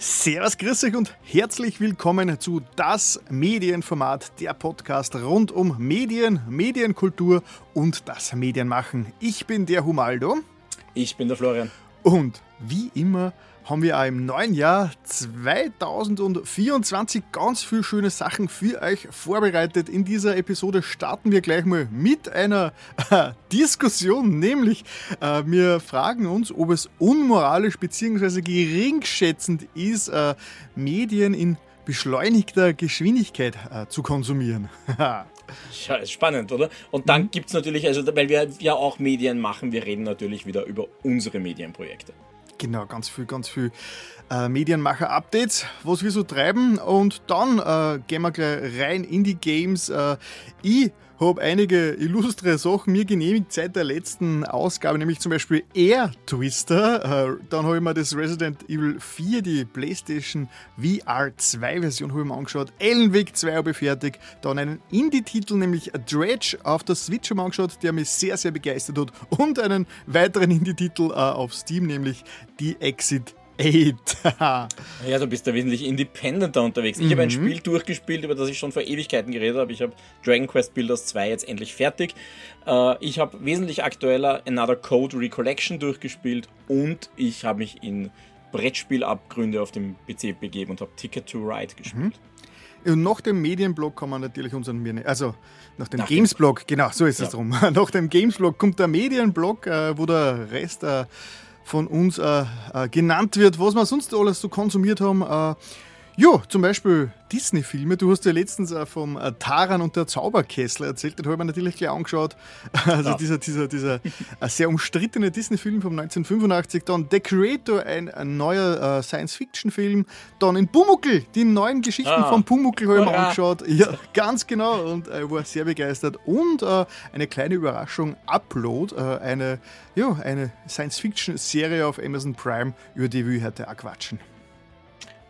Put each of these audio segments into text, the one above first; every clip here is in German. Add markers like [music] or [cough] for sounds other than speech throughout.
Servus, grüß euch und herzlich willkommen zu Das Medienformat, der Podcast rund um Medien, Medienkultur und das Medienmachen. Ich bin der Humaldo. Ich bin der Florian. Und wie immer haben wir auch im neuen Jahr 2024 ganz viele schöne Sachen für euch vorbereitet. In dieser Episode starten wir gleich mal mit einer äh, Diskussion, nämlich äh, wir fragen uns, ob es unmoralisch bzw. geringschätzend ist, äh, Medien in beschleunigter Geschwindigkeit äh, zu konsumieren. [laughs] ja, ist spannend, oder? Und dann mhm. gibt es natürlich, also weil wir ja auch Medien machen, wir reden natürlich wieder über unsere Medienprojekte. Genau, ganz viel, ganz viel äh, Medienmacher-Updates, was wir so treiben. Und dann äh, gehen wir gleich rein in die Games. Äh, ich habe einige illustre Sachen mir genehmigt seit der letzten Ausgabe, nämlich zum Beispiel Air Twister. Äh, dann habe ich mir das Resident Evil 4, die PlayStation VR 2 Version, habe ich mir angeschaut. Wake 2 habe ich fertig. Dann einen Indie-Titel, nämlich Dredge auf der Switch habe ich angeschaut, der mich sehr, sehr begeistert hat. Und einen weiteren Indie-Titel äh, auf Steam, nämlich die Exit Eight. ja, du bist da wesentlich independenter unterwegs. Ich mhm. habe ein Spiel durchgespielt, über das ich schon vor Ewigkeiten geredet habe. Ich habe Dragon Quest Builders 2 jetzt endlich fertig. Äh, ich habe wesentlich aktueller Another Code Recollection durchgespielt und ich habe mich in Brettspielabgründe auf dem PC begeben und habe Ticket to Ride gespielt. Mhm. Und nach dem Medienblog kann man natürlich unseren, also nach dem Gamesblog, genau, so ist ja. es drum. [laughs] Nach dem Gamesblog kommt der Medienblog, äh, wo der Rest äh, von uns äh, äh, genannt wird, was wir sonst alles so konsumiert haben. Äh, ja, zum Beispiel Disney-Filme. Du hast ja letztens äh, vom äh, Taran und der Zauberkessel erzählt. Den habe ich mir natürlich gleich angeschaut. [laughs] Also ja. dieser, dieser, dieser äh, sehr umstrittene Disney-Film von 1985. Dann The Creator, ein, ein neuer Science-Fiction-Film. Dann in Pumuckel, die neuen Geschichten ah. von Pumuckel habe ich mir angeschaut. Ja, ganz genau. Und ich war sehr begeistert. Und eine kleine Überraschung, Upload, eine, ja, eine Science-Fiction-Serie auf Amazon Prime, über die ich heute auch quatschen.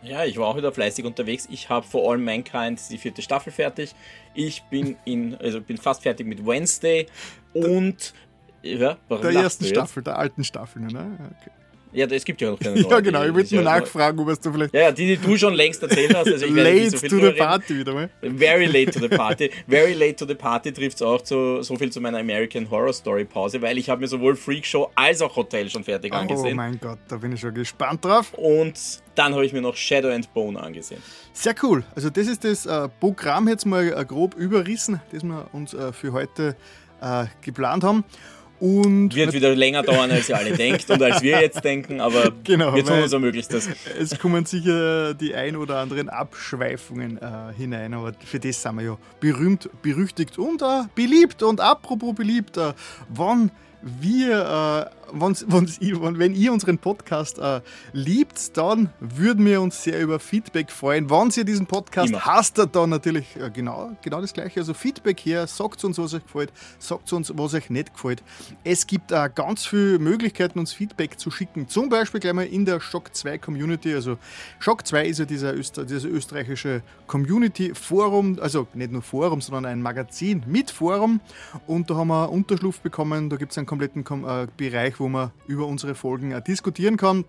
Ja, ich war auch wieder fleißig unterwegs. Ich habe vor All Mankind die vierte Staffel fertig. Ich bin in, also bin fast fertig mit Wednesday und ja, der ersten Staffel, der alten Staffel, ne? Okay. Ja, es gibt ja noch keine neue. [laughs] ja, genau, ich würde nur nachfragen, ob es du vielleicht. Ja, ja, die, die du schon längst erzählt hast. Also ich late so to the party wieder mal. Very late to the party. Very late to the party trifft es auch zu, so viel zu meiner American Horror Story Pause, weil ich habe mir sowohl Freak Show als auch Hotel schon fertig oh, angesehen. Oh mein Gott, da bin ich schon gespannt drauf. Und dann habe ich mir noch Shadow and Bone angesehen. Sehr cool. Also das ist das äh, Programm jetzt mal äh, grob überrissen, das wir uns äh, für heute äh, geplant haben. Und Wird wieder länger dauern, als ihr alle denkt und als wir jetzt denken, aber [laughs] genau, wir tun unser Möglichstes. Es kommen sicher die ein oder anderen Abschweifungen äh, hinein, aber für das sind wir ja berühmt, berüchtigt und äh, beliebt. Und apropos beliebt, äh, wann wir, äh, wenn's, wenn's, wenn ihr unseren Podcast äh, liebt, dann würden wir uns sehr über Feedback freuen. Wenn ihr diesen Podcast Immer. hasst, dann natürlich äh, genau, genau das Gleiche. Also Feedback her, sagt uns, was euch gefällt, sagt uns, was euch nicht gefällt. Es gibt äh, ganz viele Möglichkeiten, uns Feedback zu schicken. Zum Beispiel gleich mal in der Shock 2 Community. Also Shock 2 ist ja dieser, Öster dieser österreichische Community-Forum, also nicht nur Forum, sondern ein Magazin mit Forum. Und da haben wir Unterschlupf bekommen, da gibt es einen kompletten äh, Bereich, wo man über unsere Folgen äh, diskutieren kann.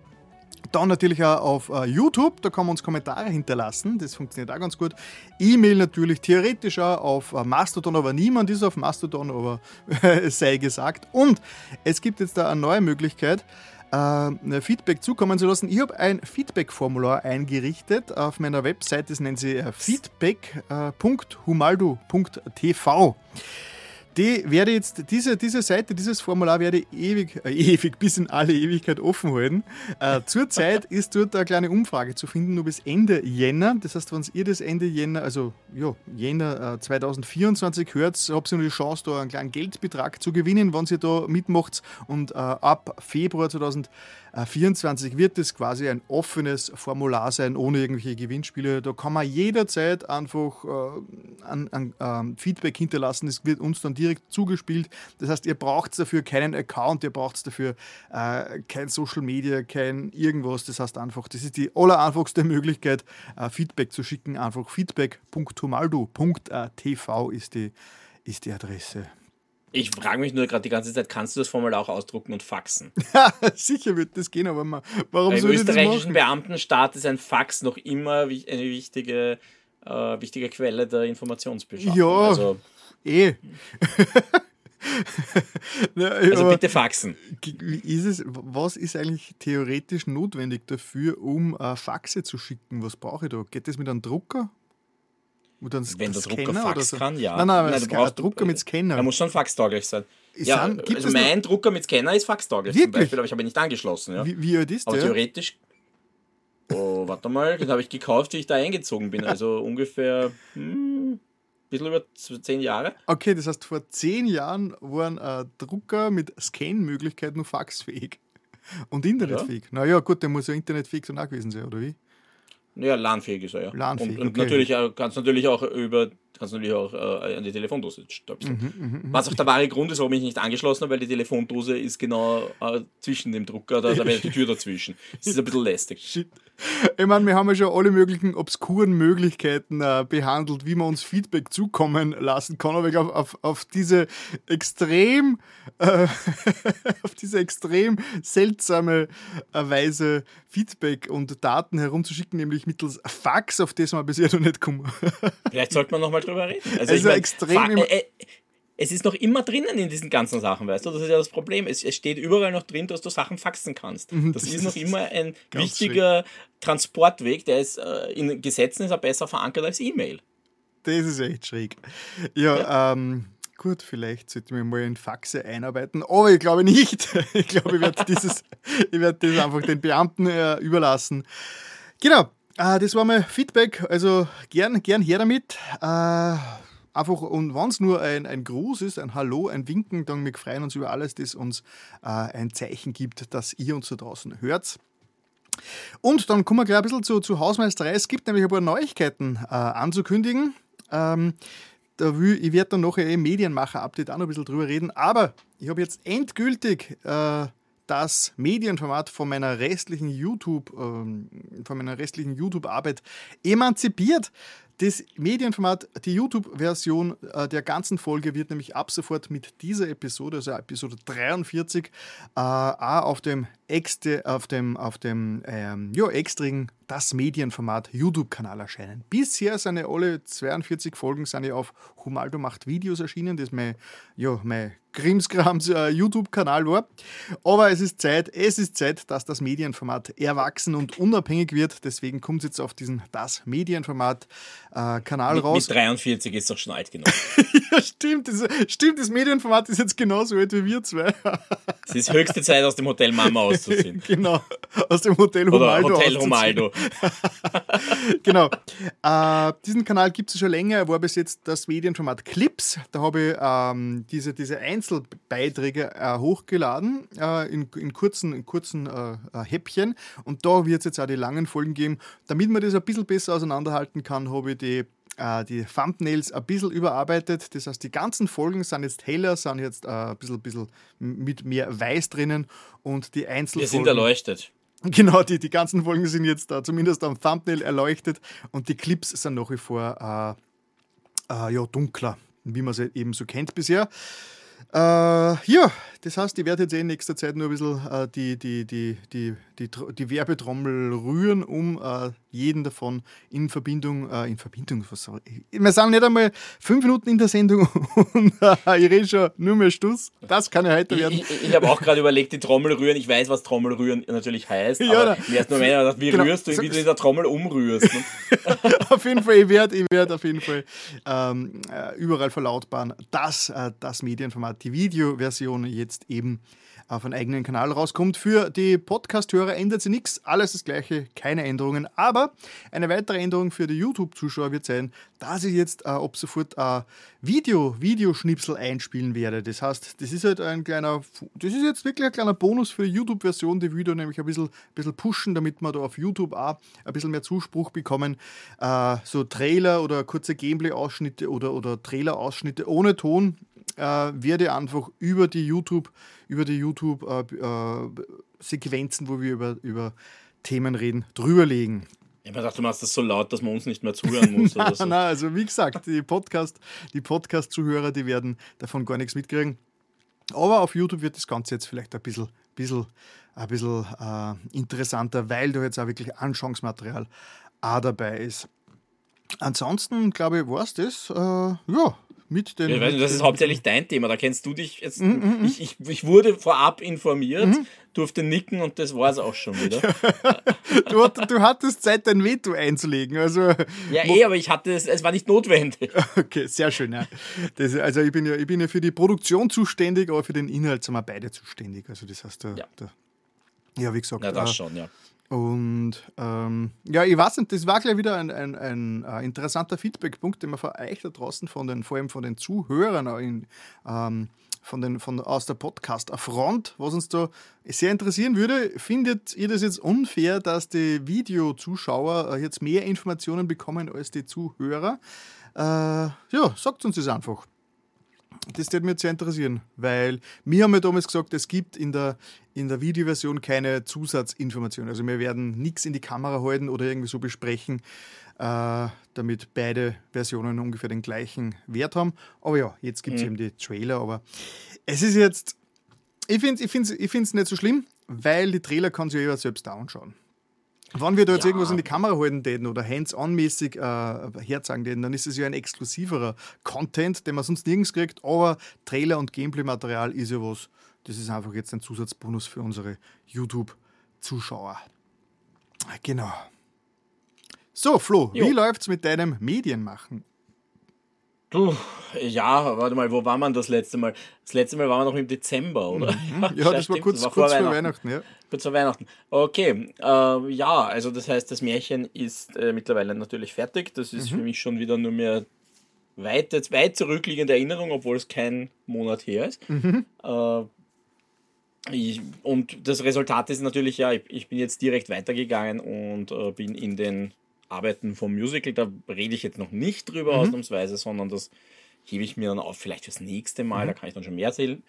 Dann natürlich auch auf äh, YouTube, da kann man uns Kommentare hinterlassen, das funktioniert auch ganz gut. E-Mail natürlich theoretisch auch auf äh, Mastodon, aber niemand ist auf Mastodon, aber [laughs] es sei gesagt. Und es gibt jetzt da eine neue Möglichkeit, Feedback zukommen zu lassen. Ich habe ein Feedback-Formular eingerichtet auf meiner Website, das nennt sie feedback.humaldo.tv die werde jetzt, diese, diese Seite, dieses Formular werde ewig, äh, ewig, bis in alle Ewigkeit offen halten. Äh, zurzeit [laughs] ist dort eine kleine Umfrage zu finden, nur bis Ende Jänner. Das heißt, wenn ihr das Ende Jänner, also ja, Jänner äh, 2024 hört, habt ihr nur die Chance, da einen kleinen Geldbetrag zu gewinnen, wenn ihr da mitmacht. Und äh, ab Februar 2024 24 wird es quasi ein offenes Formular sein, ohne irgendwelche Gewinnspiele. Da kann man jederzeit einfach äh, an, an ähm, Feedback hinterlassen. Es wird uns dann direkt zugespielt. Das heißt, ihr braucht dafür keinen Account, ihr braucht dafür äh, kein Social Media, kein irgendwas. Das heißt einfach, das ist die allereinfachste Möglichkeit, äh, Feedback zu schicken. Einfach feedback.humaldo.tv ist die, ist die Adresse. Ich frage mich nur gerade die ganze Zeit, kannst du das Formular auch ausdrucken und faxen? Ja, [laughs] sicher wird das gehen, aber man, warum Im soll ich das österreichischen machen? Beamtenstaat ist ein Fax noch immer eine wichtige, äh, wichtige Quelle der Informationsbeschaffung. Ja. Also, Eh. [laughs] Also bitte faxen. ist es, was ist eigentlich theoretisch notwendig dafür, um äh, Faxe zu schicken? Was brauche ich da? Geht das mit einem Drucker? Wenn der Drucker Scanner Fax so? kann, ja. Nein, nein, Nein, du brauchst- Drucker mit Scanner. Er muss schon faxtauglich sein. Ist Ja, an- also mein Drucker mit Scanner ist faxtauglich zum Wirklich? Beispiel, aber ich habe ihn nicht angeschlossen. Ja. wie, wie alt ist Aber der? theoretisch. Oh, warte mal, den habe ich gekauft, wie ich da eingezogen bin. Also ungefähr hm, ein bisschen über zehn Jahre. Okay, das heißt, vor zehn Jahren waren äh, Drucker mit Scan-Möglichkeit nur faxfähig. Und internetfähig. Naja, gut, der muss ja internetfähig dann auch gewesen sein, oder wie? Ja, LAN-fähig ist er, ja. LAN-fähig, und und okay. natürlich auch, kannst natürlich auch über kannst natürlich auch äh, an die Telefondose stöpseln. Mhm, Was auch der wahre Grund ist, warum ich nicht angeschlossen habe, weil die Telefondose ist genau äh, zwischen dem Drucker, da, da wäre die Tür dazwischen. Das ist ein bisschen lästig. [laughs] Shit. Ich meine, wir haben ja schon alle möglichen obskuren Möglichkeiten äh, behandelt, wie man uns Feedback zukommen lassen kann. Aber ich glaube, auf, auf diese extrem, äh, [laughs] auf diese extrem seltsame äh, Weise Feedback und Daten herumzuschicken, nämlich mittels Fax, auf das wir bisher noch nicht kommen. [laughs] Vielleicht sollte man nochmal drüber reden. Also, Also ich mein, extrem äh, äh, es ist noch immer drinnen in diesen ganzen Sachen, weißt du? Das ist ja das Problem. Es, es steht überall noch drin, dass du Sachen faxen kannst. Das ist noch immer ein wichtiger Transportweg, der ist äh, in Gesetzen ist er besser verankert als E-Mail. Das ist echt schräg. Ja, ähm, gut, vielleicht sollte ich mich mal in Faxe einarbeiten, aber ich glaube nicht. [laughs] Ich glaube, ich werde dieses, ich werde das einfach den Beamten äh, überlassen. Genau, äh, das war mein Feedback. Also gern, gern her damit. Äh, einfach, und wenn es nur ein, ein Gruß ist, ein Hallo, ein Winken, dann wir freuen uns über alles, das uns äh, ein Zeichen gibt, dass ihr uns da draußen hört. Und dann kommen wir gleich ein bisschen zu, zu Hausmeisterei. Es gibt nämlich ein paar Neuigkeiten äh, anzukündigen. Ähm, da will, ich werde dann nachher im Medienmacher-Update auch noch ein bisschen drüber reden. Aber ich habe jetzt endgültig äh, das Medienformat von meiner restlichen YouTube, ähm, von meiner restlichen YouTube-Arbeit emanzipiert. Das Medienformat, die YouTube-Version äh, der ganzen Folge wird nämlich ab sofort mit dieser Episode, also Episode 43, äh, auf dem, exte, auf dem, auf dem ähm, ja, extrigen das Medienformat YouTube-Kanal erscheinen. Bisher sind ja alle 42 Folgen sind ja auf Humaldo macht Videos erschienen, das mein, ja, mein Krimskrams äh, YouTube-Kanal war. Aber es ist Zeit, es ist Zeit, dass das Medienformat erwachsen und unabhängig wird. Deswegen kommt es jetzt auf diesen das Medienformat äh, raus. mit 43 ist doch schon alt genug. [laughs] ja, stimmt, das, stimmt, das Medienformat ist jetzt genauso alt wie wir zwei. es ist höchste Zeit, aus dem Hotel Mama auszuziehen. [laughs] genau, aus dem Hotel Oder Humaldo. Hotel. Romaldo. [laughs] genau. Äh, diesen Kanal gibt es schon länger. Er war bis jetzt das Medienformat Clips. Da habe ich ähm, diese, diese Einzelbeiträge äh, hochgeladen äh, in, in kurzen, in kurzen äh, äh, Häppchen. Und da wird es jetzt auch die langen Folgen geben. Damit man das ein bisschen besser auseinanderhalten kann, habe ich die äh, die Thumbnails ein bisschen überarbeitet. Das heißt, die ganzen Folgen sind jetzt heller, sind jetzt äh, ein bisschen, bisschen mit mehr Weiß drinnen und die Wir Einzelfolgen. sind erleuchtet. Genau, die, die ganzen Folgen sind jetzt da zumindest am Thumbnail erleuchtet und die Clips sind nach wie vor äh, äh, ja, dunkler, wie man sie eben so kennt bisher. Äh, ja, das heißt, ich werde jetzt eh in nächster Zeit nur ein bisschen äh, die, die, die, die, die, die Werbetrommel rühren, um äh, jeden davon in Verbindung, äh, in Verbindung, was soll ich? Wir sind nicht einmal fünf Minuten in der Sendung [laughs] und äh, ich rede schon nur mehr Stuss. Das kann ja heute Ich, werden. ich, ich habe auch gerade überlegt, die Trommel rühren. Ich weiß, was Trommel rühren natürlich heißt. [laughs] Ja, aber im ersten Moment ich gedacht, wie Genau. rührst du, wie du in der Trommel umrührst. Ne? [laughs] auf jeden Fall, ich werde ich werd auf jeden Fall ähm, äh, überall verlautbaren, dass äh, das Medienformat, die Videoversion jetzt eben auf einen eigenen Kanal rauskommt. Für die Podcast-Hörer ändert sich nichts, alles das gleiche, keine Änderungen. Aber eine weitere Änderung für die YouTube-Zuschauer wird sein, dass ich jetzt äh, ab sofort äh, Video, Videoschnipsel einspielen werde. Das heißt, das ist halt ein kleiner, das ist jetzt wirklich ein kleiner Bonus für die YouTube-Version, die Video nämlich ein bisschen, bisschen pushen, damit wir da auf YouTube auch ein bisschen mehr Zuspruch bekommen. Äh, so Trailer oder kurze Gameplay-Ausschnitte oder, oder Trailer-Ausschnitte ohne Ton äh, werde einfach über die YouTube, über die YouTube äh, äh, Sequenzen, wo wir über, über Themen reden, drüberlegen. Ich habe gedacht, du machst das so laut, dass man uns nicht mehr zuhören muss. Oder [laughs] so. Nein, also wie gesagt, die Podcast, die Podcast-Zuhörer, die werden davon gar nichts mitkriegen. Aber auf YouTube wird das Ganze jetzt vielleicht ein bisschen, bisschen, ein bisschen äh, interessanter, weil da jetzt auch wirklich Anschauungsmaterial auch dabei ist. Ansonsten, glaube ich, war es das. Äh, ja, mit den. Ja, das ist hauptsächlich dein Thema, da kennst du dich jetzt. Mm -hmm. ich, ich, ich, wurde vorab informiert, mm durfte nicken und das war es auch schon wieder. [laughs] du, du, hattest Zeit, dein Veto einzulegen. Also, ja, eh, aber ich hatte es, es war nicht notwendig. [laughs] Okay, sehr schön. Ja. Das, also ich bin, ja, ich bin ja für die Produktion zuständig, aber für den Inhalt sind wir beide zuständig. Also das heißt, der, ja. Der, ja, wie gesagt. Ja, das äh, schon, ja. Und ähm, ja, ich weiß nicht, das war gleich wieder ein, ein, ein, ein interessanter Feedbackpunkt, den man von euch da draußen, von den, vor allem von den Zuhörern in, ähm, von den, von, aus der Podcast-Front, was uns da sehr interessieren würde. Findet ihr das jetzt unfair, dass die Videozuschauer äh, jetzt mehr Informationen bekommen als die Zuhörer? Äh, ja, sagt uns das einfach. Das würde mich sehr interessieren, weil wir haben ja damals gesagt, es gibt in der, in der Videoversion keine Zusatzinformationen. Also wir werden nichts in die Kamera halten oder irgendwie so besprechen, äh, damit beide Versionen ungefähr den gleichen Wert haben. Aber ja, jetzt gibt es mhm. eben die Trailer. Aber es ist jetzt, ich finde es ich ich nicht so schlimm, weil die Trailer kann sich ja selbst da anschauen. Wenn wir da jetzt ja. irgendwas in die Kamera halten täten oder hands-on-mäßig äh, herzeigen täten, dann ist es ja ein exklusiverer Content, den man sonst nirgends kriegt. Aber Trailer und Gameplay-Material ist ja was, das ist einfach jetzt ein Zusatzbonus für unsere YouTube-Zuschauer. Genau. So, Flo, jo. wie läuft's mit deinem Medienmachen? Puh, ja, warte mal, wo war man das letzte Mal? Das letzte Mal waren wir noch im Dezember, oder? Mhm. [laughs] Ja, das war kurz, das war kurz vor Weihnachten. Weihnachten ja. Kurz vor Weihnachten. Okay, äh, ja, also das heißt, das Märchen ist äh, mittlerweile natürlich fertig. Das ist mhm. für mich schon wieder nur mehr weit, weit zurückliegende Erinnerung, obwohl es kein Monat her ist. Mhm. Äh, ich, und das Resultat ist natürlich, ja, ich, ich bin jetzt direkt weitergegangen und äh, bin in den Arbeiten vom Musical, da rede ich jetzt noch nicht drüber mhm. ausnahmsweise, sondern das hebe ich mir dann auf, vielleicht fürs nächste Mal, mhm. da kann ich dann schon mehr erzählen.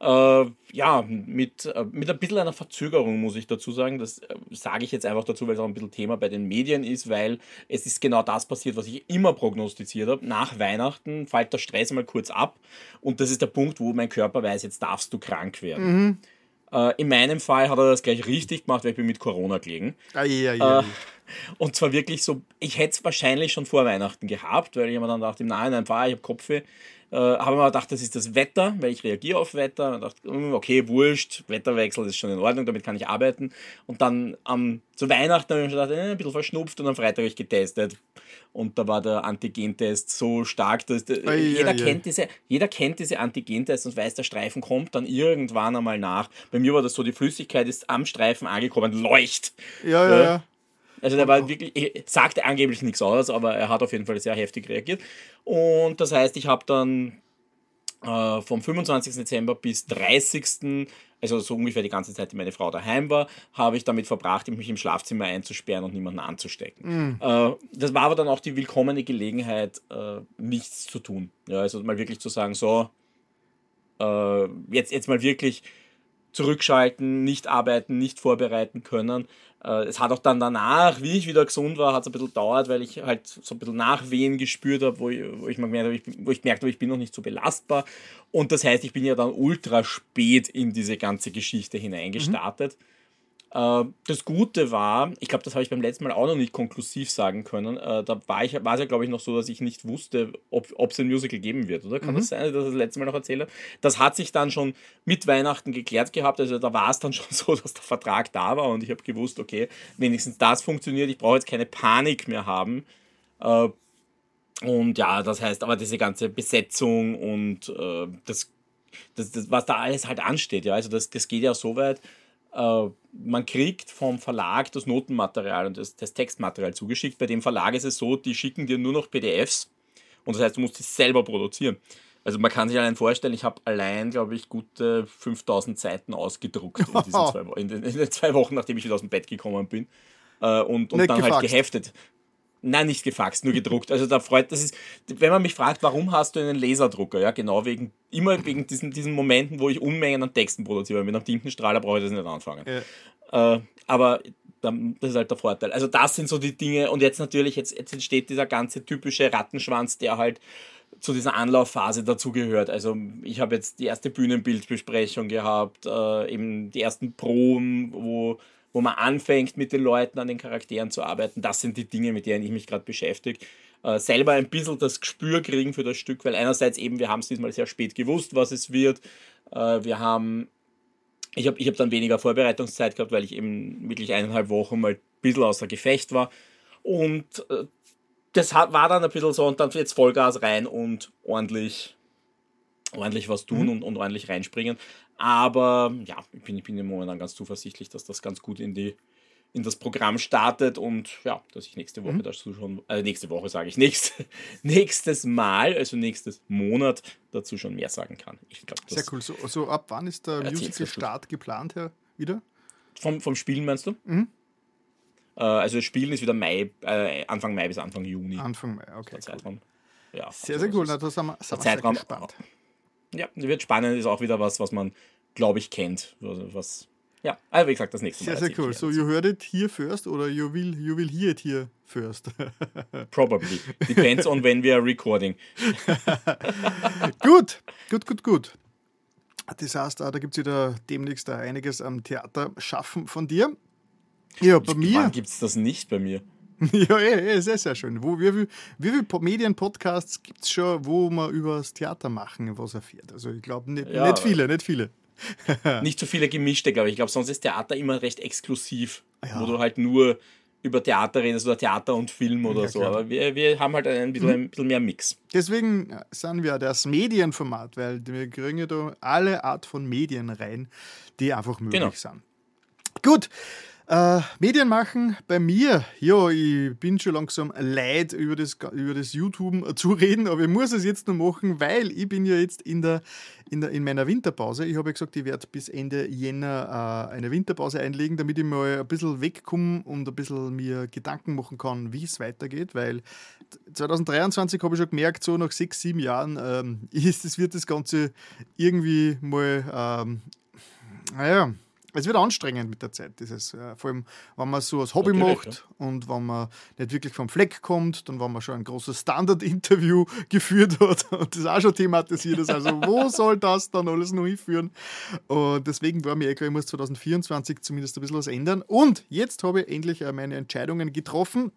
Äh, ja, mit, äh, mit ein bisschen einer Verzögerung muss ich dazu sagen. Das äh, sage ich jetzt einfach dazu, weil es auch ein bisschen Thema bei den Medien ist, weil es ist genau das passiert, was ich immer prognostiziert habe. Nach Weihnachten fällt der Stress mal kurz ab und das ist der Punkt, wo mein Körper weiß, jetzt darfst du krank werden. Mhm. Äh, in meinem Fall hat er das gleich richtig gemacht, weil ich bin mit Corona gelegen. Ja, ja. Äh, und zwar wirklich so, ich hätte es wahrscheinlich schon vor Weihnachten gehabt, weil ich mir dann dachte, nein, nein, fahr, ich habe Kopfweh. Äh, habe mir gedacht, das ist das Wetter, weil ich reagiere auf Wetter. Und dachte, hm, okay, wurscht, Wetterwechsel ist schon in Ordnung, damit kann ich arbeiten. Und dann ähm, zu Weihnachten habe ich mir gedacht, äh, ein bisschen verschnupft und am Freitag habe ich getestet. Und da war der Antigentest so stark, dass äh, oh, jeder, ja, Kennt diese, jeder kennt diese Antigentests und weiß, der Streifen kommt dann irgendwann einmal nach. Bei mir war das so, die Flüssigkeit ist am Streifen angekommen, leucht. Ja, ja, ja. Also der war wirklich, sagte angeblich nichts aus, aber er hat auf jeden Fall sehr heftig reagiert. Und das heißt, ich habe dann äh, vom 25. Dezember bis 30. Also so ungefähr die ganze Zeit, die meine Frau daheim war, habe ich damit verbracht, mich im Schlafzimmer einzusperren und niemanden anzustecken. Mhm. Äh, das war aber dann auch die willkommene Gelegenheit, äh, nichts zu tun. Ja, also mal wirklich zu sagen, so, äh, jetzt, jetzt mal wirklich zurückschalten, nicht arbeiten, nicht vorbereiten können. Äh, es hat auch dann danach, wie ich wieder gesund war, hat es ein bisschen dauert, weil ich halt so ein bisschen Nachwehen gespürt habe, wo ich, wo ich, gemerkt habe, ich, wo ich gemerkt ich bin noch nicht so belastbar. Und das heißt, ich bin ja dann ultra spät in diese ganze Geschichte hineingestartet. Mhm. Äh, das Gute war, ich glaube, das habe ich beim letzten Mal auch noch nicht konklusiv sagen können. Äh, da war, ich, war es ja, glaube ich, noch so, dass ich nicht wusste, ob es ein Musical geben wird, oder? Kann mhm. das sein, dass ich das letzte Mal noch erzähle? Das hat sich dann schon mit Weihnachten geklärt gehabt. Also da war es dann [laughs] schon so, dass der Vertrag da war und ich habe gewusst, okay, wenigstens das funktioniert. Ich brauche jetzt keine Panik mehr haben. Äh, und ja, das heißt aber diese ganze Besetzung und das, das, das, was da alles halt ansteht, ja, also das, das geht ja so weit man kriegt vom Verlag das Notenmaterial und das, das, Textmaterial zugeschickt. Bei dem Verlag ist es so, die schicken dir nur noch PDFs und das heißt, du musst es selber produzieren. Also man kann sich allein vorstellen, ich habe allein, glaube ich, gute 5000 Seiten ausgedruckt in, diesen [laughs] zwei, in, den, in, den, zwei Wochen, nachdem ich wieder aus dem Bett gekommen bin. Äh, und, und dann gefaxt. halt geheftet. Nein, nicht gefaxt, nur gedruckt. Also da freut das ist, wenn man mich fragt, warum hast du einen Laserdrucker? Ja, genau wegen immer wegen diesen, diesen Momenten, wo ich Unmengen an Texten produziere. Mit einem Tintenstrahler brauche ich das nicht anfangen. Ja. Äh, aber das ist halt der Vorteil. Also das sind so die Dinge und jetzt natürlich, jetzt, jetzt entsteht dieser ganze typische Rattenschwanz, der halt zu dieser Anlaufphase dazugehört. Also ich habe jetzt die erste Bühnenbildbesprechung gehabt, äh, eben die ersten Proben, wo, wo man anfängt mit den Leuten an den Charakteren zu arbeiten. Das sind die Dinge, mit denen ich mich gerade beschäftige. Äh, selber ein bisschen das Gespür kriegen für das Stück, weil einerseits eben, wir haben es diesmal sehr spät gewusst, was es wird. Äh, wir haben, ich habe ich hab dann weniger Vorbereitungszeit gehabt, weil ich eben wirklich eineinhalb Wochen mal ein bisschen außer Gefecht war. Und äh, das war dann ein bisschen so und dann jetzt Vollgas rein und ordentlich, ordentlich was tun mhm. und, und ordentlich reinspringen. Aber ja, ich bin, ich bin im Moment ganz zuversichtlich, dass das ganz gut in die in das Programm startet und ja, dass ich nächste Woche mhm. dazu schon, äh, nächste Woche sage ich, nächst, [laughs] nächstes Mal, also nächstes Monat dazu schon mehr sagen kann. Ich glaub, Sehr cool. So, so ab wann ist der Musical-Start geplant, Herr, wieder? Vom, vom Spielen meinst du? Mhm. Äh, also Spielen ist wieder Mai, äh, Anfang Mai bis Anfang Juni. Anfang Mai, okay. Zeitraum. Ja, sehr, sehr cool. Na, das haben wir, das Zeitraum, sehr gespannt. Ja, wird spannend, ist auch wieder was, was man, glaube ich, kennt. Was, ja, also wie gesagt, das nächste Mal. Sehr, sehr cool. So, you heard it here first oder you will, you will hear it here first? [laughs] Probably. Depends on when we are recording. [laughs] gut, gut, gut, gut. Das heißt, da gibt es wieder demnächst einiges am Theater schaffen von dir. Ja, bei mir. Wann gibt es das nicht bei mir? [laughs] ja, eh, eh, sehr, sehr schön. Wo, wie, wie, wie viele Medienpodcasts gibt es schon, wo man über das Theater machen was erfährt? Also ich glaube, nicht, ja, nicht viele, nicht viele. [laughs] nicht so viele gemischte, glaube ich. Ich glaube, sonst ist Theater immer recht exklusiv, ja. wo du halt nur über Theater redest oder Theater und Film oder ja, so. Aber wir, wir haben halt ein bisschen, ein bisschen mehr Mix. Deswegen sind wir das Medienformat, weil wir kriegen ja da alle Art von Medien rein, die einfach möglich genau. sind. Gut, äh, Medien machen bei mir, ja, ich bin schon langsam leid, über das, über das YouTube zu reden, aber ich muss es jetzt noch machen, weil ich bin ja jetzt in, der, in, der, in meiner Winterpause. Ich habe ja gesagt, ich werde bis Ende Jänner äh, eine Winterpause einlegen, damit ich mal ein bisschen wegkomme und ein bisschen mir Gedanken machen kann, wie es weitergeht, weil 2023 habe ich schon gemerkt, so nach sechs, sieben Jahren ähm, [laughs] ist, es wird das Ganze irgendwie mal, ähm, naja, es wird anstrengend mit der Zeit, dieses, äh, vor allem, wenn man so als Hobby Natürlich, macht ja. und wenn man nicht wirklich vom Fleck kommt, dann wenn man schon ein großes Standard-Interview [laughs] geführt hat [laughs] und das auch schon thematisiert ist, also wo [laughs] soll das dann alles noch hinführen? Und deswegen war mir eh klar, ich muss 2024 zumindest ein bisschen was ändern und jetzt habe ich endlich äh, meine Entscheidungen getroffen,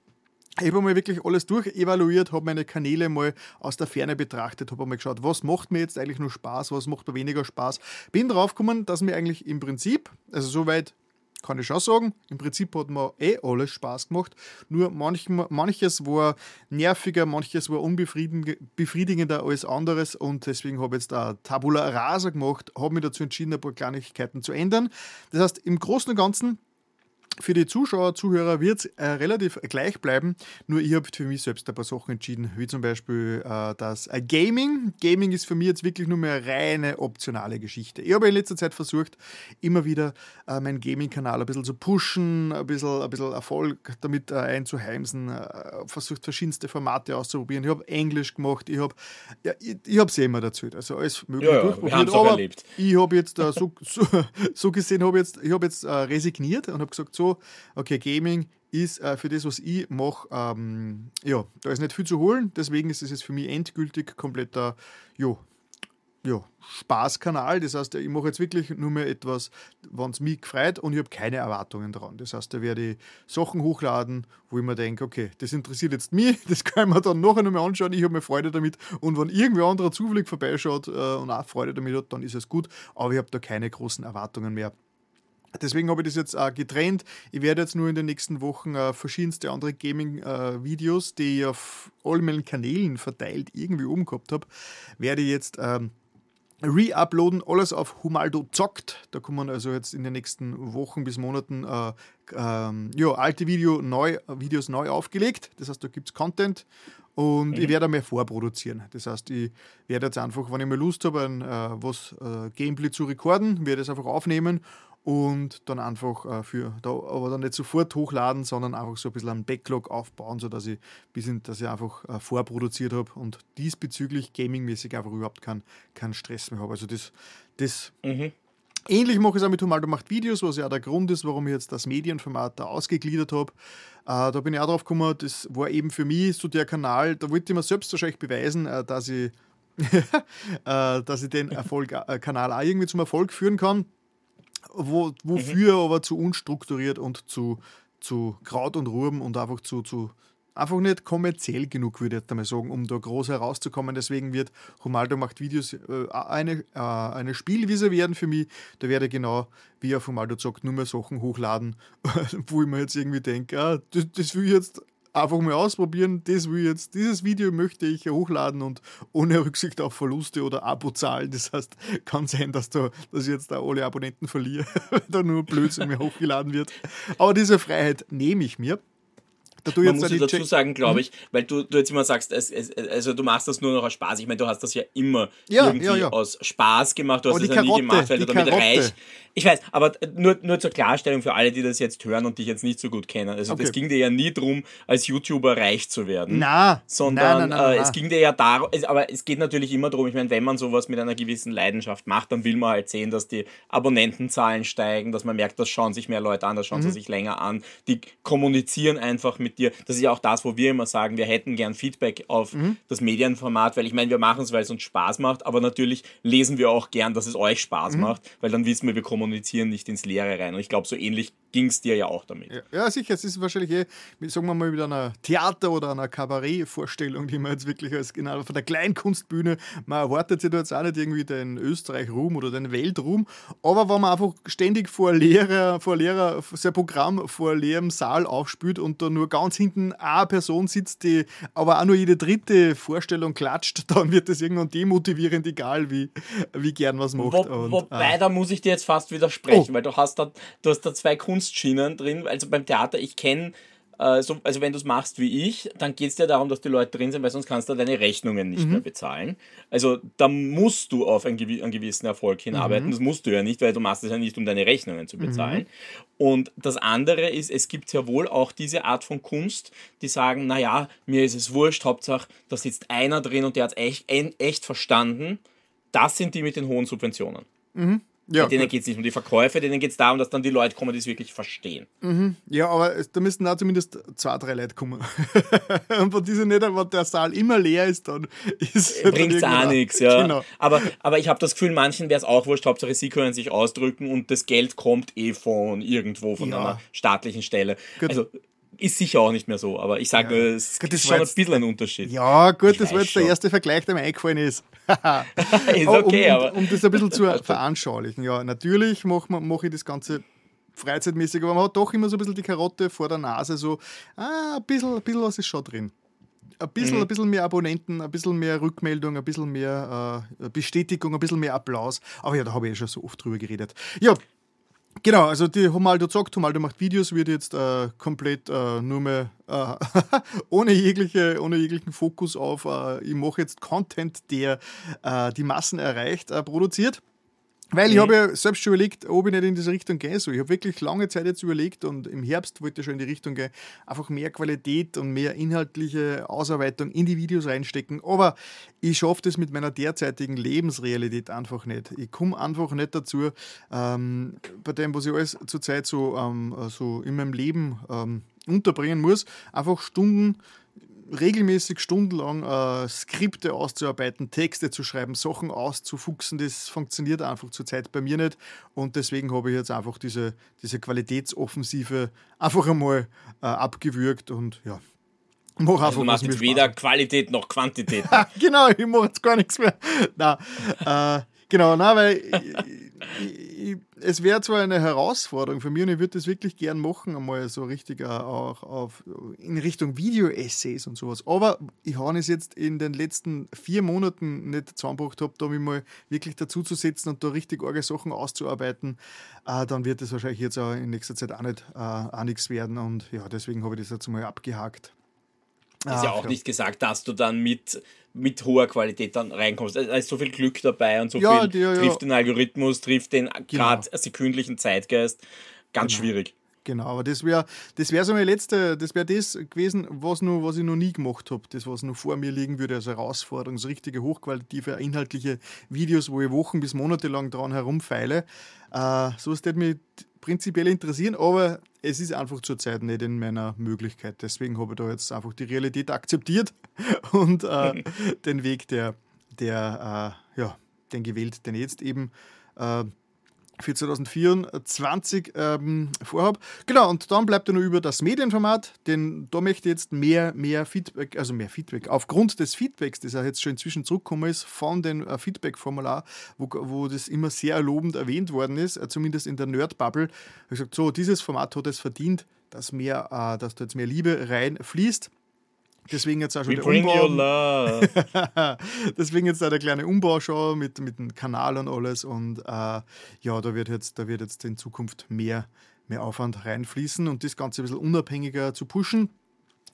ich habe mal wirklich alles durchevaluiert, habe meine Kanäle mal aus der Ferne betrachtet, habe mal geschaut, was macht mir jetzt eigentlich nur Spaß, was macht mir weniger Spaß. Bin drauf gekommen, dass mir eigentlich im Prinzip, also soweit kann ich schon sagen, im Prinzip hat mir eh alles Spaß gemacht. Nur manch, manches war nerviger, manches war unbefriedigender als anderes und deswegen habe ich jetzt da Tabula Rasa gemacht, habe mich dazu entschieden, ein paar Kleinigkeiten zu ändern. Das heißt, im Großen und Ganzen für die Zuschauer, Zuhörer wird es äh, relativ gleich bleiben, nur ich habe für mich selbst ein paar Sachen entschieden, wie zum Beispiel äh, das äh, Gaming. Gaming ist für mich jetzt wirklich nur mehr eine reine optionale Geschichte. Ich habe in letzter Zeit versucht, immer wieder äh, meinen Gaming-Kanal ein bisschen zu pushen, ein bisschen, ein bisschen Erfolg damit äh, einzuheimsen, äh, versucht verschiedenste Formate auszuprobieren. Ich habe Englisch gemacht, ich habe ja, ich, ich ja immer dazu, also alles mögliche ja, durchprobiert. Aber erlebt. ich habe jetzt so, [laughs] so, so, gesehen, hab jetzt, ich habe jetzt resigniert und habe gesagt, so, okay, Gaming ist äh, für das, was ich mache, ähm, ja, da ist nicht viel zu holen. Deswegen ist es jetzt für mich endgültig kompletter, ja, ja, Spaßkanal. Das heißt, ich mache jetzt wirklich nur mehr etwas, wenn es mich gefreut und ich habe keine Erwartungen dran. Das heißt, da werde ich Sachen hochladen, wo ich mir denke, okay, das interessiert jetzt mich, [laughs] das kann ich dann nachher noch mal anschauen, ich habe mir Freude damit und wenn irgendwer anderer zufällig vorbeischaut äh, und auch Freude damit hat, dann ist es gut, aber ich habe da keine großen Erwartungen mehr. Deswegen habe ich das jetzt äh, getrennt. Ich werde jetzt nur in den nächsten Wochen äh, verschiedenste andere Gaming-Videos, äh, die ich auf all meinen Kanälen verteilt irgendwie umgehabt habe, werde ich jetzt ähm, re-uploaden. Alles auf Humaldo zockt. Da kommen also jetzt in den nächsten Wochen bis Monaten äh, ähm, ja, alte Video neu, Videos neu aufgelegt. Das heißt, da gibt es Content. Und mhm. ich werde mehr vorproduzieren. Das heißt, ich werde jetzt einfach, wenn ich mal Lust habe, ein, äh, was äh, Gameplay zu recorden, werde es einfach aufnehmen und dann einfach äh, für, da, aber dann nicht sofort hochladen, sondern einfach so ein bisschen einen Backlog aufbauen, sodass ich, bis in, dass ich einfach äh, vorproduziert habe und diesbezüglich gamingmäßig einfach überhaupt keinen kein Stress mehr habe. Also das, das mhm. Ähnlich mache ich es auch mit Humaldo macht Videos, was ja der Grund ist, warum ich jetzt das Medienformat da ausgegliedert habe. Äh, da bin ich auch drauf gekommen, das war eben für mich so der Kanal, da wollte ich mir selbst wahrscheinlich beweisen, äh, dass ich, [laughs] äh, dass ich den Erfolg, äh, Kanal auch irgendwie zum Erfolg führen kann. Wo, wofür mhm. aber zu unstrukturiert und zu, zu Kraut und Ruben und einfach zu, zu einfach nicht kommerziell genug, würde ich jetzt einmal sagen, um da groß herauszukommen. Deswegen wird Romaldo macht Videos äh, eine, äh, eine Spielwiese werden für mich. Da werde ich genau, wie auf Romaldo sagt, nur mehr Sachen hochladen, [laughs] wo ich mir jetzt irgendwie denke, ah, das, das will ich jetzt einfach mal ausprobieren. Das will jetzt, dieses Video möchte ich hochladen und ohne Rücksicht auf Verluste oder Abozahlen. Das heißt, kann sein, dass, da, dass ich jetzt da alle Abonnenten verliere, [laughs] weil da nur Blödsinn mehr hochgeladen wird. Aber diese Freiheit nehme ich mir. Da Man muss dazu Check sagen, glaube mhm. ich, weil du, du jetzt immer sagst, es, es, also du machst das nur noch aus Spaß. Ich meine, du hast das ja immer ja, irgendwie ja, ja. aus Spaß gemacht. Du hast das ja nie gemacht, weil du damit Karotte. reich. Ich weiß, aber nur, nur zur Klarstellung für alle, die das jetzt hören und dich jetzt nicht so gut kennen. Also okay. das ging dir ja nie darum, als YouTuber reich zu werden. Na, sondern na, na, na, äh, es ging dir ja darum, aber es geht natürlich immer darum, ich meine, wenn man sowas mit einer gewissen Leidenschaft macht, dann will man halt sehen, dass die Abonnentenzahlen steigen, dass man merkt, das schauen sich mehr Leute an, das schauen mhm. sie sich länger an, die kommunizieren einfach mit dir. Das ist ja auch da das, wo wir immer sagen, wir hätten gern Feedback auf mhm. das Medienformat, weil ich meine, wir machen es, weil es uns Spaß macht, aber natürlich lesen wir auch gern, dass es euch Spaß mhm. macht, weil dann wissen wir, wir kommunizieren nicht ins Leere rein. Und ich glaube, so ähnlich ging es dir ja auch damit. Ja, ja, sicher. Es ist wahrscheinlich eh, sagen wir mal, mit einer Theater- oder einer Kabarett-Vorstellung, die man jetzt wirklich als genau von der Kleinkunstbühne, man erwartet sich da jetzt auch nicht irgendwie den Österreich-Ruhm oder den Weltruhm, aber wenn man einfach ständig vor Lehrer, vor Lehrer, sein Programm vor leerem Saal aufspült und da nur ganz hinten eine Person sitzt, die aber auch nur jede dritte Vorstellung klatscht, [laughs] dann wird das irgendwann demotivierend, egal wie, wie gern was macht. Wo, und, wobei, ah. da muss ich dir jetzt fast widersprechen, oh. weil du hast da, du hast da zwei Kunst Kunstschienen drin. Also beim Theater, ich kenne äh, also wenn du es machst wie ich, dann geht es dir darum, dass die Leute drin sind, weil sonst kannst du deine Rechnungen nicht mhm. mehr bezahlen. Also da musst du auf einen, gewissen Erfolg hinarbeiten. Mhm. Das musst du ja nicht, weil du machst es ja nicht, um deine Rechnungen zu bezahlen. Mhm. Und das andere ist, es gibt ja wohl auch diese Art von Kunst, die sagen, naja, mir ist es wurscht, Hauptsache, da sitzt einer drin und der hat es echt, echt verstanden. Das sind die mit den hohen Subventionen. Mhm. Ja, denen geht es nicht um die Verkäufe, denen geht es darum, dass dann die Leute kommen, die es wirklich verstehen. Mhm. Ja, aber da müssten da zumindest zwei, drei Leute kommen. [laughs] und von diesen nicht, wenn der Saal immer leer ist, dann ist es. Bringt auch nichts, ja. Genau. Aber, aber ich habe das Gefühl, manchen wäre es auch wurscht, Hauptsache sie können sich ausdrücken und das Geld kommt eh von irgendwo, von ja. einer staatlichen Stelle. Gut. Also ist sicher auch nicht mehr so, aber ich sage ja. es gut, ist schon ein bisschen ein Unterschied. Ja, gut, ich das war jetzt schon. der erste Vergleich, der mir eingefallen ist. [laughs] ist [laughs] okay, um, aber. Um, das ein bisschen zu [laughs] veranschaulichen. Ja, natürlich mache mach ich das Ganze freizeitmäßig, aber man hat doch immer so ein bisschen die Karotte vor der Nase, so, ah, ein bisschen, ein bisschen was ist schon drin. Ein bisschen, mhm. ein bisschen mehr Abonnenten, ein bisschen mehr Rückmeldung, ein bisschen mehr äh, Bestätigung, ein bisschen mehr Applaus. Aber ja, da habe ich ja schon so oft drüber geredet. Ja, Genau, also die Homaldo zockt, Homaldo macht Videos, wird jetzt äh, komplett äh, nur mehr äh, [laughs] ohne, jegliche, ohne jeglichen Fokus auf, äh, ich mache jetzt Content, der äh, die Massen erreicht, äh, produziert. Weil ich habe ja selbst schon überlegt, ob ich nicht in diese Richtung gehen soll. Ich habe wirklich lange Zeit jetzt überlegt und im Herbst wollte ich schon in die Richtung gehen, einfach mehr Qualität und mehr inhaltliche Ausarbeitung in die Videos reinstecken. Aber ich schaffe das mit meiner derzeitigen Lebensrealität einfach nicht. Ich komme einfach nicht dazu, ähm, bei dem, was ich alles zurzeit so, ähm, so in meinem Leben ähm, unterbringen muss, einfach Stunden regelmäßig stundenlang äh, Skripte auszuarbeiten, Texte zu schreiben, Sachen auszufuchsen, das funktioniert einfach zurzeit bei mir nicht. Und deswegen habe ich jetzt einfach diese, diese Qualitätsoffensive einfach einmal äh, abgewürgt und ja. Mach einfach, also du machst jetzt weder Qualität noch Quantität. [laughs] genau, ich mache jetzt gar nichts mehr. Nein, äh, genau, nein, weil [laughs] ich, es wäre zwar eine Herausforderung für mich und ich würde das wirklich gern machen, einmal so richtig auch auf, in Richtung Video-Essays und sowas. Aber ich habe es jetzt in den letzten vier Monaten nicht zusammengebracht, habe, da mich mal wirklich dazu zu setzen und da richtig arge Sachen auszuarbeiten. Äh, dann wird das wahrscheinlich jetzt auch in nächster Zeit auch, nicht, äh, auch nichts werden und ja, deswegen habe ich das jetzt mal abgehakt. Ist ja auch ja. nicht gesagt, dass du dann mit mit hoher Qualität dann reinkommst. Da ist so viel Glück dabei und so ja, viel ja, trifft den Algorithmus, trifft den genau. gerade sekündlichen Zeitgeist. Ganz genau. schwierig. Genau, aber das wäre das wär so meine letzte, das wäre das gewesen, was, noch, was ich noch nie gemacht habe, das, was noch vor mir liegen würde als Herausforderung, so richtige hochqualitative, inhaltliche Videos, wo ich Wochen bis Monate lang dran herumfeile. Äh, so ist das mich prinzipiell interessieren, aber es ist einfach zurzeit nicht in meiner Möglichkeit. Deswegen habe ich da jetzt einfach die Realität akzeptiert [laughs] und äh, [laughs] den Weg, der, der äh, ja, den gewählt, den jetzt eben äh, für 2024 ähm, vorhabe. Genau, und dann bleibt er nur über das Medienformat, denn da möchte ich jetzt mehr, mehr Feedback, also mehr Feedback, aufgrund des Feedbacks, das ja jetzt schon inzwischen zurückgekommen ist, von dem äh, Feedback-Formular, wo, wo das immer sehr lobend erwähnt worden ist, äh, zumindest in der Nerd-Bubble, habe ich gesagt, so, dieses Format hat es verdient, dass, mehr, äh, dass da jetzt mehr Liebe reinfließt. Deswegen jetzt auch schon We der bring Umbau. Your love. [laughs] Deswegen jetzt auch der kleine Umbau schon mit, mit dem Kanal und alles. Und äh, ja, da wird, jetzt, da wird jetzt in Zukunft mehr, mehr Aufwand reinfließen und das Ganze ein bisschen unabhängiger zu pushen.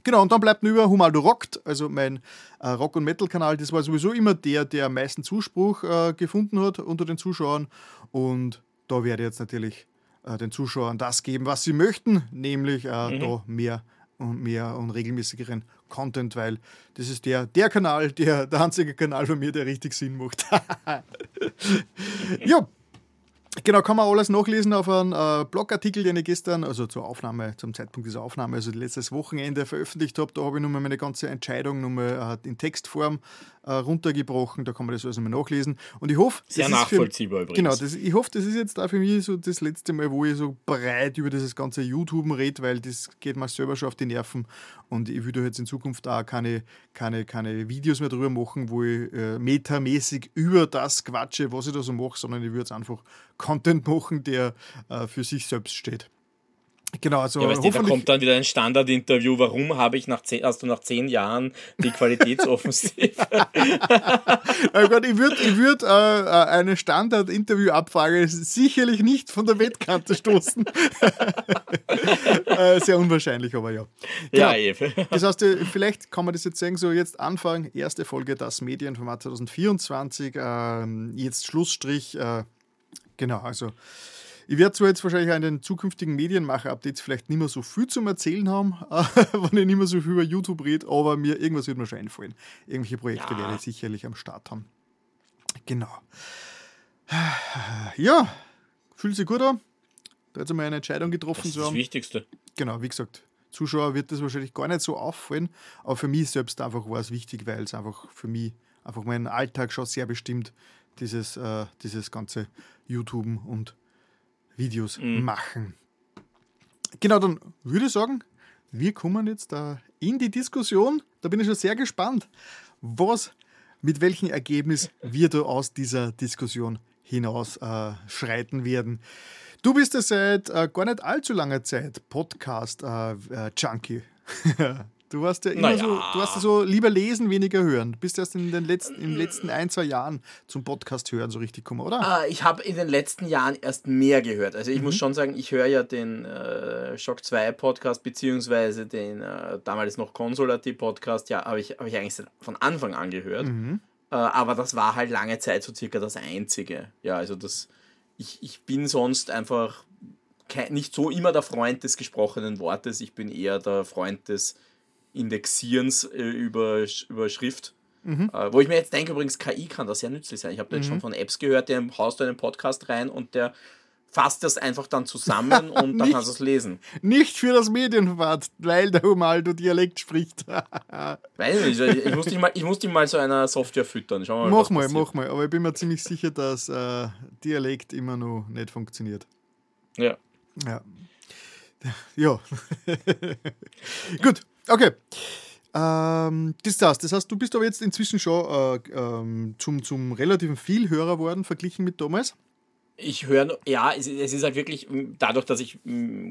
Genau, und dann bleibt nur über Humaldo Rockt, also mein äh, Rock- und Metal-Kanal. Das war sowieso immer der, der am meisten Zuspruch äh, gefunden hat unter den Zuschauern. Und da werde ich jetzt natürlich äh, den Zuschauern das geben, was sie möchten, nämlich äh, mhm. da mehr und mehr und regelmäßigeren Content, weil das ist der, der Kanal, der, der einzige Kanal von mir, der richtig Sinn macht. [laughs] ja, Genau, kann man alles nachlesen auf einem äh, Blogartikel, den ich gestern, also zur Aufnahme, zum Zeitpunkt dieser Aufnahme, also letztes Wochenende veröffentlicht habe. Da habe ich nochmal meine ganze Entscheidung nochmal äh, in Textform äh, runtergebrochen. Da kann man das alles nochmal nachlesen. Und ich hoffe, sehr nachvollziehbar für, Genau, das, ich hoffe, das ist jetzt auch für mich so das letzte Mal, wo ich so breit über dieses ganze YouTube rede, weil das geht mir selber schon auf die Nerven. Und ich würde jetzt in Zukunft auch keine, keine, keine Videos mehr drüber machen, wo ich äh, metamäßig über das quatsche, was ich da so mache, sondern ich würde es einfach Content machen, der äh, für sich selbst steht. Genau, also ja, weißt du, da kommt dann wieder ein Standardinterview. Warum habe ich nach zehn, hast du nach zehn Jahren die Qualitätsoffensive? [laughs] oh Gott, ich würde ich würd, äh, äh eine Standardinterview-Abfrage sicherlich nicht von der Wettkante stoßen. [laughs] äh, sehr unwahrscheinlich, aber ja. Genau. Ja, [laughs] eben. das heißt, äh, vielleicht kann man das jetzt sagen, so jetzt Anfang, erste Folge das Medienformat 2024, äh, jetzt Schlussstrich, äh, genau, also ich werde zwar jetzt wahrscheinlich an den zukünftigen Medienmacher-Updates vielleicht nicht mehr so viel zum Erzählen haben, [laughs] wenn ich nicht mehr so viel über YouTube rede, aber mir irgendwas wird mir schon einfallen. Irgendwelche Projekte ja. werde ich sicherlich am Start haben. Genau. Ja, fühlt sich gut an. Da hat einmal eine Entscheidung getroffen das ist Das Wichtigste. Genau, wie gesagt, Zuschauer wird das wahrscheinlich gar nicht so auffallen, aber für mich selbst einfach war es wichtig, weil es einfach für mich einfach meinen Alltag schon sehr bestimmt, dieses, äh, dieses ganze YouTube und Videos mhm. machen. Genau, dann würde ich sagen, wir kommen jetzt da in die Diskussion. Da bin ich schon sehr gespannt, was, mit welchem Ergebnis wir da aus dieser Diskussion hinaus äh, schreiten werden. Du bist ja seit äh, gar nicht allzu langer Zeit Podcast-Junkie. Äh, [laughs] Du warst ja immer naja. so, du hast ja so lieber lesen, weniger hören. Du bist erst in den letzten, in den letzten ein, zwei Jahren zum Podcast hören so richtig gekommen, oder? Ah, ich habe in den letzten Jahren erst mehr gehört. Also ich mhm. muss schon sagen, ich höre ja den äh, Shock 2 Podcast, beziehungsweise den äh, damals noch Consolati Podcast, ja, habe ich, hab ich eigentlich von Anfang an gehört. Mhm. Äh, aber das war halt lange Zeit so circa das Einzige. Ja, also das, ich, ich bin sonst einfach kein, nicht so immer der Freund des gesprochenen Wortes, ich bin eher der Freund des Indexierens äh, über, über Schrift. Mhm. Äh, wo ich mir jetzt denke, übrigens, KI kann das sehr nützlich sein. Ich habe da jetzt mhm. schon von Apps gehört, der haust du einen Podcast rein und der fasst das einfach dann zusammen [laughs] und dann kannst du es lesen. Nicht für das Medienformat, weil der Humaldo Dialekt spricht. [laughs] Weiß nicht, ich muss dich mal, ich muss dich mal so einer Software füttern. Mal, mach mal, passiert. mach mal. Aber ich bin mir ziemlich sicher, dass äh, Dialekt immer noch nicht funktioniert. Ja. Ja. [laughs] Ja. Gut, Okay. Ähm, das heißt, das heißt, du bist aber jetzt inzwischen schon äh, ähm, zum, zum relativen Vielhörer worden, verglichen mit damals? Ich höre, ja, es, es, ist halt wirklich dadurch, dass ich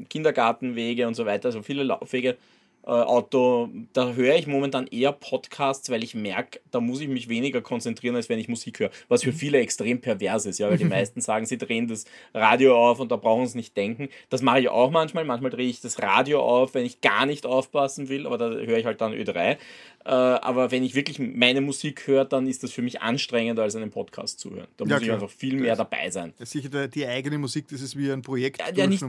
Kindergartenwege und so weiter, so viele Laufwege Auto, da höre ich momentan eher Podcasts, weil ich merke, da muss ich mich weniger konzentrieren, als wenn ich Musik höre. Was für mhm. viele extrem pervers ist, ja, weil die meisten sagen, sie drehen das Radio auf und da brauchen sie nicht denken. Das mache ich auch manchmal. Manchmal drehe ich das Radio auf, wenn ich gar nicht aufpassen will, aber da höre ich halt dann Ö3. Äh, aber wenn ich wirklich meine Musik höre, dann ist das für mich anstrengender als einen Podcast zu hören. Da muss ja, ich einfach viel mehr dabei sein. Ja, sicher die eigene Musik, das ist wie ein Projekt. Ja, ja nicht,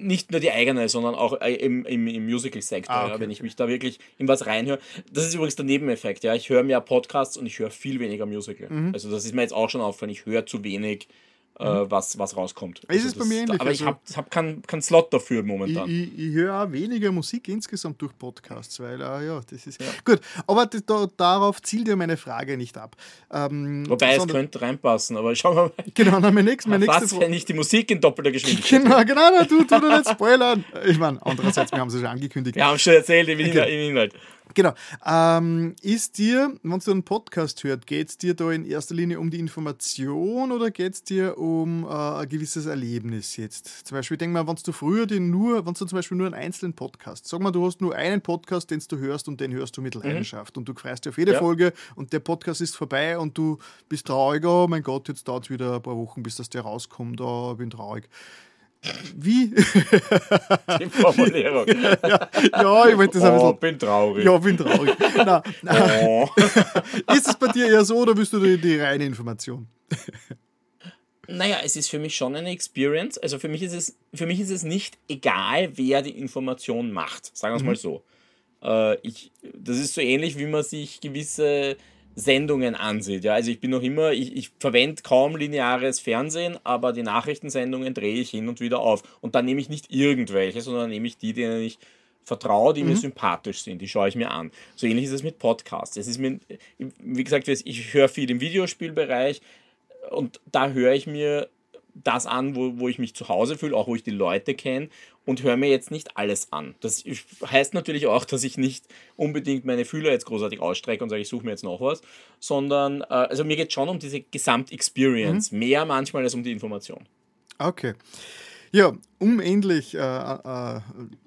nicht, nur die eigene, sondern auch äh, im, im, im Musical-Sektor, ah, okay. wenn ich mich da wirklich in was reinhöre. Das ist übrigens der Nebeneffekt. Ja, ich höre mehr Podcasts und ich höre viel weniger Musical. Mhm. Also das ist mir jetzt auch schon aufgefallen. Ich höre zu wenig äh, mhm. was, was rauskommt. Also ist es bei mir ähnlich. Aber also ich habe hab keinen kein Slot dafür momentan. Ich, ich, ich höre auch weniger Musik insgesamt durch Podcasts, weil, äh, ja, das ist. Ja. Gut, aber das, da, darauf zielt ja meine Frage nicht ab. Ähm, Wobei es könnte reinpassen, aber schauen wir mal. Genau, dann mein nächstes, mein nächstes Was, wenn ich die Musik in doppelter Geschwindigkeit Genau, genau, na, du, du nicht spoilern. Ich meine, andererseits, wir haben es ja schon angekündigt. Wir haben schon erzählt im. Im Inhalt. Genau. Ähm, ist dir, wenn du einen Podcast hört, geht es dir da in erster Linie um die Information oder geht es dir um äh, ein gewisses Erlebnis jetzt? Zum Beispiel, denk mal, wenn du früher den nur, wenn du zum Beispiel nur einen einzelnen Podcast, sag mal, du hast nur einen Podcast, den du hörst und den hörst du mit mhm. Leidenschaft mhm. und du freust dich auf jede ja. Folge und der Podcast ist vorbei und du bist traurig, oh mein Gott, jetzt dauert es wieder ein paar Wochen, bis das der rauskommt, oh, bin traurig. Wie? [laughs] Die Formulierung. ja, ja, ich wollte das ein bisschen. Oh, bin traurig. Ja, bin traurig. Na, na. Oh. [laughs] ist es bei dir eher so oder bist du die, die reine Information? Naja, es ist für mich schon eine Experience. Also für mich ist es, für mich ist es nicht egal, wer die Information macht. Sagen wir es mhm. mal so. Äh, ich, das ist so ähnlich, wie man sich gewisse Sendungen ansieht. Ja, also ich bin noch immer, ich, ich verwende kaum lineares Fernsehen, aber die Nachrichtensendungen drehe ich hin und wieder auf. Und dann nehme ich nicht irgendwelche, sondern nehme ich die, denen ich vertraue, die mhm. mir sympathisch sind. Die schaue ich mir an. So ähnlich ist es mit Podcasts. Es ist mir, wie gesagt, ich höre viel im Videospielbereich und da höre ich mir das an, wo, wo ich mich zu Hause fühle, auch wo ich die Leute kenne und höre mir jetzt nicht alles an. Das heißt natürlich auch, dass ich nicht unbedingt meine Fühler jetzt großartig ausstrecke und sage, ich suche mir jetzt noch was, sondern äh, also mir geht es schon um diese Gesamtexperience, mhm. mehr manchmal als um die Information. Okay. Ja, um endlich äh, äh,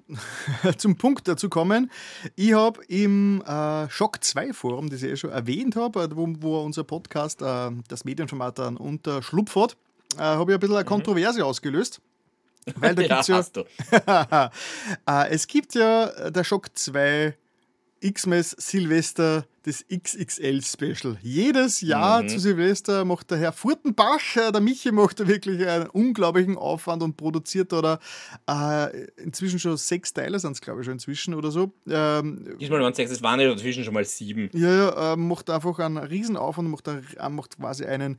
[laughs] zum Punkt zu kommen, ich habe im äh, Shock 2 Forum, das ich eh schon erwähnt habe, wo, wo unser Podcast äh, das Medienformat dann unterschlupft, äh, habe ich ein bisschen eine mhm. Kontroverse mhm. ausgelöst. Weil da [laughs] ja, gibt's ja, [laughs] äh, es gibt ja äh, der Schock 2 Xmas Silvester das XXL Special. Jedes Jahr mhm. zu Silvester macht der Herr Furtenbach, äh, der Michi macht da wirklich einen unglaublichen Aufwand und produziert da äh, inzwischen schon sechs Teile sind es glaube ich schon inzwischen oder so. Ähm, Diesmal waren es sechs, es waren ja inzwischen schon mal sieben. Ja, ja, äh, macht einfach einen Riesenaufwand, macht, macht quasi einen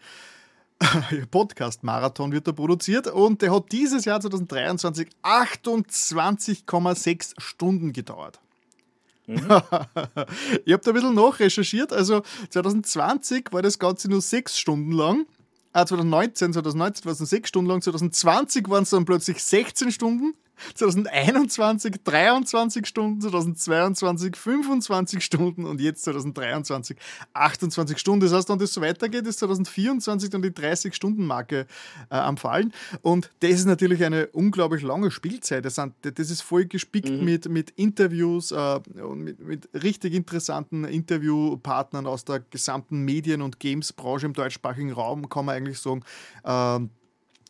[laughs] Podcast-Marathon wird da produziert und der hat dieses Jahr 2023 28,6 Stunden gedauert. Mhm. [laughs] ich habe da ein bisschen nachrecherchiert. Also 2020 war das Ganze nur sechs Stunden lang. Ah, 2019, 2019 war es nur sechs Stunden lang. 2020 waren es dann plötzlich 16 Stunden. 2021 23 Stunden, 2022 25 Stunden und jetzt 2023 28 Stunden. Das heißt, wenn das so weitergeht, ist 2024 dann die 30-Stunden-Marke äh, am Fallen. Und das ist natürlich eine unglaublich lange Spielzeit. Das, sind, das ist voll gespickt mhm. mit, mit Interviews äh, und mit, mit richtig interessanten Interviewpartnern aus der gesamten Medien- und Games-Branche im deutschsprachigen Raum, kann man eigentlich sagen. Äh,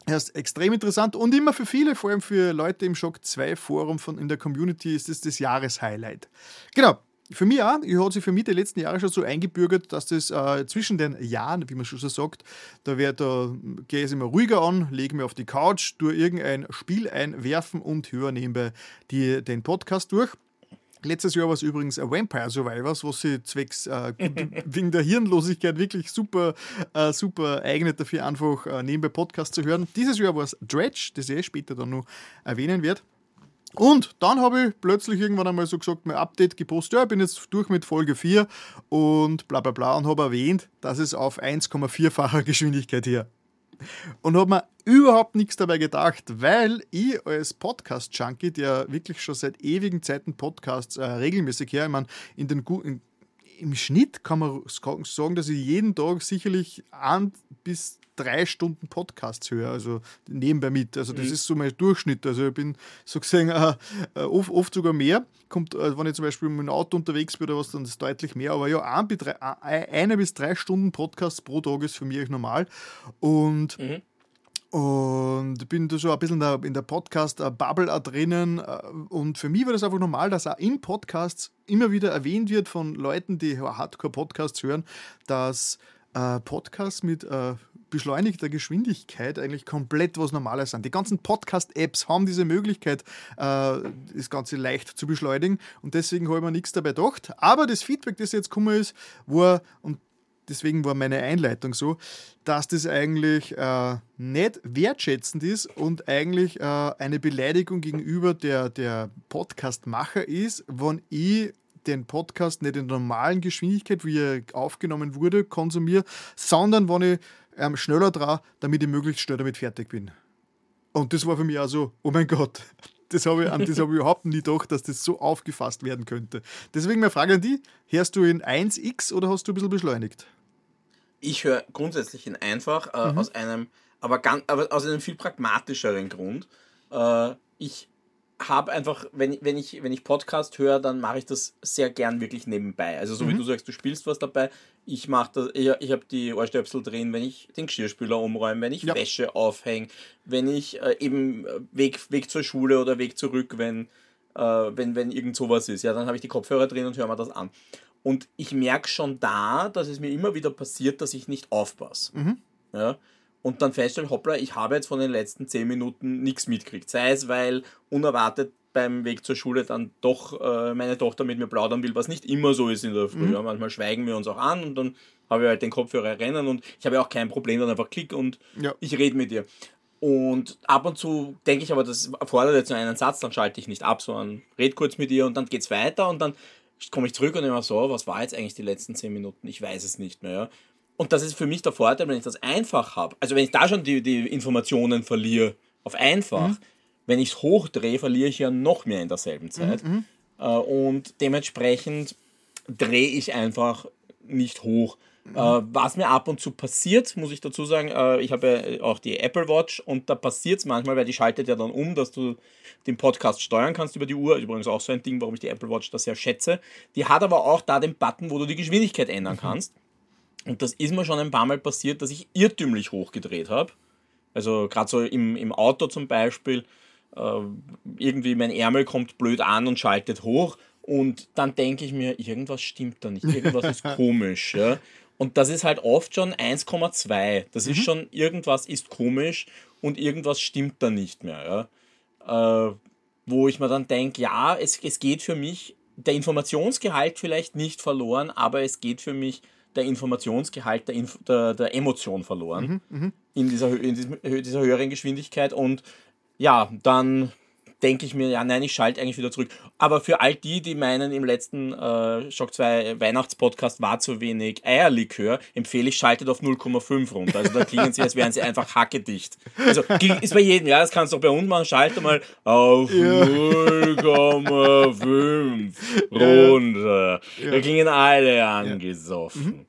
er ist extrem interessant und immer für viele, vor allem für Leute im Shock 2 Forum von in der Community, ist es das Jahreshighlight. Genau. Für mich auch, ich hat sich für mich die letzten Jahre schon so eingebürgert, dass das äh, zwischen den Jahren, wie man schon so sagt, da, da gehe ich immer ruhiger an, lege mir auf die Couch, tue irgendein Spiel einwerfen und höre nebenbei die, den Podcast durch. Letztes Jahr war es übrigens ein Vampire Survivors, was sie zwecks äh, wegen der Hirnlosigkeit wirklich super, äh, super eignet dafür, einfach äh, nebenbei Podcast zu hören. Dieses Jahr war es Dredge, das ich später dann noch erwähnen werde. Und dann habe ich plötzlich irgendwann einmal so gesagt, mein Update gepostet, ja, ich bin jetzt durch mit Folge 4 und bla bla bla und habe erwähnt, dass es auf 1,4-facher Geschwindigkeit hier und habe mir überhaupt nichts dabei gedacht, weil ich als Podcast-Junkie, der wirklich schon seit ewigen Zeiten Podcasts äh, regelmäßig her, ich meine, in den in, im Schnitt kann man sagen, dass ich jeden Tag sicherlich ein bis drei Stunden Podcasts höre, also nebenbei mit. Also das mhm. ist so mein Durchschnitt. Also ich bin so gesehen äh, äh, oft, oft, sogar mehr. Kommt, äh, wenn ich zum Beispiel mit dem Auto unterwegs bin oder was, dann ist deutlich mehr. Aber ja, ein drei, eine bis drei Stunden Podcasts pro Tag ist für mich normal. Und mhm. und bin da so ein bisschen in der, in der Podcast-Bubble drinnen. Und für mich war das einfach normal, dass auch in Podcasts immer wieder erwähnt wird von Leuten, die Hardcore-Podcasts hören, dass äh, Podcasts mit äh, beschleunigter Geschwindigkeit eigentlich komplett was Normales sind. Die ganzen Podcast-Apps haben diese Möglichkeit, äh, das Ganze leicht zu beschleunigen und deswegen habe ich mir nichts dabei gedacht. Aber das Feedback, das jetzt gekommen ist, war, und deswegen war meine Einleitung so, dass das eigentlich äh, nicht wertschätzend ist und eigentlich äh, eine Beleidigung gegenüber der, der Podcast-Macher ist, wenn ich den Podcast nicht in der normalen Geschwindigkeit, wie er aufgenommen wurde, konsumiere, sondern wenn ich ähm, schneller dran, damit ich möglichst schnell damit fertig bin. Und das war für mich auch so, oh mein Gott, [laughs] das habe ich, an das habe ich überhaupt nie gedacht, dass das so aufgefasst werden könnte. Deswegen meine Frage an dich, hörst du in 1x oder hast du ein bisschen beschleunigt? Ich höre grundsätzlich in einfach, äh, mhm. aus einem, aber, ganz, aber aus einem viel pragmatischeren Grund. Äh, ich habe einfach, wenn, wenn, ich, wenn ich Podcast höre, dann mache ich das sehr gern wirklich nebenbei. Also so mhm. wie du sagst, du spielst was dabei. Ich mache das, ich, ich habe die Ohrstöpsel drin, wenn ich den Geschirrspüler umräume, wenn ich ja. Wäsche aufhänge, wenn ich äh, eben äh, Weg, Weg zur Schule oder Weg zurück, wenn, äh, wenn, wenn irgend sowas ist. Ja, dann habe ich die Kopfhörer drin und höre mir das an. Und ich merke schon da, dass es mir immer wieder passiert, dass ich nicht aufpasse. Mhm. Ja und dann feststellen, hoppla, ich habe jetzt von den letzten zehn Minuten nichts mitgekriegt. Sei es, weil unerwartet beim Weg zur Schule dann doch äh, meine Tochter mit mir plaudern will, was nicht immer so ist in der Früh. Mhm. Ja, manchmal schweigen wir uns auch an und dann habe ich halt den Kopfhörer rennen und ich habe auch kein Problem, dann einfach klick und ja. ich rede mit dir. Und ab und zu denke ich aber, das erfordert jetzt nur einen Satz, dann schalte ich nicht ab, sondern red kurz mit ihr und dann geht es weiter und dann komme ich zurück und immer so, was war jetzt eigentlich die letzten zehn Minuten? Ich weiß es nicht mehr. Und das ist für mich der Vorteil, wenn ich das einfach habe. Also wenn ich da schon die, die Informationen verliere auf einfach, mhm. wenn ich es hochdrehe, verliere ich ja noch mehr in derselben Zeit. Mhm. mhm. Äh, und dementsprechend drehe ich einfach nicht hoch. Mhm. Äh, was mir ab und zu passiert, muss ich dazu sagen, äh, ich habe ja auch die Apple Watch und da passiert es manchmal, weil die schaltet ja dann um, dass du den Podcast steuern kannst über die Uhr. Übrigens auch so ein Ding, warum ich die Apple Watch da sehr schätze. Die hat aber auch da den Button, wo du die Geschwindigkeit ändern mhm. Und das ist mir schon ein paar Mal passiert, dass ich irrtümlich hochgedreht habe. Also gerade so im, im Auto zum Beispiel, äh, irgendwie mein Ärmel kommt blöd an und schaltet hoch und dann denke ich mir, irgendwas stimmt da nicht, irgendwas ist [laughs] komisch. Ja? Und das ist halt oft schon 1,2. Das mhm. ist schon, irgendwas ist komisch und irgendwas stimmt da nicht mehr. Ja? Äh, wo ich mir dann denke, ja, es, es geht für mich, der Informationsgehalt vielleicht nicht verloren, aber es geht für mich der Informationsgehalt der, Inf der, der Emotion verloren mhm, mhm, in, dieser, in diesem, dieser höheren Geschwindigkeit und ja, dann denke ich mir, ja, nein, ich schalte eigentlich wieder zurück. Aber für all die, die meinen, im letzten äh, Shock 2 Weihnachtspodcast war zu wenig Eierlikör, empfehle ich, schaltet auf 0,5 runter. Also da klingen sie, als wären sie einfach hackedicht. Also ist bei jedem, ja, das kannst du auch bei uns machen, schalte mal auf ja. 0,5 runter. Ja. Da klingen alle angesoffen. Mhm.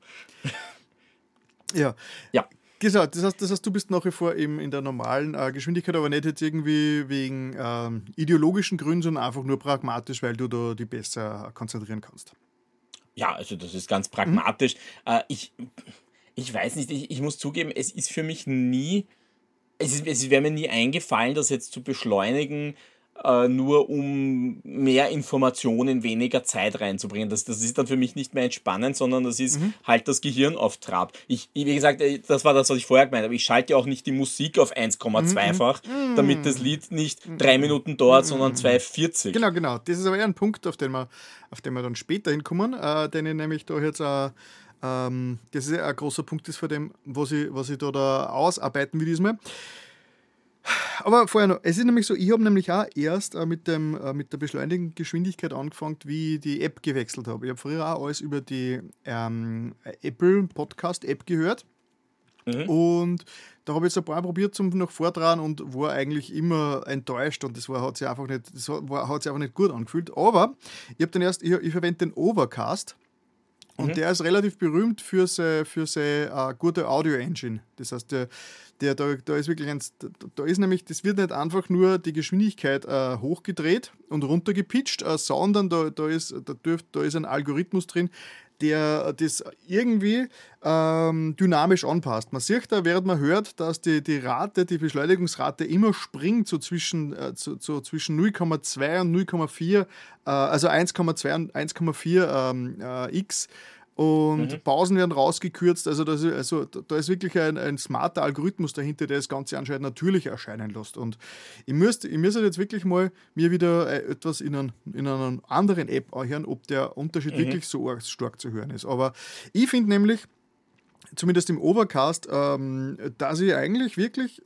Ja. Ja. Genau, das heißt, das heißt, du bist nach wie vor eben in der normalen äh, Geschwindigkeit, aber nicht jetzt irgendwie wegen ähm, ideologischen Gründen, sondern einfach nur pragmatisch, weil du da die besser konzentrieren kannst. Ja, also das ist ganz pragmatisch. Mhm. Äh, ich, ich weiß nicht, ich, ich muss zugeben, es ist für mich nie, es, es wäre mir nie eingefallen, das jetzt zu beschleunigen, äh, nur um mehr Informationen in weniger Zeit reinzubringen. Das, das ist dann für mich nicht mehr entspannend, sondern das ist mhm. halt das Gehirn auf Trab. Ich, wie gesagt, äh, das war das, was ich vorher gemeint habe. Ich schalte ja auch nicht die Musik auf 1,2-fach, mhm. damit das Lied nicht mhm. drei Minuten dauert, mhm. sondern 2,40. Genau, genau. Das ist aber eher ein Punkt, auf den wir, auf den wir dann später hinkommen, äh, den ich nämlich da jetzt ähm, das ist ein großer Punkt ist vor dem, was ich, was ich da, da ausarbeiten will diesmal. Aber vorher noch, es ist nämlich so, ich habe nämlich auch erst äh, mit, dem, äh, mit der beschleunigten Geschwindigkeit angefangen, wie ich die App gewechselt habe. Ich habe früher auch alles über die ähm, Apple Podcast App gehört. Mhm. Und da habe ich jetzt ein paar probiert zum noch vortragen und war eigentlich immer enttäuscht und das war, hat sich einfach nicht, das war, hat sich einfach nicht gut angefühlt. Aber ich habe dann erst, ich, ich verwende den Overcast. Und mhm. der ist relativ berühmt für seine, für seine uh, gute Audio-Engine. Das heißt, der, der, da, da ist wirklich ein, da ist nämlich, das wird nicht einfach nur die Geschwindigkeit uh, hochgedreht und runtergepitcht, uh, sondern da, da, ist, da, dürft, da ist ein Algorithmus drin, der das irgendwie ähm, dynamisch anpasst. Man sieht da, während man hört, dass die, die Rate, die Beschleunigungsrate immer springt, so zwischen, äh, zu, so zwischen 0,2 und 0,4, äh, also 1,2 und 1,4 ähm, äh, x und mhm. Pausen werden rausgekürzt. Also, das also da ist wirklich ein, ein smarter Algorithmus dahinter, der das Ganze anscheinend natürlich erscheinen lässt. Und ich müsste ich müsste jetzt wirklich mal mir wieder äh, etwas in, ein, in einer anderen App hören, ob der Unterschied mhm. wirklich so stark zu hören ist. Aber ich finde nämlich, zumindest im Overcast, ähm, dass ich eigentlich wirklich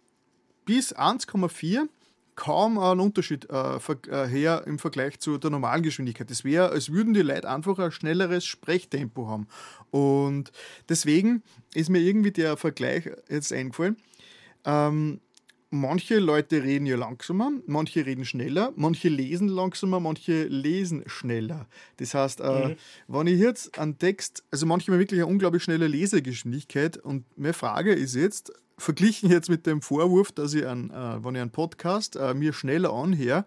bis 1,4 kaum einen Unterschied äh, äh, her im Vergleich zu der normalen Geschwindigkeit. Es wäre, als würden die Leute einfach ein schnelleres Sprechtempo haben. Und deswegen ist mir irgendwie der Vergleich jetzt eingefallen. Ähm, manche Leute reden ja langsamer, manche reden schneller, manche lesen langsamer, manche lesen schneller. Das heißt, äh, mhm. wenn ich jetzt einen Text, also manche haben wirklich eine unglaublich schnelle Lesegeschwindigkeit und meine Frage ist jetzt, verglichen jetzt mit dem Vorwurf, dass ich, ein, äh, wenn ich einen Podcast äh, mir schneller anhöre,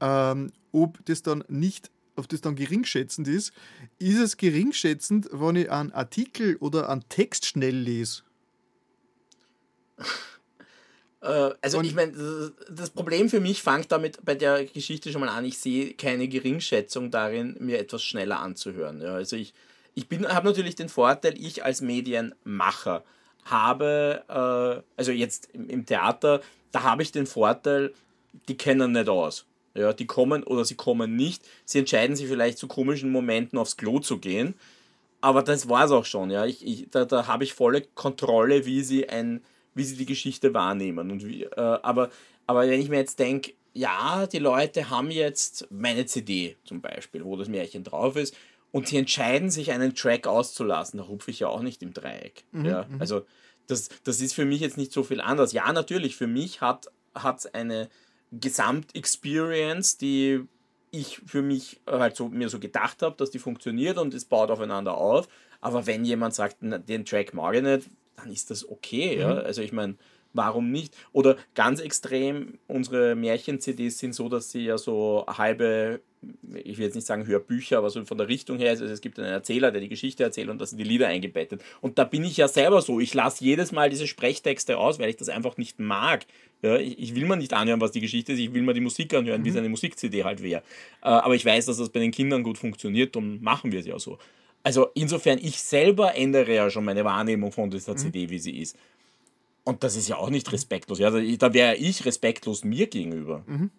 ähm, ob das dann nicht ob das dann geringschätzend ist, ist es geringschätzend, wenn ich einen Artikel oder einen Text schnell lese? Äh, also Und ich meine, das Problem für mich fängt damit bei der Geschichte schon mal an. Ich sehe keine Geringschätzung darin, mir etwas schneller anzuhören. Ja, also ich, ich habe natürlich den Vorteil, ich als Medienmacher habe, äh, also jetzt im, im Theater, da habe ich den Vorteil, die kennen nicht aus. Ja, die kommen oder sie kommen nicht. Sie entscheiden sich vielleicht zu komischen Momenten aufs Klo zu gehen. Aber das war es auch schon. Ja. Ich, ich, da da habe ich volle Kontrolle, wie sie, ein, wie sie die Geschichte wahrnehmen. Und wie, äh, aber, aber wenn ich mir jetzt denke, ja, die Leute haben jetzt meine CD zum Beispiel, wo das Märchen drauf ist, und sie entscheiden sich, einen Track auszulassen. Da rupfe ich ja auch nicht im Dreieck. Mhm, ja, mhm. also das, das ist für mich jetzt nicht so viel anders. Ja, natürlich, für mich hat es eine Gesamtexperience, die ich für mich halt so mir so gedacht habe, dass die funktioniert und es baut aufeinander auf. Aber wenn jemand sagt, den Track mag ich nicht, dann ist das okay. Mhm. Ja? Also ich meine, warum nicht? Oder ganz extrem, unsere Märchen-CDs sind so, dass sie ja so halbe, ich will jetzt nicht sagen Hörbücher, aber so von der Richtung her, also es gibt einen Erzähler, der die Geschichte erzählt und da sind die Lieder eingebettet. Und da bin ich ja selber so, ich lasse jedes Mal diese Sprechtexte aus, weil ich das einfach nicht mag. Ja, ich, ich, will mir nicht anhören, was die Geschichte ist, ich will mir die Musik anhören, mhm. wie es eine Musik-CD halt wäre. Äh, aber ich weiß, dass das bei den Kindern gut funktioniert, darum machen wir es ja so. Also insofern, ich selber ändere ja schon meine Wahrnehmung von dieser mhm. CD, wie sie ist. Und das ist ja auch nicht respektlos. Ja? Da wäre ich respektlos mir gegenüber. Mhm.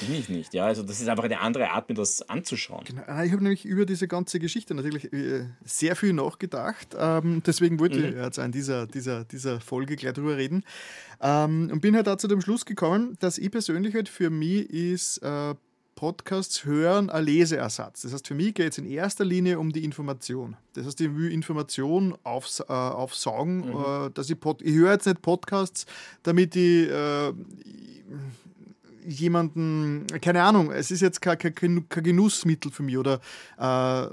Bin ich nicht, ja. Also das ist einfach eine andere Art, mir das anzuschauen. Genau. Ich habe nämlich über diese ganze Geschichte natürlich äh, sehr viel nachgedacht. Ähm, deswegen wollte mhm. ich jetzt an dieser, dieser, dieser Folge gleich drüber reden. Ähm, und bin halt da zu dem Schluss gekommen, dass ich persönlich halt für mich ist äh, Podcasts hören ein Leseersatz. Das heißt, für mich geht es in erster Linie um die Information. Das heißt, ich will Information aufs, äh, aufsaugen. Mhm. Äh, dass ich, ich höre jetzt nicht Podcasts, damit ich, äh, jemanden, keine Ahnung, es ist jetzt kein, kein, kein Genussmittel für mich oder äh,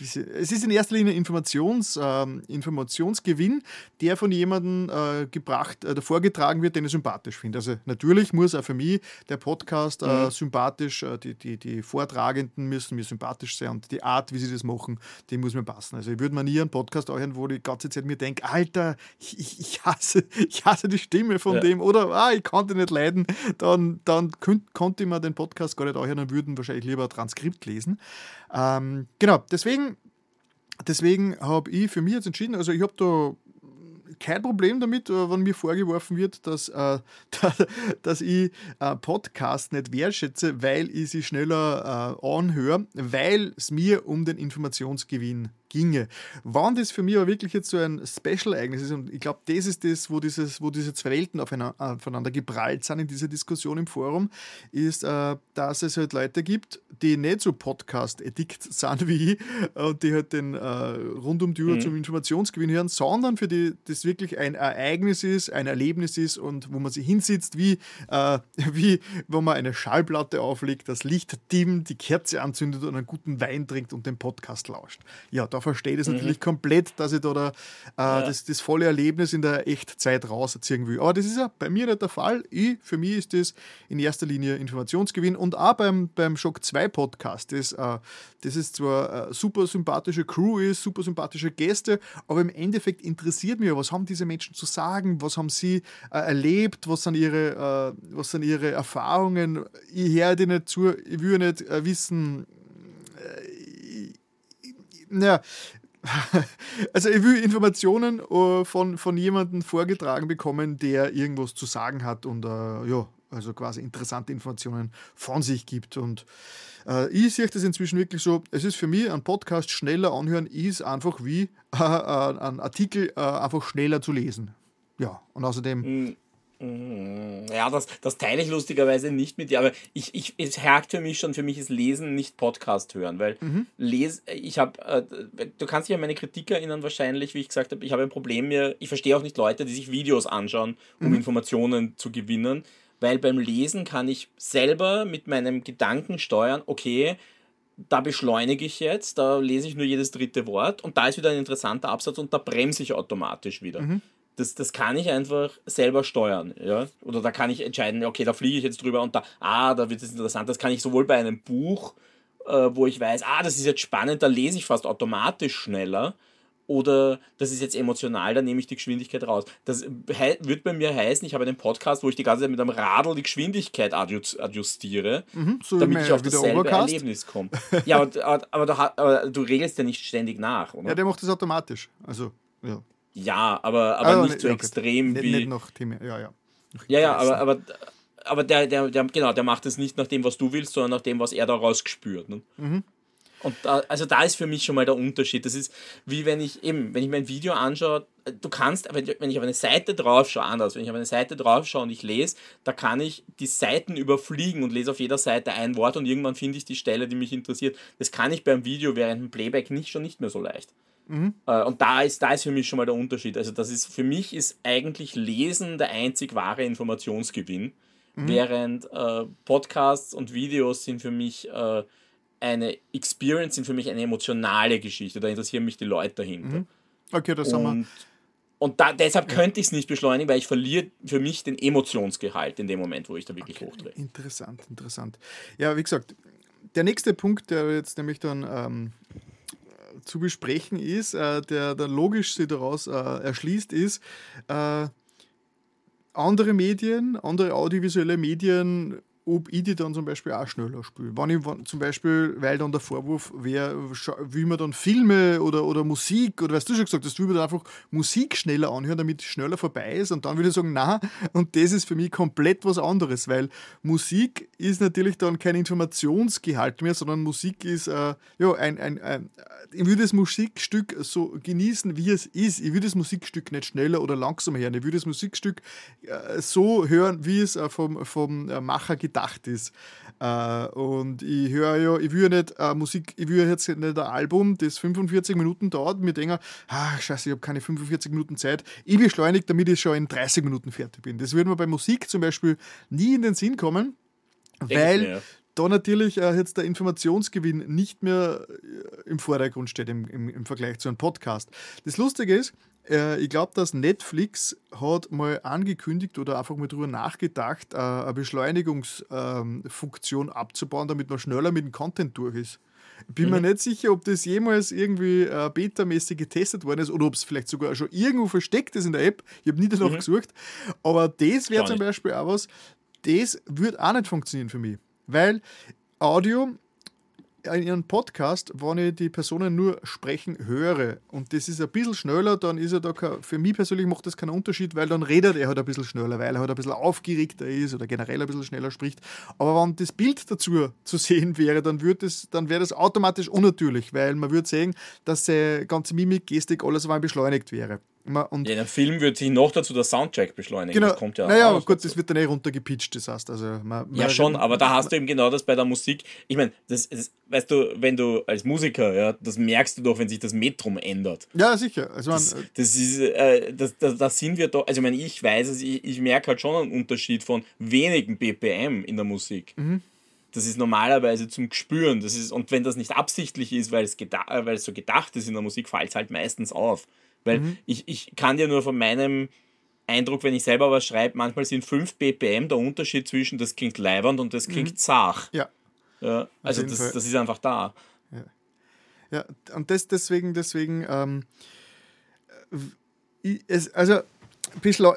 es ist in erster Linie Informations, äh, Informationsgewinn, der von jemandem äh, gebracht, äh, vorgetragen wird, den ich sympathisch finde. Also natürlich muss auch für mich der Podcast äh, mhm. sympathisch, äh, die, die, die Vortragenden müssen mir sympathisch sein und die Art, wie sie das machen, die muss mir passen. Also ich würde mir nie einen Podcast hören, wo ich die ganze Zeit mir denke, Alter, ich, ich, hasse, ich hasse die Stimme von ja. dem oder ah, ich konnte nicht leiden, dann, dann dann konnte man den Podcast gar nicht auch hören würden wahrscheinlich lieber ein Transkript lesen. Ähm, genau, deswegen, deswegen habe ich für mich jetzt entschieden, also ich habe da kein Problem damit, äh, wenn mir vorgeworfen wird, dass, äh, [laughs] dass ich äh, Podcast nicht wertschätze, weil ich sie schneller äh, anhöre, weil es mir um den Informationsgewinn ginge. Wann das für mich aber wirklich jetzt so ein Special-Ereignis ist, und ich glaube, das ist das, wo, dieses, wo diese zwei Welten aufeinander geprallt sind in dieser Diskussion im Forum, ist, äh, dass es halt Leute gibt, die nicht so Podcast-Edikt sind wie ich und die halt den äh, rund um die Uhr mhm. zum Informationsgewinn hören, sondern für die das wirklich ein Ereignis ist, ein Erlebnis ist und wo man sich hinsitzt, wie, äh, wie wenn man eine Schallplatte auflegt, das Licht dimmt, die Kerze anzündet und einen guten Wein trinkt und den Podcast lauscht. Ja, da verstehe das mhm. natürlich komplett, dass ich da, da äh, ja. das, das volle Erlebnis in der Echtzeit rausziehen will. Aber das ist ja bei mir nicht der Fall. Ich, für mich ist das in erster Linie Informationsgewinn und auch beim, beim Shock 2 Podcast, das, äh, das ist zwar eine super sympathische Crew ist, super sympathische Gäste, aber im Endeffekt interessiert mich, was haben diese Menschen zu sagen, was haben sie äh, erlebt, was sind ihre, äh, was sind ihre Erfahrungen. Ich höre die nicht zu, ich will nicht äh, wissen, ja, [laughs] also ich will Informationen äh, von, von jemandem vorgetragen bekommen, der irgendwas zu sagen hat und äh, ja, also quasi interessante Informationen von sich gibt. Und äh, ich sehe das inzwischen wirklich so, es ist für mich ein Podcast schneller anhören, ist einfach wie äh, äh ein Artikel äh, einfach schneller zu lesen. Ja, und außerdem hm. Mhm. Ja, das, das teile ich lustigerweise nicht mit dir, aber ich, ich, es hakt für mich schon, für mich ist Lesen nicht Podcast hören, weil mhm. Les, ich habe, äh, du kannst dich an meine Kritik erinnern wahrscheinlich, wie ich gesagt habe, ich habe ein Problem, mir, ich verstehe auch nicht Leute, die sich Videos anschauen, um mhm. Informationen zu gewinnen, weil beim Lesen kann ich selber mit meinem Gedanken steuern, okay, da beschleunige ich jetzt, da lese ich nur jedes dritte Wort und da ist wieder ein interessanter Absatz und da bremse ich automatisch wieder. Mhm das, das kann ich einfach selber steuern. Ja? Oder da kann ich entscheiden, okay, da fliege ich jetzt drüber und da, ah, da wird es interessant. Das kann ich sowohl bei einem Buch, äh, wo ich weiß, ah, das ist jetzt spannend, da lese ich fast automatisch schneller. Oder das ist jetzt emotional, da nehme ich die Geschwindigkeit raus. Das wird bei mir heißen, ich habe einen Podcast, wo ich die ganze Zeit mit einem Radl die Geschwindigkeit adjustiere, mhm, so damit ich auf dasselbe Erlebnis komme. ja, aber, aber, aber, aber, du regelst ja nicht ständig nach, oder? Ja, der macht das automatisch. Also, ja. Ja, aber, aber also, nicht so extrem nicht, wie. Nicht noch Themen, ja, ja. Ja, ja, aber, aber, aber der, der, der, genau, der macht es nicht nach dem, was du willst, sondern nach dem, was er daraus gespürt. Ne? Mhm. Und da, also da ist für mich schon mal der Unterschied. Das ist wie wenn ich eben, wenn ich mein Video anschaue, du kannst, wenn ich auf eine Seite drauf schaue, anders, wenn ich auf eine Seite drauf schaue und ich lese, da kann ich die Seiten überfliegen und lese auf jeder Seite ein Wort und irgendwann finde ich die Stelle, die mich interessiert. Das kann ich beim Video während dem Playback nicht schon nicht mehr so leicht. Mhm. Und da ist, da ist für mich schon mal der Unterschied. Also das ist für mich ist eigentlich Lesen der einzig wahre Informationsgewinn, mhm. während äh, Podcasts und Videos sind für mich äh, eine Experience, sind für mich eine emotionale Geschichte. Da interessieren mich die Leute dahinter. Mhm. Okay, das und, haben wir. Und da, deshalb könnte ich es nicht beschleunigen, weil ich verliere für mich den Emotionsgehalt in dem Moment, wo ich da wirklich okay. hochdrehe. Interessant, interessant. Ja, wie gesagt, der nächste Punkt, der jetzt nämlich dann ähm, zu besprechen ist, äh, der dann logisch sich daraus äh, erschließt, ist, äh, andere Medien, andere audiovisuelle Medien ob ich die dann zum Beispiel auch schneller spiele. Wenn ich zum Beispiel, weil dann der Vorwurf wäre, wie man dann Filme oder, oder Musik, oder weißt du schon gesagt hast, will man dann einfach Musik schneller anhören, damit es schneller vorbei ist. Und dann würde ich sagen, na, und das ist für mich komplett was anderes, weil Musik ist natürlich dann kein Informationsgehalt mehr, sondern Musik ist, äh, ja, ein, ein, ein, ich würde das Musikstück so genießen, wie es ist. Ich würde das Musikstück nicht schneller oder langsamer hören. Ich würde das Musikstück äh, so hören, wie es äh, vom, vom äh, Macher gedacht gedacht ist. Äh, und ich höre ja, ich will ja nicht äh, Musik, ich will jetzt nicht ein Album, das 45 Minuten dauert, mir denke, ah, scheiße, ich habe keine 45 Minuten Zeit. Ich beschleunige, damit ich schon in 30 Minuten fertig bin. Das würde mir bei Musik zum Beispiel nie in den Sinn kommen, weil mir, ja. da natürlich äh, jetzt der Informationsgewinn nicht mehr äh, im Vordergrund steht im, im, im Vergleich zu einem Podcast. Das Lustige ist, äh, ich glaube, dass Netflix hat mal angekündigt oder einfach mal darüber nachgedacht, äh, eine Beschleunigungsfunktion abzubauen, damit man schneller mit dem Content durch ist. Bin mhm. mir nicht sicher, ob das jemals irgendwie äh, betamäßig getestet worden ist oder ob es vielleicht sogar schon irgendwo versteckt ist in der App. Ich habe nie danach mhm. gesucht. Aber das wäre zum Beispiel auch was, das würde auch nicht funktionieren für mich. Weil Audio in ihrem Podcast, wenn ich die Personen nur sprechen höre und das ist ein bisschen schneller, dann ist er da kein, für mich persönlich macht das keinen Unterschied, weil dann redet er halt ein bisschen schneller, weil er halt ein bisschen aufgeregter ist oder generell ein bisschen schneller spricht. Aber wenn das Bild dazu zu sehen wäre, dann, das, dann wäre das automatisch unnatürlich, weil man würde sehen, dass die ganze Mimik, Gestik, alles auf beschleunigt wäre. Und ja, in einem Film wird sich noch dazu der Soundtrack beschleunigen. Genau. Das kommt ja naja, gut, dazu. das wird dann eh runtergepitcht, das heißt. Also, man, man ja, schon, aber da hast du eben genau das bei der Musik. Ich meine, das, das, weißt du, wenn du als Musiker, ja, das merkst du doch, wenn sich das Metrum ändert. Ja, sicher. Also, das, das ist, äh, das, das, das sind wir doch, also ich meine, ich weiß es, ich, ich merke halt schon einen Unterschied von wenigen BPM in der Musik. Mhm das ist normalerweise zum Gespüren. Das ist, und wenn das nicht absichtlich ist, weil es, weil es so gedacht ist in der Musik, fällt es halt meistens auf. Weil mhm. ich, ich kann dir nur von meinem Eindruck, wenn ich selber was schreibe, manchmal sind 5 BPM der Unterschied zwischen das klingt leibernd und das klingt mhm. zart. Ja. ja also das, das ist einfach da. Ja, ja und das deswegen, deswegen, ähm, es, also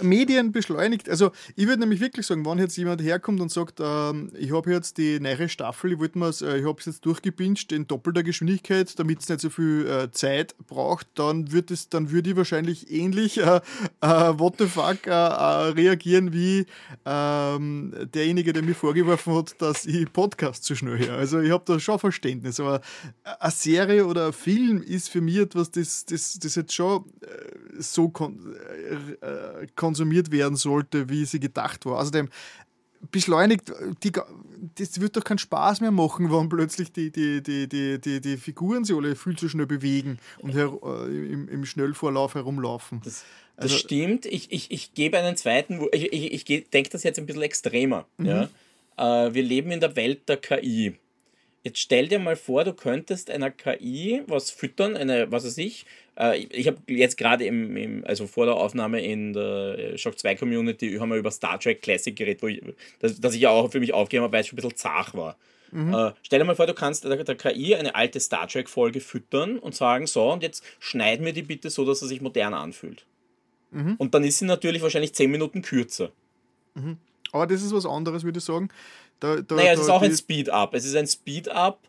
Medien beschleunigt. Also ich würde nämlich wirklich sagen, wenn jetzt jemand herkommt und sagt, ähm, ich habe jetzt die neue Staffel, ich, äh, ich habe es jetzt durchgepinscht in doppelter Geschwindigkeit, damit es nicht so viel äh, Zeit braucht, dann würde würd ich wahrscheinlich ähnlich äh, äh, what the fuck äh, äh, reagieren wie ähm, derjenige, der mir vorgeworfen hat, dass ich Podcast zu schnell höre. Also ich habe da schon Verständnis, aber eine Serie oder ein Film ist für mich etwas, das, das, das jetzt schon so konsumiert werden sollte, wie sie gedacht war. Außerdem beschleunigt, die, das wird doch keinen Spaß mehr machen, wenn plötzlich die, die, die, die, die, die Figuren sich alle viel zu schnell bewegen und her, äh, im, im Schnellvorlauf herumlaufen. Das, das also, stimmt. Ich, ich, ich gebe einen zweiten, ich, ich, ich denke das jetzt ein bisschen extremer. Mhm. Ja? Äh, wir leben in der Welt der KI. Jetzt stell dir mal vor, du könntest einer KI was füttern, eine, was weiß ich. Äh, ich habe jetzt gerade im, im, also vor der Aufnahme in der Shock 2 Community haben wir über Star Trek Classic geredet, wo ich, das, das ich ja auch für mich aufgegeben habe, weil es schon ein bisschen zart war. Mhm. Äh, stell dir mal vor, du kannst der, der KI eine alte Star Trek-Folge füttern und sagen, so, und jetzt schneid mir die bitte so, dass er sich modern anfühlt. Mhm. Und dann ist sie natürlich wahrscheinlich 10 Minuten kürzer. Mhm. Aber das ist was anderes, würde ich sagen. Da, da, naja, es ist auch ein Speed-Up. Es ist ein Speed-Up.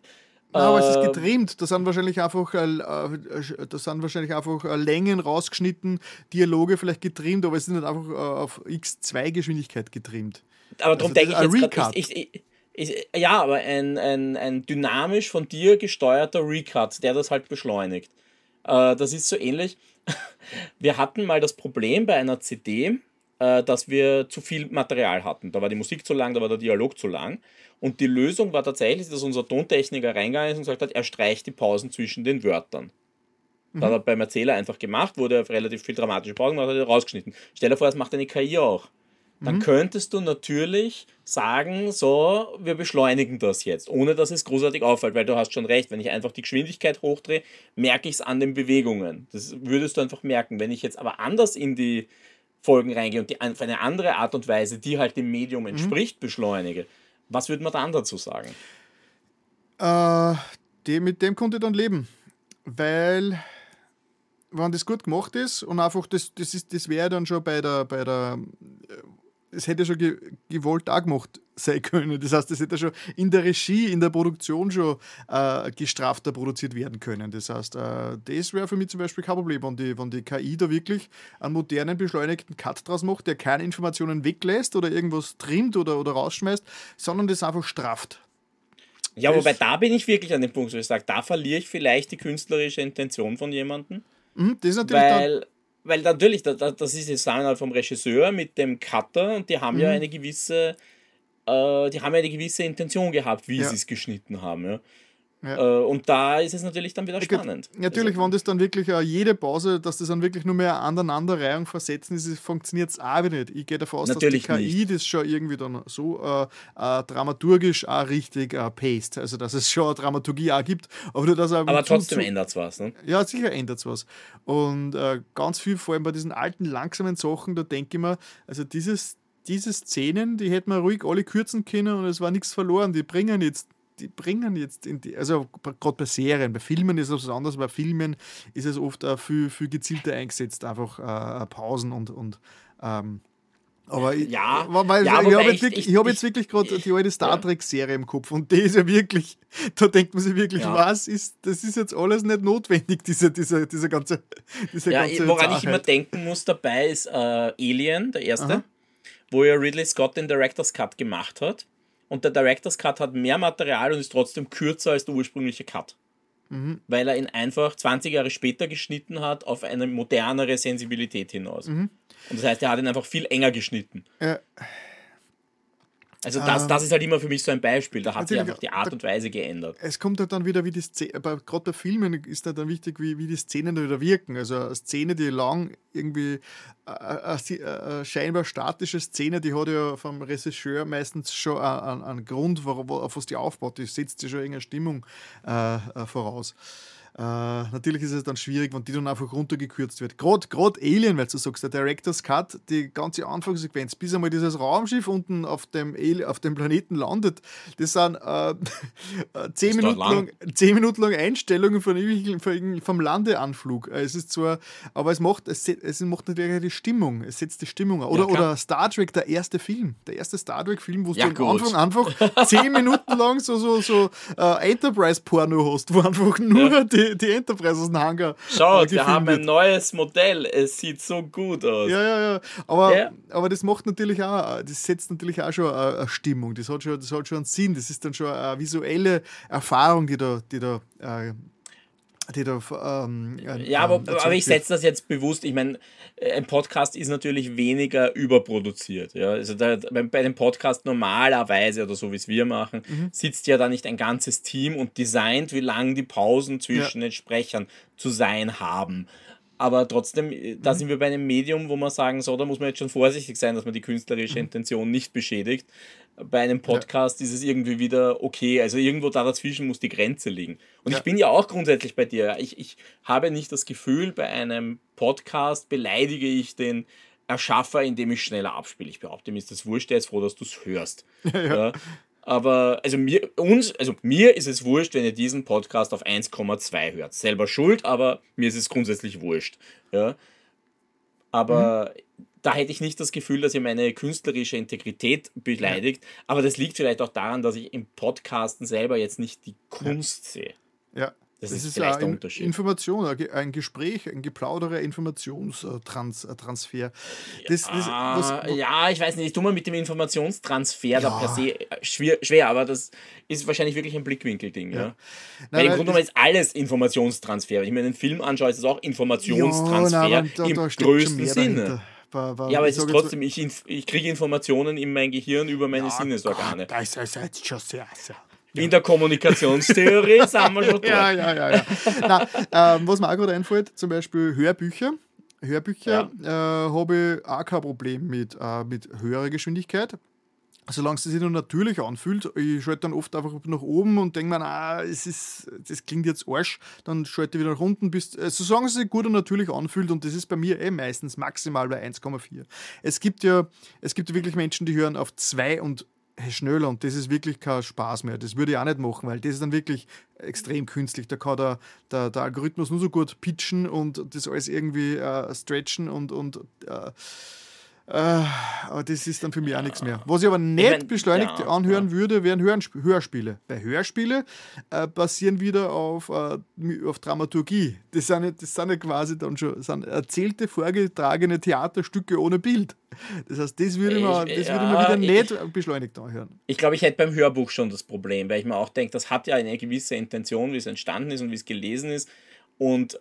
Nein, aber es ist ähm, getrimmt. Da sind wahrscheinlich einfach, äh, äh, da sind wahrscheinlich einfach äh, Längen rausgeschnitten, Dialoge vielleicht getrimmt, aber es sind nicht einfach auf X2-Geschwindigkeit getrimmt. Aber darum also, denke ich jetzt grad, ich, ich, ich, ja, aber ein, ein, ein dynamisch von dir gesteuerter Recut, der das halt beschleunigt. das ist so ähnlich. [laughs] Wir hatten mal das Problem bei einer CD, dass wir zu viel Material hatten. Da war die Musik zu lang, da war der Dialog zu lang. Und die Lösung war tatsächlich, dass unser Tontechniker reingegangen ist und gesagt hat, er streicht die Pausen zwischen den Wörtern. Mhm. Das hat er beim Erzähler einfach gemacht, wurde relativ viel dramatische Pausen gemacht, hat er rausgeschnitten. Stell dir vor, das macht eine KI auch. Dann mhm. könntest du natürlich sagen, so, wir beschleunigen das jetzt, ohne dass es großartig auffällt, weil du hast schon recht, wenn ich einfach die Geschwindigkeit hochdrehe, merke ich es an den Bewegungen. Das würdest du einfach merken. Wenn ich jetzt aber anders in die Folgen reingehe und die auf eine andere Art und Weise, die halt dem Medium mhm. entspricht, mhm. beschleunige, was würde man dann dazu sagen? Äh, die, mit dem konnte ich dann leben. Weil, wenn das gut gemacht ist und einfach, das, das, das wäre dann schon bei der, bei der äh, es hätte schon ge gewollt auch gemacht sein können. Das heißt, es hätte schon in der Regie, in der Produktion schon äh, gestrafter produziert werden können. Das heißt, äh, das wäre für mich zum Beispiel kein Problem, wenn die, wenn die KI da wirklich einen modernen, beschleunigten Cut draus macht, der keine Informationen weglässt oder irgendwas trimmt oder, oder rausschmeißt, sondern das einfach strafft. Ja, wobei da bin ich wirklich an dem Punkt, wo ich sage, da verliere ich vielleicht die künstlerische Intention von jemandem. Mhm, das ist natürlich weil, weil natürlich, das ist die Zusammenarbeit vom Regisseur mit dem Cutter und die haben mhm. ja eine gewisse, äh, die haben eine gewisse Intention gehabt, wie ja. sie es geschnitten haben. Ja. Ja. Äh, und da ist es natürlich dann wieder spannend. Natürlich, also, wenn das dann wirklich uh, jede Pause, dass das dann wirklich nur mehr Aneinanderreihung versetzen ist, funktioniert es auch nicht. Ich gehe davon aus, dass die KI nicht. das schon irgendwie dann so uh, uh, dramaturgisch auch richtig uh, paced. Also, dass es schon eine Dramaturgie auch gibt. Aber, dass aber trotzdem ändert es was. Ne? Ja, sicher ändert es was. Und ganz viel, vor allem bei diesen alten, langsamen Sachen, da denke ich mir, also dieses, diese Szenen, die hätten wir ruhig alle kürzen können und es war nichts verloren. Die bringen jetzt die bringen jetzt in die, also gerade bei Serien, bei Filmen ist es was anderes, bei Filmen ist es oft auch viel, viel gezielter eingesetzt, einfach äh, Pausen und, und ähm, aber ja, ich, weil, ja, ich habe jetzt, wirklich, ich, hab jetzt wirklich gerade die alte Star Trek-Serie im Kopf und die ist ja wirklich, [laughs] da denkt man sich wirklich, ja. was ist, das ist jetzt alles nicht notwendig, [laughs] diese, diese, diese ganze, diese ja, ganze Woran Zarheit. ich immer denken muss dabei ist äh, Alien, der erste, Aha. wo ja Ridley Scott den Director's Cut gemacht hat und der Director's Cut hat mehr Material und ist trotzdem kürzer als der ursprüngliche Cut. Mhm. Weil er ihn einfach 20 Jahre später geschnitten hat auf eine modernere Sensibilität hinaus. Mhm. Und das heißt, er hat ihn einfach viel enger geschnitten. Ja. Also das, das ist halt immer für mich so ein Beispiel. Da hat sich einfach die Art da- und Weise geändert. Es kommt halt dann wieder, wie die Szene, gerade bei Filmen ist da dann wichtig, wie, wie die Szenen da wieder wirken. Also eine Szene, die lang irgendwie, äh, äh, äh, äh, scheinbar statische Szene, die hat ja vom Regisseur meistens schon einen, einen Grund, auf was die aufbaut. Die setzt ja schon irgendeine Stimmung äh, äh, voraus. Äh, natürlich ist es dann schwierig, wenn die dann einfach runtergekürzt wird. Gerade Alien, weil du sagst, der Director's Cut, die ganze Anfangssequenz, bis einmal dieses Raumschiff unten auf dem, Ali- auf dem Planeten landet, das sind äh, [laughs] zehn, dauert Minuten lang. zehn Minuten lang Einstellungen von, von, vom Landeanflug. Äh, Es ist zwar, aber es macht, es, es macht natürlich die Stimmung, es setzt die Stimmung an. Oder, klar. oder Star Trek, der erste Film, der erste Star Trek-Film, wo Ja, du am. Anfang [laughs] einfach zehn Minuten lang so, so, so äh, Enterprise-Porno hast, wo einfach nur die, die Enterprise aus dem Hangar Schau, äh, wir haben ein neues Modell. Es sieht so gut aus. Ja, ja, ja. Aber, Ja. aber das macht natürlich auch, das setzt natürlich auch schon eine, eine Stimmung. Das hat, schon, das hat schon einen Sinn. Das ist dann schon eine visuelle Erfahrung, die da, die da, äh, die da ähm, Ja, aber, aber ich setze das jetzt bewusst. Ich meine, ein Podcast ist natürlich weniger überproduziert. Ja? Also da, bei bei dem Podcast normalerweise oder so wie es wir machen, sitzt ja da nicht ein ganzes Team und designt, wie lang die Pausen zwischen den Sprechern zu sein haben. Aber trotzdem, äh, da sind wir bei einem Medium, wo man sagen so, da muss man jetzt schon vorsichtig sein, dass man die künstlerische Intention nicht beschädigt. Bei einem Podcast ist es irgendwie wieder okay. Also irgendwo da dazwischen muss die Grenze liegen. Und Ja. ich bin ja auch grundsätzlich bei dir. Ich, ich habe nicht das Gefühl, bei einem Podcast beleidige ich den Erschaffer, indem ich schneller abspiele. Ich behaupte, mir ist das wurscht, der ist froh, dass du es hörst. [laughs] Ja, Aber also mir, uns, also mir ist es wurscht, wenn ihr diesen Podcast auf 1,2 hört. Selber schuld, aber mir ist es grundsätzlich wurscht. Ja. Aber da hätte ich nicht das Gefühl, dass ihr meine künstlerische Integrität beleidigt. Aber das liegt vielleicht auch daran, dass ich im Podcasten selber jetzt nicht die Kunst sehe. Ja. Das ist vielleicht ja der ein Unterschied. Information, ein Ge- ein Gespräch, ein Geplauderer, Informationstransfer. Das, das, ah, was, ja, ich weiß nicht, ich tue mal mit dem Informationstransfer da Ja. per se äh, schwer, schwer, aber das ist wahrscheinlich wirklich ein Blickwinkelding. Ja. Nein, Weil im Grunde genommen ist alles Informationstransfer. Wenn ich mir einen Film anschaue, ist es auch Informationstransfer Ja, nein, da- im da größten Sinne. dahinter. Bei- bei- Ja, aber es ist trotzdem, ich, ich kriege Informationen in mein Gehirn über meine Sinnesorgane. Das ist jetzt schon sehr, sehr. In der Kommunikationstheorie [laughs] sind wir schon dort. Ja, ja, ja. ja. Na, ähm, was mir auch gerade einfällt, zum Beispiel Hörbücher. Hörbücher äh, habe ich auch kein Problem mit, äh, mit höherer Geschwindigkeit. Solange es sich nur natürlich anfühlt, ich schalte dann oft einfach nach oben und denke mir, ah, es ist, das klingt jetzt Arsch, dann schalte ich wieder nach unten, bis, also solange es sich gut und natürlich anfühlt und das ist bei mir eh meistens maximal bei 1,4. Es gibt ja, es gibt ja wirklich Menschen, die hören auf 2 und schneller und das ist wirklich kein Spaß mehr. Das würde ich auch nicht machen, weil das ist dann wirklich extrem künstlich. Da kann der, der, der Algorithmus nur so gut pitchen und das alles irgendwie äh, stretchen und, und äh, aber das ist dann für mich auch nichts mehr. Was ich aber nicht mein, beschleunigt ja, anhören würde, wären Hörsp- Hörspiele. Weil Hörspiele äh, basieren wieder auf, äh, auf Dramaturgie. Das sind, ja- das sind ja quasi dann schon sind erzählte, vorgetragene Theaterstücke ohne Bild. Das heißt, das würde man, Ich- das würde ja, man wieder ich- nicht beschleunigt anhören. Ich glaube, ich hätte beim Hörbuch schon das Problem, weil ich mir auch denke, das hat ja eine gewisse Intention, wie es entstanden ist und wie es gelesen ist. Und äh,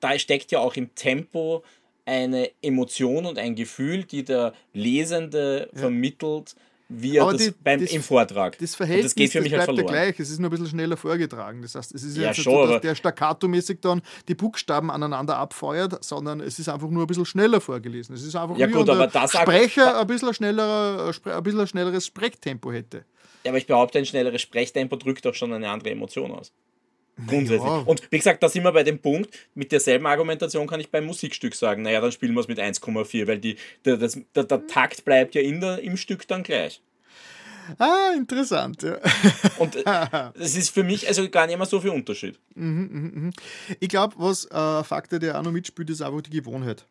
da steckt ja auch im Tempo eine Emotion und ein Gefühl, die der Lesende vermittelt, wie er das, beim, das- im Vortrag. Das und Verhältnis das geht für mich halt bleibt ja verloren. gleich. Es ist nur ein bisschen schneller vorgetragen. Das heißt, es ist Ja, jetzt nicht schon, so, dass der staccato-mäßig dann die Buchstaben aneinander abfeuert, sondern es ist einfach nur ein bisschen schneller vorgelesen. Es ist einfach Ja, gut, aber der das Sprecher ein bisschen, schneller, ein bisschen schnelleres Sprechtempo hätte. Ja, aber ich behaupte, ein schnelleres Sprechtempo drückt auch schon eine andere Emotion aus. Grundsätzlich. Ja. Und wie gesagt, da sind wir bei dem Punkt, mit derselben Argumentation kann ich beim Musikstück sagen, naja, dann spielen wir es mit 1,4, weil die, der, das, der, der Takt bleibt ja in der, im Stück dann gleich. Ah, interessant. Ja. Und äh, [laughs] das ist für mich also gar nicht mehr so viel Unterschied. Ich glaube, was äh, Faktor, der auch noch mitspielt, ist einfach die Gewohnheit.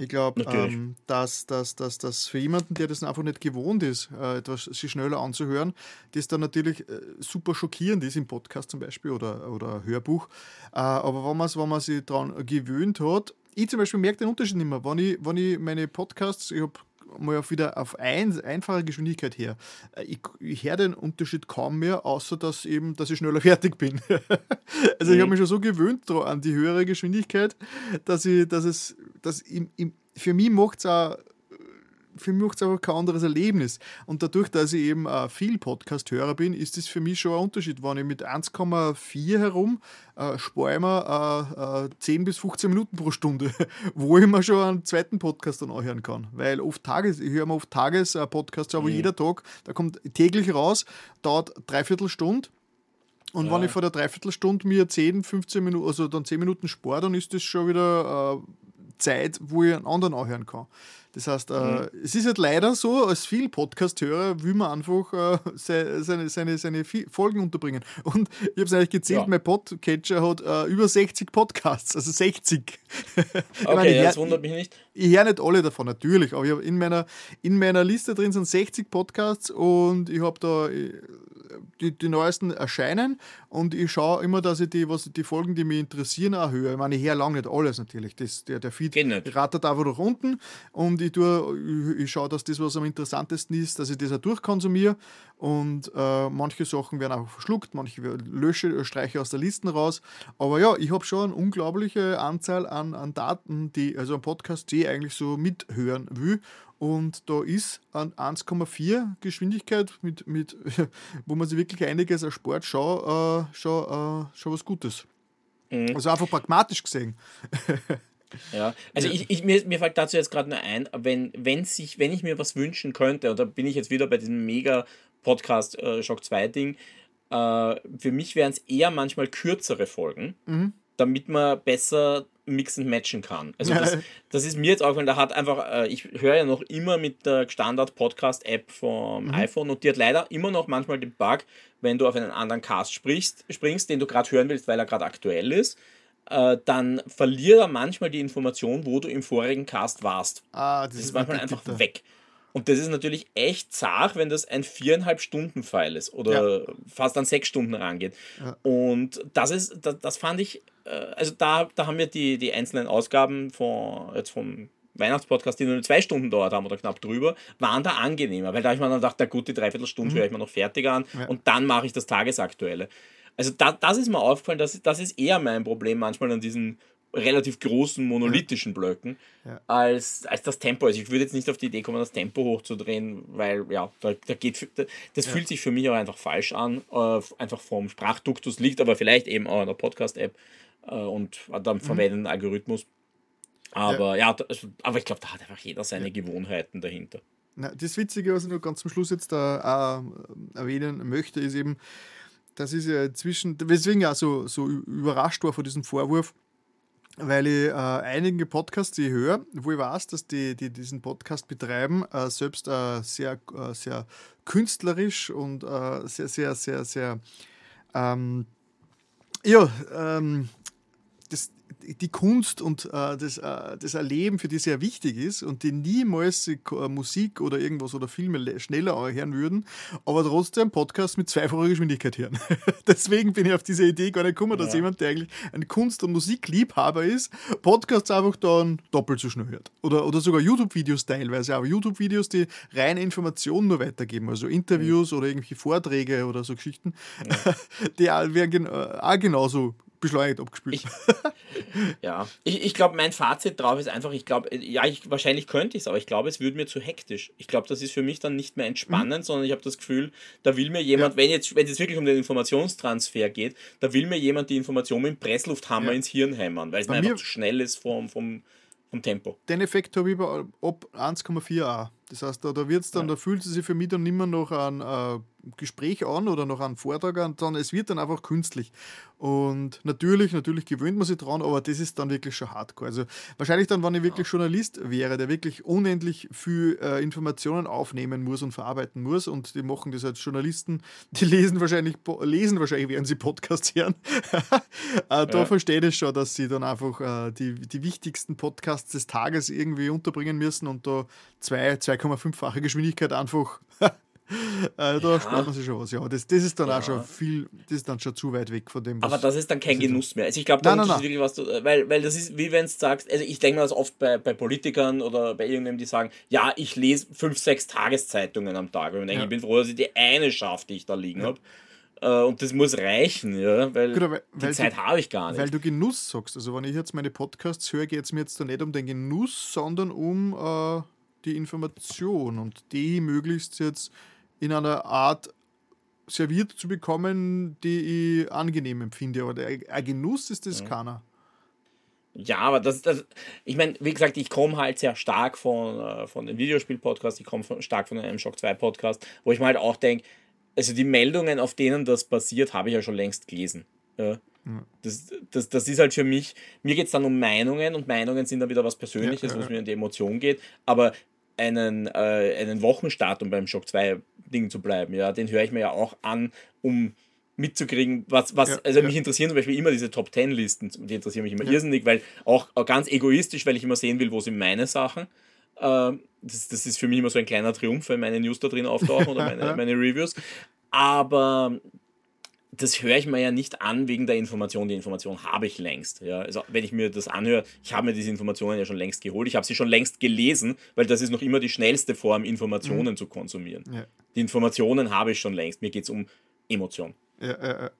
Ich glaube, ähm, dass, dass, dass, dass für jemanden, der das einfach nicht gewohnt ist, äh, etwas sich schneller anzuhören, das dann natürlich äh, super schockierend ist im Podcast zum Beispiel oder, oder Hörbuch. Äh, aber wenn man, wenn man sich daran gewöhnt hat, ich zum Beispiel merke den Unterschied nicht mehr. Wenn ich, wenn ich meine Podcasts, ich habe mal auf wieder auf ein, einfache Geschwindigkeit her. Äh, Ich, ich höre den Unterschied kaum mehr, außer dass eben, dass ich schneller [laughs] fertig bin. also ich habe mich schon so gewöhnt an die höhere Geschwindigkeit, dass ich, dass es, dass im, im, für mich macht es auch für mich macht es einfach kein anderes Erlebnis. Und dadurch, dass ich eben äh, viel Podcast-Hörer bin, ist das für mich schon ein Unterschied. Wenn ich mit 1,4 herum äh, spare ich mir äh, 10 äh, bis 15 Minuten pro Stunde, [laughs] wo ich mir schon einen zweiten Podcast dann anhören kann. Weil oft Tages, ich höre mir oft Tages-Podcasts, aber mhm. jeder Tag, da kommt täglich raus, dauert dreiviertel Stunde. Und ja. wenn ich vor der Dreiviertelstunde mir 10, 15 Minuten, also dann 10 Minuten spare, dann ist das schon wieder äh, Zeit, wo ich einen anderen anhören kann. Das heißt, äh, mhm. es ist halt leider so, als viel Podcast-Hörer will man einfach äh, seine, seine, seine Folgen unterbringen. Und ich habe es eigentlich gezählt, ja. mein Podcatcher hat äh, über 60 Podcasts, also 60. [laughs] okay, meine, ja, das wundert mich nicht. Ich höre nicht alle davon, natürlich, aber ich in meiner, in meiner Liste drin sind 60 Podcasts und ich habe da die, die neuesten erscheinen und ich schaue immer, dass ich die, was, die Folgen, die mich interessieren, auch höre. Ich meine, ich höre lange nicht alles natürlich. Das, der, der Feed rattert einfach nach unten und ich, tue, ich, ich schaue, dass das, was am interessantesten ist, dass ich das auch durchkonsumiere und äh, manche Sachen werden auch verschluckt, manche lösche, streiche aus der Liste raus. Aber ja, ich habe schon eine unglaubliche Anzahl an, an Daten, die, also ein Podcast, die ich eigentlich so mithören will und da ist an 1,4 Geschwindigkeit, mit, mit, [laughs] wo man sich wirklich einiges erspart, schon, äh, schon, äh, schon was Gutes. Mhm. Also einfach pragmatisch gesehen. [laughs] Ja, also ich, ich, mir, mir fällt dazu jetzt gerade nur ein, wenn, wenn, sich, wenn ich mir was wünschen könnte, und da bin ich jetzt wieder bei diesem mega-Podcast äh, Shock 2 Ding, äh, für mich wären es eher manchmal kürzere Folgen, mhm. damit man besser mixen matchen kann. Also [laughs] das, das ist mir jetzt aufgefallen, da hat einfach, äh, ich höre ja noch immer mit der Standard-Podcast-App vom mhm. iPhone und die hat leider immer noch manchmal den Bug, wenn du auf einen anderen Cast sprichst, springst, den du gerade hören willst, weil er gerade aktuell ist, äh, dann verliert er manchmal die Information, wo du im vorigen Cast warst. Ah, das, das ist manchmal einfach bitter. weg. Und das ist natürlich echt zart, wenn das ein viereinhalb Stunden Pfeil ist oder ja. fast an sechs Stunden rangeht. Ja. Und das ist, das, das fand ich, also da, da haben wir die, die einzelnen Ausgaben von, jetzt vom Weihnachtspodcast, die nur zwei Stunden dauert haben oder knapp drüber, waren da angenehmer, weil da habe ich mir dann gedacht, na gut, die Dreiviertelstunde mhm. höre ich mir noch fertig an ja. und dann mache ich das Tagesaktuelle. Also da, das ist mir aufgefallen, das, das ist eher mein Problem manchmal an diesen relativ großen monolithischen Blöcken ja. als, als das Tempo. Also ich würde jetzt nicht auf die Idee kommen, das Tempo hochzudrehen, weil ja, da, da geht, das ja. fühlt sich für mich auch einfach falsch an, äh, einfach vom Sprachduktus, liegt aber vielleicht eben auch in der Podcast-App äh, und dann mhm. verwendeten Algorithmus. Aber ja, ja also, aber ich glaube, da hat einfach jeder seine Gewohnheiten dahinter. Na, das Witzige, was ich noch ganz zum Schluss jetzt da äh, erwähnen möchte, ist eben, das ist ja inzwischen, weswegen ja so, so überrascht war von diesem Vorwurf, weil ich äh, einige Podcasts, die ich höre, wo ich weiß, dass die, die diesen Podcast betreiben, äh, selbst äh, sehr, äh, sehr künstlerisch und äh, sehr, sehr, sehr, sehr, ähm, ja, ähm, das, die Kunst und äh, das, äh, das Erleben, für die sehr wichtig ist und die niemals äh, Musik oder irgendwas oder Filme schneller hören würden, aber trotzdem Podcast mit zweifacher Geschwindigkeit hören. [laughs] Deswegen bin ich auf diese Idee gar nicht gekommen, ja. dass jemand, der eigentlich ein Kunst- und Musikliebhaber ist, Podcasts einfach dann doppelt so schnell hört. Oder, oder sogar YouTube-Videos teilweise, aber YouTube-Videos, die reine Informationen nur weitergeben, also Interviews mhm. oder irgendwelche Vorträge oder so Geschichten, ja. [laughs] die werden, äh, auch genauso beschleunigt abgespielt. Ich, ja, ich, ich glaube, mein Fazit drauf ist einfach, ich glaube, ja, ich, wahrscheinlich könnte ich es, aber ich glaube, es würde mir zu hektisch. Ich glaube, das ist für mich dann nicht mehr entspannend, mhm. sondern ich habe das Gefühl, da will mir jemand, ja. wenn jetzt wenn es wirklich um den Informationstransfer geht, da will mir jemand die Information mit dem Presslufthammer ja. ins Hirn hämmern, weil es mir einfach zu schnell ist vom, vom, vom Tempo. Den Effekt habe ich bei, ab 1,4a. Das heißt, da, da wird's dann, ja. da fühlt es sich für mich dann mehr noch an äh, Gespräch an oder noch einen Vortrag an, sondern es wird dann einfach künstlich. Und natürlich, natürlich gewöhnt man sich dran, aber das ist dann wirklich schon hardcore. Also wahrscheinlich dann, wenn ich wirklich Journalist wäre, der wirklich unendlich viel äh, Informationen aufnehmen muss und verarbeiten muss und die machen das als Journalisten, die lesen wahrscheinlich, lesen wahrscheinlich, während sie Podcasts hören. [laughs] äh, da ja. verstehe ich schon, dass sie dann einfach äh, die, die wichtigsten Podcasts des Tages irgendwie unterbringen müssen und da zwei, 2,5-fache Geschwindigkeit einfach da ja. spart man sich schon was. Ja, das, das ist dann ja. auch schon viel, das ist dann schon zu weit weg von dem. Aber das ist dann kein Genuss mehr. Also ich glaube, nein, nein, wirklich was, du, weil, weil das ist, wie wenn du sagst, also ich denke mir das oft bei, bei Politikern oder bei irgendjemandem, die sagen, ja, ich lese fünf, sechs Tageszeitungen am Tag. Und ja. ich bin froh, dass ich die eine schaffe, die ich da liegen habe. Äh, und das muss reichen, ja, weil, Gut, weil die Zeit habe ich gar nicht. Weil du Genuss sagst. Also wenn ich jetzt meine Podcasts höre, geht es mir jetzt da nicht um den Genuss, sondern um äh, die Information und die möglichst jetzt in einer Art serviert zu bekommen, die ich angenehm empfinde. Aber der, ein Genuss ist das ja. keiner. Ja, aber das, das ich meine, wie gesagt, ich komme halt sehr stark von, äh, von den Videospiel-Podcasts, ich komme stark von einem Shock 2 Podcast, wo ich mir halt auch denke, also die Meldungen, auf denen das basiert, habe ich ja schon längst gelesen. Ja. Das, das, das ist halt für mich, mir geht es dann um Meinungen und Meinungen sind dann wieder was Persönliches, ja, wo es mir in die Emotion geht, aber einen, äh, einen Wochenstart, um beim Shock 2 Ding zu bleiben, ja, den höre ich mir ja auch an, um mitzukriegen, was, was, ja, also mich interessieren zum Beispiel immer diese Top Ten Listen, die interessieren mich immer ja. irrsinnig, weil auch, auch, ganz egoistisch, weil ich immer sehen will, wo sind meine Sachen. Äh, das, das ist für mich immer so ein kleiner Triumph, wenn meine News da drin auftauchen oder meine, [laughs] meine Reviews. Aber das höre ich mir ja nicht an wegen der Information. Die Information habe ich längst. Ja? Also wenn ich mir das anhöre, ich habe mir diese Informationen ja schon längst geholt. Ich habe sie schon längst gelesen, weil das ist noch immer die schnellste Form, Informationen mhm. zu konsumieren. Ja. Die Informationen habe ich schon längst. Mir geht es um Emotion. Ja,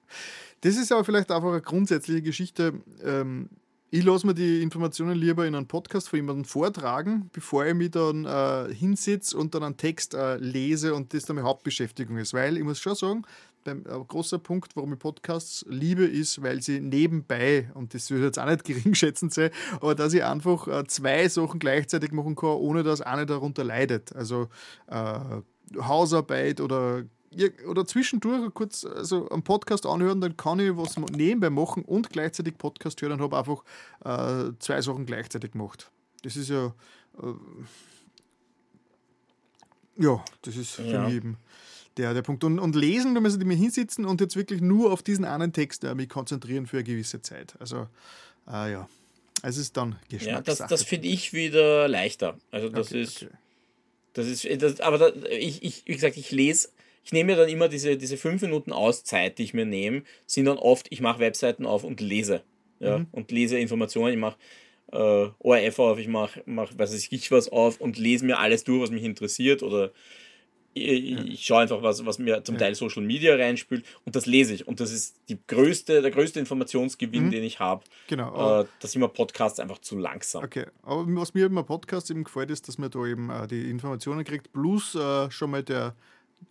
Das ist aber vielleicht einfach eine grundsätzliche Geschichte. Ähm, ich lasse mir die Informationen lieber in einem Podcast von jemandem vortragen, bevor ich mich dann äh, hinsetze und dann einen Text äh, lese und das dann meine Hauptbeschäftigung ist. Weil ich muss schon sagen, ein großer Punkt, warum ich Podcasts liebe, ist, weil sie nebenbei, und das wird jetzt auch nicht [laughs] geringschätzend sein, aber dass ich einfach äh, zwei Sachen gleichzeitig machen kann, ohne dass eine darunter leidet. Also äh, Hausarbeit oder oder zwischendurch kurz also einen Podcast anhören, dann kann ich was nebenbei machen und gleichzeitig Podcast hören und habe einfach äh, zwei Sachen gleichzeitig gemacht. Das ist ja äh, ja, das ist für ja. mich eben der, der Punkt. Und, und lesen, da müssen die mir hinsitzen und jetzt wirklich nur auf diesen einen Text äh, mich konzentrieren für eine gewisse Zeit. Also äh, ja, es ist dann Geschmackssache. Ja, das, das finde ich wieder leichter. Also das okay, ist, okay. das ist, das, aber da, ich, ich, wie gesagt, ich lese ich nehme mir dann immer diese, diese fünf Minuten Auszeit, die ich mir nehme, sind dann oft, ich mache Webseiten auf und lese. Ja, mhm. und lese Informationen, ich mache äh, ORF auf, ich mache, mach, weiß ich was auf und lese mir alles durch, was mich interessiert oder ich, schaue einfach, was, was mir zum. Teil Social Media reinspült und das lese ich. Und das ist die größte, der größte Informationsgewinn, mhm. den ich habe. Genau. Äh, dass immer Podcasts einfach zu langsam. Okay, aber was mir immer Podcasts eben gefällt, ist, dass man da eben äh, die Informationen kriegt, plus äh, schon mal der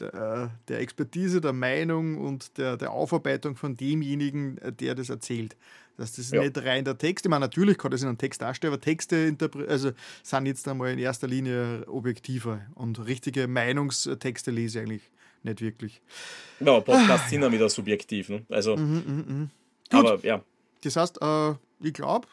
der, der, Expertise, der Meinung und der, der Aufarbeitung von demjenigen, äh, der das erzählt. Dass das ja. nicht rein der Text, ich meine, natürlich kann das in einem Text darstellen, aber Texte also sind jetzt einmal in erster Linie objektiver und richtige Meinungstexte lese ich eigentlich nicht wirklich. Ja, Podcasts ah, sind dann wieder subjektiv. Ne? Also, mhm, mh, mh. aber ja. Das heißt, äh, ich glaube,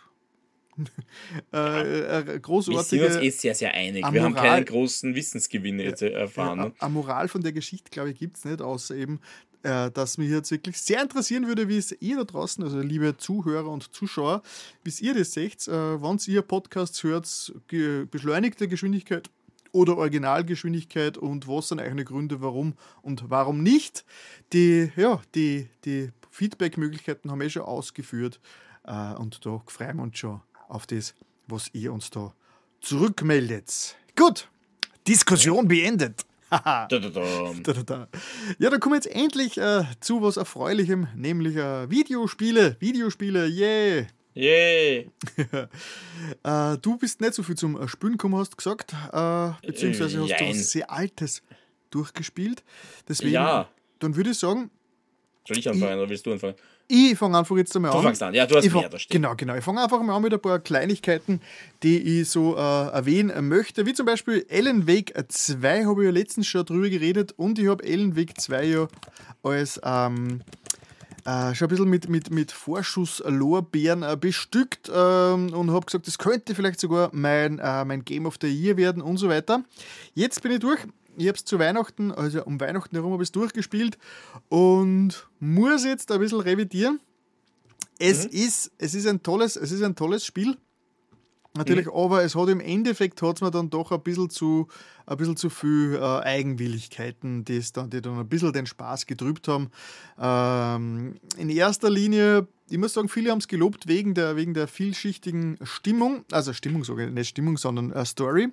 [laughs] äh, äh, großartige. Wir sind uns eh sehr, sehr einig. Wir haben keinen großen Wissensgewinn jetzt erfahren. Ja, eine Moral von der Geschichte, glaube ich, gibt es nicht, außer eben, äh, dass mich jetzt wirklich sehr interessieren würde, wie es ihr da draußen, also liebe Zuhörer und Zuschauer, wie ihr das seht, äh, wenn ihr Podcasts hört, ge beschleunigte Geschwindigkeit oder Originalgeschwindigkeit und was sind eigentlich Gründe, warum und warum nicht. Die, ja, die, die Feedback-Möglichkeiten haben wir schon ausgeführt äh, und da freuen wir uns schon auf das, was ihr uns da zurückmeldet. Gut, Diskussion beendet. [laughs] da, da, da. Ja, dann kommen wir jetzt endlich äh, zu was Erfreulichem, nämlich äh, Videospiele. Videospiele, yeah! Yeah! [laughs] äh, du bist nicht so viel zum äh, Spielen gekommen, hast gesagt, äh, beziehungsweise hast Jein. du was sehr Altes durchgespielt. Deswegen, ja. dann würde ich sagen. Soll ich anfangen ich, oder willst du anfangen? Ich fange einfach jetzt einmal an. Du fangst an, ja, du hast ich mehr da stehen. Genau, genau. Ich fange einfach mal an mit ein paar Kleinigkeiten, die ich so äh, erwähnen möchte. Wie zum Beispiel Ellen Wake 2 habe ich ja letztens schon drüber geredet und ich habe Ellen Wake 2 ja als ähm, äh, schon ein bisschen mit, mit, mit Vorschusslorbeeren äh, bestückt ähm, und habe gesagt, das könnte vielleicht sogar mein, äh, mein Game of the Year werden und so weiter. Jetzt bin ich durch ich habe es zu Weihnachten, also um Weihnachten herum habe ich es durchgespielt und muss jetzt ein bisschen revidieren. Es, mhm. ist, es, ist ein tolles, es ist ein tolles Spiel. Natürlich, mhm. aber es hat im Endeffekt hat mir dann doch ein bisschen zu, ein bisschen zu viel äh, Eigenwilligkeiten, die, dann, die dann ein bisschen den Spaß getrübt haben. Ähm, in erster Linie ich muss sagen, viele haben es gelobt wegen der, wegen der vielschichtigen Stimmung, also Stimmung ich, nicht Stimmung, sondern äh, Story,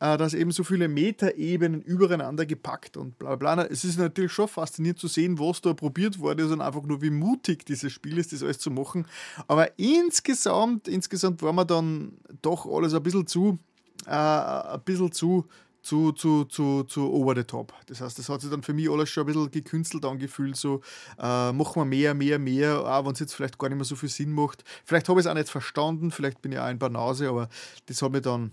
äh, dass eben so viele Metaebenen übereinander gepackt und bla bla. Es ist natürlich schon faszinierend zu sehen, was da probiert wurde und einfach nur wie mutig dieses Spiel ist, das alles zu machen. Aber insgesamt, insgesamt war mir dann doch alles ein bisschen zu äh, ein bisschen zu, zu, zu, zu, zu over the top. Das heißt, das hat sich dann für mich alles schon ein bisschen gekünstelt angefühlt, so äh, machen wir mehr, mehr, mehr, auch wenn es jetzt vielleicht gar nicht mehr so viel Sinn macht. Vielleicht habe ich es auch nicht verstanden, vielleicht bin ich auch ein Banause, aber das hat mich dann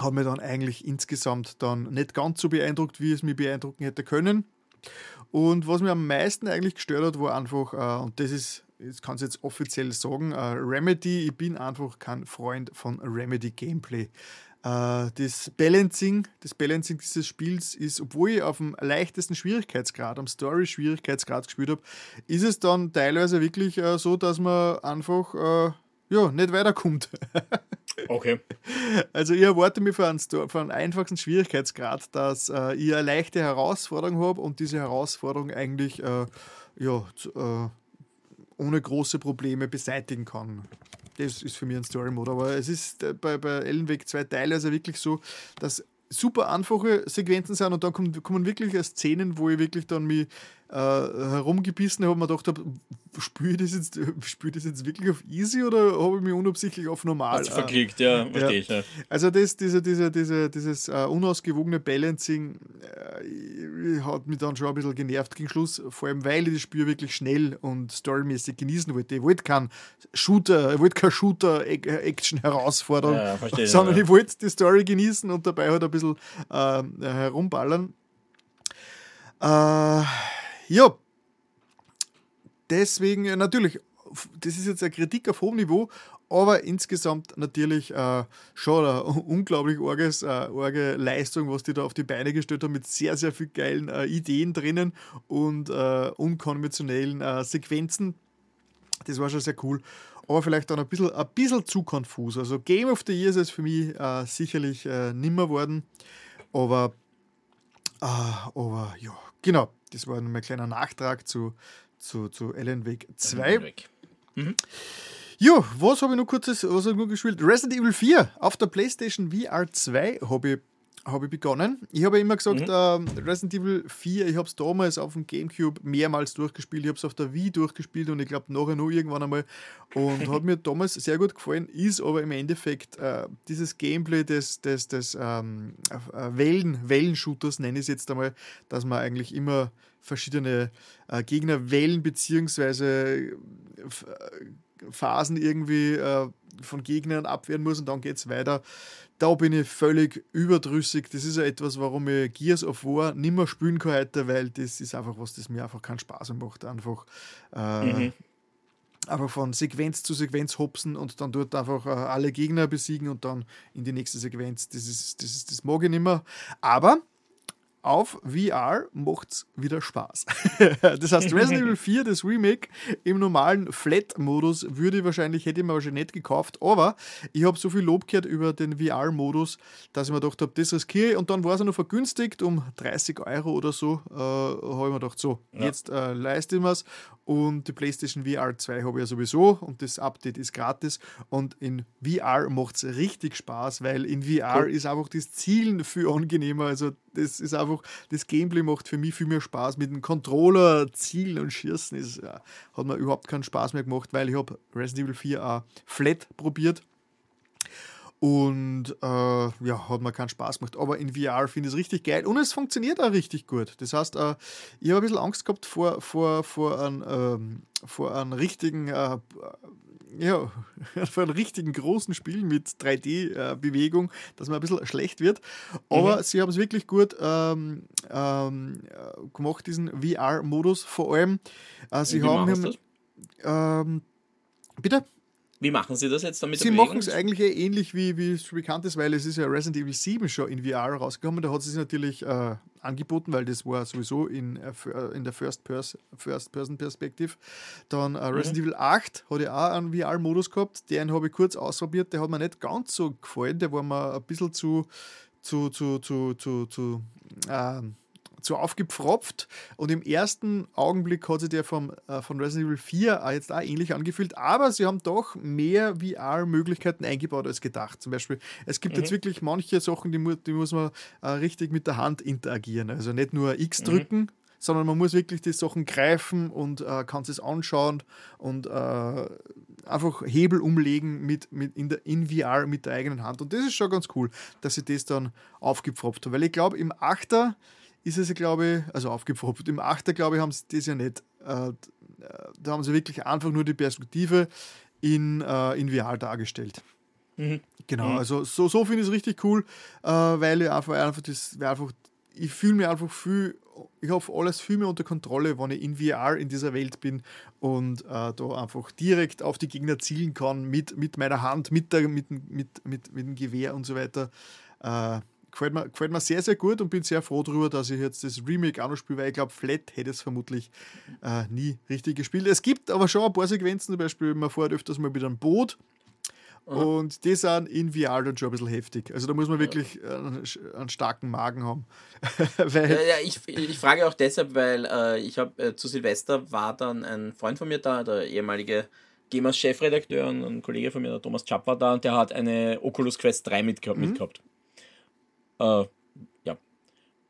hat mich dann eigentlich insgesamt dann nicht ganz so beeindruckt, wie es mich beeindrucken hätte können. Und was mir am meisten eigentlich gestört hat, war einfach, äh, und das ist, das kann ich jetzt offiziell sagen, äh, Remedy, ich bin einfach kein Freund von Remedy Gameplay. Äh, das Balancing, das Balancing dieses Spiels ist, obwohl ich auf dem leichtesten Schwierigkeitsgrad, am Story-Schwierigkeitsgrad gespielt habe, ist es dann teilweise wirklich äh, so, dass man einfach äh, ja, nicht weiterkommt. [laughs] Okay. Also ich erwarte mir für einen, für einen einfachsten Schwierigkeitsgrad, dass äh, ich eine leichte Herausforderung habe und diese Herausforderung eigentlich äh, ja, äh, ohne große Probleme beseitigen kann. Das ist für mich ein Story-Mode. Aber es ist äh, bei, bei Ellen Weg 2 Teile also wirklich so, dass super einfache Sequenzen sind und dann kommen, kommen wirklich Szenen, wo ich wirklich dann mich äh, herumgebissen habe mir gedacht spüre ich, das jetzt, [laughs] spür das jetzt wirklich auf easy oder habe ich mich unabsichtlich auf normal? Hast du verklickt, ja, verstehe ich. Ja. Also das, diese, diese, diese, dieses uh, unausgewogene Balancing äh, hat mich dann schon ein bisschen genervt gegen Schluss, vor allem weil ich das Spiel wirklich schnell und storymäßig genießen wollte. Ich wollte keinen Shooter, ich wollte keine Shooter-Action-Herausforderung, ja, sondern ja. ich wollte die Story genießen und dabei halt ein bisschen äh, herumballern. Äh, ja, deswegen äh, natürlich, das ist jetzt eine Kritik auf hohem Niveau, aber insgesamt natürlich äh, schon eine [laughs] unglaublich arges, äh, arge Leistung, was die da auf die Beine gestellt haben, mit sehr, sehr vielen geilen äh, Ideen drinnen und äh, unkonventionellen äh, Sequenzen. Das war schon sehr cool. Aber vielleicht dann ein bisschen, ein bisschen zu konfus. Also Game of the Year ist es für mich sicherlich nimmer worden. Aber, aber ja, genau. Das war mein kleiner Nachtrag zu, zu, zu Wake 2. Mhm. Jo, was habe ich noch kurzes, was habe ich noch gespielt? Resident Evil 4 auf der PlayStation VR 2 habe ich habe ich begonnen. Ich habe ja immer gesagt, mhm. äh, Resident Evil 4, ich habe es damals auf dem Gamecube mehrmals durchgespielt. Ich habe es auf der Wii durchgespielt und ich glaube nachher noch irgendwann einmal. Und hat mir damals sehr gut gefallen, ist aber im Endeffekt äh, dieses Gameplay des, des, des ähm, äh, Wellen, Wellenshooters, nenne ich es jetzt einmal, dass man eigentlich immer verschiedene äh, Gegner wählen, beziehungsweise äh, Phasen irgendwie äh, von Gegnern abwehren muss und dann geht es weiter da bin ich völlig überdrüssig. Das ist ja etwas, warum ich Gears of War nicht mehr spielen kann heute, weil das ist einfach was, das mir einfach keinen Spaß macht. Einfach, äh, mhm. einfach von Sequenz zu Sequenz hopsen und dann dort einfach äh, alle Gegner besiegen und dann in die nächste Sequenz. Das, ist, das, ist, das mag ich nicht mehr. Aber auf VR macht es wieder Spaß. [laughs] das heißt, Resident Evil [laughs] 4, das Remake, im normalen Flat-Modus würde ich wahrscheinlich, hätte ich mir wahrscheinlich nicht gekauft, aber ich habe so viel Lob gehört über den VR-Modus, dass ich mir gedacht habe, das riskiere ich und dann war es noch vergünstigt um 30 Euro oder so, äh, habe ich mir gedacht, so, ja. jetzt äh, leiste ich mir es und die PlayStation VR 2 habe ich ja sowieso und das Update ist gratis und in VR macht es richtig Spaß, weil in VR cool. ist einfach das Zielen viel angenehmer, also das ist einfach, das Gameplay macht für mich viel mehr Spaß. Mit dem Controller zielen und schießen ist, ja, hat mir überhaupt keinen Spaß mehr gemacht, weil ich habe Resident Evil 4 auch flat probiert. Und äh, ja, hat mir keinen Spaß gemacht. Aber in VR finde ich es richtig geil und es funktioniert auch richtig gut. Das heißt, äh, ich habe ein bisschen Angst gehabt vor, vor, vor, einem, ähm, vor einem richtigen äh, ja, [laughs] für einen richtigen großen Spiel mit 3D-Bewegung, dass man ein bisschen schlecht wird. Aber mhm. sie haben es wirklich gut ähm, ähm, gemacht, diesen VR-Modus vor allem. Äh, sie Wie haben. Ähm, bitte? Wie machen Sie das jetzt damit? Sie machen es eigentlich ähnlich wie, wie es bekannt ist, weil es ist ja Resident Evil 7 schon in VR rausgekommen. Da hat es sich natürlich äh, angeboten, weil das war sowieso in, äh, äh in der First-Person-Perspektive. Dann äh, Resident mhm. Evil 8 hat ja auch einen VR-Modus gehabt. Den habe ich kurz ausprobiert. Der hat mir nicht ganz so gefallen. Der war mir ein bisschen zu, zu, zu, zu, zu, zu äh, zu aufgepfropft und im ersten Augenblick hat sich der vom, äh, von Resident Evil 4 jetzt auch ähnlich angefühlt, aber sie haben doch mehr VR-Möglichkeiten eingebaut als gedacht. Zum Beispiel, es gibt mhm. jetzt wirklich manche Sachen, die, mu die muss man äh, richtig mit der Hand interagieren. Also nicht nur X mhm. drücken, sondern man muss wirklich die Sachen greifen und äh, kann es anschauen und äh, einfach Hebel umlegen mit, mit in, der, in VR mit der eigenen Hand. Und das ist schon ganz cool, dass sie das dann aufgepfropft haben. Weil ich glaube, im Achter ist es, glaube ich, also aufgepfropft, im Achter, glaube ich, haben sie das ja nicht. Äh, da haben sie wirklich einfach nur die Perspektive in, äh, in VR dargestellt. Mhm. Genau, mhm. also so, so finde ich es richtig cool, äh, weil ich einfach, einfach das, einfach, ich fühle mich einfach viel, ich habe alles viel mehr unter Kontrolle, wenn ich in VR in dieser Welt bin und äh, da einfach direkt auf die Gegner zielen kann mit, mit meiner Hand, mit, der, mit, mit, mit, mit dem Gewehr und so weiter. Äh, gefällt, mir, gefällt mir sehr, sehr gut und bin sehr froh darüber, dass ich jetzt das Remake auch noch spiele, weil ich glaube, Flat hätte es vermutlich äh, nie richtig gespielt. Es gibt aber schon ein paar Sequenzen, zum Beispiel, man fährt öfters mal mit einem Boot und die sind in VR dann schon ein bisschen heftig. Also da muss man wirklich einen, einen starken Magen haben. [laughs] weil ja, ja, ich, ich frage auch deshalb, weil äh, ich habe äh, zu Silvester war dann ein Freund von mir da, der ehemalige GEMAS Chefredakteur und ein Kollege von mir, der Thomas Chapp, war da und der hat eine Oculus Quest 3 mitgehabt. Mhm. mitgehabt. Äh, ja.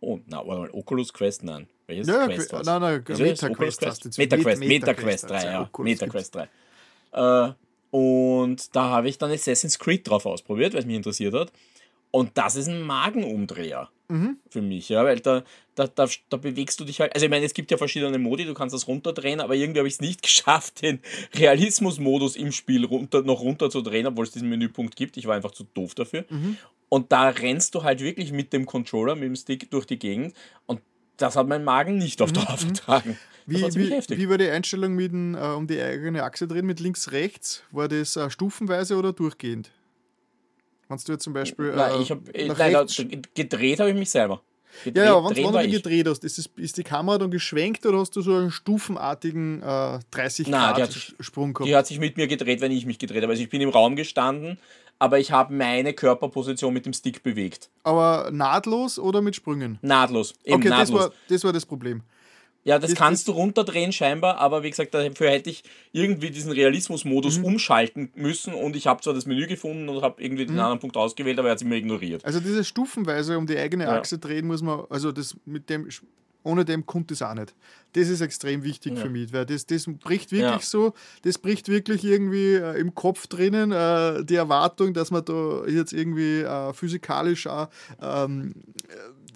Oh, na, warte mal, Oculus Quest, nein. Welches ja, Quest? Nein, nein, MetaQuest. MetaQuest, MetaQuest, MetaQuest 3, ja. MetaQuest 3. Äh, und da habe ich dann Assassin's Creed drauf ausprobiert, weil es mich interessiert hat. Und das ist ein Magenumdreher mhm. für mich, ja, weil da, da, da, da, bewegst du dich halt. Also, ich meine, es gibt ja verschiedene Modi, du kannst das runterdrehen, aber irgendwie habe ich es nicht [laughs] geschafft, den Realismus-Modus im Spiel runter, noch runterzudrehen, obwohl es diesen Menüpunkt gibt. Ich war einfach zu doof dafür. Mhm. Und da rennst du halt wirklich mit dem Controller, mit dem Stick durch die Gegend und das hat mein Magen nicht auf mhm. Dauer mhm. vertragen. Wie, wie, wie, war die Einstellung mit äh, um die eigene Achse drehen mit links, rechts? War das äh, stufenweise oder durchgehend? Kannst du jetzt zum Beispiel. Äh, nein, ich hab, nein, gedreht habe ich mich selber. Gedreht, ja, ja, wenn, wenn du die gedreht hast, ist, das, ist die Kamera dann geschwenkt oder hast du so einen stufenartigen äh, 30 Nein, Grad sich, Sprung gehabt? Die hat sich mit mir gedreht, wenn ich mich gedreht habe. Also ich bin im Raum gestanden, aber ich habe meine Körperposition mit dem Stick bewegt. Aber nahtlos oder mit Sprüngen? Nahtlos. okay, nahtlos. Das, war, das war das Problem. Ja, das, das kannst das, du runterdrehen scheinbar, aber wie gesagt, dafür hätte ich irgendwie diesen Realismus-Modus mhm. umschalten müssen und ich habe zwar das Menü gefunden und habe irgendwie den mhm. anderen Punkt ausgewählt, aber er hat es immer ignoriert. Also diese stufenweise um die eigene Achse ja. drehen muss man, also das mit dem ohne dem kommt es auch nicht. Das ist extrem wichtig ja. für mich, weil das, das bricht wirklich ja. so, das bricht wirklich irgendwie äh, im Kopf drinnen äh, die Erwartung, dass man da jetzt irgendwie äh, physikalisch auch ähm,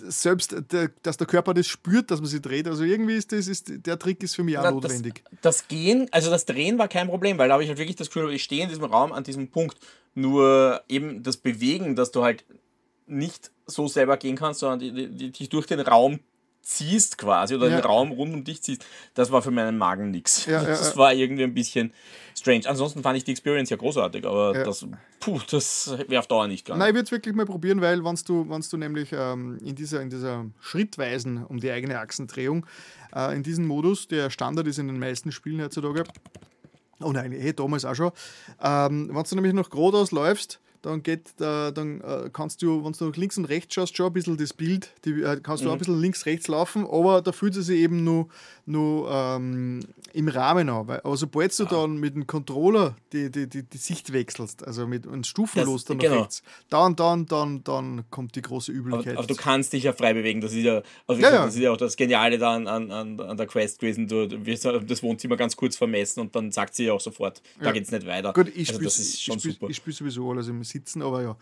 selbst, der, dass der Körper das spürt, dass man sich dreht. Also irgendwie ist das, ist, der Trick ist für mich auch Na, notwendig. Das, das, Gehen, also das Drehen war kein Problem, weil da habe ich halt wirklich das Gefühl, ich stehe in diesem Raum an diesem Punkt. Nur eben das Bewegen, dass du halt nicht so selber gehen kannst, sondern dich durch den Raum ziehst quasi oder ja. den Raum rund um dich ziehst, das war für meinen Magen nichts. Ja, [laughs] das war irgendwie ein bisschen strange. Ansonsten fand ich die Experience ja großartig, aber das, puh, das wäre auf Dauer nicht gegangen. Nein, ich würde es wirklich mal probieren, weil wenn du, wenn's du nämlich ähm, in, dieser, in dieser Schrittweisen um die eigene Achsendrehung, äh, in diesem Modus, der Standard ist in den meisten Spielen heutzutage, und eigentlich eh damals auch schon, ähm, wenn du nämlich noch geradeaus läufst, dann geht, äh, dann äh, kannst du, wenn du nach links und rechts schaust, schon ein bisschen das Bild, die, äh, kannst du mhm. ein bisschen links, rechts laufen, aber da fühlt es sich eben nur, nur ähm, im Rahmen an. Weil, aber sobald du ja. dann mit dem Controller die, die, die, die Sicht wechselst, also mit einem stufenlos das, dann genau. rechts, dann, dann, dann, dann kommt die große Übelkeit. Aber, aber, du kannst dich ja frei bewegen, das ist ja, also ja, ja. Das ist ja auch das Geniale da an, an, an der Quest gewesen. Du, wirst das Wohnzimmer ganz kurz vermessen und dann sagt sie ja auch sofort, da geht es nicht weiter. Gut, ich also spiele spiel sowieso alles im Sitzen, aber ja.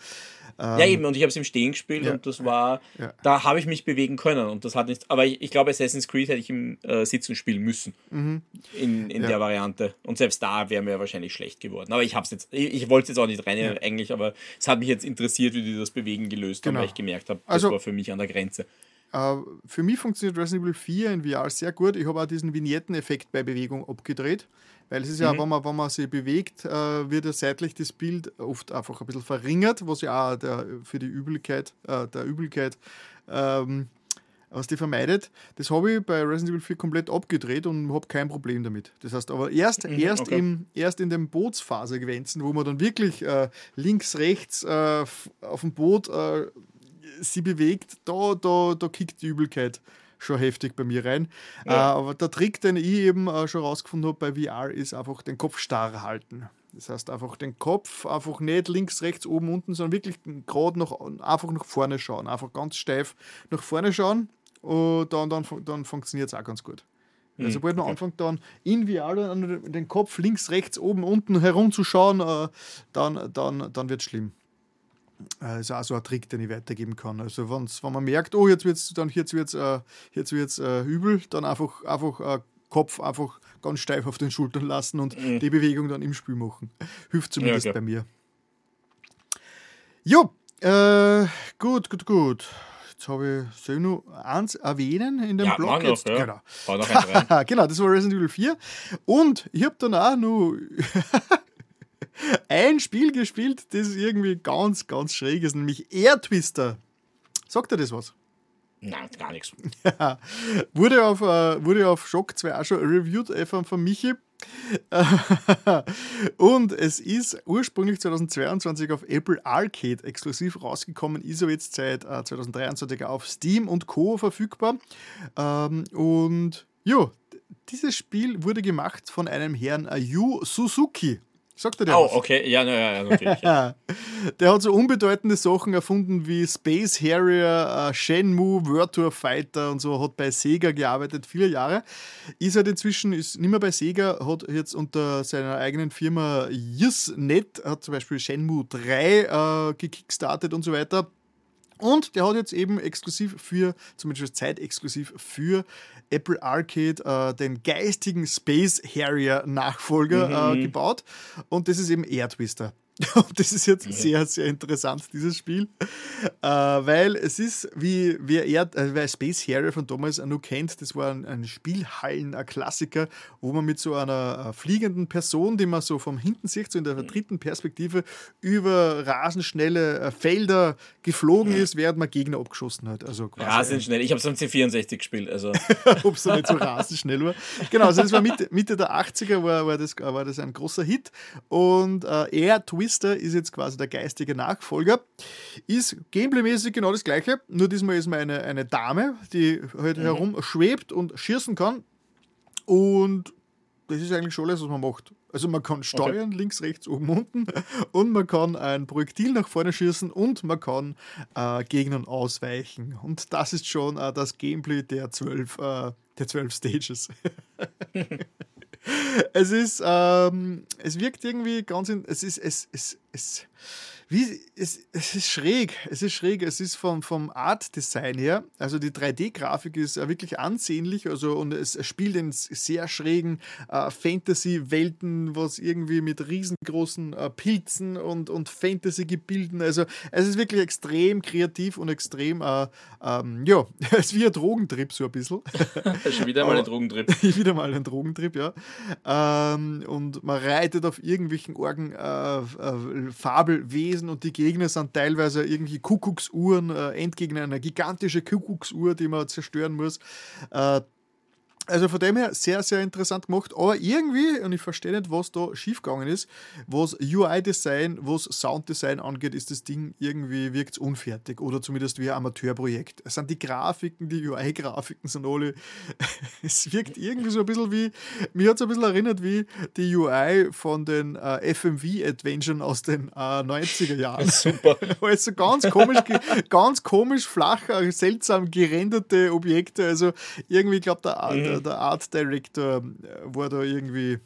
Ähm, ja, eben, und ich habe es im Stehen gespielt und das war, da habe ich mich bewegen können und das hat nicht, aber ich, ich glaube, Assassin's Creed hätte ich im äh, Sitzen spielen müssen. Mhm. In, in ja. der Variante. Und selbst da wäre mir wahrscheinlich schlecht geworden. Aber ich habe jetzt, ich, ich wollte jetzt auch nicht rein ja. eigentlich, aber es hat mich jetzt interessiert, wie die das Bewegen gelöst genau. haben, weil ich gemerkt habe, das also, war für mich an der Grenze. Uh, für mich funktioniert Resident Evil 4 in VR sehr gut. Ich habe auch diesen Vignetten-Effekt bei Bewegung abgedreht. Weil es ist ja, mhm. wenn, man, wenn man sich bewegt, äh, wird ja seitlich das Bild oft einfach ein bisschen verringert, was ja auch der, für die Übelkeit, äh, der Übelkeit ähm, was die vermeidet. Das habe ich bei Resident Evil 4 komplett abgedreht und habe kein Problem damit. Das heißt, aber erst, mhm, erst, okay. im, erst in den Bootsphase-Sequenzen, wo man dann wirklich äh, links, rechts äh, auf dem Boot äh, sie bewegt, da, da, da kickt die Übelkeit schon heftig bei mir rein. Ja. Äh, aber der Trick, den ich eben äh, schon rausgefunden habe bei VR, ist einfach den Kopf starr halten. Das heißt einfach den Kopf einfach nicht links, rechts, oben, unten, sondern wirklich gerade noch einfach nach vorne schauen. Einfach ganz steif nach vorne schauen und dann, dann, dann funktioniert es auch ganz gut. Mhm. Sobald man anfängt, dann in VR an den Kopf links, rechts, oben, unten herumzuschauen, äh, dann, dann, dann wird es schlimm. Das ist auch so ein Trick, den ich weitergeben kann. Also wenn man merkt, oh, jetzt wird es jetzt wird's, äh, jetzt wird's, äh, übel, dann einfach, einfach äh, Kopf einfach ganz steif auf den Schultern lassen und mhm. die Bewegung dann im Spiel machen. [laughs] Hilft zumindest ja, bei mir. Jo, äh, gut, gut, gut. Jetzt habe ich, soll ich noch eins erwähnen in dem ja, Blog? Jetzt? Noch, ja. Genau. [laughs] genau, das war Resident Evil 4. Und ich habe dann auch noch [laughs] ein Spiel gespielt, das irgendwie ganz, ganz schräg ist, nämlich Air Twister. Sagt dir das was? Nein, gar nichts. [laughs] Ja, wurde, auf, uh, wurde auf Shock 2 auch schon reviewed äh, von Michi. [laughs] und es ist ursprünglich 2022 auf Apple Arcade exklusiv rausgekommen, ist aber jetzt seit äh, 2023 auf Steam und Co. verfügbar. Ähm, und ja, dieses Spiel wurde gemacht von einem Herrn Yu Suzuki. Sagt er dir Oh, was? okay, ja, ja, ja, natürlich. Ja. [laughs] der hat so unbedeutende Sachen erfunden wie Space Harrier, äh, Shenmue, World Tour Fighter und so, hat bei Sega gearbeitet, viele Jahre. Ist halt inzwischen, ist nicht mehr bei Sega, hat jetzt unter seiner eigenen Firma YesNet, hat zum Beispiel Shenmue 3 äh, gekickstartet und so weiter. Und der hat jetzt eben exklusiv für, zumindest zeitexklusiv für Apple Arcade äh, den geistigen Space Harrier Nachfolger äh, mhm. äh, gebaut. Und das ist eben Air Twister. [laughs] Und das ist jetzt ja. sehr, sehr interessant, dieses Spiel, äh, weil es ist, wie wer, er, äh, wer Space Harrier von damals noch kennt, das war ein, ein Spielhallen, ein Klassiker, wo man mit so einer äh, fliegenden Person, die man so von hinten sieht, so in der dritten Perspektive, über rasenschnelle äh, Felder geflogen ist, während man Gegner abgeschossen hat. Also rasenschnell, ich habe es am C64 gespielt. Also. [laughs] Ob es nicht so rasenschnell war. Genau, also das war Mitte, Mitte der 80er, war, war, das, war das ein großer Hit und äh, er, Twist Twister ist jetzt quasi der geistige Nachfolger. Ist gameplaymäßig genau das gleiche, nur diesmal ist man eine, eine Dame, die halt mhm. herumschwebt und schießen kann. Und das ist eigentlich schon alles, was man macht. Also man kann steuern, okay. links, rechts, oben, unten und man kann ein Projektil nach vorne schießen und man kann äh, Gegnern ausweichen. Und das ist schon äh, das Gameplay der zwölf, äh, der zwölf Stages. [laughs] es ist, ähm, es wirkt irgendwie ganz, in, es ist, es, es, es, wie, es, es ist schräg, es ist schräg, es ist vom, vom Art-Design her, also die 3D-Grafik ist äh, wirklich ansehnlich, also und es spielt in sehr schrägen äh, Fantasy-Welten, was irgendwie mit riesengroßen äh, Pilzen und, und Fantasy-Gebilden, also es ist wirklich extrem kreativ und extrem, äh, ähm, ja, [laughs] es ist wie ein Drogentrip so ein bisschen. [laughs] Schon wieder mal ein Drogentrip. [laughs] wieder mal ein Drogentrip, ja. Ähm, und man reitet auf irgendwelchen Orgen äh, äh, Fabelwesen gewesen und die Gegner sind teilweise irgendwie Kuckucksuhren, äh, Endgegner, eine gigantische Kuckucksuhr, die man zerstören muss. Äh, also von dem her sehr, sehr interessant gemacht. Aber irgendwie, und ich verstehe nicht, was da schiefgegangen ist, was UI-Design, was Sounddesign angeht, ist das Ding irgendwie, wirkt unfertig oder zumindest wie ein Amateurprojekt. Es sind die Grafiken, die UI-Grafiken sind alle, [laughs] es wirkt irgendwie so ein bisschen wie, mir hat es ein bisschen erinnert wie die UI von den äh, FMV-Adventuren aus den äh, 90er Jahren. [laughs] Super. [laughs] also ganz komisch, ganz komisch, flach, seltsam gerenderte Objekte. Also irgendwie, ich glaube, der, mhm der, Art Director äh, war da irgendwie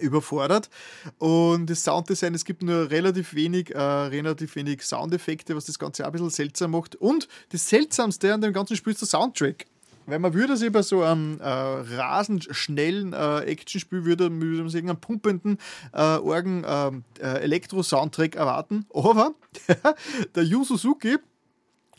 überfordert. Und das Sounddesign, es gibt nur relativ wenig, äh, relativ wenig Soundeffekte, was das Ganze auch ein bisschen seltsam macht. Und das Seltsamste an dem ganzen Spiel ist der Soundtrack. Weil man würde sich bei so einem äh, rasend schnellen äh, Actionspiel, würde, würde man sagen, einen pumpenden äh, Orgen ähm, äh, erwarten. Aber [laughs] der Yu Suzuki,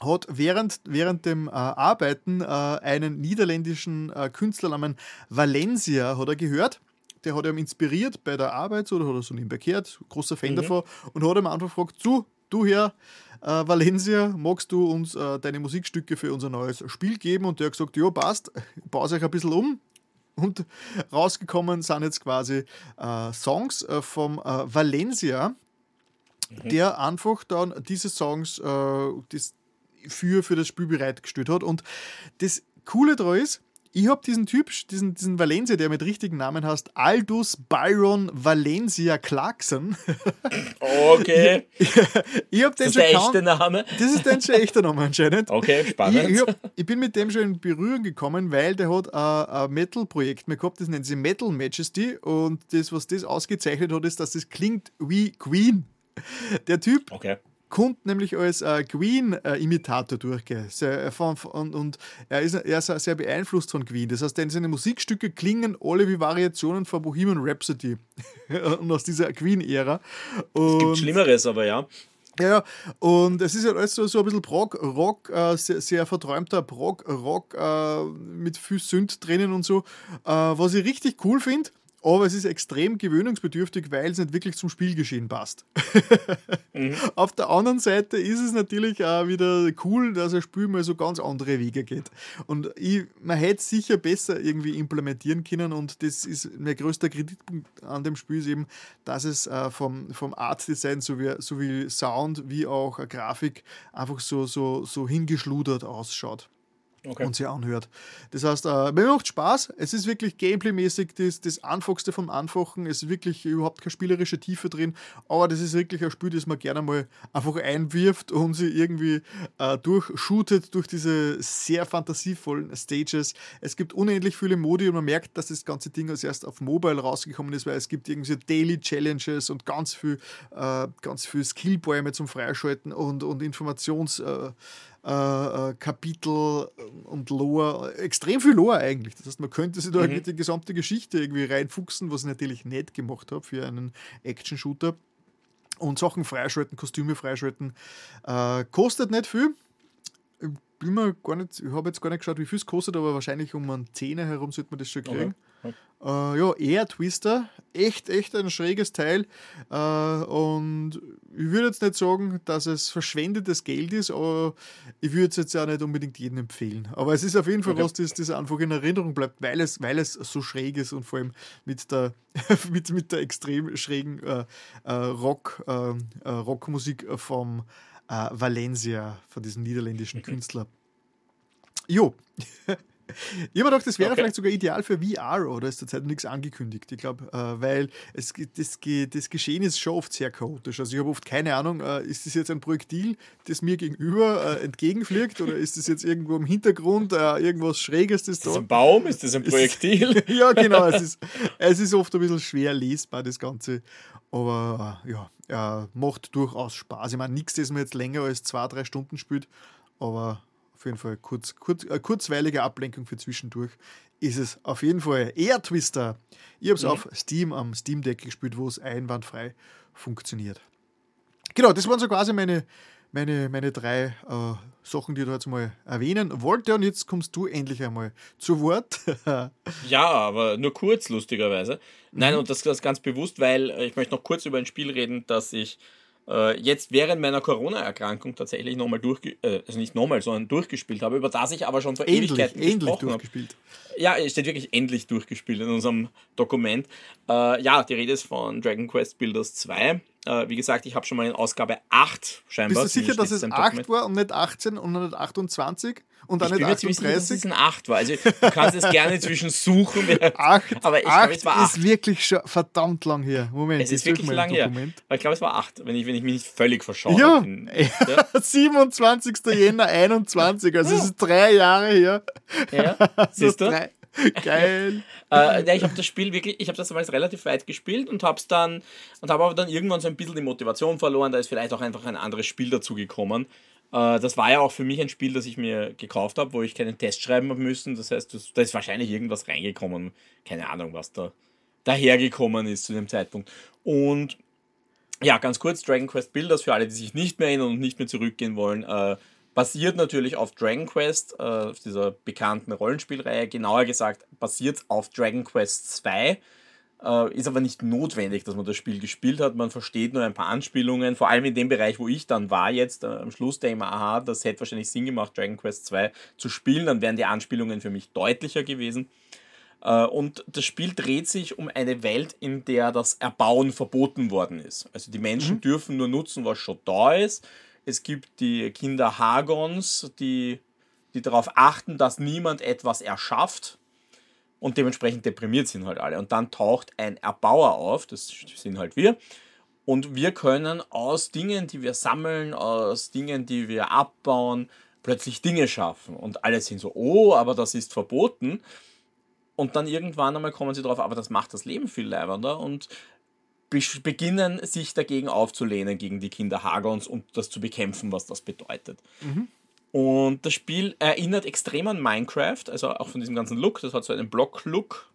hat während, während dem äh, Arbeiten äh, einen niederländischen äh, Künstler namens Valencia hat er gehört. Der hat ihn inspiriert bei der Arbeit, oder hat er so nebenbei gehört, großer Fan mhm. davon, und hat ihm einfach gefragt, du, du Herr äh, Valencia, magst du uns äh, deine Musikstücke für unser neues Spiel geben? Und der hat gesagt, ja, passt, baue euch ein bisschen um. Und rausgekommen sind jetzt quasi äh, Songs vom Valencia, mhm. der einfach dann diese Songs, das, für, für das Spiel bereitgestellt hat. Und das Coole daran ist, ich habe diesen Typ, diesen, diesen Valencia, der mit richtigen Namen heißt, Aldous Byron Valencia Clarkson. [laughs] Okay. ich, ich hab den das ist der kaum- echte Name. Das ist dein schon echter Name anscheinend. Okay, Ich, spannend. ich, hab, ich bin mit dem schon in Berührung gekommen, weil der hat ein, ein Metal-Projekt mehr gehabt, das nennt sich Metal Majesty. Und das, was das ausgezeichnet hat, ist, dass das klingt wie Queen. Der Typ Okay. Kommt nämlich als äh, Queen-Imitator. Sehr, äh, von, und, und er ist, er ist sehr beeinflusst von Queen. Das heißt, seine Musikstücke klingen alle wie Variationen von Bohemian Rhapsody [laughs] und aus dieser Queen-Ära. Gibt Und- Schlimmeres, aber ja. ja, ja, und es ist halt alles so, so ein bisschen Prog, Rock, äh, sehr, sehr verträumter Prog, Rock äh, mit viel Synth drinnen und so, äh, was ich richtig cool finde. Aber es ist extrem gewöhnungsbedürftig, weil es nicht wirklich zum Spielgeschehen passt. [laughs] Auf der anderen Seite ist es natürlich auch wieder cool, dass ein Spiel mal so ganz andere Wege geht. Und ich, man hätte es sicher besser irgendwie implementieren können und das ist mein größter Kritikpunkt an dem Spiel ist eben, dass es äh, vom, vom Art Design sowie, sowie Sound wie auch Grafik einfach so, so, so hingeschludert ausschaut Okay. und sich anhört. Das heißt, äh, mir macht Spaß. Es ist wirklich gameplaymäßig das, das Einfachste vom Einfachen. Es ist wirklich überhaupt keine spielerische Tiefe drin. Aber das ist wirklich ein Spiel, das man gerne mal einfach einwirft und sie irgendwie äh, durchshootet durch diese sehr fantasievollen Stages. Es gibt unendlich viele Modi und man merkt, dass das ganze Ding als erst auf Mobile rausgekommen ist, weil es gibt irgendwie Daily Challenges und ganz viel, äh, ganz viel Skillbäume zum Freischalten und, und Informations... Äh, äh, äh, Kapitel und Lore, extrem viel Lore eigentlich. Das heißt, man könnte sich da Mhm. die gesamte Geschichte irgendwie reinfuchsen, was ich natürlich nicht gemacht habe für einen Action-Shooter. Und Sachen freischalten, Kostüme freischalten. Äh, kostet nicht viel. Ich bin mir gar nicht, ich habe jetzt gar nicht geschaut, wie viel es kostet, aber wahrscheinlich um einen Zehner herum sollte man das schon kriegen. Okay. Äh, ja, Air Twister, echt, echt ein schräges Teil. Äh, und ich würde jetzt nicht sagen, dass es verschwendetes Geld ist, aber ich würde es jetzt auch nicht unbedingt jedem empfehlen. Aber es ist auf jeden Fall Okay. was, das, das einfach in Erinnerung bleibt, weil es, weil es so schräg ist und vor allem mit der, [laughs] mit, mit der extrem schrägen äh, äh, Rock, äh, äh, Rockmusik vom Valencia, von diesem niederländischen Künstler. Jo. [laughs] Ich habe gedacht, das wäre Okay. vielleicht sogar ideal für VR, oder ist zurzeit nichts angekündigt. Ich glaube, äh, weil es, das, das Geschehen ist schon oft sehr chaotisch. Also ich habe oft keine Ahnung, äh, ist das jetzt ein Projektil, das mir gegenüber äh, entgegenfliegt oder ist das jetzt irgendwo im Hintergrund irgendwas Schräges, das Ist das da ein Baum? Ist das ein [laughs] Projektil? [laughs] ja, genau. Es ist, es ist oft ein bisschen schwer lesbar, das Ganze. Aber ja, macht durchaus Spaß. Ich meine, nichts, das man jetzt länger als zwei, drei Stunden spielt. Aber auf jeden Fall kurz, kurz, äh, kurzweilige Ablenkung für zwischendurch ist es auf jeden Fall. Air Twister. Ich habe es auf Steam am Steam Deck gespielt, wo es einwandfrei funktioniert. Genau, das waren so quasi meine, meine, meine drei äh, Sachen, die ich da jetzt mal erwähnen wollte. Und jetzt kommst du endlich einmal zu Wort. [laughs] Ja, aber nur kurz, lustigerweise. Nein, Mhm. und das, das ganz bewusst, weil äh, ich möchte noch kurz über ein Spiel reden, das ich jetzt während meiner Corona-Erkrankung tatsächlich nochmal durchge... Äh, also nicht nochmal, sondern durchgespielt habe, über das ich aber schon vor ähnlich, Ewigkeiten ähnlich gesprochen habe. durchgespielt. Ja, es steht wirklich endlich durchgespielt in unserem Dokument. Äh, ja, die Rede ist von Dragon Quest Builders 2. Äh, wie gesagt, ich habe schon mal in Ausgabe 8 scheinbar. Bist du sicher, dass es im 8 Dokument. war und nicht 18 und nicht 28 und Ich bin nicht mir ziemlich sicher, dass es 38? ein 8 war. Also du kannst es gerne zwischen suchen. [laughs] 8, aber ich glaube, 8 es war 8. ist wirklich schon verdammt lang her. Moment, Es ist wirklich lang her. Ich glaube, es war 8, wenn ich, wenn ich mich nicht völlig verschaue. Ja, bin. ja. 27. [laughs] Jänner 21, also es ist drei Jahre her. Ja, [laughs] siehst du? drei- Geil. Äh, ja, ich habe das Spiel wirklich, ich habe das damals relativ weit gespielt und habe dann und habe aber dann irgendwann so ein bisschen die Motivation verloren. Da ist vielleicht auch einfach ein anderes Spiel dazugekommen. Das war ja auch für mich ein Spiel, das ich mir gekauft habe, wo ich keinen Test schreiben habe müssen. Das heißt, da ist wahrscheinlich irgendwas reingekommen. Keine Ahnung, was da dahergekommen ist zu dem Zeitpunkt. Und ja, ganz kurz, Dragon Quest Builders, für alle, die sich nicht mehr erinnern und nicht mehr zurückgehen wollen, äh, basiert natürlich auf Dragon Quest, äh, auf dieser bekannten Rollenspielreihe. Genauer gesagt, basiert auf Dragon Quest 2. Äh, ist aber nicht notwendig, dass man das Spiel gespielt hat. Man versteht nur ein paar Anspielungen, vor allem in dem Bereich, wo ich dann war, jetzt äh, am Schluss der immer, aha, das hätte wahrscheinlich Sinn gemacht, Dragon Quest 2 zu spielen. Dann wären die Anspielungen für mich deutlicher gewesen. Äh, Und das Spiel dreht sich um eine Welt, in der das Erbauen verboten worden ist. Also die Menschen dürfen nur nutzen, was schon da ist. Es gibt die Kinder Hagons, die, die darauf achten, dass niemand etwas erschafft. Und dementsprechend deprimiert sind halt alle. Und dann taucht ein Erbauer auf, das sind halt wir. Und wir können aus Dingen, die wir sammeln, aus Dingen, die wir abbauen, plötzlich Dinge schaffen. Und alle sind so, oh, aber das ist verboten. Und dann irgendwann einmal kommen sie drauf, aber das macht das Leben viel leibender und beginnen sich dagegen aufzulehnen, gegen die Kinder Hagons und das zu bekämpfen, was das bedeutet. Mhm. Und das Spiel erinnert extrem an Minecraft, also auch von diesem ganzen Look. Das hat so einen Block-Look,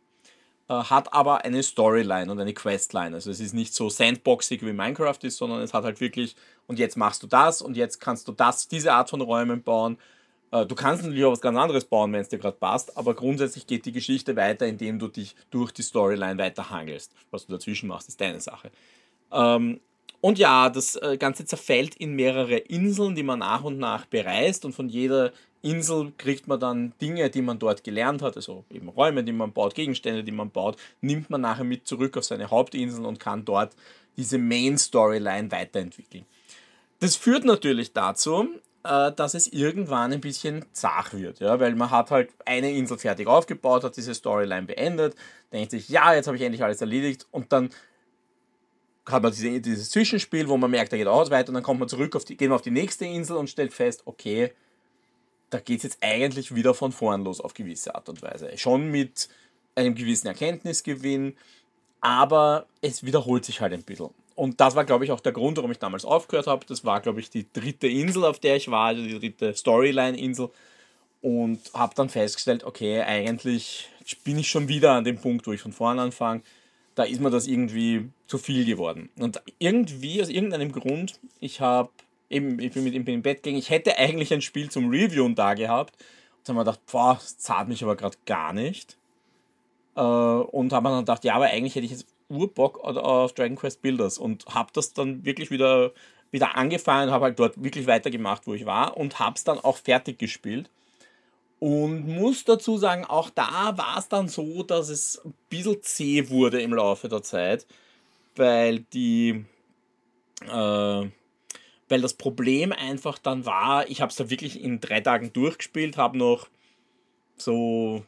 äh, hat aber eine Storyline und eine Questline. Also es ist nicht so sandboxig wie Minecraft ist, sondern es hat halt wirklich, und jetzt machst du das und jetzt kannst du das, diese Art von Räumen bauen. Äh, du kannst natürlich auch was ganz anderes bauen, wenn es dir gerade passt, aber grundsätzlich geht die Geschichte weiter, indem du dich durch die Storyline weiterhangelst. Was du dazwischen machst, ist deine Sache. Ähm, und ja, das äh, Ganze zerfällt in mehrere Inseln, die man nach und nach bereist. Und von jeder Insel kriegt man dann Dinge, die man dort gelernt hat, also eben Räume, die man baut, Gegenstände, die man baut, nimmt man nachher mit zurück auf seine Hauptinsel und kann dort diese Main Storyline weiterentwickeln. Das führt natürlich dazu, äh, dass es irgendwann ein bisschen zach wird, ja, weil man hat halt eine Insel fertig aufgebaut, hat diese Storyline beendet, denkt sich, ja, jetzt habe ich endlich alles erledigt. Und dann hat man diese, dieses Zwischenspiel, wo man merkt, da geht auch weiter und dann kommt man zurück auf die, geht man auf die nächste Insel und stellt fest, okay, da geht es jetzt eigentlich wieder von vorn los auf gewisse Art und Weise. Schon mit einem gewissen Erkenntnisgewinn, aber es wiederholt sich halt ein bisschen. Und das war, glaube ich, auch der Grund, warum ich damals aufgehört habe. Das war, glaube ich, die dritte Insel, auf der ich war, also die dritte Storyline-Insel. Und habe dann festgestellt, okay, eigentlich bin ich schon wieder an dem Punkt, wo ich von vorn anfange da ist mir das irgendwie zu viel geworden. Und irgendwie, aus irgendeinem Grund, ich habe eben, ich bin mit ihm im Bett gegangen, ich hätte eigentlich ein Spiel zum Reviewen da gehabt. Und dann habe ich gedacht, boah, das zahlt mich aber gerade gar nicht. Äh, und habe dann gedacht, ja, aber eigentlich hätte ich jetzt Urbock auf Dragon Quest Builders und habe das dann wirklich wieder, wieder angefangen, habe halt dort wirklich weitergemacht, wo ich war und habe es dann auch fertig gespielt. Und muss dazu sagen, auch da war es dann so, dass es ein bisschen zäh wurde im Laufe der Zeit, weil die, äh, weil das Problem einfach dann war, ich habe es da wirklich in drei Tagen durchgespielt, habe noch so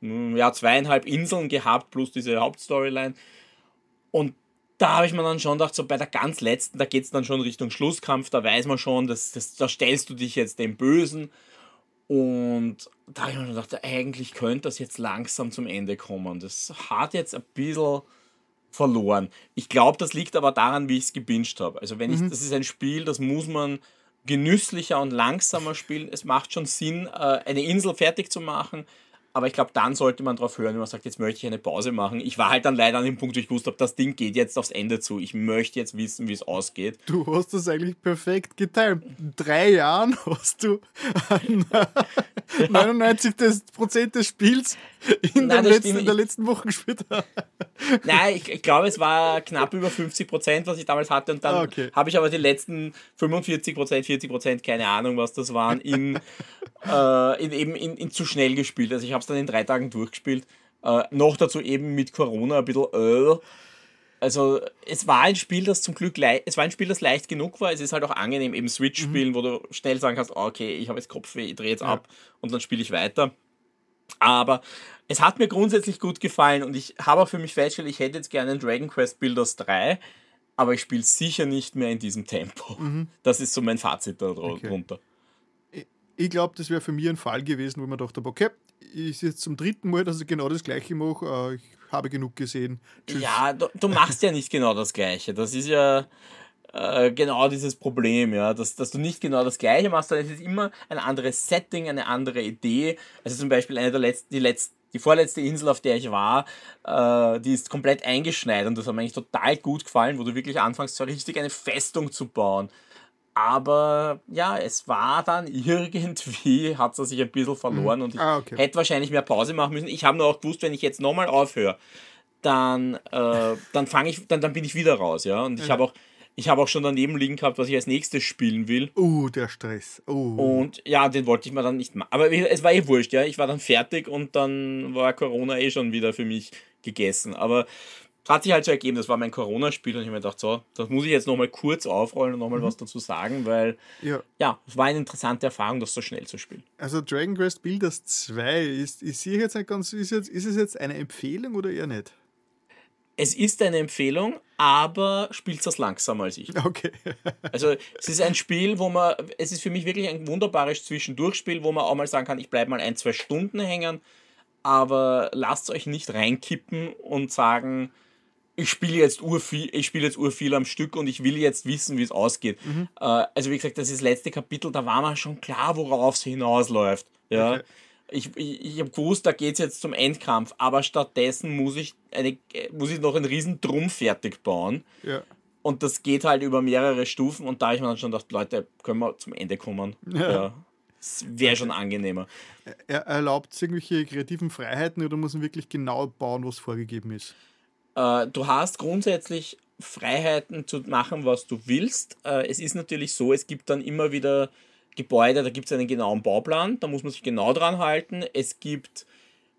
hm, ja, zweieinhalb Inseln gehabt, plus diese Hauptstoryline. Und da habe ich mir dann schon gedacht, so bei der ganz letzten, da geht es dann schon Richtung Schlusskampf, da weiß man schon, dass, dass, da stellst du dich jetzt dem Bösen und da habe ich mir gedacht, eigentlich könnte das jetzt langsam zum Ende kommen. Das hat jetzt ein bisschen verloren. Ich glaube, das liegt aber daran, wie ich es gebinged habe. Also wenn ich, mhm. das ist ein Spiel, das muss man genüsslicher und langsamer spielen. Es macht schon Sinn, äh, eine Insel fertig zu machen, aber ich glaube, dann sollte man darauf hören, wenn man sagt, jetzt möchte ich eine Pause machen. Ich war halt dann leider an dem Punkt, wo ich wusste, das Ding geht jetzt aufs Ende zu. Ich möchte jetzt wissen, wie es ausgeht. Du hast das eigentlich perfekt getimt. In drei Jahren hast du ja. 99 [laughs] [laughs] Prozent des Spiels [laughs] in, Nein, letzten, in der letzten Woche gespielt. [laughs] Nein, ich, ich, glaube, es war knapp über 50 Prozent, was ich damals hatte. Und dann ah, okay. habe ich aber die letzten 45 Prozent, 40 Prozent, keine Ahnung, was das waren, in, [laughs] äh, in, eben in, in, zu schnell gespielt. Also ich habe es dann in drei Tagen durchgespielt. Äh, noch dazu eben mit Corona ein bisschen äh. Also es war ein Spiel, das zum Glück es war ein Spiel, das leicht genug war. Es ist halt auch angenehm, eben Switch mhm. spielen, mhm. wo du schnell sagen kannst, okay, ich habe jetzt Kopfweh, ich drehe jetzt ja. ab und dann spiele ich weiter. Aber es hat mir grundsätzlich gut gefallen und ich habe auch für mich festgestellt, ich hätte jetzt gerne einen Dragon Quest Builders 3, aber ich spiele sicher nicht mehr in diesem Tempo. Mhm. Das ist so mein Fazit darunter. Okay. Ich, ich glaube, das wäre für mich ein Fall gewesen, wo man dachte, okay, ist jetzt zum dritten Mal, dass ich genau das gleiche mache. Äh, ich habe genug gesehen. Tschüss. Ja, du, du machst ja nicht genau das gleiche. Das ist ja äh, genau dieses Problem, ja, dass, dass du nicht genau das gleiche machst, sondern es ist immer ein anderes Setting, eine andere Idee. Also zum Beispiel eine der letzten, die letzten die vorletzte Insel, auf der ich war, äh, die ist komplett eingeschneit und das hat mir eigentlich total gut gefallen, wo du wirklich anfängst, so richtig eine Festung zu bauen. Aber ja, es war dann irgendwie, [laughs] hat es sich ein bisschen verloren mhm. und ich ah, okay. hätte wahrscheinlich mehr Pause machen müssen. Ich habe nur auch gewusst, wenn ich jetzt nochmal aufhöre, dann, äh, dann fange ich, dann, dann bin ich wieder raus, ja. Und ich ja. habe auch, ich habe auch schon daneben liegen gehabt, was ich als nächstes spielen will. Uh, der Stress. Uh. Und ja, den wollte ich mir dann nicht machen. Aber es war eh wurscht, ja. Ich war dann fertig und dann war Corona eh schon wieder für mich gegessen. Aber hat sich halt so ergeben, das war mein Corona-Spiel und ich habe mir gedacht, so, das muss ich jetzt nochmal kurz aufrollen und nochmal mhm. was dazu sagen, weil ja. ja, es war eine interessante Erfahrung, das so schnell zu spielen. Also Dragon Quest Builders 2, ist, ist, jetzt nicht ganz, ist, jetzt, ist es jetzt eine Empfehlung oder eher nicht? Es ist eine Empfehlung, aber spielt es langsamer als ich. Okay. [laughs] also es ist ein Spiel, wo man, es ist für mich wirklich ein wunderbares Zwischendurchspiel, wo man auch mal sagen kann, ich bleibe mal ein, zwei Stunden hängen, aber lasst euch nicht reinkippen und sagen, ich spiele jetzt urviel, ich spiele jetzt urviel am Stück und ich will jetzt wissen, wie es ausgeht. Mhm. Äh, also wie gesagt, das ist das letzte Kapitel, da war man schon klar, worauf es hinausläuft. Ja. Okay. Ich, ich, ich habe gewusst, da geht es jetzt zum Endkampf, aber stattdessen muss ich, eine, muss ich noch einen riesen Drum fertig bauen. Ja. Und das geht halt über mehrere Stufen und da habe ich mir dann schon gedacht, Leute, können wir zum Ende kommen. Ja. ja. Das wäre schon angenehmer. Er erlaubt irgendwelche kreativen Freiheiten oder muss man wirklich genau bauen, was vorgegeben ist? Äh, du hast grundsätzlich Freiheiten zu machen, was du willst. Äh, es ist natürlich so, es gibt dann immer wieder Gebäude, da gibt es einen genauen Bauplan, da muss man sich genau dran halten. Es gibt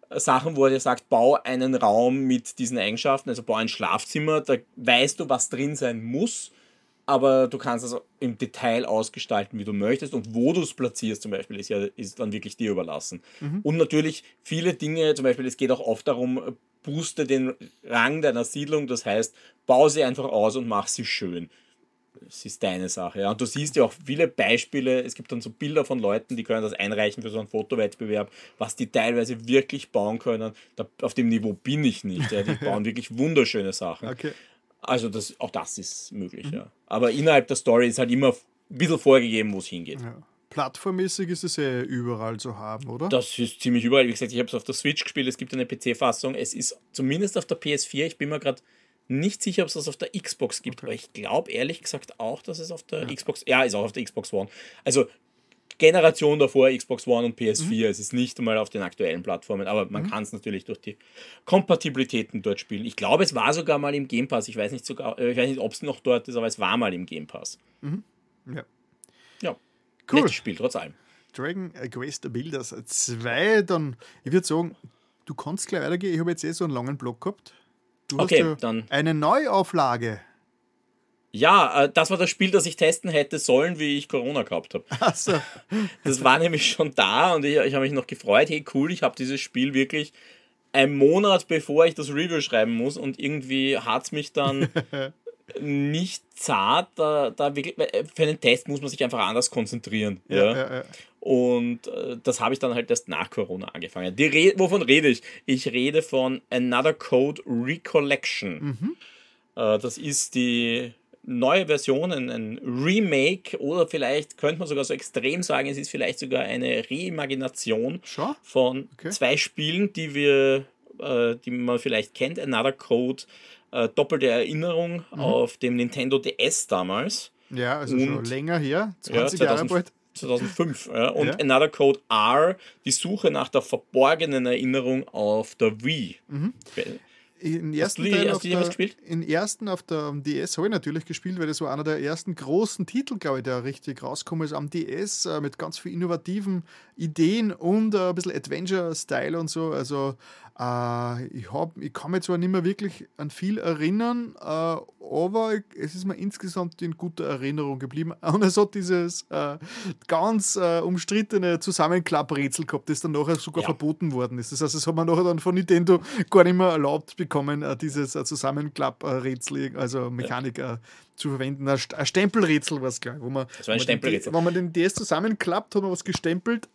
äh, Sachen, wo er sagt, bau einen Raum mit diesen Eigenschaften, also bau ein Schlafzimmer, da weißt du, was drin sein muss, aber du kannst es im Detail ausgestalten, wie du möchtest und wo du es platzierst zum Beispiel, ist ja ist dann wirklich dir überlassen. Mhm. Und natürlich viele Dinge, zum Beispiel, es geht auch oft darum, booste den Rang deiner Siedlung, das heißt, bau sie einfach aus und mach sie schön. Das ist deine Sache. Ja. Und du siehst ja auch viele Beispiele, es gibt dann so Bilder von Leuten, die können das einreichen für so einen Fotowettbewerb, was die teilweise wirklich bauen können. Da, auf dem Niveau bin ich nicht. Ja. Die [laughs] bauen wirklich wunderschöne Sachen. Okay. Also das, auch das ist möglich, mhm. ja. Aber innerhalb der Story ist halt immer ein bisschen vorgegeben, wo es hingeht. Ja plattformmäßig ist es ja überall zu haben, oder? Das ist ziemlich überall. Wie gesagt, ich habe es auf der Switch gespielt, es gibt eine PC-Fassung. Es ist zumindest auf der PS4, ich bin mir gerade nicht sicher, ob es das auf der Xbox gibt, okay. aber ich glaube ehrlich gesagt auch, dass es auf der ja. Xbox, ja, ist auch auf der Xbox One. Also Generation davor Xbox One und PS4. Mhm. Es ist nicht einmal auf den aktuellen Plattformen, aber man mhm. kann es natürlich durch die Kompatibilitäten dort spielen. Ich glaube, es war sogar mal im Game Pass. Ich weiß nicht sogar, äh, ich weiß nicht, ob es noch dort ist, aber es war mal im Game Pass. Mhm. Ja. Ja. Cool. Nettes Spiel, trotz allem. Dragon Quest Builders 2, dann, ich würde sagen, du kannst gleich weitergehen. Ich habe jetzt eh so einen langen Block gehabt. Du okay, ja dann. Eine Neuauflage. Ja, äh, das war das Spiel, das ich testen hätte sollen, wie ich Corona gehabt habe. So. [laughs] Das war nämlich schon da und ich, ich habe mich noch gefreut, hey cool, ich habe dieses Spiel wirklich einen Monat bevor ich das Review schreiben muss und irgendwie hat es mich dann [laughs] nicht zart. Da, da wirklich, äh, für einen Test muss man sich einfach anders konzentrieren. Ja, ja. ja. Und äh, das habe ich dann halt erst nach Corona angefangen. Die Re wovon rede ich? Ich rede von Another Code Recollection. Mhm. Äh, das ist die neue Version, ein, ein, Remake oder vielleicht könnte man sogar so extrem sagen, es ist vielleicht sogar eine Reimagination Sure. von okay. zwei Spielen, die wir, äh, die man vielleicht kennt. Another Code äh, doppelte Erinnerung mhm. auf dem Nintendo DS damals. Ja, also und, schon länger her, 20 ja, Jahre bald. 2005. Ja. [laughs] Und ja. Another Code R, die Suche nach der verborgenen Erinnerung auf der Wii. Mhm. In ersten hast du, Teil hast du der, gespielt? In ersten auf der DS habe ich natürlich gespielt, weil das war einer der ersten großen Titel, glaube ich, der richtig rausgekommen ist am DS äh, mit ganz vielen innovativen Ideen und äh, ein bisschen Adventure-Style und so. Also äh, ich, hab, ich kann mich zwar nicht mehr wirklich an viel erinnern, äh, aber es ist mir insgesamt in guter Erinnerung geblieben. [laughs] Und es hat dieses äh, ganz äh, umstrittene Zusammenklapprätsel gehabt, das dann nachher sogar ja. verboten worden ist. Das heißt, es hat man nachher dann von Nintendo gar nicht mehr erlaubt bekommen, äh, dieses äh, Zusammenklapprätsel, also Mechanik ja. zu verwenden. Ein, Stempelrätsel war es, glaube ich. Wo man, das war ein Stempelrätsel. Wenn man den DS zusammenklappt, hat man was gestempelt.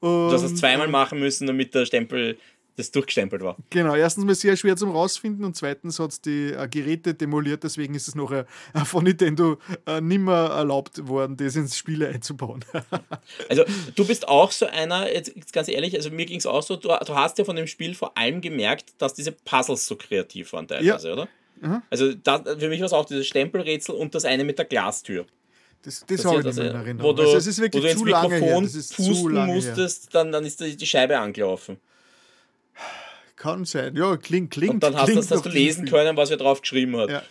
du hast es zweimal machen müssen, damit der Stempel das durchgestempelt war. Genau, erstens mal sehr schwer zum rausfinden und zweitens hat es die äh, Geräte demoliert, deswegen ist es noch äh, [laughs] von Nintendo äh, nimmer erlaubt worden, das ins Spiele einzubauen. [laughs] also du bist auch so einer, jetzt ganz ehrlich, also mir ging es auch so, du, du, hast ja von dem Spiel vor allem gemerkt, dass diese Puzzles so kreativ waren teilweise, ja. oder? Mhm. Also da, für mich war es auch dieses Stempelrätsel und das eine mit der Glastür. Das, das, das habe ich nicht mehr in Erinnerung. Wo du, also es ist wirklich wo du ins Mikrofon pusten musstest, dann, dann ist die Scheibe angelaufen. Kann sein. Ja, klingt, klingt. Und dann hast, das, hast du lesen können, was er drauf geschrieben hat. Ja.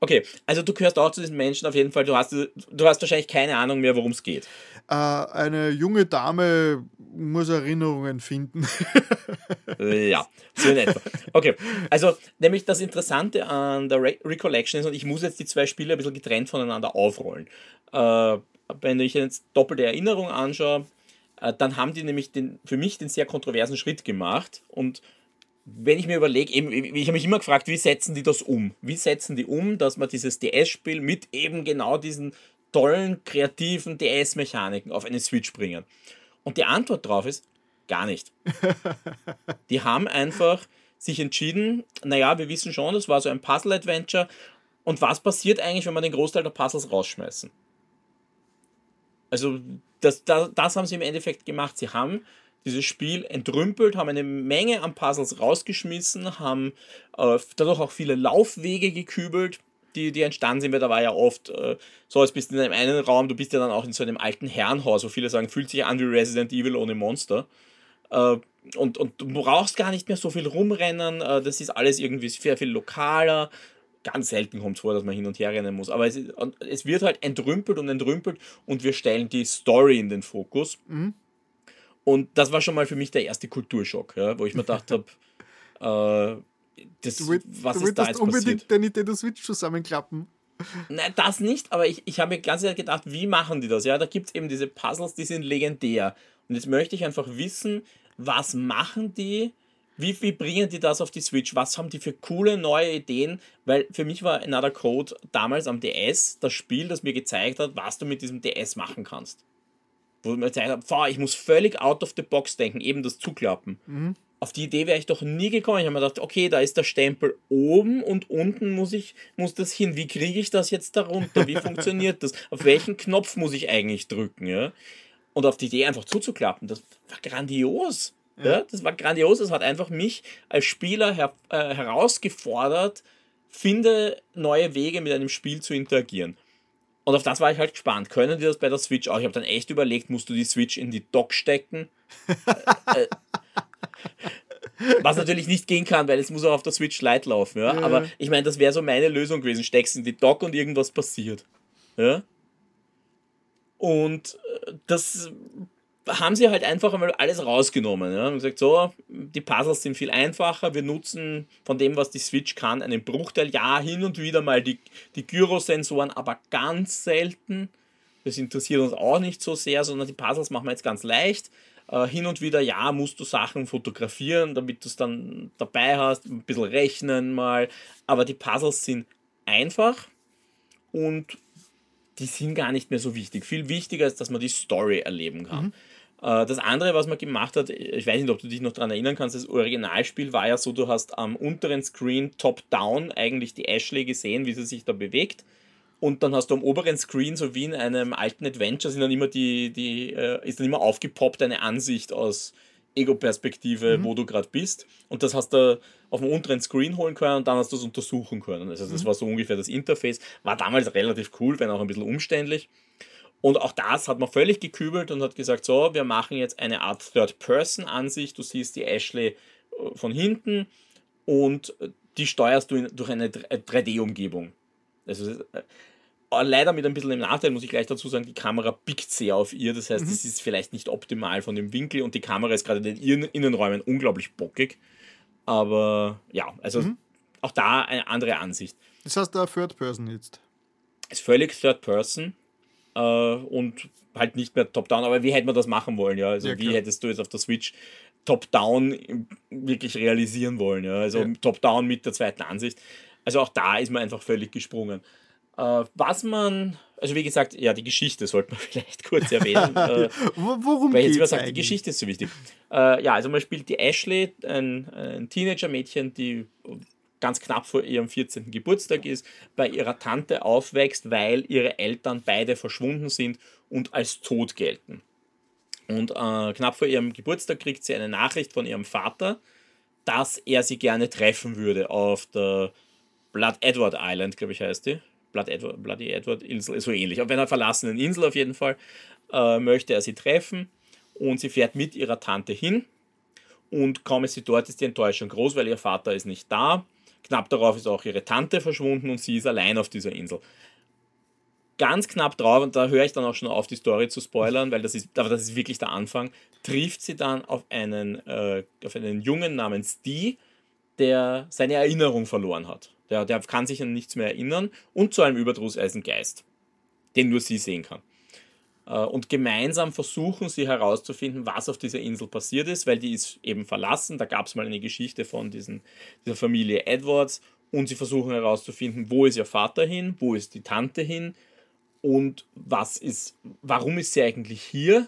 Okay, also du gehörst auch zu diesen Menschen auf jeden Fall. Du hast, du hast wahrscheinlich keine Ahnung mehr, worum es geht. äh, eine junge Dame muss Erinnerungen finden. ja, so in etwa. Okay, also nämlich das Interessante an der Re Recollection ist, und ich muss jetzt die zwei Spiele ein bisschen getrennt voneinander aufrollen. Äh, wenn ich jetzt doppelte Erinnerung anschaue, äh, dann haben die nämlich den, für mich den sehr kontroversen Schritt gemacht und wenn ich mir überlege, eben, ich habe mich immer gefragt, wie setzen die das um? Wie setzen die um, dass man dieses DS-Spiel mit eben genau diesen tollen, kreativen DS-Mechaniken auf eine Switch bringen? Und die Antwort darauf ist, gar nicht. [laughs] die haben einfach sich entschieden, naja, wir wissen schon, das war so ein Puzzle-Adventure. Und was passiert eigentlich, wenn wir den Großteil der Puzzles rausschmeißen? Also, das, das, das haben sie im Endeffekt gemacht. Sie haben dieses Spiel entrümpelt, haben eine Menge an Puzzles rausgeschmissen, haben äh, dadurch auch viele Laufwege gekübelt, die, die entstanden sind, weil da war ja oft äh, so, als bist du in einem einen Raum, du bist ja dann auch in so einem alten Herrenhaus, wo viele sagen, fühlt sich an wie Resident Evil ohne Monster. Äh, und, und du brauchst gar nicht mehr so viel rumrennen, äh, das ist alles irgendwie sehr viel lokaler. Ganz selten kommt es vor, dass man hin und her rennen muss. Aber es, es wird halt entrümpelt und entrümpelt und wir stellen die Story in den Fokus. Mhm und das war schon mal für mich der erste Kulturschock, ja, wo ich mir gedacht habe, [laughs] äh, das, du willst, was du ist da jetzt unbedingt passiert? der Nintendo Switch zusammenklappen. Nein, das nicht, aber ich, ich habe mir ganz gedacht, wie machen die das? Ja, da gibt es eben diese Puzzles, die sind legendär. Und jetzt möchte ich einfach wissen, was machen die? Wie, wie bringen die das auf die Switch? Was haben die für coole neue Ideen? Weil für mich war Another Code damals am DS das Spiel, das mir gezeigt hat, was du mit diesem DS machen kannst wo man gesagt hat, ich muss völlig out of the box denken, eben das Zuklappen. Mhm. Auf die Idee wäre ich doch nie gekommen. Ich habe mir gedacht, okay, da ist der Stempel oben und unten muss ich muss das hin. Wie kriege ich das jetzt darunter? Wie funktioniert das? Auf welchen Knopf muss ich eigentlich drücken? Ja? Und auf die Idee einfach zuzuklappen, das war grandios. Ja. ja? Das war grandios. Das hat einfach mich als Spieler her äh, herausgefordert, finde neue Wege mit einem Spiel zu interagieren. Und auf das war ich halt gespannt. Können die das bei der Switch auch? Ich habe dann echt überlegt, musst du die Switch in die Dock stecken? [laughs] Äh, äh, was natürlich nicht gehen kann, weil es muss auch auf der Switch Lite laufen. Ja? ja. Aber ich meine, das wäre so meine Lösung gewesen. Steckst in die Dock und irgendwas passiert. Ja? Und äh, das haben sie halt einfach einmal alles rausgenommen. Ja? Und gesagt, so, die Puzzles sind viel einfacher, wir nutzen von dem, was die Switch kann, einen Bruchteil. Ja, hin und wieder mal die, die Gyrosensoren, aber ganz selten. Das interessiert uns auch nicht so sehr, sondern die Puzzles machen wir jetzt ganz leicht. Äh, hin und wieder, ja, musst du Sachen fotografieren, damit du es dann dabei hast, ein bisschen rechnen mal. Aber die Puzzles sind einfach und die sind gar nicht mehr so wichtig. Viel wichtiger ist, dass man die Story erleben kann. Mhm. Äh, das andere, was man gemacht hat, ich weiß nicht, ob du dich noch daran erinnern kannst, das Originalspiel war ja so, du hast am unteren Screen top-down eigentlich die Ashley gesehen, wie sie sich da bewegt. Und dann hast du am oberen Screen, so wie in einem alten Adventure, sind dann immer die, die, äh, ist dann immer aufgepoppt eine Ansicht aus Ego-Perspektive, mhm. wo du gerade bist. Und das hast du auf dem unteren Screen holen können und dann hast du es untersuchen können. Also das mhm. war so ungefähr das Interface. War damals relativ cool, wenn auch ein bisschen umständlich. Und auch das hat man völlig gekübelt und hat gesagt, so, wir machen jetzt eine Art Third-Person-Ansicht. Du siehst die Ashley äh, von hinten und die steuerst du durch eine 3D-Umgebung. Also, äh, leider mit ein bisschen im Nachteil, muss ich gleich dazu sagen, die Kamera biegt sehr auf ihr. Das heißt, mhm. es ist vielleicht nicht optimal von dem Winkel und die Kamera ist gerade in den Innenräumen unglaublich bockig. Aber ja, also mhm. auch da eine andere Ansicht. Das heißt, der Third Person jetzt. Ist völlig Third Person äh, und halt nicht mehr top-down. Aber wie hätte man das machen wollen? Ja? Also, ja, wie hättest du jetzt auf der Switch top-down wirklich realisieren wollen? Ja? Also, ja. top-down mit der zweiten Ansicht. Also, auch da ist man einfach völlig gesprungen. Äh, was man, also wie gesagt, ja, die Geschichte sollte man [laughs] vielleicht kurz [laughs] erwähnen. äh, Worum weil jetzt sagt, die Geschichte ist so wichtig. Äh, ja, also man spielt die Ashley, ein, ein Teenager-Mädchen, die ganz knapp vor ihrem 14. Geburtstag ist, bei ihrer Tante aufwächst, weil ihre Eltern beide verschwunden sind und als tot gelten. Und äh, knapp vor ihrem Geburtstag kriegt sie eine Nachricht von ihrem Vater, dass er sie gerne treffen würde auf der Blood Edward Island, glaube ich, heißt die. Blood Edward, Bloody Edward Insel, so ähnlich. Auf einer verlassenen Insel auf jeden Fall äh, möchte er sie treffen und sie fährt mit ihrer Tante hin. Und kaum ist sie dort, ist die Enttäuschung groß, weil ihr Vater ist nicht da. Knapp darauf ist auch ihre Tante verschwunden und sie ist allein auf dieser Insel. ganz knapp drauf, und da höre ich dann auch schon auf, die Story zu spoilern, weil das ist, aber das ist wirklich der Anfang, trifft sie dann auf einen, äh, auf einen Jungen namens Dee, der seine Erinnerung verloren hat. Der, der kann sich an nichts mehr erinnern und zu einem Überdruss als ein Geist, den nur sie sehen kann. Äh, und gemeinsam versuchen sie herauszufinden, was auf dieser Insel passiert ist, weil die ist eben verlassen. Da gab es mal eine Geschichte von diesen, dieser Familie Edwards. Und sie versuchen herauszufinden, wo ist ihr Vater hin, wo ist die Tante hin und was ist, warum ist sie eigentlich hier?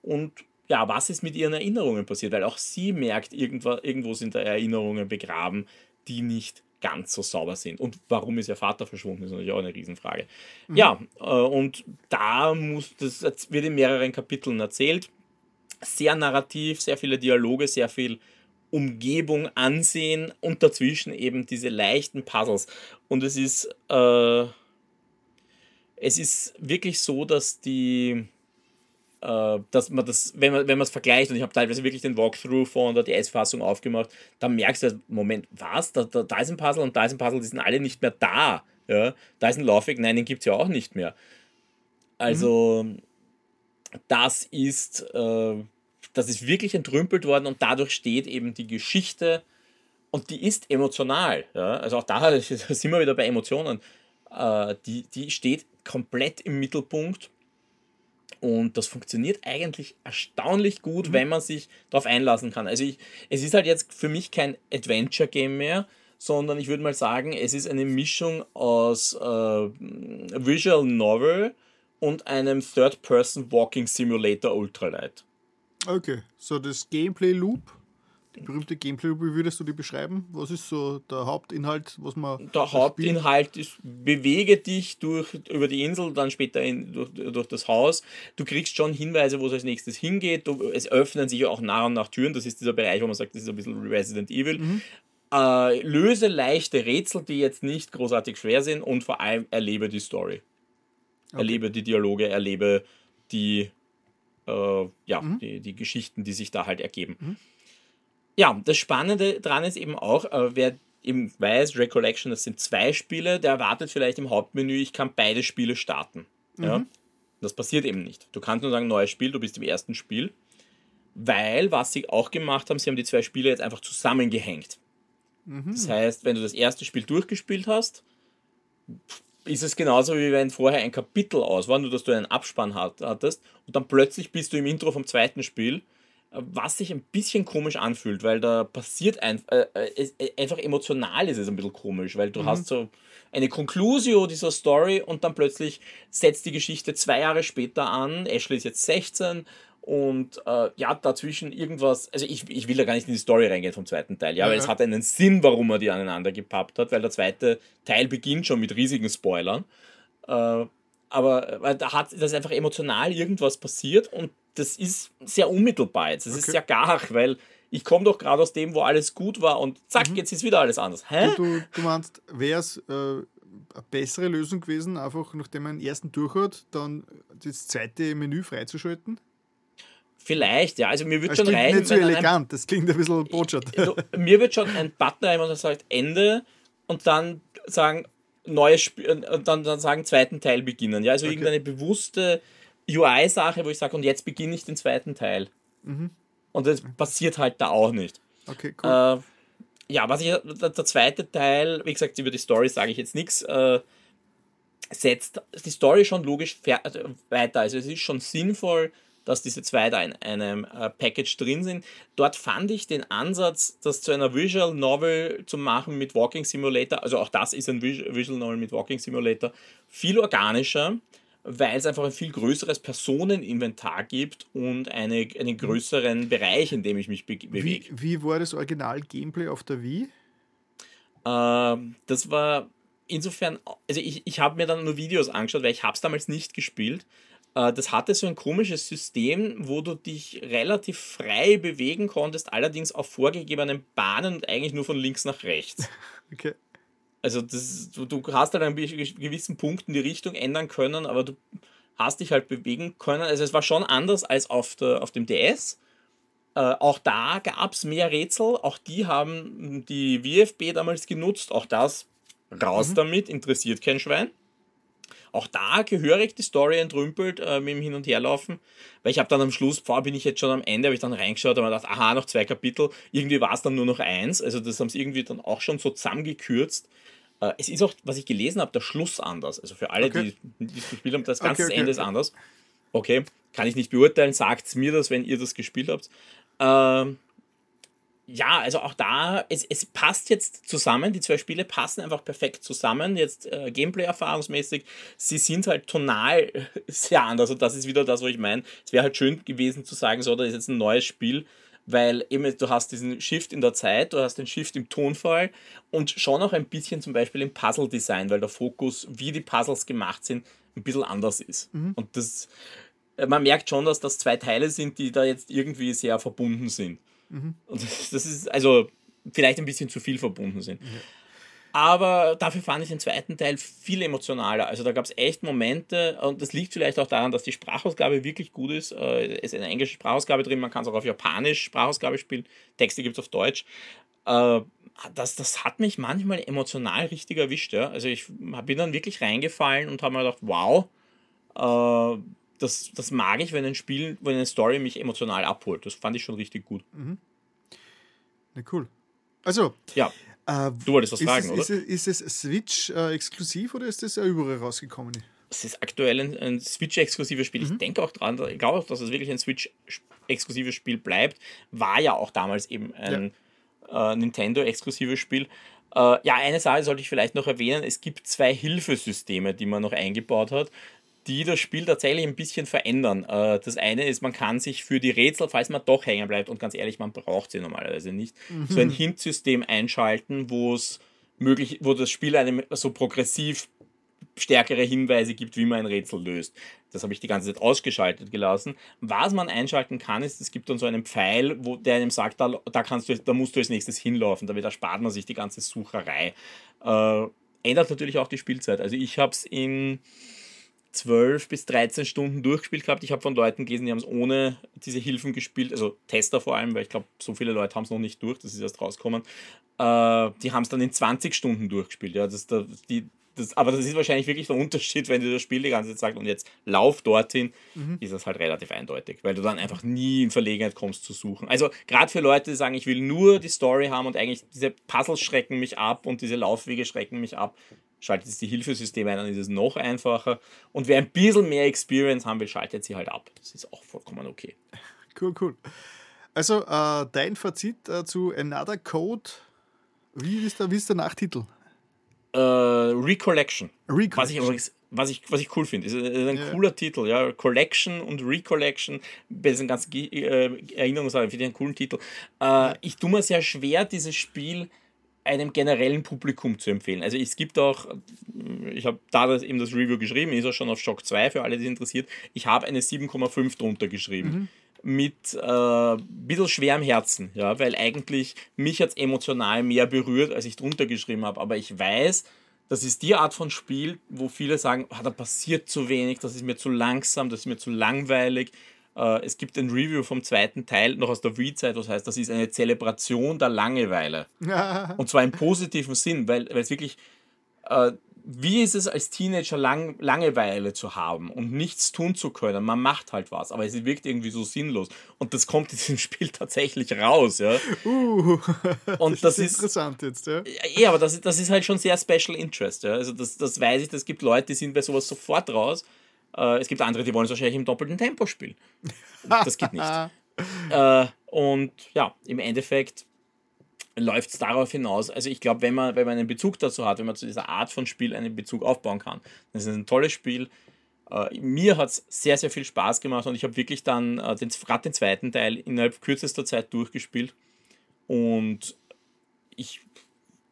Und ja, was ist mit ihren Erinnerungen passiert, weil auch sie merkt, irgendwo, irgendwo sind da Erinnerungen begraben, die nicht ganz so sauber sind. Und warum ist ihr Vater verschwunden, ist natürlich auch eine Riesenfrage. Mhm. Ja, äh, und da muss, das wird in mehreren Kapiteln erzählt. Sehr narrativ, sehr viele Dialoge, sehr viel Umgebung ansehen und dazwischen eben diese leichten Puzzles. Und es ist, äh, es ist wirklich so, dass die, äh, dass man das, wenn man wenn es vergleicht, und ich habe teilweise wirklich den Walkthrough von der DS-Fassung aufgemacht, dann merkst du, Moment, was? Da, da, da ist ein Puzzle und da ist ein Puzzle, die sind alle nicht mehr da. Ja? Da ist ein Laufweg, nein, den gibt es ja auch nicht mehr. Also, mhm. das ist, äh, das ist wirklich entrümpelt worden und dadurch steht eben die Geschichte und die ist emotional. Ja? Also auch da [laughs] sind wir wieder bei Emotionen. Äh, die, die steht komplett im Mittelpunkt und das funktioniert eigentlich erstaunlich gut, mhm. wenn man sich darauf einlassen kann. Also ich, es ist halt jetzt für mich kein Adventure-Game mehr, sondern ich würde mal sagen, es ist eine Mischung aus äh, Visual Novel und einem Third-Person Walking Simulator Ultralight. Okay, so das Gameplay Loop, die berühmte Gameplay wie würdest du die beschreiben? Was ist so der Hauptinhalt, was man. Der Hauptinhalt spielt? ist, bewege dich durch, über die Insel, dann später in, durch, durch das Haus. Du kriegst schon Hinweise, wo es als nächstes hingeht. Du, es öffnen sich auch nach und nach Türen. Das ist dieser Bereich, wo man sagt, das ist ein bisschen Resident Evil. Mhm. Äh, löse leichte Rätsel, die jetzt nicht großartig schwer sind und vor allem erlebe die Story. Okay. Erlebe die Dialoge, erlebe die äh, ja, mhm. die, die Geschichten, die sich da halt ergeben. Mhm. Ja, das Spannende daran ist eben auch, äh, wer eben weiß, Recollection, das sind zwei Spiele, der erwartet vielleicht im Hauptmenü, ich kann beide Spiele starten. Mhm. Ja? Das passiert eben nicht. Du kannst nur sagen, neues Spiel, du bist im ersten Spiel. Weil, was sie auch gemacht haben, sie haben die zwei Spiele jetzt einfach zusammengehängt. Mhm. Das heißt, wenn du das erste Spiel durchgespielt hast, ist es genauso wie wenn vorher ein Kapitel aus war, nur dass du einen Abspann hattest und dann plötzlich bist du im Intro vom zweiten Spiel, was sich ein bisschen komisch anfühlt, weil da passiert ein, äh, äh, äh, einfach emotional ist es ein bisschen komisch, weil du mhm. hast so eine Conclusio dieser Story und dann plötzlich setzt die Geschichte zwei Jahre später an, Ashley ist jetzt 16 und äh, ja, dazwischen irgendwas, also ich, ich will da gar nicht in die Story reingehen vom zweiten Teil, ja, ja, weil es hat einen Sinn, warum er die aneinander gepappt hat, weil der zweite Teil beginnt schon mit riesigen Spoilern. Äh, aber weil da hat das einfach emotional irgendwas passiert und das ist sehr unmittelbar jetzt. Das okay. ist sehr gar, weil ich komme doch gerade aus dem, wo alles gut war und zack, mhm. jetzt ist wieder alles anders. Hä? Du, du meinst, wäre es äh, eine bessere Lösung gewesen, einfach nachdem man den ersten durch hat, dann das zweite Menü freizuschalten? Vielleicht, ja. Also mir wird das schon reichen. Nicht so elegant, das klingt ein bisschen botschert. Mir wird schon ein Button rein, der sagt Ende und dann sagen neues Spiel und dann, dann sagen zweiten Teil beginnen. Ja, also okay. irgendeine bewusste UI-Sache, wo ich sage, und jetzt beginne ich den zweiten Teil. Mhm. Und das passiert halt da auch nicht. Okay, cool. Äh, ja, was ich, der, der, zweite Teil, wie gesagt, über die Story sage ich jetzt nichts, äh, setzt die Story schon logisch also weiter. Also es ist schon sinnvoll, dass diese zwei da in einem äh, Package drin sind. Dort fand ich den Ansatz, das zu einer Visual Novel zu machen mit Walking Simulator, also auch das ist ein Visual Novel mit Walking Simulator, viel organischer, weil es einfach ein viel größeres Personeninventar gibt und eine, einen größeren Bereich, in dem ich mich be bewege. Wie, wie war das Original-Gameplay auf der Wii? Äh, das war insofern, also ich, ich habe mir dann nur Videos angeschaut, weil ich habe es damals nicht gespielt. Äh, das hatte so ein komisches System, wo du dich relativ frei bewegen konntest, allerdings auf vorgegebenen Bahnen und eigentlich nur von links nach rechts. [laughs] Okay. Also das, du, du hast halt an gewissen Punkten die Richtung ändern können, aber du hast dich halt bewegen können. Also es war schon anders als auf, der, auf dem DS. Äh, auch da gab es mehr Rätsel. Auch die haben die VFB damals genutzt. Auch das raus mhm. damit, interessiert kein Schwein. Auch da gehörig die Story entrümpelt äh, mit dem Hin- und Herlaufen. Weil ich habe dann am Schluss, vor bin ich jetzt schon am Ende, habe ich dann reingeschaut und mir gedacht, aha, noch zwei Kapitel. Irgendwie war es dann nur noch eins. Also das haben sie irgendwie dann auch schon so zusammengekürzt. Äh, es ist auch, was ich gelesen habe, der Schluss anders. Also für alle, Okay. die, die es gespielt haben, das ganze Okay, okay. Ende ist anders. Okay, kann ich nicht beurteilen. Sagt mir das, wenn ihr das gespielt habt. Ähm, ja, also auch da, es, es passt jetzt zusammen. Die zwei Spiele passen einfach perfekt zusammen. Jetzt äh, Gameplay-erfahrungsmäßig. Sie sind halt tonal [laughs] sehr anders. Und das ist wieder das, was ich meine. Es wäre halt schön gewesen zu sagen, so, da ist jetzt ein neues Spiel. Weil eben du hast diesen Shift in der Zeit, du hast den Shift im Tonfall und schon auch ein bisschen zum Beispiel im Puzzle-Design, weil der Fokus, wie die Puzzles gemacht sind, ein bisschen anders ist. Und das, äh, man merkt schon, dass das zwei Teile sind, die da jetzt irgendwie sehr verbunden sind. Und das das ist also vielleicht ein bisschen zu viel verbunden sind. Aber dafür fand ich den zweiten Teil viel emotionaler. Also da gab es echt Momente, und das liegt vielleicht auch daran, dass die Sprachausgabe wirklich gut ist. Äh, Es ist eine englische Sprachausgabe drin, man kann es auch auf Japanisch Sprachausgabe spielen. Texte gibt es auf Deutsch. Äh, Das, das hat mich manchmal emotional richtig erwischt. Ja? Also ich bin dann wirklich reingefallen und habe mir gedacht, wow, äh, das, das mag ich, wenn ein Spiel, wenn eine Story mich emotional abholt. Das fand ich schon richtig gut. Na cool. Also, Ja, äh, du wolltest was ist, fragen, es, oder? ist, es, ist es Switch äh, exklusiv oder ist das ja überall rausgekommen? Es ist aktuell ein, ein Switch-exklusives Spiel. Ich denke auch dran, ich glaube auch, dass es wirklich ein Switch-exklusives Spiel bleibt. War ja auch damals eben ein äh, Nintendo-exklusives Spiel. Äh, ja, eine Sache sollte ich vielleicht noch erwähnen. Es gibt zwei Hilfesysteme, die man noch eingebaut hat, die das Spiel tatsächlich ein bisschen verändern. Äh, das eine ist, man kann sich für die Rätsel, falls man doch hängen bleibt, und ganz ehrlich, man braucht sie normalerweise nicht, so ein Hint-System einschalten, wo es möglich, wo das Spiel einem so progressiv stärkere Hinweise gibt, wie man ein Rätsel löst. Das habe ich die ganze Zeit ausgeschaltet gelassen. Was man einschalten kann, ist, es gibt dann so einen Pfeil, wo der einem sagt, da, da, kannst du, da musst du als nächstes hinlaufen. Damit erspart man sich die ganze Sucherei. Äh, ändert natürlich auch die Spielzeit. Also ich habe es in 12 bis 13 Stunden durchgespielt gehabt. Ich habe von Leuten gelesen, die haben es ohne diese Hilfen gespielt, also Tester vor allem, weil ich glaube, so viele Leute haben es noch nicht durch, das ist erst rausgekommen. Äh, die haben es dann in 20 Stunden durchgespielt. Ja, das, da, die, das, aber das ist wahrscheinlich wirklich der Unterschied, wenn dir das Spiel die ganze Zeit sagt und jetzt lauf dorthin, ist das halt relativ eindeutig, weil du dann einfach nie in Verlegenheit kommst zu suchen. Also gerade für Leute, die sagen, ich will nur die Story haben und eigentlich diese Puzzles schrecken mich ab und diese Laufwege schrecken mich ab, schaltet jetzt die Hilfesysteme ein, dann ist es noch einfacher. Und wer ein bisschen mehr Experience haben will, schaltet sie halt ab. Das ist auch vollkommen okay. Cool, cool. Also, äh, dein Fazit äh, zu Another Code. Wie ist der, wie ist der Nachtitel? Äh, Recollection. Recollection. Was ich übrigens, was ich, was ich cool finde, ist, ist ein Ja. cooler Titel, ja. Collection und Recollection, bei diesen ganzen Ge- äh, Erinnerungssachen, finde ich einen coolen Titel. Äh, ich tue mir sehr schwer, dieses Spiel einem generellen Publikum zu empfehlen. Also es gibt auch, ich habe da das, eben das Review geschrieben, ist auch schon auf Shock 2 für alle, die es interessiert. Ich habe eine 7,5 drunter geschrieben. Mit äh, ein bisschen schwerem Herzen, ja, weil eigentlich mich hat es emotional mehr berührt, als ich drunter geschrieben habe. Aber ich weiß, das ist die Art von Spiel, wo viele sagen, ah, da passiert zu wenig, das ist mir zu langsam, das ist mir zu langweilig. Äh, es gibt ein Review vom zweiten Teil, noch aus der Wii-Zeit, was heißt, das ist eine Zelebration der Langeweile. [laughs] Und zwar im positiven Sinn, weil, weil es wirklich, äh, wie ist es als Teenager lang, Langeweile zu haben und nichts tun zu können? Man macht halt was, aber es wirkt irgendwie so sinnlos. Und das kommt in diesem Spiel [laughs] tatsächlich raus, ja. Uh, [laughs] Und das, das ist ist- interessant jetzt, ja. Ja, aber das, ist- das ist halt schon sehr Special Interest. Ja. Also das, das weiß ich, es gibt Leute, die sind bei sowas sofort raus. Äh, es gibt andere, die wollen es wahrscheinlich im doppelten Tempo spielen. [laughs] Das geht nicht. äh, und ja, im Endeffekt läuft es darauf hinaus. Also ich glaube, wenn man, wenn man einen Bezug dazu hat, wenn man zu dieser Art von Spiel einen Bezug aufbauen kann, dann ist es ein tolles Spiel. Äh, mir hat es sehr, sehr viel Spaß gemacht und ich habe wirklich dann äh, den, gerade den zweiten Teil innerhalb kürzester Zeit durchgespielt. Und ich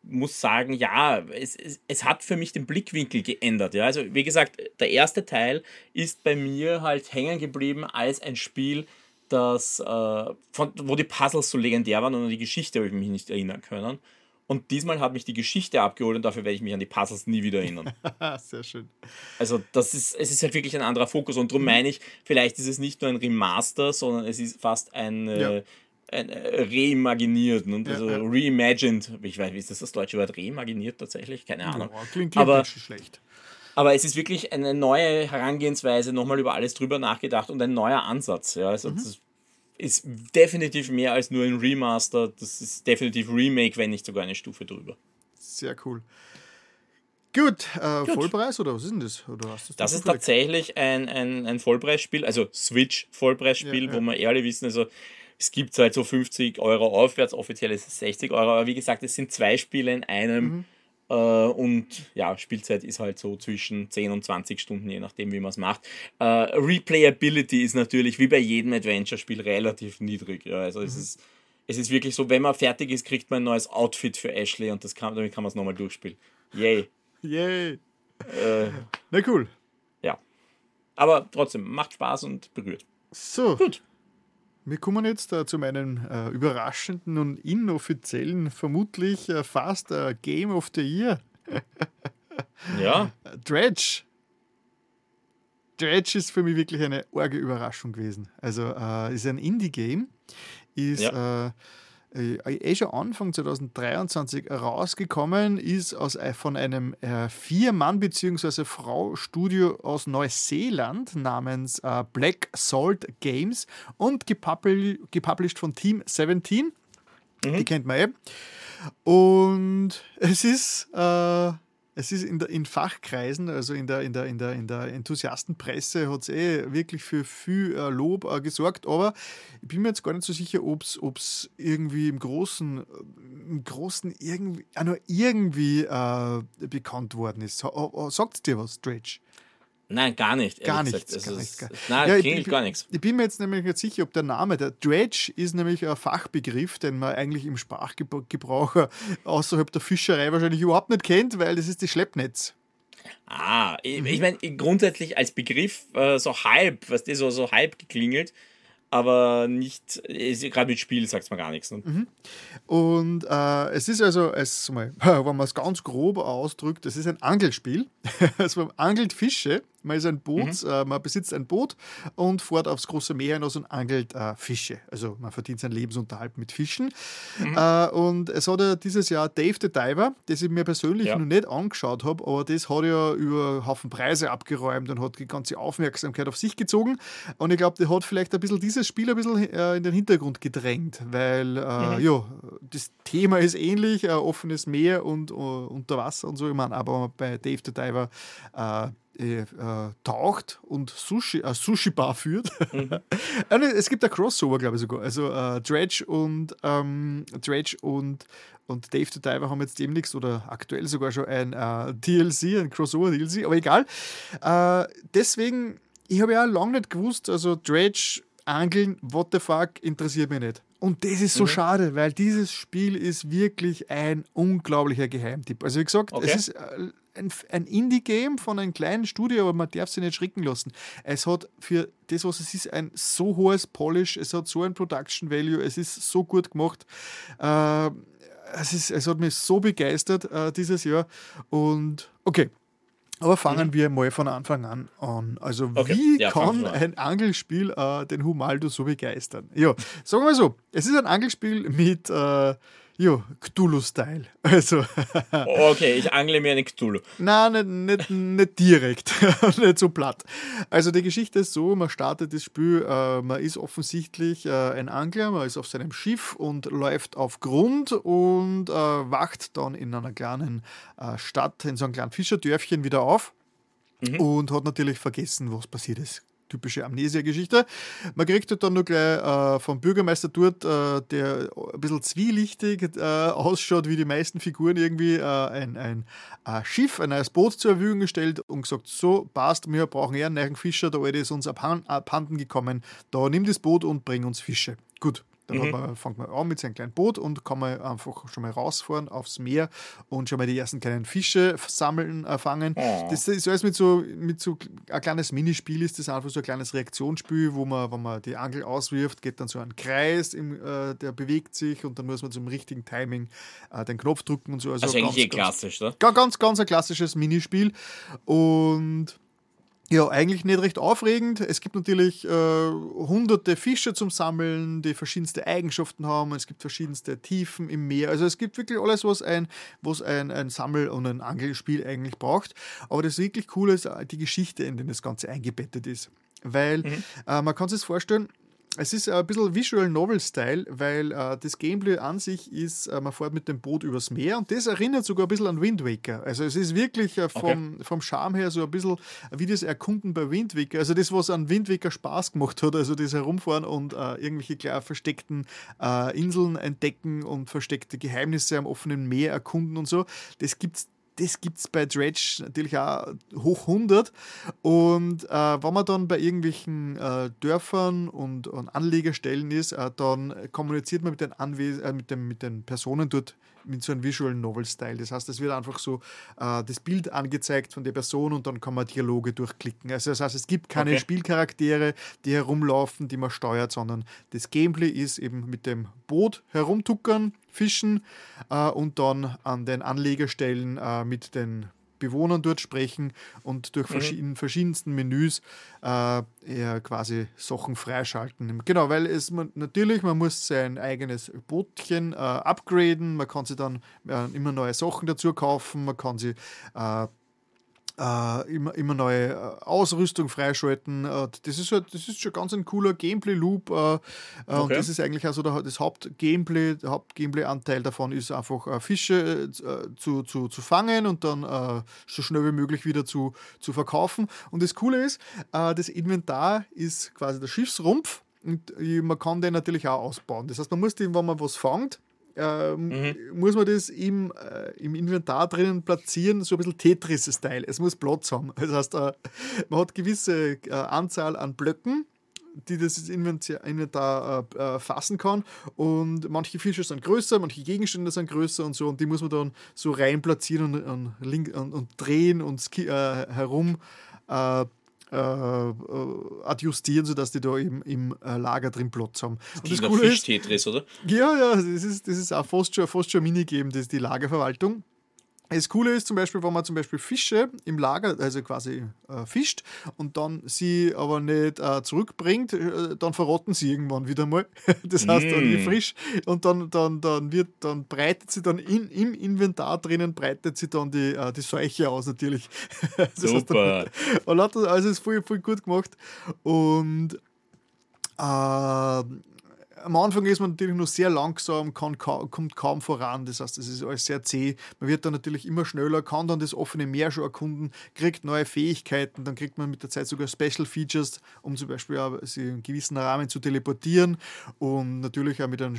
muss sagen, ja, es, es, es hat für mich den Blickwinkel geändert. Ja? Also, wie gesagt, der erste Teil ist bei mir halt hängen geblieben als ein Spiel, das, äh, von, wo die Puzzles so legendär waren und an die Geschichte habe ich mich nicht erinnern können. Und diesmal hat mich die Geschichte abgeholt und dafür werde ich mich an die Puzzles nie wieder erinnern. [laughs] Sehr schön. Also das ist, es ist halt wirklich ein anderer Fokus und darum meine ich, vielleicht ist es nicht nur ein Remaster, sondern es ist fast ein, Ja. Äh, reimaginiert und Ja, also ja. reimagined. Ich weiß, wie ist das das deutsche Wort? Reimaginiert tatsächlich? Keine Ahnung. Ja, klingt, klingt Aber- schlecht. Aber es ist wirklich eine neue Herangehensweise, nochmal über alles drüber nachgedacht und ein neuer Ansatz. Ja, also mhm. das ist definitiv mehr als nur ein Remaster. Das ist definitiv Remake, wenn nicht sogar eine Stufe drüber. Sehr cool. Gut, äh, Gut, Vollpreis oder was ist denn das? Das, das ist tatsächlich ein, ein, ein Vollpreisspiel, also Switch-Vollpreisspiel, ja, ja. wo wir ehrlich wissen, also es gibt halt so 50 Euro aufwärts, offiziell ist es 60 Euro, aber wie gesagt, es sind zwei Spiele in einem. Mhm. Äh, und ja, Spielzeit ist halt so zwischen 10 und 20 Stunden, je nachdem, wie man es macht. Äh, Replayability ist natürlich wie bei jedem Adventure-Spiel relativ niedrig. Ja, also mhm. es ist es ist wirklich so, wenn man fertig ist, kriegt man ein neues Outfit für Ashley und das kann, damit kann man es nochmal durchspielen. Yay. [laughs] Yay. Äh, Na cool. Ja. Aber trotzdem, macht Spaß und berührt. So. Gut. Wir kommen jetzt äh, zu meinem äh, überraschenden und inoffiziellen, vermutlich äh, fast äh, Game of the Year. [laughs] ja. Dredge. Dredge ist für mich wirklich eine arge Überraschung gewesen. Also äh, ist ein Indie-Game, ist ja. Äh, eh schon Anfang 2023 rausgekommen, ist aus, äh, von einem äh, Vier-Mann- bzw. Frau-Studio aus Neuseeland namens äh, Black Salt Games und gepubli gepublished von Team 17. Mhm. Die kennt man eh. Und es ist äh, es ist in, der, in Fachkreisen, also in der, in der, in der, in der Enthusiastenpresse, hat es eh wirklich für viel äh, Lob äh, gesorgt. Aber ich bin mir jetzt gar nicht so sicher, ob es irgendwie im Großen, im Großen irgendwie, auch nur irgendwie äh, bekannt worden ist. Sagt es dir was, Stretch? Nein, gar nicht. Gar nichts. Gar nicht, gar Nein, ja, ich, gar nichts. Ich bin mir jetzt nämlich nicht sicher, ob der Name, der Dredge ist nämlich ein Fachbegriff, den man eigentlich im Sprachgebrauch außerhalb der Fischerei wahrscheinlich überhaupt nicht kennt, weil das ist das Schleppnetz. Ah, ich, mhm. ich meine, grundsätzlich als Begriff äh, so halb, was das so, so halb geklingelt, aber nicht, gerade mit Spiel sagt es mir gar nichts. Ne? Mhm. Und äh, es ist also, es, [laughs] wenn man es ganz grob ausdrückt, es ist ein Angelspiel. [laughs] also man angelt Fische man ist ein Boot, mhm. äh, man besitzt ein Boot und fährt aufs große Meer hinaus und angelt äh, Fische. Also man verdient seinen Lebensunterhalt mit Fischen. Mhm. Äh, und es hat ja dieses Jahr Dave the Diver, das ich mir persönlich ja. noch nicht angeschaut habe, aber das hat ja über Haufen Preise abgeräumt und hat die ganze Aufmerksamkeit auf sich gezogen. Und ich glaube, der hat vielleicht ein bisschen dieses Spiel ein bisschen äh, in den Hintergrund gedrängt, weil äh, mhm. ja, das Thema ist ähnlich, offenes Meer und äh, unter Wasser und so. Ich meine, aber bei Dave the Diver äh, äh, taucht und Sushi, äh, Sushi Bar führt. Mhm. [laughs] es gibt ein Crossover, glaube ich sogar. Also äh, Dredge und ähm, Dredge und, und Dave the Diver haben jetzt demnächst oder aktuell sogar schon ein äh, DLC, ein Crossover-DLC, aber egal. Äh, deswegen, ich habe ja lange nicht gewusst, also Dredge, Angeln, what the fuck, interessiert mich nicht. Und das ist so mhm. schade, weil dieses Spiel ist wirklich ein unglaublicher Geheimtipp. Also wie gesagt, okay. es ist äh, ein, ein Indie-Game von einem kleinen Studio, aber man darf sich nicht schrecken lassen. Es hat für das, was es ist, ein so hohes Polish, es hat so ein Production Value, es ist so gut gemacht. Äh, es, ist, es hat mich so begeistert äh, dieses Jahr. Und okay, aber fangen mhm. wir mal von Anfang an an. Also, okay. wie ja, kann ein Angelspiel äh, den Humaldo so begeistern? Ja, sagen wir so: Es ist ein Angelspiel mit äh, ja, Cthulhu-Style. [laughs] Also. okay, ich angle mir einen Cthulhu. Nein, nicht, nicht, nicht direkt. [laughs] nicht so platt. Also die Geschichte ist so, man startet das Spiel, äh, man ist offensichtlich äh, ein Angler, man ist auf seinem Schiff und läuft auf Grund und äh, wacht dann in einer kleinen äh, Stadt, in so einem kleinen Fischerdörfchen wieder auf. Mhm. Und hat natürlich vergessen, was passiert ist typische Amnesia-Geschichte. Man kriegt dann nur gleich äh, vom Bürgermeister dort, äh, der ein bisschen zwielichtig äh, ausschaut, wie die meisten Figuren irgendwie, äh, ein, ein äh, Schiff, ein neues Boot zur Verfügung gestellt und gesagt, so passt, wir brauchen eher einen neuen Fischer, der alte ist uns abhanden gekommen, da nimm das Boot und bring uns Fische. Gut, dann mhm. man, fängt man an mit seinem kleinen Boot und kann man einfach schon mal rausfahren aufs Meer und schon mal die ersten kleinen Fische sammeln, äh, fangen. Oh. Das ist alles mit so, mit so ein kleines Minispiel, ist das einfach so ein kleines Reaktionsspiel, wo man, wenn man die Angel auswirft, geht dann so ein Kreis, im, äh, der bewegt sich und dann muss man zum richtigen Timing äh, den Knopf drücken und so. Also, also eigentlich ganz, eh klassisch, oder? Ganz, ganz, ganz ein klassisches Minispiel und ja, eigentlich nicht recht aufregend. Es gibt natürlich äh, hunderte Fische zum Sammeln, die verschiedenste Eigenschaften haben. Es gibt verschiedenste Tiefen im Meer. Also es gibt wirklich alles, was ein, was ein, ein Sammel- und ein Angelspiel eigentlich braucht. Aber das wirklich Coole ist die Geschichte, in der das Ganze eingebettet ist. Weil mhm. äh, man kann sich vorstellen, es ist ein bisschen Visual Novel-Style, weil äh, das Gameplay an sich ist, äh, man fährt mit dem Boot übers Meer und das erinnert sogar ein bisschen an Wind Waker. Also es ist wirklich äh, vom, okay. vom Charme her so ein bisschen wie das Erkunden bei Wind Waker. Also das, was an Wind Waker Spaß gemacht hat, also das Herumfahren und äh, irgendwelche klar versteckten äh, Inseln entdecken und versteckte Geheimnisse am offenen Meer erkunden und so, das gibt es das gibt es bei Dredge natürlich auch hoch 100. Und äh, wenn man dann bei irgendwelchen äh, Dörfern und, und, Anlegerstellen ist, äh, dann kommuniziert man mit den, Anwes äh, mit, dem, mit den Personen dort mit so einem Visual Novel Style. Das heißt, es wird einfach so äh, das Bild angezeigt von der Person und dann kann man Dialoge durchklicken. Also das heißt, es gibt keine okay. Spielcharaktere, die herumlaufen, die man steuert, sondern das Gameplay ist eben mit dem Boot herumtuckern fischen äh, und dann an den Anlegerstellen äh, mit den Bewohnern dort sprechen und durch mhm. verschieden, verschiedensten Menüs äh, quasi Sachen freischalten. Genau, weil es man, natürlich, man muss sein eigenes Bootchen äh, upgraden, man kann sich dann äh, immer neue Sachen dazu kaufen, man kann sie äh, immer, immer neue äh, Ausrüstung freischalten. Äh, das, ist halt, das ist schon ganz ein cooler Gameplay-Loop. Äh, äh okay. Und das ist eigentlich also der, das Haupt-Gameplay, der Haupt-Gameplay-Anteil davon ist einfach Fische zu, zu, zu fangen und dann so schnell wie möglich wieder zu, zu verkaufen. Und das Coole ist, das Inventar ist quasi der Schiffsrumpf. Und man kann den natürlich auch ausbauen. Das heißt, man muss den, wenn man was fängt, ähm, mhm. muss man das im, äh, im Inventar drinnen platzieren, so ein bisschen Tetris-Style. Es muss Platz haben. Das heißt, äh, man hat gewisse äh, Anzahl an Blöcken, die das Inventar äh, äh, fassen kann. Und manche Fische sind größer, manche Gegenstände sind größer und so. Und die muss man dann so rein platzieren und, und, und, und drehen und äh, herum äh, äh, adjustieren, sodass die da eben im äh, Lager drin Platz haben. Und das Coole ist, Tetris, oder? Ja, ja, das ist, das ist auch fast schon, fast schon Minigame, das ist die Lagerverwaltung. Das Coole ist zum Beispiel, wenn man zum Beispiel Fische im Lager, also quasi äh, fischt und dann sie aber nicht äh, zurückbringt, äh, dann verrotten sie irgendwann wieder mal. [laughs] das heißt, dann mm. frisch und dann, dann, dann wird, dann breitet sie dann in, im Inventar drinnen, breitet sie dann die, äh, die Seuche aus natürlich. [laughs] Super. Heißt, dann, [laughs] also ist voll, voll gut gemacht und äh, am Anfang ist man natürlich nur sehr langsam, kann, kommt kaum voran. Das heißt, es ist alles sehr zäh. Man wird dann natürlich immer schneller, kann dann das offene Meer schon erkunden, kriegt neue Fähigkeiten. Dann kriegt man mit der Zeit sogar Special Features, um zum Beispiel auch sich in gewissen Rahmen zu teleportieren. Und natürlich auch mit einem,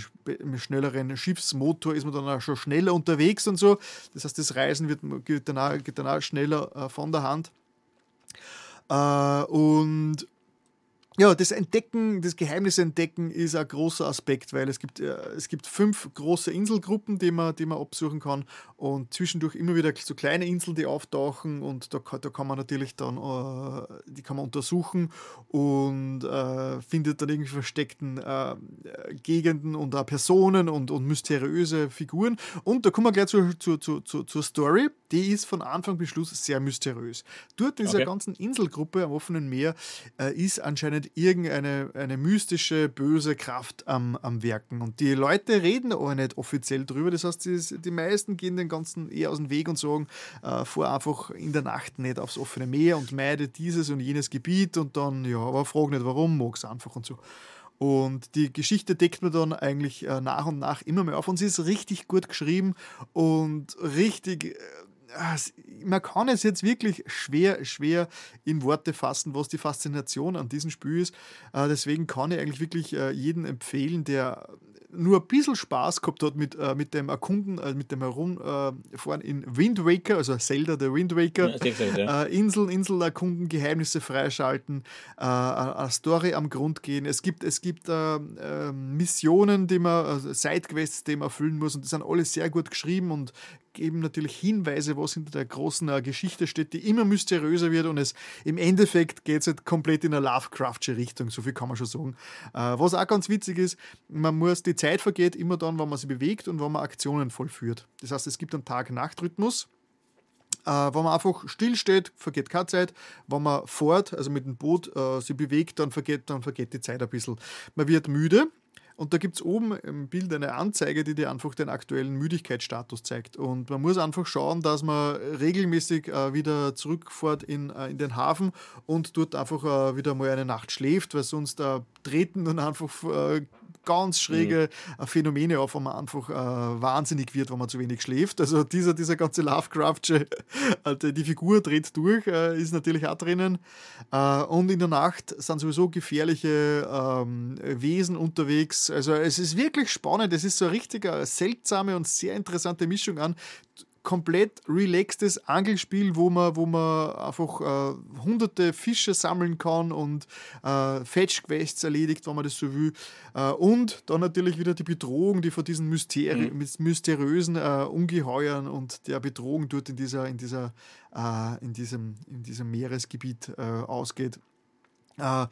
schnelleren Schiffsmotor ist man dann auch schon schneller unterwegs und so. Das heißt, das Reisen wird, geht, dann auch, geht dann auch schneller äh, von der Hand. Äh, und ja, das Entdecken, das Geheimnis entdecken ist ein großer Aspekt, weil es gibt, äh, es gibt fünf große Inselgruppen, die man, die man absuchen kann und zwischendurch immer wieder so kleine Inseln, die auftauchen und da, da kann man natürlich dann, äh, die kann man untersuchen und äh, findet dann irgendwie versteckten äh, Gegenden und auch Personen und, und mysteriöse Figuren und da kommen wir gleich zu, zu, zu, zu, zur Story, die ist von Anfang bis Schluss sehr mysteriös. Dort in dieser okay. ganzen Inselgruppe am offenen Meer äh, ist anscheinend anscheinend irgendeine eine mystische, böse Kraft am, am Werken. Und die Leute reden auch nicht offiziell drüber. Das heißt, die, die meisten gehen den Ganzen eher aus dem Weg und sagen, äh, fahr einfach in der Nacht nicht aufs offene Meer und meide dieses und jenes Gebiet und dann, ja, aber frag nicht warum, mag es einfach und so. Und die Geschichte deckt man dann eigentlich äh, nach und nach immer mehr auf. Und sie ist richtig gut geschrieben und richtig äh, man kann es jetzt wirklich schwer, schwer in Worte fassen, was die Faszination an diesem Spiel ist. Äh, deswegen kann ich eigentlich wirklich äh, jeden empfehlen, der nur ein bisschen Spaß gehabt hat mit, äh, mit dem Erkunden, mit dem Herumfahren in Wind Waker, also Zelda der Wind Waker, ja, Inseln, Insel erkunden, Geheimnisse freischalten, eine Story am Grund gehen. Es gibt, es gibt Missionen, die man, also Sidequests, die man erfüllen muss und die sind alle sehr gut geschrieben und geben natürlich Hinweise, was hinter der großen äh, Geschichte steht, die immer mysteriöser wird und es im Endeffekt geht es halt komplett in eine Lovecraftsche Richtung, so viel kann man schon sagen. Äh, was auch ganz witzig ist, man muss die Zeit vergeht immer dann, wenn man sich bewegt und wenn man Aktionen vollführt. Das heißt, es gibt einen Tag-Nacht-Rhythmus. äh, wenn man einfach stillsteht, vergeht keine Zeit. Wenn man fährt, also mit dem Boot äh, sich bewegt, dann vergeht, dann vergeht die Zeit ein bisschen. Man wird müde. Und da gibt es oben im Bild eine Anzeige, die dir einfach den aktuellen Müdigkeitsstatus zeigt. Und man muss einfach schauen, dass man regelmäßig äh, wieder zurückfährt in, äh, in den Hafen und dort einfach äh, wieder mal eine Nacht schläft, weil sonst äh, treten dann einfach äh, ganz schräge mhm. Phänomene auf, wo man einfach äh, wahnsinnig wird, wenn man zu wenig schläft. Also dieser, dieser ganze Lovecraftsche, [laughs] die Figur dreht durch, äh, ist natürlich auch drinnen. Äh, und in der Nacht sind sowieso gefährliche ähm, Wesen unterwegs. Also es ist wirklich spannend. Es ist so eine richtig seltsame und sehr interessante Mischung an komplett relaxtes Angelspiel, wo man, wo man einfach äh, hunderte Fische sammeln kann und äh, Fetch-Quests erledigt, wenn man das so will. Äh, und dann natürlich wieder die Bedrohung, die von diesen Mysteri mhm. mysteriösen äh, Ungeheuern und der Bedrohung dort in, dieser, in, dieser, äh, in, diesem, in diesem Meeresgebiet äh, ausgeht. Uh,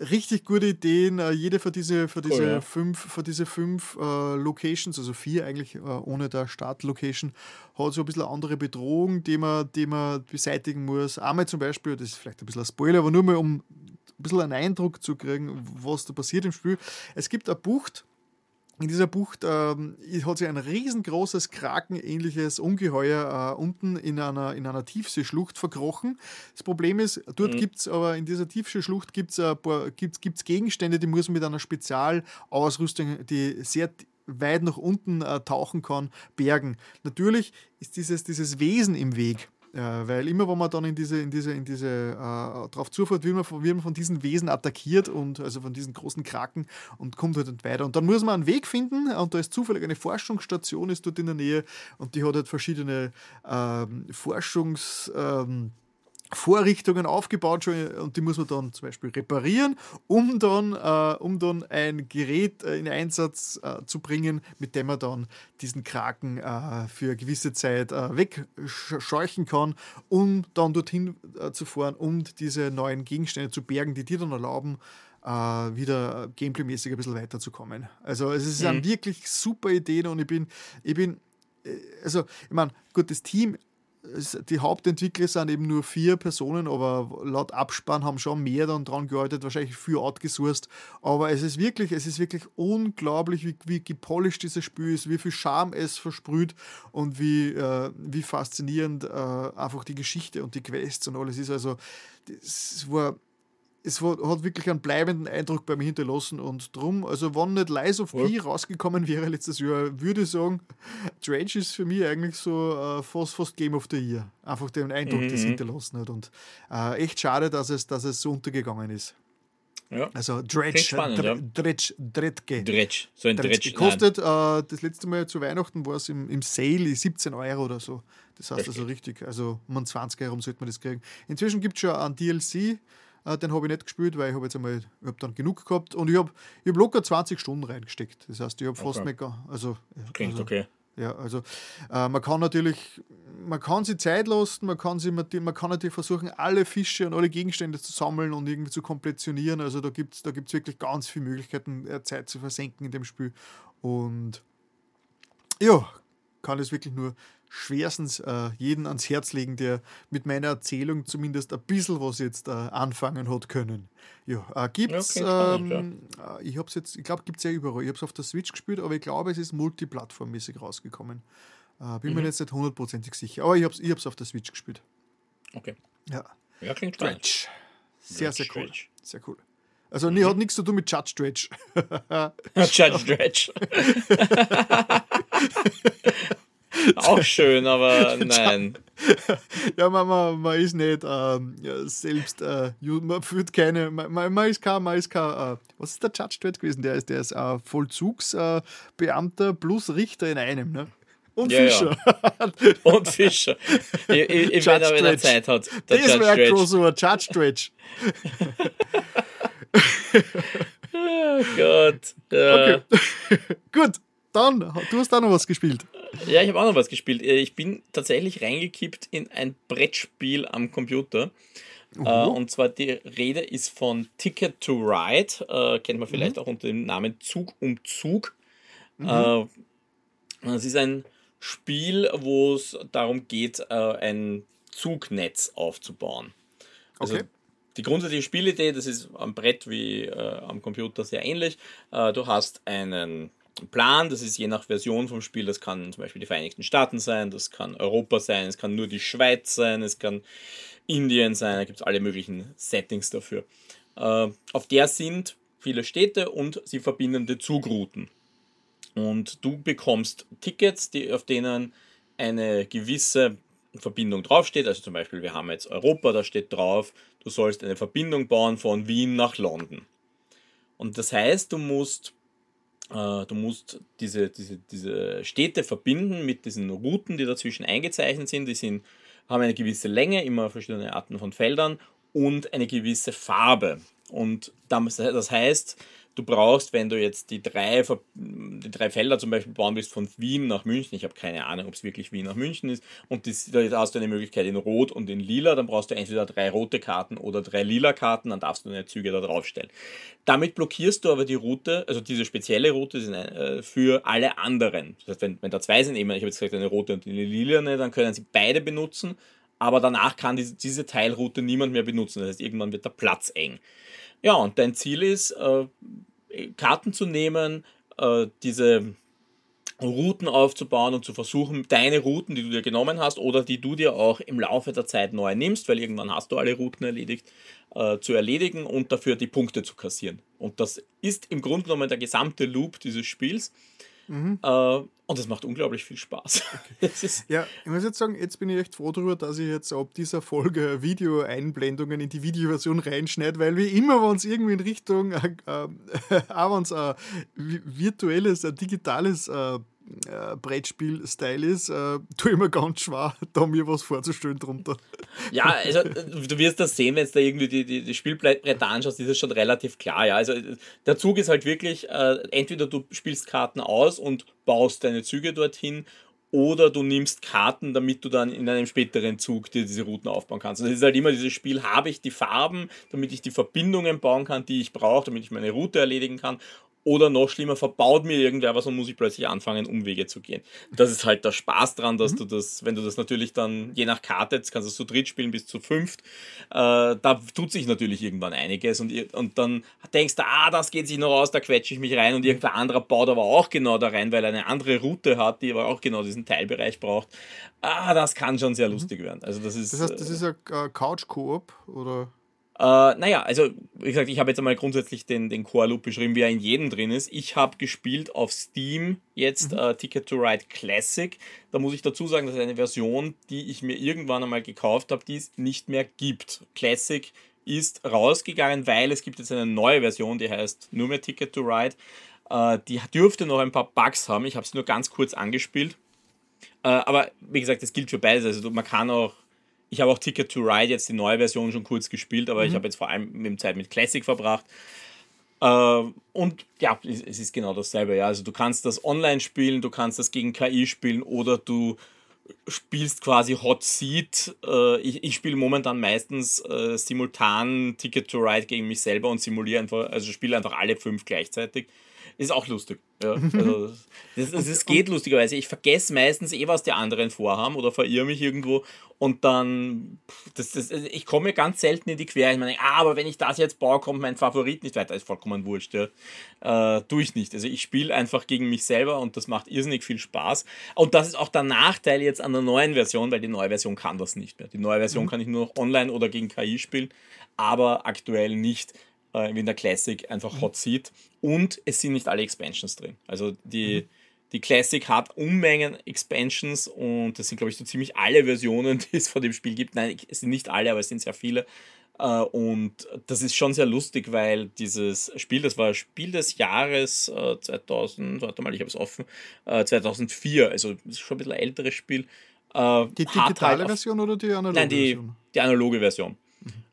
richtig gute Ideen. Uh, jede für diese, für diese cool, ja. fünf, für diese fünf uh, Locations, also vier eigentlich ohne der Startlocation, hat so ein bisschen eine andere Bedrohung, die man, die man beseitigen muss. Einmal zum Beispiel, das ist vielleicht ein bisschen ein Spoiler, aber nur mal um ein bisschen einen Eindruck zu kriegen, was da passiert im Spiel. Es gibt eine Bucht, in dieser Bucht ähm, hat sich ein riesengroßes krakenähnliches Ungeheuer äh, unten in einer, in einer Tiefseeschlucht verkrochen. Das Problem ist, dort mhm. gibt es aber in dieser Tiefseeschlucht gibt's, äh, gibt's, gibt's Gegenstände, die muss man mit einer Spezialausrüstung, die sehr weit nach unten äh, tauchen kann, bergen. Natürlich ist dieses, dieses Wesen im Weg. Ja, weil immer, wenn man dann in diese, in diese, in diese, äh, drauf zufährt, wird man, wird man von diesen Wesen attackiert und also von diesen großen Kraken und kommt halt nicht weiter. Und dann muss man einen Weg finden und da ist zufällig eine Forschungsstation ist dort in der Nähe und die hat halt verschiedene ähm, Forschungs, ähm, Vorrichtungen aufgebaut schon und die muss man dann zum Beispiel reparieren, um dann, äh, um dann ein Gerät äh, in Einsatz äh, zu bringen, mit dem man dann diesen Kraken äh, für eine gewisse Zeit äh, wegscheuchen kann, um dann dorthin äh, zu fahren und diese neuen Gegenstände zu bergen, die dir dann erlauben, wieder gameplaymäßig ein bisschen weiterzukommen. Also es ist mhm. wirklich super Idee und ich bin, ich bin, also ich meine, gut, das Team die Hauptentwickler sind eben nur vier Personen, aber laut Abspann haben schon mehr dann dran gearbeitet, wahrscheinlich viel outgesourced. Aber es ist wirklich, es ist wirklich unglaublich, wie, wie gepolished dieses Spiel ist, wie viel Charme es versprüht und wie, äh, wie faszinierend äh, einfach die Geschichte und die Quests und alles ist. Also, das war es hat wirklich einen bleibenden Eindruck bei mir hinterlassen und drum, also wenn nicht Lies of P ja. rausgekommen wäre letztes Jahr, würde ich sagen, Dredge ist für mich eigentlich so äh, fast, fast Game of the Year. Einfach den Eindruck, mhm. das hinterlassen hat und äh, echt schade, dass es, dass es so untergegangen ist. Ja. Also Dredge, spannend, Dr ja. Dredge, Dredge. Dredge, so ein Dredge. Dredge. Kostet, äh, das letzte Mal zu Weihnachten war es im, im Sale 17 Euro oder so. Das heißt also richtig, also um 20 Euro sollte man das kriegen. Inzwischen gibt es schon ein DLC, äh, den habe ich nicht gespielt, weil ich habe jetzt einmal, ich habe dann genug gehabt und ich habe ich hab locker 20 Stunden reingesteckt. Das heißt, ich habe fast okay. nicht, also, Klingt also, okay. Ja, also äh, man kann natürlich, man kann sie Zeit lassen, man kann, sie, man kann natürlich versuchen, alle Fische und alle Gegenstände zu sammeln und irgendwie zu kompletionieren. Also da gibt es da gibt's wirklich ganz viele Möglichkeiten, äh, Zeit zu versenken in dem Spiel. Und ja, kann es wirklich nur schwerstens äh, jeden ans Herz legen, der mit meiner Erzählung zumindest ein bisschen was jetzt äh, anfangen hat können. Ja, äh, gibt's, ja, ähm, ja. Äh, ich habe es jetzt, ich glaube, gibt es ja überall. Ich habe es auf der Switch gespielt, aber ich glaube, es ist multiplattformmäßig rausgekommen. Äh, bin mhm. mir jetzt nicht hundertprozentig sicher, aber ich habe es ich auf der Switch gespielt. Okay. Ja. Ja, klingt Stretch. Sehr, sehr cool. Sehr cool. Also, mhm. nee, hat nichts zu tun mit Judge Dredge. [laughs] Judge Dredge. [laughs] [laughs] [laughs] Auch schön, aber [laughs] nein. Ja, man, man, man ist nicht ähm, ja, selbst, äh, man führt keine, man, man ist kein, man ist kein äh, was ist der Judge dort gewesen? Der ist, der ist äh, Vollzugsbeamter plus Richter in einem, ne? Und ja, Fischer. Ja. [laughs] Und Fischer. Ich, ich, ich meine, wenn er Zeit hat. Der das wäre ein Crossover, Judge Dredge. oh Gott. Ja. Okay. Gut, dann, du hast auch noch was gespielt. Ja, ich habe auch noch was gespielt. Äh, ich bin tatsächlich reingekippt in ein Brettspiel am Computer. Uh -huh. und zwar die Rede ist von Ticket to Ride, uh, kennt man vielleicht mhm. auch unter dem Namen Zug um Zug. Mhm. Es ist ein Spiel, wo es darum geht, äh, ein Zugnetz aufzubauen. Also okay. die grundsätzliche Spielidee, das ist am Brett wie äh, am Computer sehr ähnlich. Äh, du hast einen Plan, das ist je nach Version vom Spiel, das kann zum Beispiel die Vereinigten Staaten sein, das kann Europa sein, es kann nur die Schweiz sein, es kann Indien sein, da gibt es alle möglichen Settings dafür. Äh, auf der sind viele Städte und sie verbindende Zugrouten. Und du bekommst Tickets, die, auf denen eine gewisse Verbindung draufsteht. Also zum Beispiel, wir haben jetzt Europa, da steht drauf, du sollst eine Verbindung bauen von Wien nach London. Und das heißt, du musst, du musst diese, diese, diese Städte verbinden mit diesen Routen, die dazwischen eingezeichnet sind. Die sind, haben eine gewisse Länge, immer verschiedene Arten von Feldern und eine gewisse Farbe. Und das heißt, du brauchst, wenn du jetzt die drei, die drei Felder zum Beispiel bauen willst von Wien nach München, ich habe keine Ahnung, ob es wirklich Wien nach München ist, und das, da hast du eine Möglichkeit in Rot und in Lila, dann brauchst du entweder drei rote Karten oder drei lila Karten, dann darfst du deine Züge da draufstellen. Damit blockierst du aber die Route, also diese spezielle Route äh, für alle anderen. Das heißt, wenn, wenn da zwei sind, eben, ich habe jetzt gesagt, eine rote und eine lila, dann können sie beide benutzen, aber danach kann diese, diese Teilroute niemand mehr benutzen. Das heißt, irgendwann wird der Platz eng. Ja, und dein Ziel ist, äh, Karten zu nehmen, äh, diese Routen aufzubauen und zu versuchen, deine Routen, die du dir genommen hast oder die du dir auch im Laufe der Zeit neu nimmst, weil irgendwann hast du alle Routen erledigt, äh, zu erledigen und dafür die Punkte zu kassieren. Und das ist im Grunde genommen der gesamte Loop dieses Spiels. Mhm. Äh, und es macht unglaublich viel Spaß. [laughs] Ja, ich muss jetzt sagen, jetzt bin ich echt froh darüber, dass ich jetzt ab dieser Folge Video-Einblendungen in die Videoversion reinschneide, weil wie immer, wenn es irgendwie in Richtung, äh, äh, [laughs] auch wenn es ein virtuelles, ein digitales äh, äh, Brettspiel-Style ist, äh, tue ich mir ganz schwer, [laughs] da mir was vorzustellen drunter. [laughs] Ja, also du wirst das sehen, wenn du da irgendwie die, die, die Spielbretter anschaust, ist es schon relativ klar. Ja, also der Zug ist halt wirklich, äh, entweder du spielst Karten aus und baust deine Züge dorthin oder du nimmst Karten, damit du dann in einem späteren Zug dir diese Routen aufbauen kannst. Und das ist halt immer dieses Spiel, habe ich die Farben, damit ich die Verbindungen bauen kann, die ich brauche, damit ich meine Route erledigen kann, oder noch schlimmer, verbaut mir irgendwer was und muss ich plötzlich anfangen, Umwege zu gehen. Das ist halt der Spaß dran, dass mhm. du das, wenn du das natürlich dann, je nach Karte, jetzt kannst du zu dritt spielen bis zu fünft, äh, da tut sich natürlich irgendwann einiges und, und dann denkst du, ah, das geht sich noch aus, da quetsche ich mich rein und irgendwer anderer baut aber auch genau da rein, weil er eine andere Route hat, die aber auch genau diesen Teilbereich braucht. Ah, das kann schon sehr mhm. lustig werden. Also das ist. Das heißt, das äh, ist ein Couch-Koop oder? Äh, naja, also wie gesagt, ich habe jetzt einmal grundsätzlich den, den Core-Loop beschrieben, wie er in jedem drin ist. Ich habe gespielt auf Steam jetzt mhm. äh, Ticket to Ride Classic. Da muss ich dazu sagen, das ist eine Version, die ich mir irgendwann einmal gekauft habe, die es nicht mehr gibt. Classic ist rausgegangen, weil es gibt jetzt eine neue Version, die heißt nur mehr Ticket to Ride. Äh, die dürfte noch ein paar Bugs haben. Ich habe es nur ganz kurz angespielt. Äh, aber wie gesagt, das gilt für beides. Also man kann auch ich habe auch Ticket to Ride jetzt die neue Version schon kurz gespielt, aber mhm. ich habe jetzt vor allem mit Zeit mit Classic verbracht. Äh, und ja, es ist genau dasselbe. Ja. Also du kannst das online spielen, du kannst das gegen KI spielen oder du spielst quasi Hot Seat. Äh, ich, ich spiele momentan meistens äh, simultan Ticket to Ride gegen mich selber und simuliere einfach, also spiele einfach alle fünf gleichzeitig. Ist auch lustig. Ja, also das, das, das geht lustigerweise. Ich vergesse meistens eh, was die anderen vorhaben oder verirre mich irgendwo und dann, das, das, ich komme ganz selten in die Quere. Ich meine, ah, aber wenn ich das jetzt baue, kommt mein Favorit nicht weiter. Ist vollkommen wurscht. Ja. Äh, tue ich nicht. Also ich spiele einfach gegen mich selber und das macht irrsinnig viel Spaß. Und das ist auch der Nachteil jetzt an der neuen Version, weil die neue Version kann das nicht mehr. Die neue Version mhm. kann ich nur noch online oder gegen KI spielen, aber aktuell nicht äh, wie in der Classic einfach Hot Seat. Und es sind nicht alle Expansions drin. Also die, mhm. die Classic hat Unmengen Expansions und das sind, glaube ich, so ziemlich alle Versionen, [laughs] die es von dem Spiel gibt. Nein, es sind nicht alle, aber es sind sehr viele. Äh, und das ist schon sehr lustig, weil dieses Spiel, das war Spiel des Jahres 2000, äh, warte mal, ich habe es offen, 2004, also das ist schon ein bisschen älteres Spiel. Die digitale halt Version oder die analoge Nein, die, Version? die analoge Version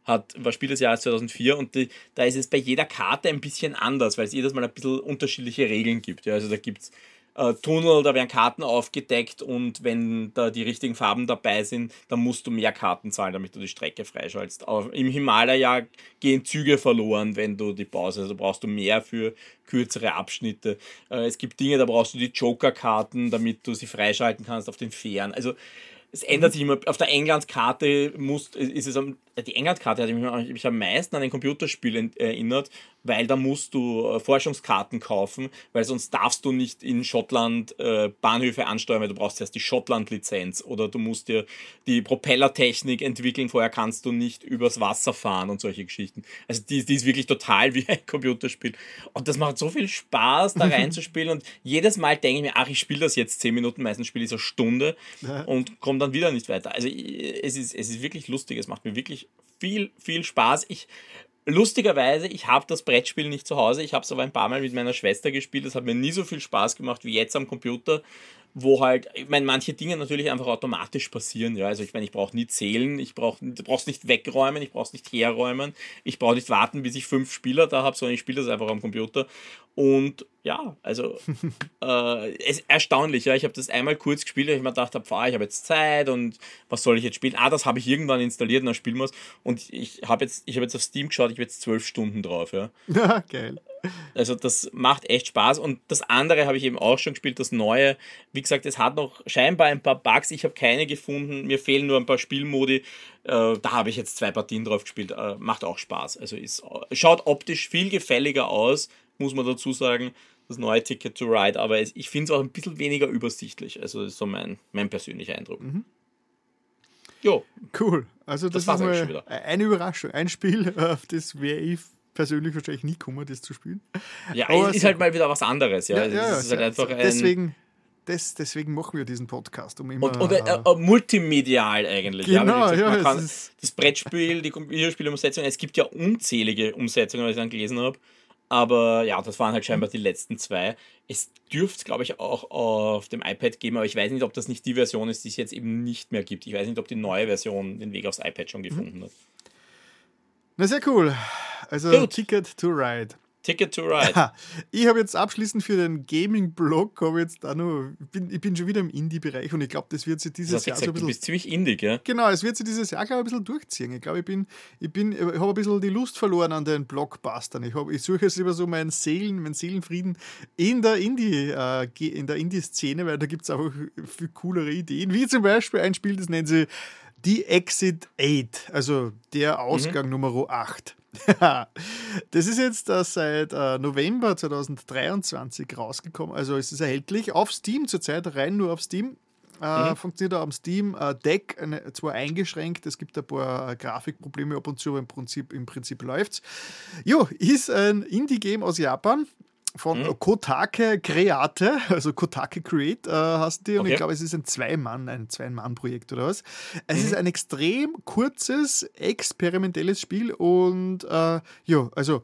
hat, war Spiel des Jahres 2004 und die, da ist es bei jeder Karte ein bisschen anders, weil es jedes Mal ein bisschen unterschiedliche Regeln gibt. Ja, also da gibt es äh, Tunnel, da werden Karten aufgedeckt und wenn da die richtigen Farben dabei sind, dann musst du mehr Karten zahlen, damit du die Strecke freischaltest. Aber Im Himalaya gehen Züge verloren, wenn du die Pause, also brauchst du mehr für kürzere Abschnitte. Äh, es gibt Dinge, da brauchst du die Joker-Karten, damit du sie freischalten kannst auf den Fähren. Also es ändert sich immer. Auf der Englandskarte muss, ist es am, die Englandkarte hat mich, mich am meisten an ein Computerspiel erinnert, weil da musst du äh, Forschungskarten kaufen, weil sonst darfst du nicht in Schottland äh, Bahnhöfe ansteuern, weil du brauchst erst die Schottland-Lizenz oder du musst dir die Propellertechnik entwickeln, vorher kannst du nicht übers Wasser fahren und solche Geschichten. Also die, die ist wirklich total [laughs] wie ein Computerspiel. Und das macht so viel Spaß, da [laughs] reinzuspielen und jedes Mal denke ich mir, ach, ich spiele das jetzt zehn Minuten, meistens spiele ich so eine Stunde und komme dann wieder nicht weiter. Also es ist, es ist wirklich lustig, es macht mir wirklich viel, viel Spaß. Ich Lustigerweise, ich habe das Brettspiel nicht zu Hause. Ich habe es aber ein paar Mal mit meiner Schwester gespielt. Das hat mir nie so viel Spaß gemacht wie jetzt am Computer, wo halt, ich meine, manche Dinge natürlich einfach automatisch passieren. Ja, also ich meine, ich brauche nie zählen, ich brauche, brauchst nicht wegräumen, ich brauche es nicht herräumen, ich brauche nicht warten, bis ich fünf Spieler da habe, sondern ich spiele das einfach am Computer. Und ja, also [laughs] äh, es ist erstaunlich. Ja, ich habe das einmal kurz gespielt, weil ich mir gedacht habe, ich habe jetzt Zeit und was soll ich jetzt spielen? Ah, das habe ich irgendwann installiert und dann spielen wir es. Und ich habe jetzt, ich habe jetzt auf Steam geschaut, ich habe jetzt zwölf Stunden drauf. Ja, ja [laughs] geil. Also das macht echt Spaß. Und das andere habe ich eben auch schon gespielt, das neue. Wie gesagt, es hat noch scheinbar ein paar Bugs. Ich habe keine gefunden. Mir fehlen nur ein paar Spielmodi. Äh, da habe ich jetzt zwei Partien drauf gespielt. Äh, macht auch Spaß. Also ist, schaut optisch viel gefälliger aus, muss man dazu sagen. Das neue Ticket to Ride. Aber ich finde es auch ein bisschen weniger übersichtlich. Also das ist so mein, mein persönlicher Eindruck. Mhm. Jo. Cool. Also das, das ist mal eine Überraschung. Ein Spiel, [laughs] auf das wäre ich persönlich wahrscheinlich nie kommen, das zu spielen. Ja, Aber ist halt mal wieder was anderes. Ja, ja, ja ist halt einfach deswegen, das, deswegen machen wir diesen Podcast. Um immer, und, und äh, äh, multimedial eigentlich. Genau, ja, gesagt, man kann das Brettspiel, die Computerspielumsetzung, es gibt ja unzählige Umsetzungen, was ich dann gelesen habe. Aber ja, das waren halt scheinbar die letzten zwei. Es dürfte, glaube ich, auch auf dem iPad geben, aber ich weiß nicht, ob das nicht die Version ist, die es jetzt eben nicht mehr gibt. Ich weiß nicht, ob die neue Version den Weg aufs iPad schon gefunden mhm. hat. Na, sehr cool. Also Gut. Ticket to Ride. Ticket to Ride. ich habe jetzt abschließend für den Gaming-Blog, habe jetzt da noch, bin, ich bin schon wieder im Indie-Bereich und ich glaube, das wird sich dieses Jahr gesagt, so ein bisschen. Du bist ziemlich indie, gell? Genau, es wird sich dieses Jahr, glaube ich, ein bisschen durchziehen. Ich glaube, ich bin, ich bin, ich habe ein bisschen die Lust verloren an den Blockbustern. Ich, hab, ich suche jetzt immer so meinen Seelen, meinen Seelenfrieden in der Indie, äh, in der Indie-Szene, weil da gibt es auch viel coolere Ideen, wie zum Beispiel ein Spiel, das nennt sie die Exit 8, also der. Ausgang mhm. Nummer 8. [laughs] das ist jetzt uh, seit uh, November 2023 rausgekommen, also es ist erhältlich auf Steam zurzeit, rein nur auf Steam. Uh, mhm. Funktioniert auch am Steam Deck, eine, zwar eingeschränkt, es gibt ein paar Grafikprobleme ab und zu, aber im Prinzip, im Prinzip läuft es. Jo, ist ein Indie-Game aus Japan von mhm. Kotake Create, also Kotake Create äh, hast die, und okay. ich glaube, es ist ein Zwei-Mann, ein Zwei-Mann-Projekt oder was. Es mhm. ist ein extrem kurzes, experimentelles Spiel und äh, ja, also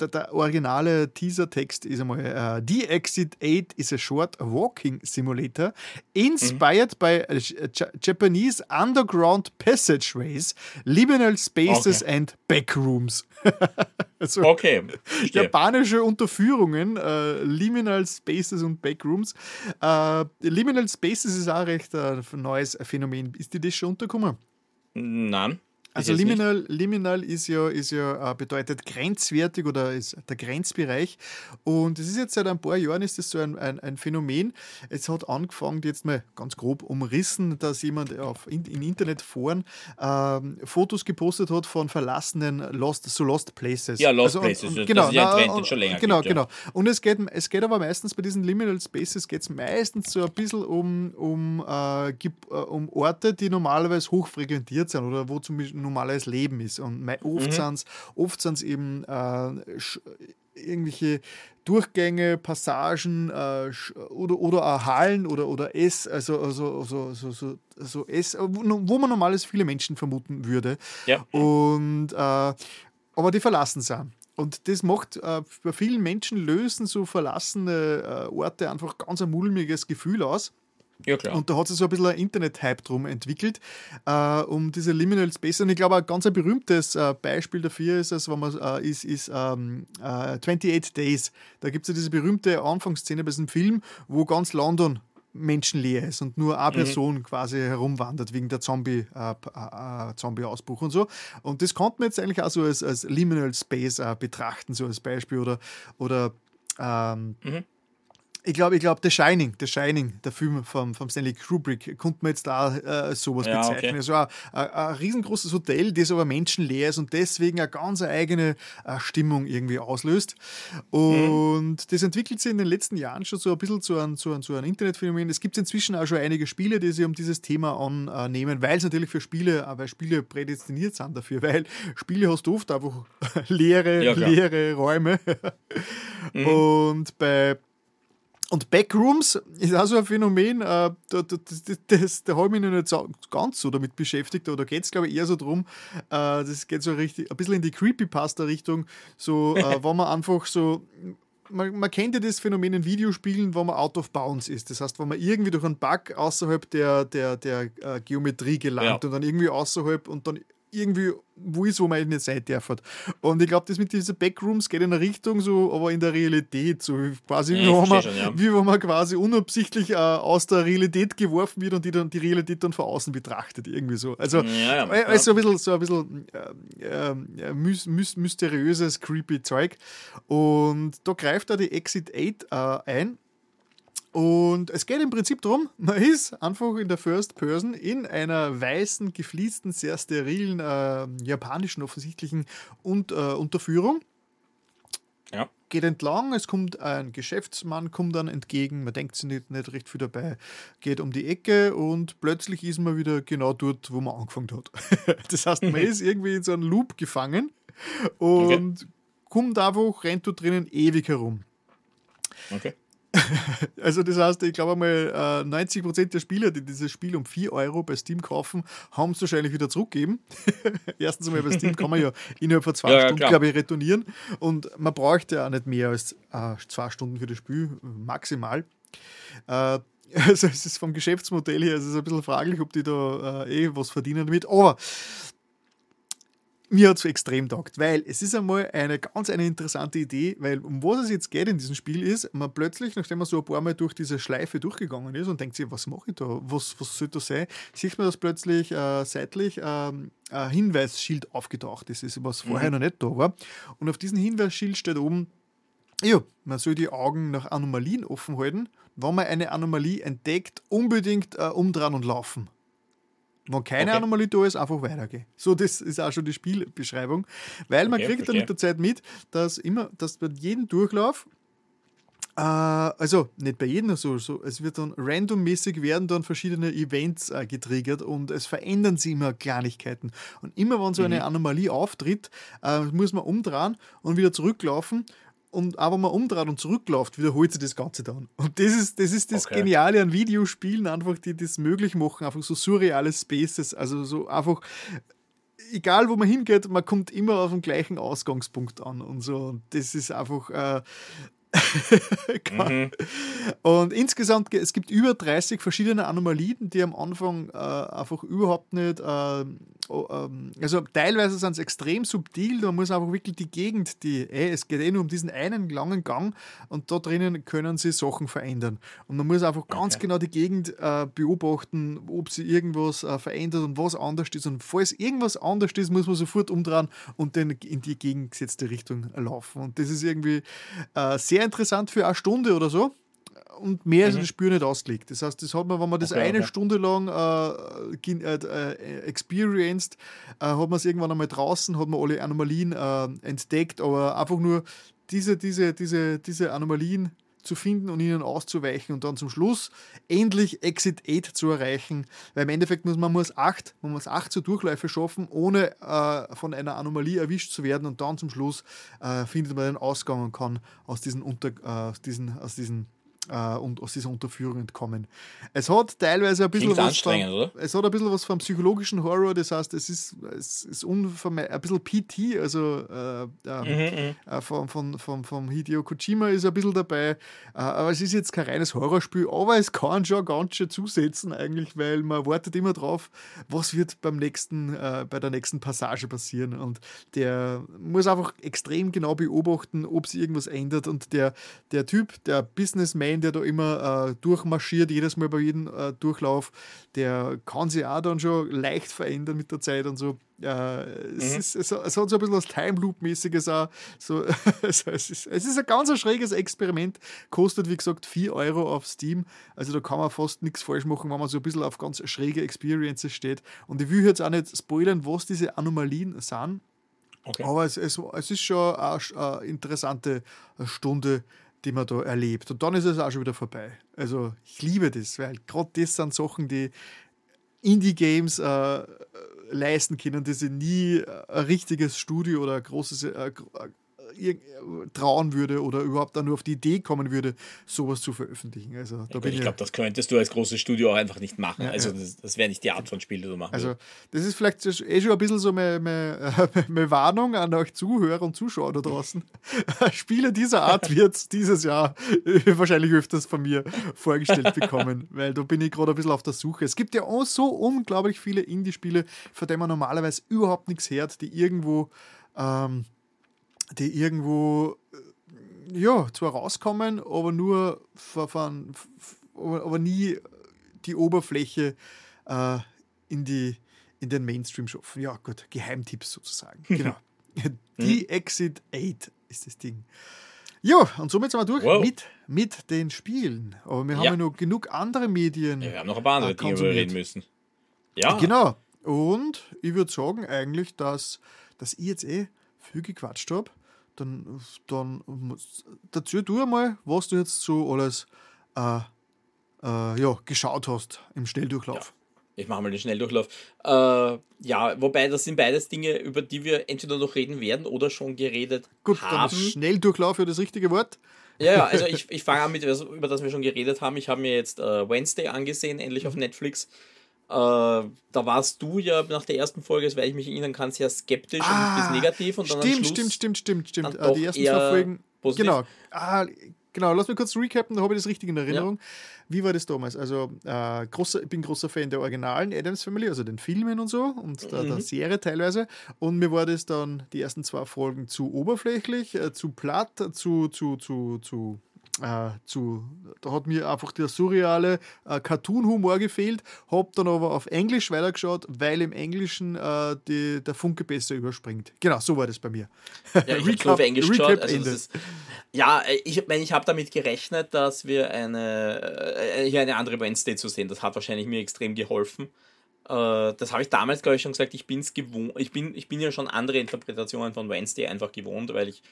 der, der, originale Teaser-Text ist einmal: uh, The Exit 8 is a short walking simulator inspired mhm. by Japanese underground passageways, liminal spaces okay. and backrooms. [laughs] also, okay. Japanische Unterführungen, äh, Liminal Spaces und Backrooms. Äh, Liminal Spaces ist auch recht ein neues Phänomen. Ist dir das schon untergekommen? Nein. Also liminal, liminal ist ja, ist ja äh, bedeutet grenzwertig oder ist der Grenzbereich. Und es ist jetzt seit ein paar Jahren ist das so ein, ein, ein, Phänomen. Es hat angefangen, jetzt mal ganz grob umrissen, dass jemand auf in, in Internetforen ähm, Fotos gepostet hat von verlassenen Lost, so Lost Places. Ja, Lost also, Places. Und, genau, das ist ja ein Trend, den schon länger Genau, gibt, genau. Ja. Und es geht, es geht aber meistens bei diesen Liminal Spaces geht es meistens so ein bisschen um, um, äh, äh um Orte, die normalerweise hochfrequentiert sind oder wo zum Beispiel normales Leben ist. Und oft mhm. sind es oft eben äh, irgendwelche Durchgänge, Passagen äh, oder, oder auch Hallen oder, oder S, also, also, also, so, so, so S, wo man normales viele Menschen vermuten würde. Ja. Und, äh, aber die verlassen sind. Und das macht äh, bei vielen Menschen lösen so verlassene äh, Orte einfach ganz ein mulmiges Gefühl aus. Ja, klar. Und da hat sich so ein bisschen ein Internet-Hype drum entwickelt, äh, um diese Liminal Space. Und ich glaube, ein ganz ein berühmtes äh, Beispiel dafür ist es, wenn man, äh, ist, ist ähm, 28 äh, Days. Da gibt es ja diese berühmte Anfangsszene bei diesem Film, wo ganz London menschenleer ist und nur eine mhm. Person quasi herumwandert wegen der Zombie, äh, äh, Zombie-Ausbruch und so. Und das konnte man jetzt eigentlich auch so als, als Liminal Space äh, betrachten, so als Beispiel. Oder, oder ähm, mhm ich glaube, ich glaube, The Shining, The Shining, der Film von, von Stanley Kubrick, konnte man jetzt da äh, sowas ja, bezeichnen. Okay. Es war ein, ein, riesengroßes Hotel, das aber menschenleer ist und deswegen eine ganz eigene äh, Stimmung irgendwie auslöst. Und mhm. das entwickelt sich in den letzten Jahren schon so ein bisschen zu einem, zu einem, zu einem Internetphänomen. Es gibt inzwischen auch schon einige Spiele, die sich um dieses Thema annehmen, weil es natürlich für Spiele, äh, weil Spiele prädestiniert sind dafür, [laughs] weil Spiele hast du oft einfach [laughs] leere, ja, leere Räume. mhm. Und bei und Backrooms ist auch so ein Phänomen, äh, da, da, das, das, da habe ich mich noch nicht ganz so damit beschäftigt, aber da geht es, glaube ich, eher so drum, äh, das geht so richtig, ein bisschen in die Creepypasta-Richtung, so, äh, [laughs] wo man einfach so, man, man, kennt ja das Phänomen in Videospielen, wo man out of bounds ist. Das heißt, wenn man irgendwie durch einen Bug außerhalb der, der, der äh, Geometrie gelangt ja. und dann irgendwie außerhalb und dann irgendwie wo ist, wo man nicht sein darf. Und ich glaube, das mit diesen Backrooms geht in eine Richtung so, aber in der Realität, so quasi, ja, wie, wo man, schon, ja. wie wenn man quasi unabsichtlich äh, aus der Realität geworfen wird und die dann die Realität dann von außen betrachtet, irgendwie so. Also, ja, ja, äh, so ein bisschen, so ein bisschen äh, äh, mys mysteriöses, creepy Zeug. Und da greift da die Exit 8 äh, ein und es geht im Prinzip darum, man ist einfach in der First Person in einer weißen, gefliesten, sehr sterilen, äh, japanischen offensichtlichen und, äh, Unterführung. Ja. Geht entlang, es kommt ein Geschäftsmann, kommt dann entgegen, man denkt sich nicht, nicht recht viel dabei, geht um die Ecke und plötzlich ist man wieder genau dort, wo man angefangen hat. [laughs] das heißt, man [laughs] ist irgendwie in so einem Loop gefangen und okay. kommt einfach, rennt dort drinnen ewig herum. Okay. [laughs] Also das heißt, ich glaube mal, 90% der Spieler, die dieses Spiel um 4 Euro bei Steam kaufen, haben es wahrscheinlich wieder zurückgegeben. [laughs] Erstens einmal bei Steam kann man ja [laughs] innerhalb von zwei ja, Stunden, ja, glaube ich, retournieren. Und man braucht ja auch nicht mehr als äh, zwei Stunden für das Spiel, maximal. Äh, also es ist vom Geschäftsmodell her, es ist ein bisschen fraglich, ob die da äh, eh was verdienen damit. Aber mir hat es extrem taugt, weil es ist einmal eine ganz eine interessante Idee, weil um was es jetzt geht in diesem Spiel ist, man plötzlich, nachdem man so ein paar Mal durch diese Schleife durchgegangen ist und denkt sich, was mache ich da, was, was soll das sein, sieht man, dass plötzlich äh, seitlich ähm, ein Hinweisschild aufgetaucht ist, was vorher mhm. noch nicht da war. Und auf diesem Hinweisschild steht oben, ja, man soll die Augen nach Anomalien offen halten. Wenn man eine Anomalie entdeckt, unbedingt äh, umdrehen und laufen. Wenn keine okay. Anomalie da ist, einfach weitergehen. So, das ist auch schon die Spielbeschreibung. Weil man okay, kriegt dann mit der Zeit mit, dass immer, dass bei jedem Durchlauf äh, also nicht bei jedem so, so, es wird dann randommäßig werden dann verschiedene Events äh, getriggert und es verändern sich immer Kleinigkeiten. Und immer wenn so eine mhm. Anomalie auftritt, äh, muss man umdrehen und wieder zurücklaufen und aber man umdreht und zurückläuft, wiederholt sich das Ganze dann. Und das ist das, ist das okay. Geniale an Videospielen, einfach, die das möglich machen, einfach so surreale Spaces, also so einfach, egal wo man hingeht, man kommt immer auf den gleichen Ausgangspunkt an und so. Und das ist einfach, äh, [laughs] mhm. Und insgesamt, es gibt über 30 verschiedene Anomalien, die am Anfang äh, einfach überhaupt nicht, äh, also teilweise sind es extrem subtil, man muss einfach wirklich die Gegend, die, ey, es geht eh nur um diesen einen langen Gang und da drinnen können sie Sachen verändern. Und man muss einfach ganz okay. genau die Gegend äh, beobachten, ob sie irgendwas äh, verändert und was anders ist. Und falls irgendwas anders ist, muss man sofort umdrehen und dann in die gegengesetzte Richtung laufen. Und das ist irgendwie äh, sehr interessant für eine Stunde oder so und mehr mhm. ist das Spiel nicht ausgelegt. Das heißt, das hat man, wenn man das okay, eine okay. Stunde lang äh, äh, äh, experienced, äh, hat man es irgendwann einmal draußen, hat man alle Anomalien äh, entdeckt, aber einfach nur diese, diese, diese, diese Anomalien zu finden und ihnen auszuweichen und dann zum Schluss endlich Exit 8 zu erreichen. Weil im Endeffekt muss man muss acht, man acht so Durchläufe schaffen, ohne äh, von einer Anomalie erwischt zu werden und dann zum Schluss äh, findet man den Ausgang und kann aus diesen, Unter, äh, aus diesen, aus diesen äh, und aus dieser Unterführung entkommen. Es hat teilweise ein bisschen was von, oder? es hat ein bisschen was vom psychologischen Horror, das heißt, es ist, es ist ein bisschen PT, also äh, äh, mhm, äh, von, von, von, vom Hideo Kojima ist ein bisschen dabei, äh, aber es ist jetzt kein reines Horrorspiel, aber es kann schon ganz schön zusetzen eigentlich, weil man wartet immer drauf, was wird beim nächsten, äh, bei der nächsten Passage passieren und der muss einfach extrem genau beobachten, ob sich irgendwas ändert und der, der Typ, der Businessman, der da immer äh, durchmarschiert, jedes Mal bei jedem äh, Durchlauf, der kann sich auch dann schon leicht verändern mit der Zeit und so. Äh, es, mhm. ist, es, es, hat so ein bisschen was Time Loop-mäßiges auch. So, [laughs] es, ist, es ist ein ganz schräges Experiment, kostet wie gesagt 4 Euro auf Steam. Also da kann man fast nichts falsch machen, wenn man so ein bisschen auf ganz schräge Experiences steht. Und ich will jetzt auch nicht spoilern, was diese Anomalien sind. Okay. Aber es, es, es ist schon eine, eine interessante Stunde, die man da erlebt. Und dann ist es auch schon wieder vorbei. Also ich liebe das, weil gerade das sind Sachen, die Indie-Games äh, leisten können, die sie nie ein richtiges Studio oder ein großes äh, trauen würde oder überhaupt dann nur auf die Idee kommen würde, sowas zu veröffentlichen. Also, da ja, ich glaube, das könntest du als großes Studio auch einfach nicht machen. Ja, also das, das wäre nicht die Art von Spiel, die du machen Also das ist vielleicht eh schon ein bisschen so meine, meine, [laughs] meine Warnung an euch Zuhörer und Zuschauer da draußen. [laughs] Spiele dieser Art wird es dieses Jahr [laughs] wahrscheinlich öfters von mir vorgestellt bekommen, weil da bin ich gerade ein bisschen auf der Suche. Es gibt ja auch so unglaublich viele Indie-Spiele, von denen man normalerweise überhaupt nichts hört, die irgendwo ähm, die irgendwo äh, ja, zwar rauskommen, aber nur von, aber nie die Oberfläche äh, in, die, in den Mainstream schaffen. Ja, gut, Geheimtipps sozusagen. [laughs] Genau. die Exit 8 ist das Ding. Ja, und somit sind wir durch wow. mit, mit den Spielen. Aber wir haben ja noch genug andere Medien. Ja, wir haben noch ein paar andere äh, Dinge, über wir reden müssen. Ja. Genau. Und ich würde sagen eigentlich, dass, dass ich jetzt eh viel gequatscht habe dann, dann dazu du einmal, was du jetzt so alles äh, äh, ja, geschaut hast im Schnelldurchlauf. Ja. Ich mache mal den Schnelldurchlauf. Äh, ja, wobei das sind beides Dinge, über die wir entweder noch reden werden oder schon geredet Gut, haben. Gut, Schnelldurchlauf ja das richtige Wort. Ja, ja, also [laughs] ich, ich fange an mit, über das wir schon geredet haben. Ich habe mir jetzt äh, Wednesday angesehen, endlich auf. Netflix. Äh, da warst du ja nach der ersten Folge, werde ich mich erinnern kann, sehr skeptisch ah, und bis negativ. Und dann stimmt, stimmt, stimmt, stimmt, stimmt. Äh, die ersten zwei Folgen. Positiv. Genau. Ah, genau, lass mich kurz recappen, da habe ich das richtig in Erinnerung. Ja. Wie war das damals? Also, äh, großer, ich bin großer Fan der originalen Adams Family, also den Filmen und so und der, mhm. der Serie teilweise. Und mir war das dann die ersten zwei Folgen zu oberflächlich, äh, zu platt, zu, zu, zu, zu äh, zu. Da hat mir einfach der surreale äh, Cartoon-Humor gefehlt, habe dann aber auf Englisch weitergeschaut, weil im Englischen äh, die, der Funke besser überspringt. Genau, so war das bei mir. Ja, ich habe auf Englisch geschaut. Also ist, ja, ich meine, ich habe damit gerechnet, dass wir eine, äh, hier eine andere Wednesday zu sehen. Das hat wahrscheinlich mir extrem geholfen äh, das habe ich damals, glaube ich, schon gesagt, ich, bin's gewohnt, ich, bin, ich bin ja schon andere Interpretationen von Wednesday einfach gewohnt, weil ich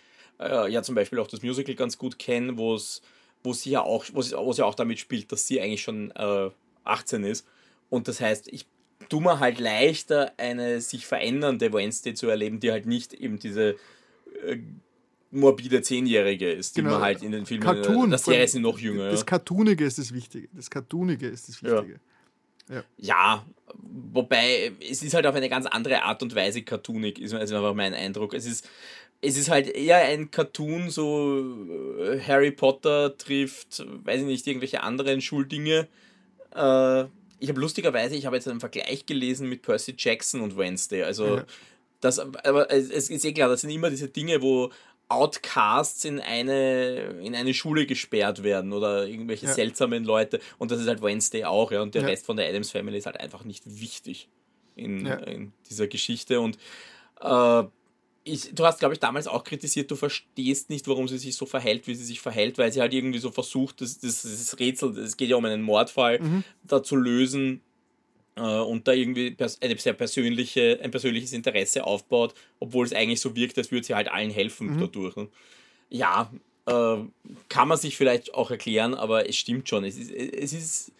äh, ja zum Beispiel auch das Musical ganz gut kenne, wo es wo sie ja auch, wo sie, wo sie auch damit spielt, dass sie eigentlich schon äh, 18 ist. Und das heißt, ich tue mir halt leichter, eine sich verändernde Wednesday zu erleben, die halt nicht eben diese äh, morbide Zehnjährige ist, die genau. man halt in den Filmen Cartoon, das Serie sind noch jünger. Das Cartoonige ist das Wichtige. Das Cartoonige ist das Wichtige. Ja. ja. ja. wobei es ist halt auf eine ganz andere Art und Weise cartoonig, ist einfach mein Eindruck. Es ist es ist halt eher ein Cartoon, so äh, Harry Potter trifft, weiß ich nicht, irgendwelche anderen Schuldinge. Äh, ich habe lustigerweise, ich habe jetzt einen Vergleich gelesen mit Percy Jackson und Wednesday. Also, ja. das, aber es ist eh klar, das sind immer diese Dinge, wo Outcasts in eine, in eine Schule gesperrt werden oder irgendwelche ja. seltsamen Leute. Und das ist halt Wednesday auch, ja. Und der ja. Rest von der Adams Family ist halt einfach nicht wichtig in, in dieser Geschichte. Und äh, ich, du hast, glaube ich, damals auch kritisiert, du verstehst nicht, warum sie sich so verhält, wie sie sich verhält, weil sie halt irgendwie so versucht, das, das, das Rätsel, es geht ja um einen Mordfall, mhm. da zu lösen äh, und da irgendwie eine sehr persönliche, ein persönliches Interesse aufbaut, obwohl es eigentlich so wirkt, als würde sie halt allen helfen mhm. dadurch. Ne? Ja, äh, kann man sich vielleicht auch erklären, aber es stimmt schon. Es ist, es ist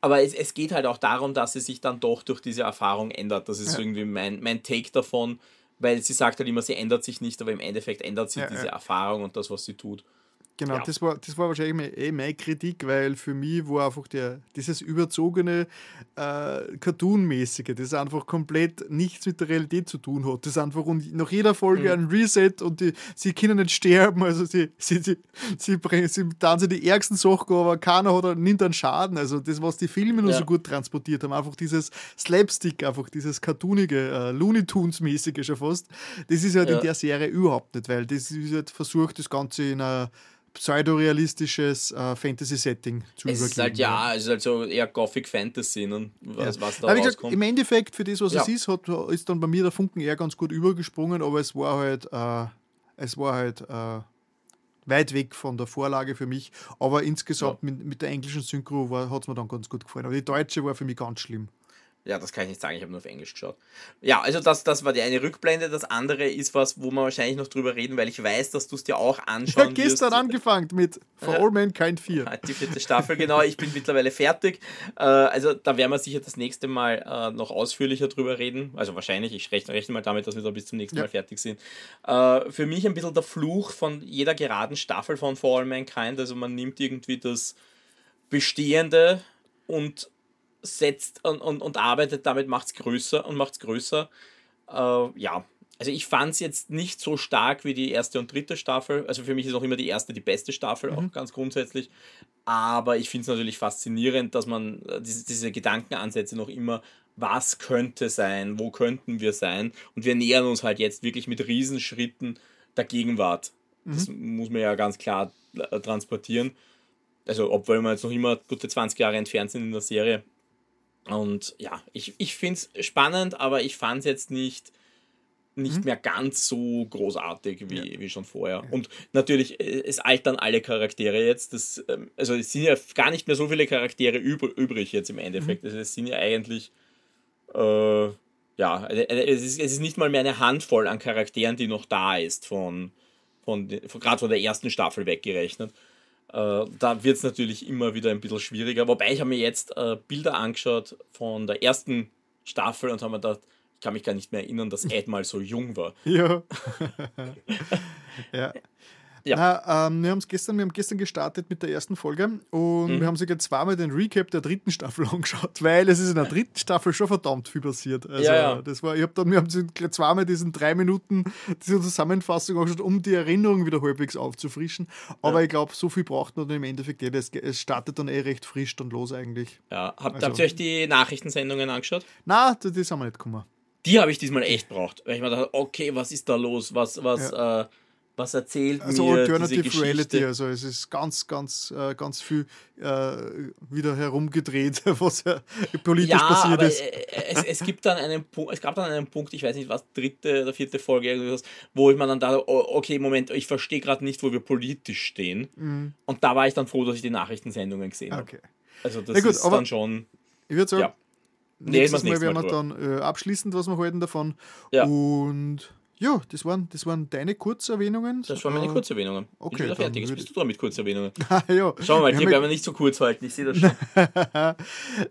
aber es, es geht halt auch darum, dass sie sich dann doch durch diese Erfahrung ändert. Das ist ja. irgendwie mein, mein Take davon weil sie sagt halt immer, sie ändert sich nicht, aber im Endeffekt ändert sich ja, diese ja. Erfahrung und das, was sie tut. Genau, Ja. das, war, das war wahrscheinlich meine, eh meine Kritik, weil für mich war einfach der, dieses überzogene äh, Cartoon-mäßige, das einfach komplett nichts mit der Realität zu tun hat. Das einfach und nach jeder Folge ein Reset und die, sie können nicht sterben, also sie, sie, sie, sie, bringen, sie sie die ärgsten Sachen, aber keiner hat, nimmt einen Schaden. Also das, was die Filme nur Ja. so gut transportiert haben, einfach dieses Slapstick, einfach dieses cartoonige, äh, Looney Tunes-mäßige schon fast, das ist halt Ja. in der Serie überhaupt nicht, weil das ist halt versucht, das Ganze in ein pseudorealistisches äh, Fantasy-Setting zu Es ist übergeben. halt, ja, es ist halt so eher Gothic Fantasy, ne? was, was da Aber wie gesagt, rauskommt. im Endeffekt, für das, was Ja. es ist, hat, ist dann bei mir der Funken eher ganz gut übergesprungen, aber es war halt, äh, es war halt äh, weit weg von der Vorlage für mich. Aber insgesamt mit, mit der englischen Synchro hat es mir dann ganz gut gefallen. Aber die deutsche war für mich ganz schlimm. Ja, das kann ich nicht sagen, ich habe nur auf Englisch geschaut. Ja, also das, das war die eine Rückblende. Das andere ist was, wo wir wahrscheinlich noch drüber reden, weil ich weiß, dass du es dir auch anschauen habe gestern wirst. angefangen mit For Ja. All Mankind 4. Die vierte Staffel, genau. Ich bin mittlerweile fertig. Äh, also da werden wir sicher das nächste Mal äh, noch ausführlicher drüber reden. Also wahrscheinlich, ich rechne, rechne mal damit, dass wir da bis zum nächsten Ja. Mal fertig sind. Äh, für mich ein bisschen der Fluch von jeder geraden Staffel von For All Mankind. Also man nimmt irgendwie das Bestehende und setzt und, und, und arbeitet damit, macht es größer und macht es größer. Äh, ja, also ich fand es jetzt nicht so stark wie die erste und dritte Staffel. Also für mich ist auch immer die erste die beste Staffel, auch ganz grundsätzlich. Aber ich finde es natürlich faszinierend, dass man äh, diese, diese Gedankenansätze noch immer, was könnte sein, wo könnten wir sein. Und wir nähern uns halt jetzt wirklich mit Riesenschritten der Gegenwart. Das muss man ja ganz klar äh, transportieren. Also, obwohl wir jetzt noch immer gute 20 Jahre entfernt sind in der Serie. Und ja, ich, ich finde es spannend, aber ich fand es jetzt nicht, nicht mehr ganz so großartig wie, wie schon vorher. Und natürlich, äh, es altern alle Charaktere jetzt. Das, ähm, also es sind ja gar nicht mehr so viele Charaktere übr übrig jetzt im Endeffekt. Also es sind ja eigentlich, äh, ja, äh, äh, es ist, es ist nicht mal mehr eine Handvoll an Charakteren, die noch da ist, von, von, von gerade von der ersten Staffel weggerechnet. Äh, da wird es natürlich immer wieder ein bisschen schwieriger. Wobei ich habe mir jetzt äh, Bilder angeschaut von der ersten Staffel und habe mir gedacht, ich kann mich gar nicht mehr erinnern, dass Ed mal so jung war. Ja. [laughs] ja. Ja. Na, ähm, wir, haben's gestern, wir haben gestern gestartet mit der ersten Folge und Mhm. wir haben sogar zweimal den Recap der dritten Staffel [laughs] angeschaut, weil es ist in der dritten Staffel schon verdammt viel passiert. Also, Ja, ja. Das war, ich hab dann, wir haben zweimal diesen drei Minuten diese Zusammenfassung angeschaut, um die Erinnerung wieder halbwegs aufzufrischen. Aber ich glaube, so viel braucht man dann im Endeffekt nicht. Es, es startet dann eh recht frisch dann los eigentlich. Ja, habt, Also- habt ihr euch die Nachrichtensendungen angeschaut? Na, das, das haben wir nicht gekommen. Die habe ich diesmal echt braucht. Weil ich mir dachte, okay, was ist da los? Was, was, äh, was erzählt Also mir Alternative diese Reality, also es ist ganz, ganz, äh, ganz viel äh, wieder herumgedreht, [laughs] was ja politisch ja, passiert aber ist. äh, es, es gibt dann einen Punkt, es gab dann einen Punkt, ich weiß nicht was, dritte oder vierte Folge, irgendwas, wo ich mir dann dachte, oh, okay, Moment, ich verstehe gerade nicht, wo wir politisch stehen. Und da war ich dann froh, dass ich die Nachrichtensendungen gesehen habe. Mhm. Okay. Also das gut, ist dann schon. Ich würde sagen, Ja. Nee, nächstes das Mal werden wir dann äh, abschließend, was wir halten davon. Ja. Und ja, das waren, das waren deine Kurzerwähnungen. Das waren meine Äh, Kurzerwähnungen. Bin okay, wieder dann fertig. Jetzt bist du dran mit Kurzerwähnungen. [laughs] ja. Schauen wir mal, Wir die werden wir nicht so kurz halten. Ich sehe das schon. [laughs]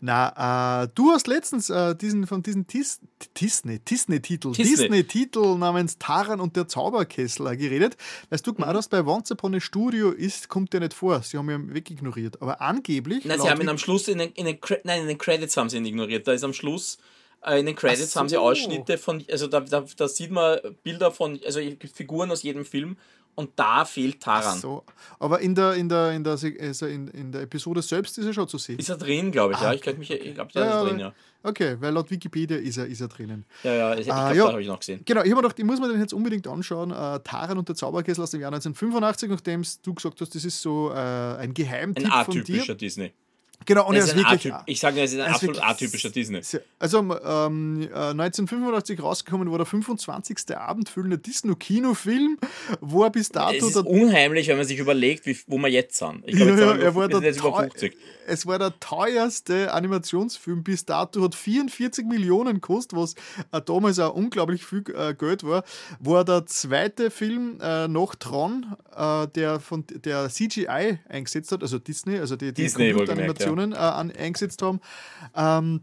Na, äh, du hast letztens äh, diesen von diesem Tis Disney, Disney-Titel, Disney. Disney-Titel namens Taran und der Zauberkessel äh, geredet. Weißt du, Mhm. gemeint hast, bei Once Upon a Studio ist, kommt der nicht vor. Sie haben ihn weggignoriert. Aber angeblich. Nein, sie haben ihn am Schluss in den, in den, nein, in den Credits haben sie ihn ignoriert. Da ist am Schluss in den Credits Ach haben sie so. Ausschnitte von, also da, da, da sieht man Bilder von, also Figuren aus jedem Film und da fehlt Taran. So. Aber in der, in, der, in, der, also in, in der Episode selbst ist er schon zu sehen. Ist er drin, glaube ich, ja. Ich glaube, ich glaub, da Ah, Ja, ist er drin, ja. Okay, weil laut Wikipedia ist er, ist er drinnen. Ja, ja, ich, ich Ah, glaube, ja. da habe ich noch gesehen. Genau, ich habe mir gedacht, ich muss mir den jetzt unbedingt anschauen. Äh, Taran und der Zauberkessel aus dem Jahr 1985, nachdem du gesagt hast, das ist so äh, ein Geheimtipp Ein von dir. atypischer Disney. Genau, und er ist wirklich. Atyp, ich sage, es ist ein er absolut atypischer Disney. Also ähm, äh, 1985 rausgekommen war der 25. abendfüllende Disney-Kinofilm, wo er bis dato Es ist unheimlich, wenn man sich überlegt, wie, wo wir jetzt sind. Ich Ja, glaube, ja, er war wir, sind der jetzt über teu- 50. Es war der teuerste Animationsfilm bis dato, hat 44 Millionen gekostet, was äh, damals auch unglaublich viel äh, Geld war. War der zweite Film äh, nach Tron, äh, der von der CGI eingesetzt hat, also Disney, also die, die Disney, Computeranimationen äh, an, eingesetzt haben. Ähm,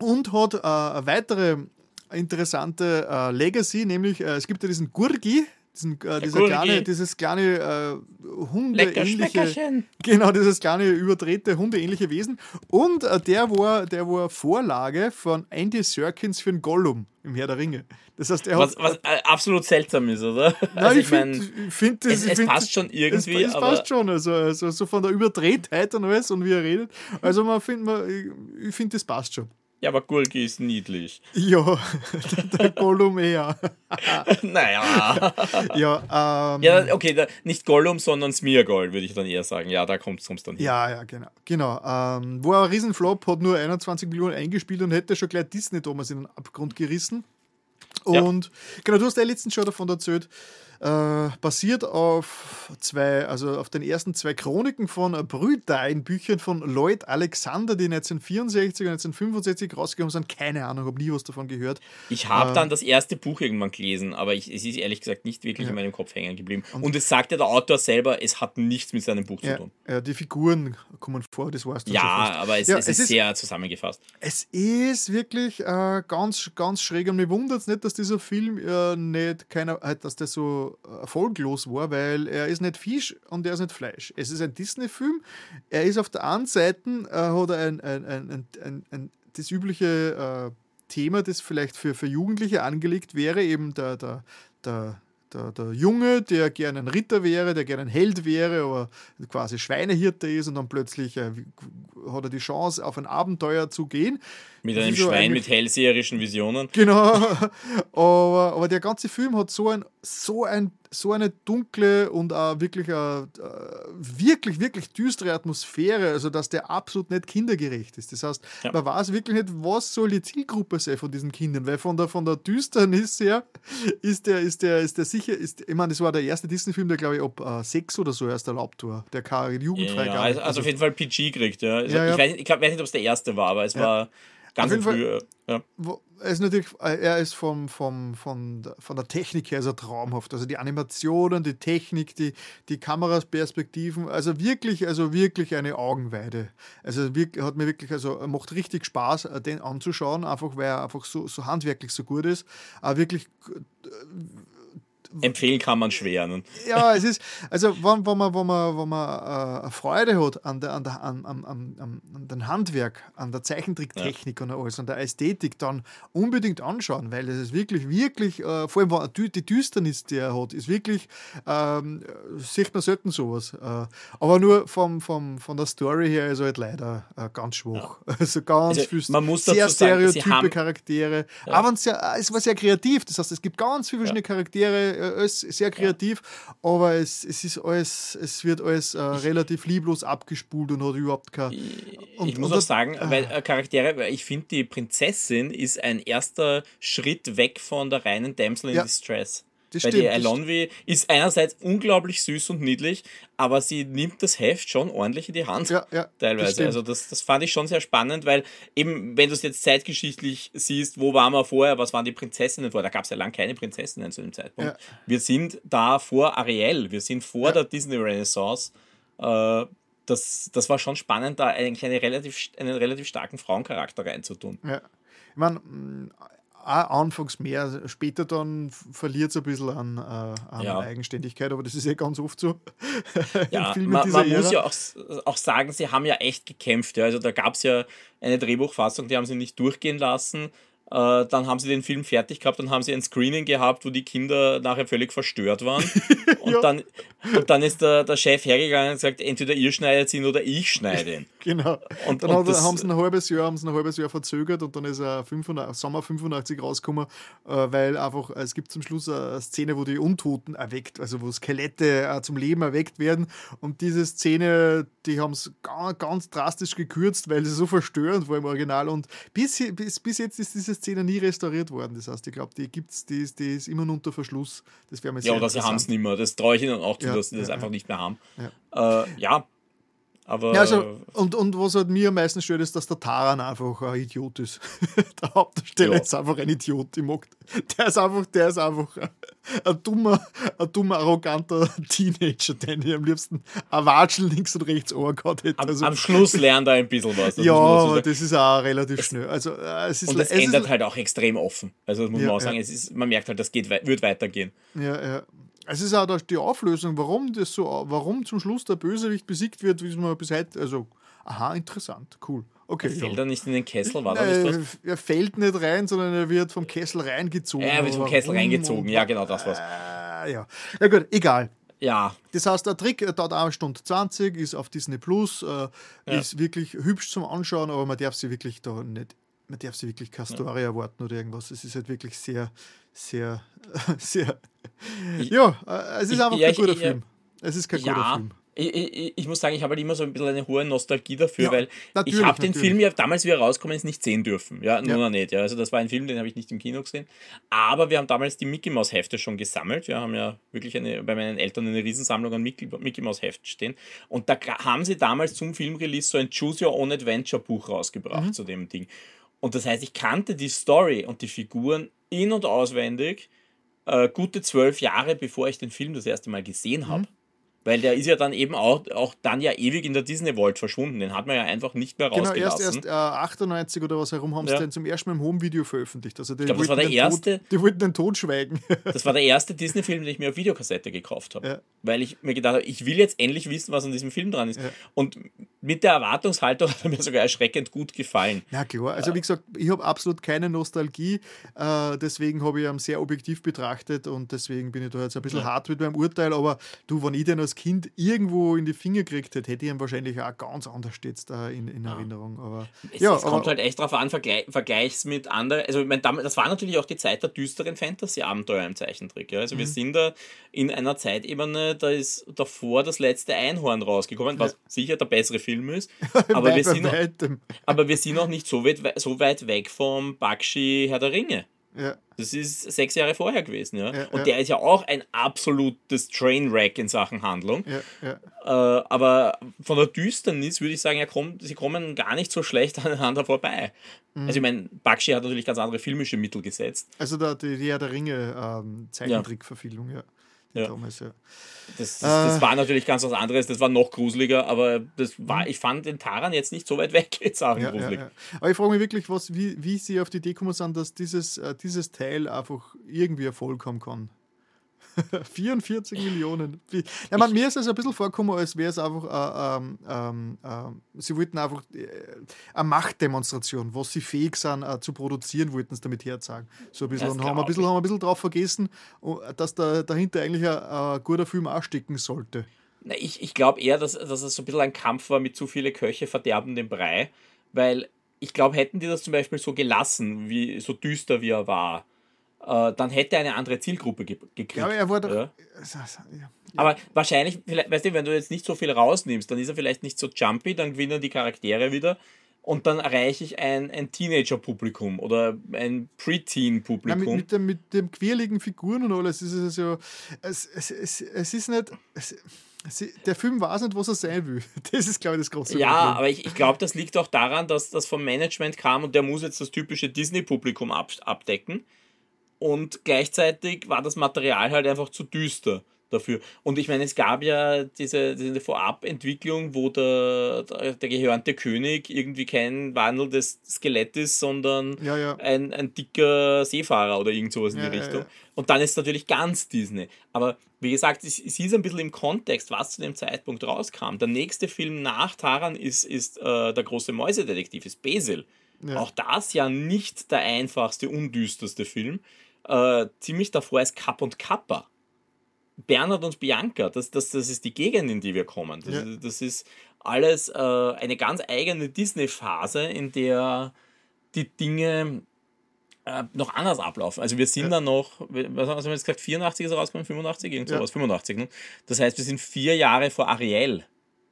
und hat äh, eine weitere interessante äh, Legacy, nämlich äh, es gibt ja diesen Gurgi, diesen, äh, dieser kleine, dieses kleine äh, Hunde-ähnliche, genau, dieses kleine überdrehte Hunde-ähnliche Wesen. Und äh, der war, der war Vorlage von Andy Serkins für den Gollum im Herr der Ringe. Das heißt, er was, hat, was äh, absolut seltsam ist, oder? Nein, [laughs] also ich, ich finde, find, es, es find, passt schon irgendwie. Es, es passt schon, also, also so von der Überdrehtheit und alles und wie er redet. Also man find, man, ich finde, das passt schon. Ja, aber Gurki ist niedlich. [laughs] Ja, der Gollum eher. [laughs] naja. [laughs] ja, ähm, ja, okay, da, nicht Gollum, sondern Smeargol, würde ich dann eher sagen. Ja, da kommt es dann hin. Ja, ja, genau. genau. Ähm, war ein Riesenflop, hat nur 21 Millionen eingespielt und hätte schon gleich Disney damals in den Abgrund gerissen. Und ja. genau, du hast ja letztens schon davon erzählt, äh, basiert auf zwei, also auf den ersten zwei Chroniken von Brüdein, Büchern von Lloyd Alexander, die 1964 und 1965 rausgekommen sind. Keine Ahnung, habe nie was davon gehört. Ich habe äh, dann das erste Buch irgendwann gelesen, aber ich, es ist ehrlich gesagt nicht wirklich ja. in meinem Kopf hängen geblieben. Und, und, es sagt ja der Autor selber, es hat nichts mit seinem Buch ja, zu tun. Ja, die Figuren kommen vor, das war's dann Ja, aber es, ja, es, es, ist sehr zusammengefasst. Es ist wirklich äh, ganz, ganz schräg und mir wundert es nicht, dass dieser Film äh, nicht keiner, halt, dass der so erfolglos war, weil er ist nicht Fisch und er ist nicht Fleisch. Es ist ein Disney-Film. Er ist auf der einen Seite äh, hat er ein, ein, ein, ein, das übliche äh, Thema, das vielleicht für, für Jugendliche angelegt wäre, eben der, der, der der, der Junge, der gerne ein Ritter wäre, der gerne ein Held wäre, aber quasi Schweinehirte ist und dann plötzlich äh, hat er die Chance, auf ein Abenteuer zu gehen. Mit einem Schwein mit hellseherischen Visionen. Genau. [laughs] aber, aber der ganze Film hat so ein, so ein so eine dunkle und äh, wirklich, äh, wirklich, wirklich düstere Atmosphäre, also dass der absolut nicht kindergerecht ist. Das heißt, ja. man weiß wirklich nicht, was soll die Zielgruppe sein von diesen Kindern, weil von der, von der Düsternis her ist der, ist der, ist der sicher, ist, ich meine, das war der erste Disney-Film, der glaube ich ab äh, sechs oder so erst erlaubt war, der keine Jugendfreigabe. Ja, also, also, auf jeden Fall PG kriegt, ja. Also, ja, Ich, weiß, ich weiß nicht, ob es der erste war, aber es war Ganz früh, Fall, ja. Er ist natürlich, er ist vom, vom, von, der, von der Technik her also traumhaft. Also die Animationen, die Technik, die, die Kamerasperspektiven, also wirklich, also wirklich eine Augenweide. Also wirklich, hat mir wirklich, also macht richtig Spaß, äh, den anzuschauen, einfach weil er einfach so, so handwerklich so gut ist. Aber wirklich empfehlen kann man schwer. Ne? Ja, es ist, also wenn, wenn man, wenn man, wenn man äh, Freude hat an, der, an, der, an, an, an, an dem Handwerk, an der Zeichentricktechnik ja. und alles, an der Ästhetik, dann unbedingt anschauen, weil es ist wirklich, wirklich, äh, vor allem die Düsternis, die er hat, ist wirklich, ähm, sieht man selten sowas. Äh, aber nur vom, vom, von der Story her ist halt leider äh, ganz schwach. Ja. [laughs] Also ganz also, viel, man muss sehr stereotype haben, Charaktere. Ja. Aber sehr, es war sehr kreativ, das heißt, es gibt ganz viele verschiedene Charaktere, alles sehr kreativ, ja. aber es, es ist alles, es wird alles äh, relativ lieblos abgespult und hat überhaupt kein. Und, ich muss auch sagen, äh, weil äh, Charaktere, weil ich finde, die Prinzessin ist ein erster Schritt weg von der reinen Damsel in ja. Distress. Das Weil stimmt, die Alonvi ist einerseits unglaublich süß und niedlich, aber sie nimmt das Heft schon ordentlich in die Hand. Ja, ja, teilweise. Das also das, das fand ich schon sehr spannend, weil eben, wenn du es jetzt zeitgeschichtlich siehst, wo waren wir vorher, was waren die Prinzessinnen vorher? Da gab es ja lange keine Prinzessinnen zu dem Zeitpunkt. Ja. Wir sind da vor Ariel, wir sind vor der Disney Renaissance. Äh, das, das war schon spannend, da eigentlich eine relativ, einen relativ starken Frauencharakter reinzutun. Ja. Ich meine, auch anfangs mehr, später dann verliert es ein bisschen an, äh, an ja. Eigenständigkeit, aber das ist ja ganz oft so. [laughs] Ja, man, man muss ja auch, auch sagen, sie haben ja echt gekämpft. Ja. Also da gab es ja eine Drehbuchfassung, die haben sie nicht durchgehen lassen. Äh, dann haben sie den Film fertig gehabt, dann haben sie ein Screening gehabt, wo die Kinder nachher völlig verstört waren. [laughs] Und, ja. dann, und dann ist der, der Chef hergegangen und gesagt, entweder ihr schneidet ihn oder ich schneide ihn. [laughs] genau. Und dann und haben sie ein halbes Jahr, haben sie ein halbes Jahr verzögert und dann ist er 85, Sommer 85 rausgekommen, äh, weil einfach, es gibt zum Schluss eine Szene, wo die Untoten erweckt, also wo Skelette äh, zum Leben erweckt werden. Und diese Szene, die haben es ganz, ganz drastisch gekürzt, weil sie so verstörend war im Original. Und bis, bis, bis jetzt ist diese Szene nie restauriert worden. Das heißt, ich glaube, die gibt's, die ist, die ist immer noch unter Verschluss. Das wäre mir Ja, oder sie haben es nicht mehr. Das traue ich ihnen auch zu, ja, dass sie das einfach nicht mehr haben. Ja, äh, ja aber. Ja, also, und, und was halt mir am meisten stört, ist, dass der Taran einfach ein Idiot ist. [laughs] der Hauptdarsteller ja. ist einfach ein Idiot. Ich mag, der ist einfach, der ist einfach ein, ein dummer, ein dummer, arroganter Teenager, den ich am liebsten ein Watschel links und rechts gehabt hätte. Am, also, am Schluss lernt er ein bisschen was. ja, aber das ist auch relativ schnell. Also, äh, es ist, und es, es ändert halt auch extrem offen. Also das muss ja, man auch sagen, es ist, man merkt halt, das geht, wird weitergehen. Ja, ja. Es ist auch die Auflösung, warum das so, warum zum Schluss der Bösewicht besiegt wird, wie man bis heute, also, aha, interessant, cool. Okay, er fällt ja. er nicht in den Kessel, war das? Er fällt nicht rein, sondern er wird vom Kessel reingezogen. er wird vom Kessel reingezogen, ja, genau, das war's. Äh, ja. ja, gut, egal. Ja. Das heißt, der Trick dauert eine Stunde 20, ist auf Disney Plus, äh, ja. ist wirklich hübsch zum Anschauen, aber man darf sie wirklich da nicht, man darf sie wirklich keine Story ja. erwarten oder irgendwas. Es ist halt wirklich sehr, sehr, [laughs] sehr. Ich, ja, äh, es ist ich, einfach ja, kein guter ich, Film. Es ist kein guter Film ich, muss sagen, ich habe halt immer so ein bisschen eine hohe Nostalgie dafür, ja, weil ich habe den Film ja damals, wie er rauskommen ist, nicht sehen dürfen. Ja, nur ja. nicht. Ja. Also das war ein Film, den habe ich nicht im Kino gesehen. Aber wir haben damals die Mickey Mouse Hefte schon gesammelt. Wir haben ja wirklich eine, bei meinen Eltern eine Riesensammlung an Mickey, Mickey Mouse Heften stehen. Und da haben sie damals zum Filmrelease so ein Choose Your Own Adventure Buch rausgebracht mhm. zu dem Ding. Und das heißt, ich kannte die Story und die Figuren in- und auswendig äh, gute zwölf Jahre, bevor ich den Film das erste Mal gesehen habe. Mhm. Weil der ist ja dann eben auch, auch dann ja ewig in der Disney Vault verschwunden. Den hat man ja einfach nicht mehr rausgelassen. Genau, erst, erst äh, 98 oder was herum haben ja. sie den zum ersten Mal im Home-Video veröffentlicht. Also ich glaube, das war der erste. Tod, die wollten den Tod schweigen. [laughs] das war der erste Disney-Film, den ich mir auf Videokassette gekauft habe. Ja. Weil ich mir gedacht habe, ich will jetzt endlich wissen, was an diesem Film dran ist. Ja. Und mit der Erwartungshaltung [laughs] hat er mir sogar erschreckend gut gefallen. Ja, klar. Also, wie gesagt, ich habe absolut keine Nostalgie. Äh, deswegen habe ich ihn sehr objektiv betrachtet und deswegen bin ich da jetzt ein bisschen hart mit meinem Urteil. Aber du, wenn ich den als Kind irgendwo in die Finger gekriegt hätte, hätte ich ihn wahrscheinlich auch ganz anders jetzt da in, in Erinnerung. Aber, es, ja, es kommt halt echt darauf an, Vergleich, Vergleichs mit anderen. Also, mein, das war natürlich auch die Zeit der düsteren Fantasy-Abenteuer im Zeichentrick. Ja? Also, mhm. wir sind da in einer Zeitebene, da ist davor das letzte Einhorn rausgekommen, was ja. sicher der bessere Film ist. [laughs] Aber, wir sind, noch, aber wir sind noch nicht so weit, so weit weg vom Bakshi Herr der Ringe. Ja. Das ist sechs Jahre vorher gewesen, ja. ja und ja. der ist ja auch ein absolutes Trainwreck in Sachen Handlung. Äh, aber von der Düsternis würde ich sagen, ja, komm, sie kommen gar nicht so schlecht [laughs] aneinander vorbei. Mhm. Also ich meine, Bakshi hat natürlich ganz andere filmische Mittel gesetzt. Also der, die, die Herr der Ringe ähm, Zeichentrickverfilmung, ja. Ja. Damals, ja. Das, das, das, war natürlich ganz was anderes, das war noch gruseliger, aber das war, ich fand den Taran jetzt nicht so weit weg, [laughs] jetzt sagen ja, gruselig. Ja. Aber ich frage mich wirklich, was, wie, wie sie auf die Idee kommen sind, dass dieses, äh, dieses Teil einfach irgendwie Erfolg haben kann. [laughs] 44 Millionen. Ja, man, mir ist es ein bisschen vorgekommen, als wäre es einfach, äh, ähm, äh, sie wollten einfach äh, eine Machtdemonstration, was sie fähig sind äh, zu produzieren, wollten sie damit herzeigen. So ein bisschen, und haben ein bisschen, haben ein bisschen drauf vergessen, dass da, dahinter eigentlich ein, guter Film auch stecken sollte. Ich, ich glaube eher, dass, dass es so ein bisschen ein Kampf war mit zu viele Köche verderben den Brei, weil ich glaube, hätten die das zum Beispiel so gelassen, wie so düster wie er war, äh, dann hätte er eine andere Zielgruppe ge gekriegt. Ja, aber er wurde. Ja. Ja. Aber wahrscheinlich, weißt du, wenn du jetzt nicht so viel rausnimmst, dann ist er vielleicht nicht so jumpy, dann gewinnen die Charaktere wieder und dann erreiche ich ein, ein Teenager-Publikum oder ein Preteen-Publikum. Ja, mit, mit, dem, mit dem quirligen Figuren und alles ist es ja. Es, es, es, es ist nicht. Es, der Film weiß nicht, was er sein will. [laughs] Das ist, glaube ich, das große ja, Problem. Ja, aber ich, ich glaube, das liegt auch daran, dass das vom Management kam und der muss jetzt das typische Disney-Publikum ab, abdecken und gleichzeitig war das Material halt einfach zu düster dafür. Und ich meine, es gab ja diese, diese Vorabentwicklung, wo der, der, gehörnte König irgendwie kein wandelndes Skelett ist, sondern ja, ja. Ein, ein dicker Seefahrer oder irgend sowas in ja, die Richtung. Und dann ist es natürlich ganz Disney. Aber wie gesagt, es, es ist ein bisschen im Kontext, was zu dem Zeitpunkt rauskam. Der nächste Film nach Taran ist, ist äh, der große Mäusedetektiv, ist Basil. Auch das ja nicht der einfachste, undüsterste Film äh, ziemlich davor ist Kapp und Kappa. Bernhard und Bianca, das, das, das ist die Gegend, in die wir kommen. Das, ja. das ist alles äh, eine ganz eigene Disney-Phase, in der die Dinge äh, noch anders ablaufen. Also wir sind ja. da noch, was haben wir jetzt gesagt, 84 ist rausgekommen, 85, irgend sowas, ja. 85. Ne? Das heißt, wir sind vier Jahre vor Ariel.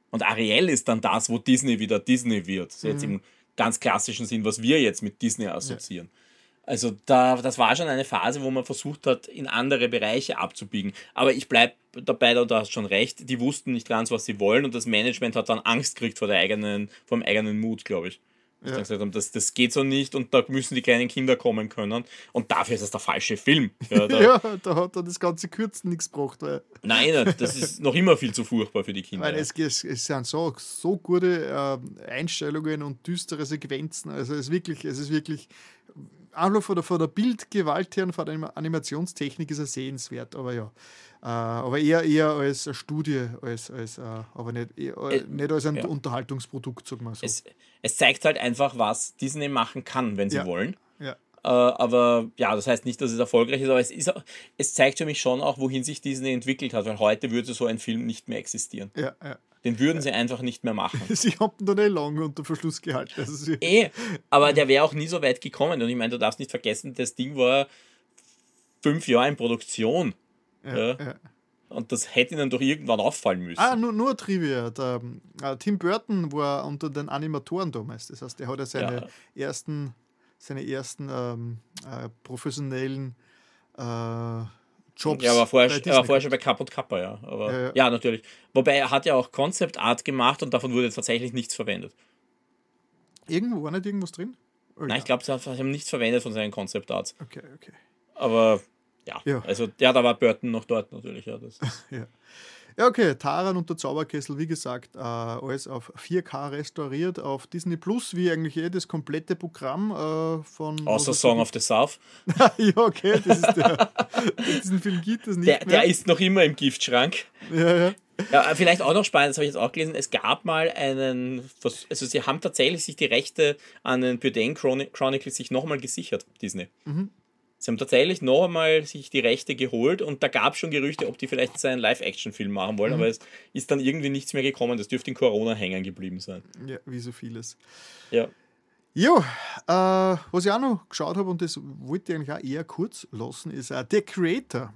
Und Ariel ist dann das, wo Disney wieder Disney wird. So mhm. jetzt im ganz klassischen Sinn, was wir jetzt mit Disney assoziieren. Ja. Also da, das war schon eine Phase, wo man versucht hat, in andere Bereiche abzubiegen. Aber ich bleibe dabei, du hast schon recht, die wussten nicht ganz, was sie wollen und das Management hat dann Angst gekriegt vor, der eigenen, vor dem eigenen Mut, glaube ich. Ja. Gesagt haben, das, das geht so nicht und da müssen die kleinen Kinder kommen können. Und dafür ist das der falsche Film. [laughs] Ja, da, ja, da hat dann das ganze Kürzen nichts gebracht. Weil Nein, das ist noch immer viel zu furchtbar für die Kinder. Weil es, es, es sind so, so gute äh, Einstellungen und düstere Sequenzen. Also es ist wirklich, es ist wirklich einfach von der, von der Bildgewalt her und von der Animationstechnik ist er sehenswert. Aber ja, aber eher, eher als eine Studie, als, als, äh, aber nicht, eher, Äh, nicht als ein ja. Unterhaltungsprodukt, sagen wir so. Es, es zeigt halt einfach, was Disney machen kann, wenn sie Ja. wollen. ja. Äh, aber ja, das heißt nicht, dass es erfolgreich ist, aber es, ist, es zeigt für mich schon auch, wohin sich Disney entwickelt hat, weil heute würde so ein Film nicht mehr existieren. Ja, ja. Den würden sie einfach nicht mehr machen. [laughs] Sie haben da nicht lange unter Verschluss gehalten. Also Eh, aber der wäre auch nie so weit gekommen. Und ich meine, du darfst nicht vergessen, das Ding war fünf Jahre in Produktion. ja, ja. ja. Und das hätte ihnen doch irgendwann auffallen müssen. Ah, nur, nur Trivia. Der, äh, Tim Burton war unter den Animatoren damals. Das heißt, er hat ja seine ersten, seine ersten ähm, äh, professionellen äh, Jobs. Ja, er war vorher, er war vorher schon bei Cup und Kappa, ja. Aber, Ja, ja, ja. natürlich. Wobei er hat ja auch Concept Art gemacht und davon wurde tatsächlich nichts verwendet. Irgendwo war nicht irgendwas drin? Oh, Nein, ja. ich glaube, sie haben nichts verwendet von seinen Concept Arts. Okay, okay. Aber ja, Ja. also ja, da war Burton noch dort natürlich. Ja, das [laughs] ist, Ja, okay. Taran und der Zauberkessel, wie gesagt, äh, alles auf 4K restauriert auf Disney Plus, wie eigentlich eh das komplette Programm äh, von. außer Song so of the South. [laughs] ja, okay, das ist der. [laughs] diesen Film gibt es nicht. Der, der ist noch immer im Giftschrank. Ja, ja. Ja, vielleicht auch noch spannend, das habe ich jetzt auch gelesen, es gab mal einen, also sie haben tatsächlich sich die Rechte an den Chroni- Chronicles sich nochmal gesichert, Disney. Mhm. Sie haben tatsächlich noch einmal sich die Rechte geholt und da gab es schon Gerüchte, ob die vielleicht seinen Live-Action-Film machen wollen, Mhm. aber es ist dann irgendwie nichts mehr gekommen. Das dürfte in Corona hängen geblieben sein. ja, wie so vieles. Ja. Jo, äh, was ich auch noch geschaut habe, und das wollte ich eigentlich auch eher kurz lassen, ist äh, The Creator.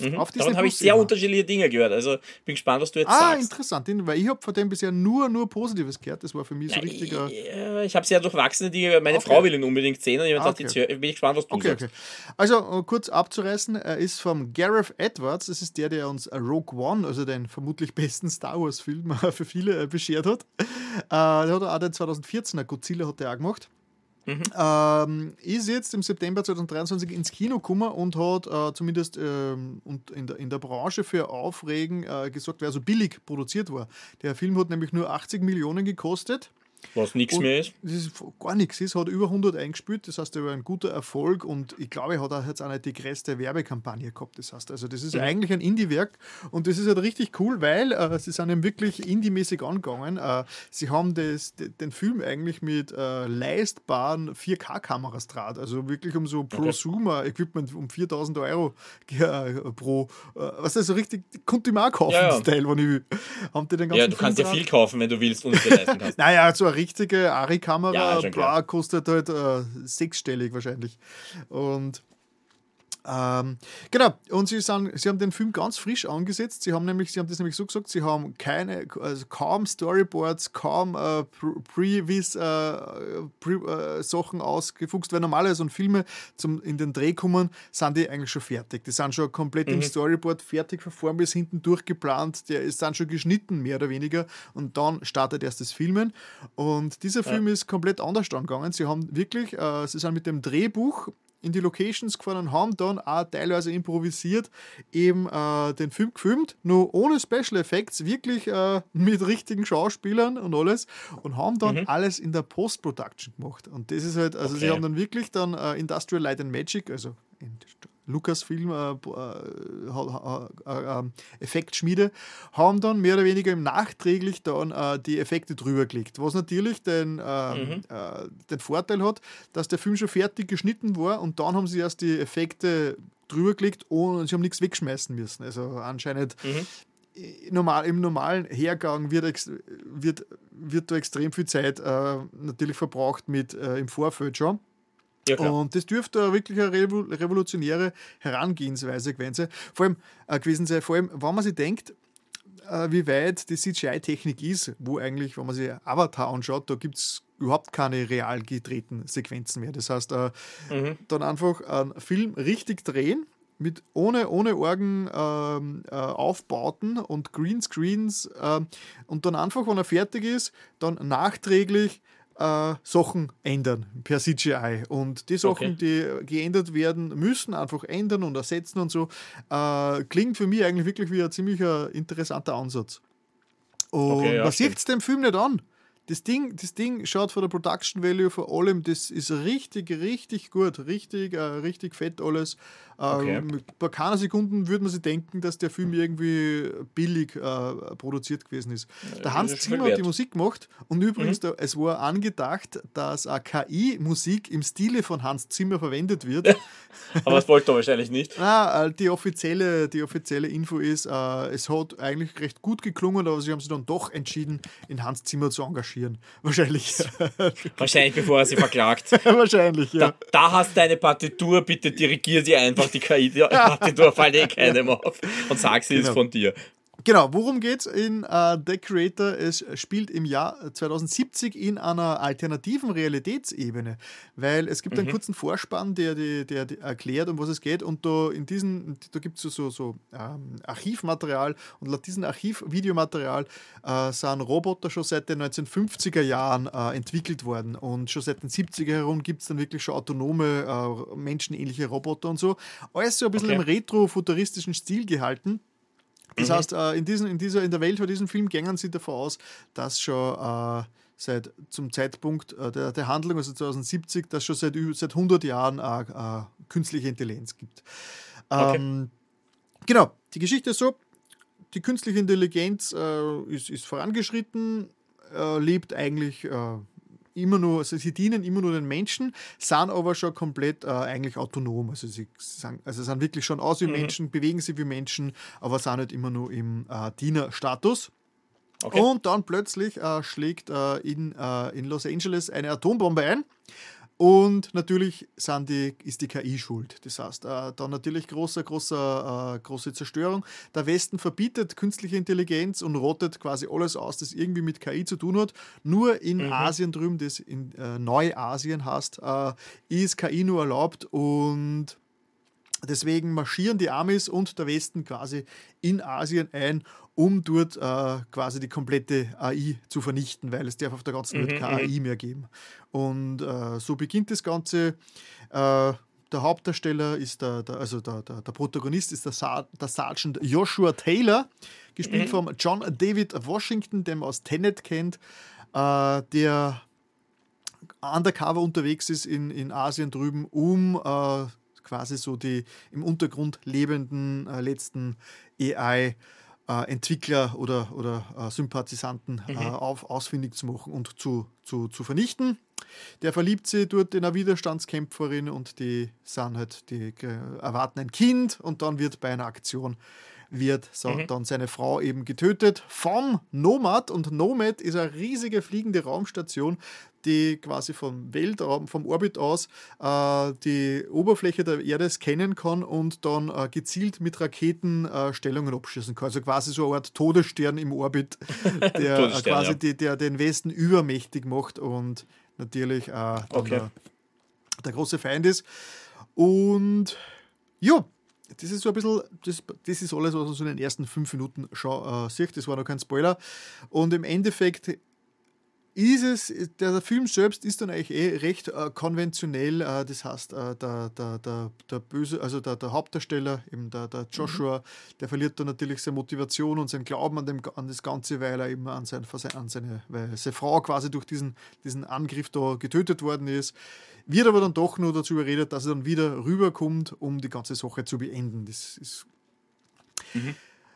Mhm. Auf Disney Davon habe ich sehr immer. unterschiedliche Dinge gehört. Also bin gespannt, was du jetzt Ah, sagst. interessant, den- weil ich habe von dem bisher nur, nur Positives gehört. Das war für mich so richtig. Ja, äh, ich ich habe sehr durchwachsene Dinge. Meine Okay. Frau will ihn unbedingt sehen und ich Ah, okay. hör- bin ich gespannt, was du Okay, sagst. okay. Also äh, kurz abzureißen, er ist vom Gareth Edwards, das ist der, der uns Rogue One, also den vermutlich besten Star Wars-Film [laughs] für viele äh, beschert hat. Der hat auch den 2014er Godzilla hat der auch gemacht. Ähm, ist jetzt im September 2023 ins Kino gekommen und hat äh, zumindest ähm, und in, der, in der Branche für Aufregen äh, gesorgt, weil er so billig produziert war. Der Film hat nämlich nur 80 Millionen gekostet. Was nichts mehr ist. Das ist gar nichts ist, hat über 100 eingespielt, das heißt, er war ein guter Erfolg und ich glaube, er hat auch jetzt auch nicht die größte Werbekampagne gehabt. Das heißt, also das ist eigentlich ein Indie-Werk und das ist halt richtig cool, weil äh, sie sind ihm wirklich indie-mäßig angegangen. Äh, sie haben das, de- den Film eigentlich mit äh, leistbaren 4K-Kameras draht, also wirklich um so Prosumer-Equipment um 4000 Euro äh, pro, äh, was ist so richtig, konnte ich mir auch kaufen, Ja, ja. das Teil, wenn ich will. Haben die den ganzen Ja, du kannst Film ja draht? viel kaufen, wenn du willst und es dir leisten kannst. [laughs] Naja, so eine richtige Ari-Kamera Ja, kostet halt äh, sechsstellig wahrscheinlich. Und ähm, genau, und sie, sind, sie haben den Film ganz frisch angesetzt. Sie haben nämlich, sie haben das nämlich so gesagt, sie haben keine, also kaum Storyboards, kaum äh, Pre- Previs äh, Pre, äh, Sachen ausgefuchst, weil normalerweise so Filme zum in den Dreh kommen, sind die eigentlich schon fertig. Die sind schon komplett im Storyboard fertig, vorn bis hinten durchgeplant, die sind schon geschnitten, mehr oder weniger, und dann startet erst das Filmen. Und dieser Film ist komplett anders angegangen. Sie haben wirklich, äh, sie sind mit dem Drehbuch in die Locations gefahren und haben dann auch teilweise improvisiert eben äh, den Film gefilmt, nur ohne Special Effects, wirklich äh, [laughs] mit richtigen Schauspielern und alles und haben dann alles in der Post-Production gemacht. Und das ist halt, also sie Okay. haben dann wirklich dann äh, Industrial Light and Magic, also Lucasfilm äh, äh, äh, äh, Effektschmiede, haben dann mehr oder weniger im nachträglich dann äh, die Effekte drüber gelegt. Was natürlich den, ähm, äh, den Vorteil hat, dass der Film schon fertig geschnitten war und dann haben sie erst die Effekte drüber gelegt und sie haben nichts wegschmeißen müssen. Also anscheinend normal, im normalen Hergang wird, wird, wird da extrem viel Zeit äh, natürlich verbraucht mit äh, im Vorfeld schon. Ja. Und das dürfte wirklich eine revo- revolutionäre Herangehensweise gewesen sein. Vor allem, äh, gewesen sein, vor allem, wenn man sich denkt, äh, wie weit die CGI-Technik ist, wo eigentlich, wenn man sich Avatar anschaut, da gibt es überhaupt keine real gedrehten Sequenzen mehr. Das heißt, äh, dann einfach einen Film richtig drehen, mit ohne, ohne Orgen ähm, äh, Aufbauten und Greenscreens ähm, und dann einfach, wenn er fertig ist, dann nachträglich äh, Sachen ändern per CGI. Und die Sachen, die geändert werden müssen, einfach ändern und ersetzen und so, äh, klingt für mich eigentlich wirklich wie ein ziemlich interessanter Ansatz. Und Okay, ja, man sieht es dem Film nicht an. Das Ding, das Ding schaut von der Production Value vor allem, das ist richtig, richtig gut, richtig, äh, richtig fett alles. Äh, okay. Bei keiner Sekunden würde man sich denken, dass der Film irgendwie billig äh, produziert gewesen ist. Der Hans Zimmer hat die Musik gemacht und übrigens, mhm. da, es war angedacht, dass eine KI-Musik im Stile von Hans Zimmer verwendet wird. [laughs] Aber das wollte er wahrscheinlich nicht. [laughs] Na, äh, die offizielle, die offizielle Info ist, äh, es hat eigentlich recht gut geklungen, aber sie haben sich dann doch entschieden, in Hans Zimmer zu engagieren. [laughs] Wahrscheinlich. [laughs] Wahrscheinlich, bevor er sie verklagt. [laughs] Wahrscheinlich, ja. Da, da, hast du deine Partitur, bitte dirigier sie einfach die KI. Die Partitur fällt eh keinem auf und sag sie genau. ist von dir. Genau, worum geht's in uh, The Creator? Es spielt im Jahr 2070 in einer alternativen Realitätsebene, weil es gibt mhm. einen kurzen Vorspann, der, der, der, der, erklärt, um was es geht und da in diesen, da gibt es so, so, so ähm, Archivmaterial und laut diesem Archivvideomaterial äh, sind Roboter schon seit den 1950er Jahren äh, entwickelt worden und schon seit den 70er herum gibt es dann wirklich schon autonome, äh, menschenähnliche Roboter und so. Alles so ein bisschen okay. im retro-futuristischen Stil gehalten. Das mhm. heißt, äh, in, diesen, in, dieser, in der Welt von diesem Film gängen sie davon aus, dass schon äh, seit zum Zeitpunkt äh, der, der Handlung, also 2070, dass schon seit, seit 100 Jahren äh, äh, künstliche Intelligenz gibt. Ähm, okay. Genau, die Geschichte ist so, die künstliche Intelligenz äh, ist, ist, vorangeschritten, lebt eigentlich immer nur, also sie dienen immer nur den Menschen, sind aber schon komplett äh, eigentlich autonom. Also sie sind, also sind wirklich schon aus wie mhm. Menschen, bewegen sich wie Menschen, aber sind nicht immer nur im äh, Dienerstatus. Okay. Und dann plötzlich äh, schlägt äh, in, äh, in Los Angeles eine Atombombe ein. Und natürlich die, ist die KI schuld. Das heißt, äh, dann natürlich große, große, äh, große Zerstörung. Der Westen verbietet künstliche Intelligenz und rottet quasi alles aus, das irgendwie mit KI zu tun hat. Nur in mhm. Asien drüben, das in äh, Neuasien heißt, äh, ist KI nur erlaubt und Deswegen marschieren die Amis und der Westen quasi in Asien ein, um dort äh, quasi die komplette AI zu vernichten, weil es darf auf der ganzen Welt mhm, keine AI mhm. mehr geben. Und äh, so beginnt das Ganze. Äh, der Hauptdarsteller ist der, der also der, der, der, Protagonist ist der, Sa der Sergeant Joshua Taylor, gespielt mhm. von John David Washington, den man aus Tenet kennt, äh, der undercover unterwegs ist in, in Asien drüben, um äh, quasi so die im Untergrund lebenden äh, letzten AI äh, Entwickler oder, oder äh, Sympathisanten äh, mhm. auf, ausfindig zu machen und zu, zu, zu vernichten. Der verliebt sich dort in eine Widerstandskämpferin und die sind halt, die erwarten ein Kind und dann wird bei einer Aktion wird so, mhm. dann seine Frau eben getötet vom Nomad und Nomad ist eine riesige fliegende Raumstation, die quasi vom Weltraum, vom Orbit aus äh, die Oberfläche der Erde scannen kann und dann äh, gezielt mit Raketen äh, Stellungen abschießen kann. Also quasi so eine Art Todesstern im Orbit, [laughs] der äh, quasi ja. die, der den Westen übermächtig macht und natürlich äh, okay. der, der große Feind ist. Und ja, das ist so ein bisschen, das, das ist alles, was man so in den ersten fünf Minuten schon äh, sieht. Das war noch kein Spoiler. Und im Endeffekt ist es, der, Film selbst ist dann eigentlich eh recht äh, konventionell. Äh, das heißt, äh, der, der, der, der böse, also der, der Hauptdarsteller, eben der, der Joshua, mhm. der verliert dann natürlich seine Motivation und seinen Glauben an, dem, an das Ganze, weil er eben an, sein, an seine, weil seine Frau quasi durch diesen, diesen Angriff da getötet worden ist. Wird aber dann doch nur dazu überredet, dass er dann wieder rüberkommt, um die ganze Sache zu beenden. Das ist. Mhm.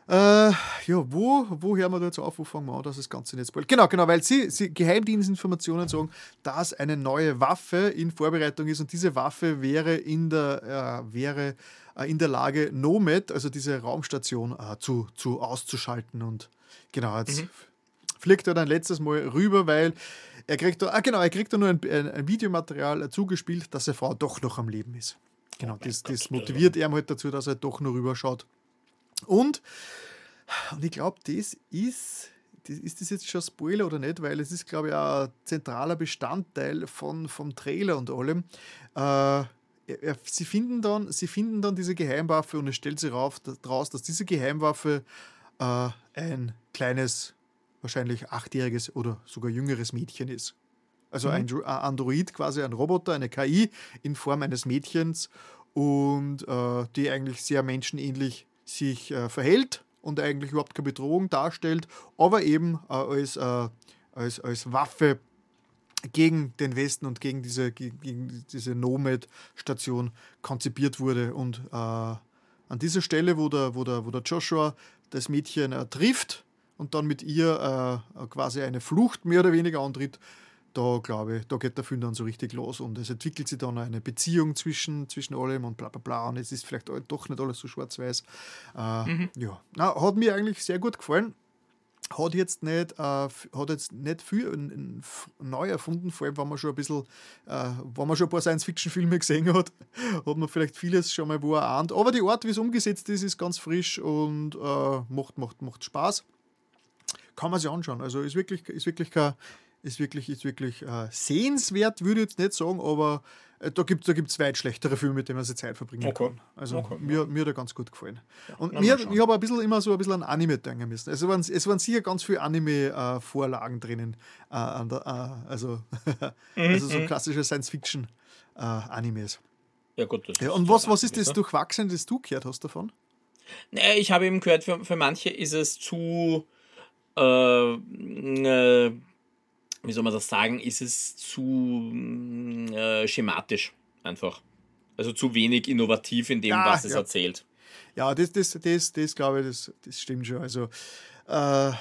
Äh, ja, wo, wo hören wir da jetzt auf? Wo fangen wir an, dass das Ganze nicht spoilt? Genau, genau, weil sie, sie Geheimdienstinformationen sagen, dass eine neue Waffe in Vorbereitung ist und diese Waffe wäre in der, äh, wäre, äh, in der Lage, Nomad, also diese Raumstation, äh, zu, zu auszuschalten. Und genau, jetzt mhm. fliegt er dann letztes Mal rüber, weil er kriegt da, ah, genau, er kriegt da nur ein, ein, ein Videomaterial zugespielt, dass seine Frau doch noch am Leben ist. Genau, oh das, das motiviert er halt dazu, dass er doch noch rüberschaut. Und, und ich glaube, das ist, das, ist das jetzt schon Spoiler oder nicht, weil es ist, glaube ich, ein zentraler Bestandteil von, vom Trailer und allem. Äh, sie, finden dann, sie finden dann diese Geheimwaffe und es stellt sich raus, dass diese Geheimwaffe äh, ein kleines, wahrscheinlich achtjähriges oder sogar jüngeres Mädchen ist. Also mhm. ein Android, quasi ein Roboter, eine KI in Form eines Mädchens und äh, die eigentlich sehr menschenähnlich sich äh, verhält und eigentlich überhaupt keine Bedrohung darstellt, aber eben äh, als äh, als, als Waffe gegen den Westen und gegen diese, gegen diese Nomad-Station konzipiert wurde. Und äh, an dieser Stelle, wo der, wo der, wo der Joshua das Mädchen äh, trifft und dann mit ihr quasi eine Flucht mehr oder weniger antritt, da glaube ich, da geht der Film dann so richtig los und es entwickelt sich dann eine Beziehung zwischen, zwischen allem und bla bla bla und es ist vielleicht doch nicht alles so schwarz-weiß. Äh, mhm. Ja, Na, hat mir eigentlich sehr gut gefallen hat jetzt nicht, äh, hat jetzt nicht viel neu erfunden, vor allem wenn man schon ein bisschen, äh, wenn man schon ein paar Science-Fiction-Filme gesehen hat, [laughs] hat man vielleicht vieles schon mal wo erahnt. Aber die Art, wie es umgesetzt ist, ist ganz frisch und äh, macht, macht, macht Spaß. Kann man sich anschauen. Also ist wirklich, ist wirklich kein, ist wirklich, ist wirklich äh, sehenswert, würde ich jetzt nicht sagen, aber äh, da gibt es da gibt's weit schlechtere Filme, mit denen man sich Zeit verbringen okay. kann. Also okay. mir, mir hat er ganz gut gefallen. Ja, und mir, ich habe ein bisschen immer so ein bisschen an Anime denken müssen. Also waren, es waren sicher ganz viele Anime-Vorlagen drinnen. Äh, der, äh, also, [laughs] mhm, also so mhm. klassische Science-Fiction-Animes. Äh, ja, gut. Ja, und was, was ist das Durchwachsene, das du gehört hast davon? Nee, ich habe eben gehört, für, für manche ist es zu. Äh, äh, wie soll man das sagen, ist es zu mm, äh, schematisch einfach. Also zu wenig innovativ in dem, ja, was es ja. erzählt. Ja, das, das, das, das glaube ich, das, das stimmt schon. Also, äh,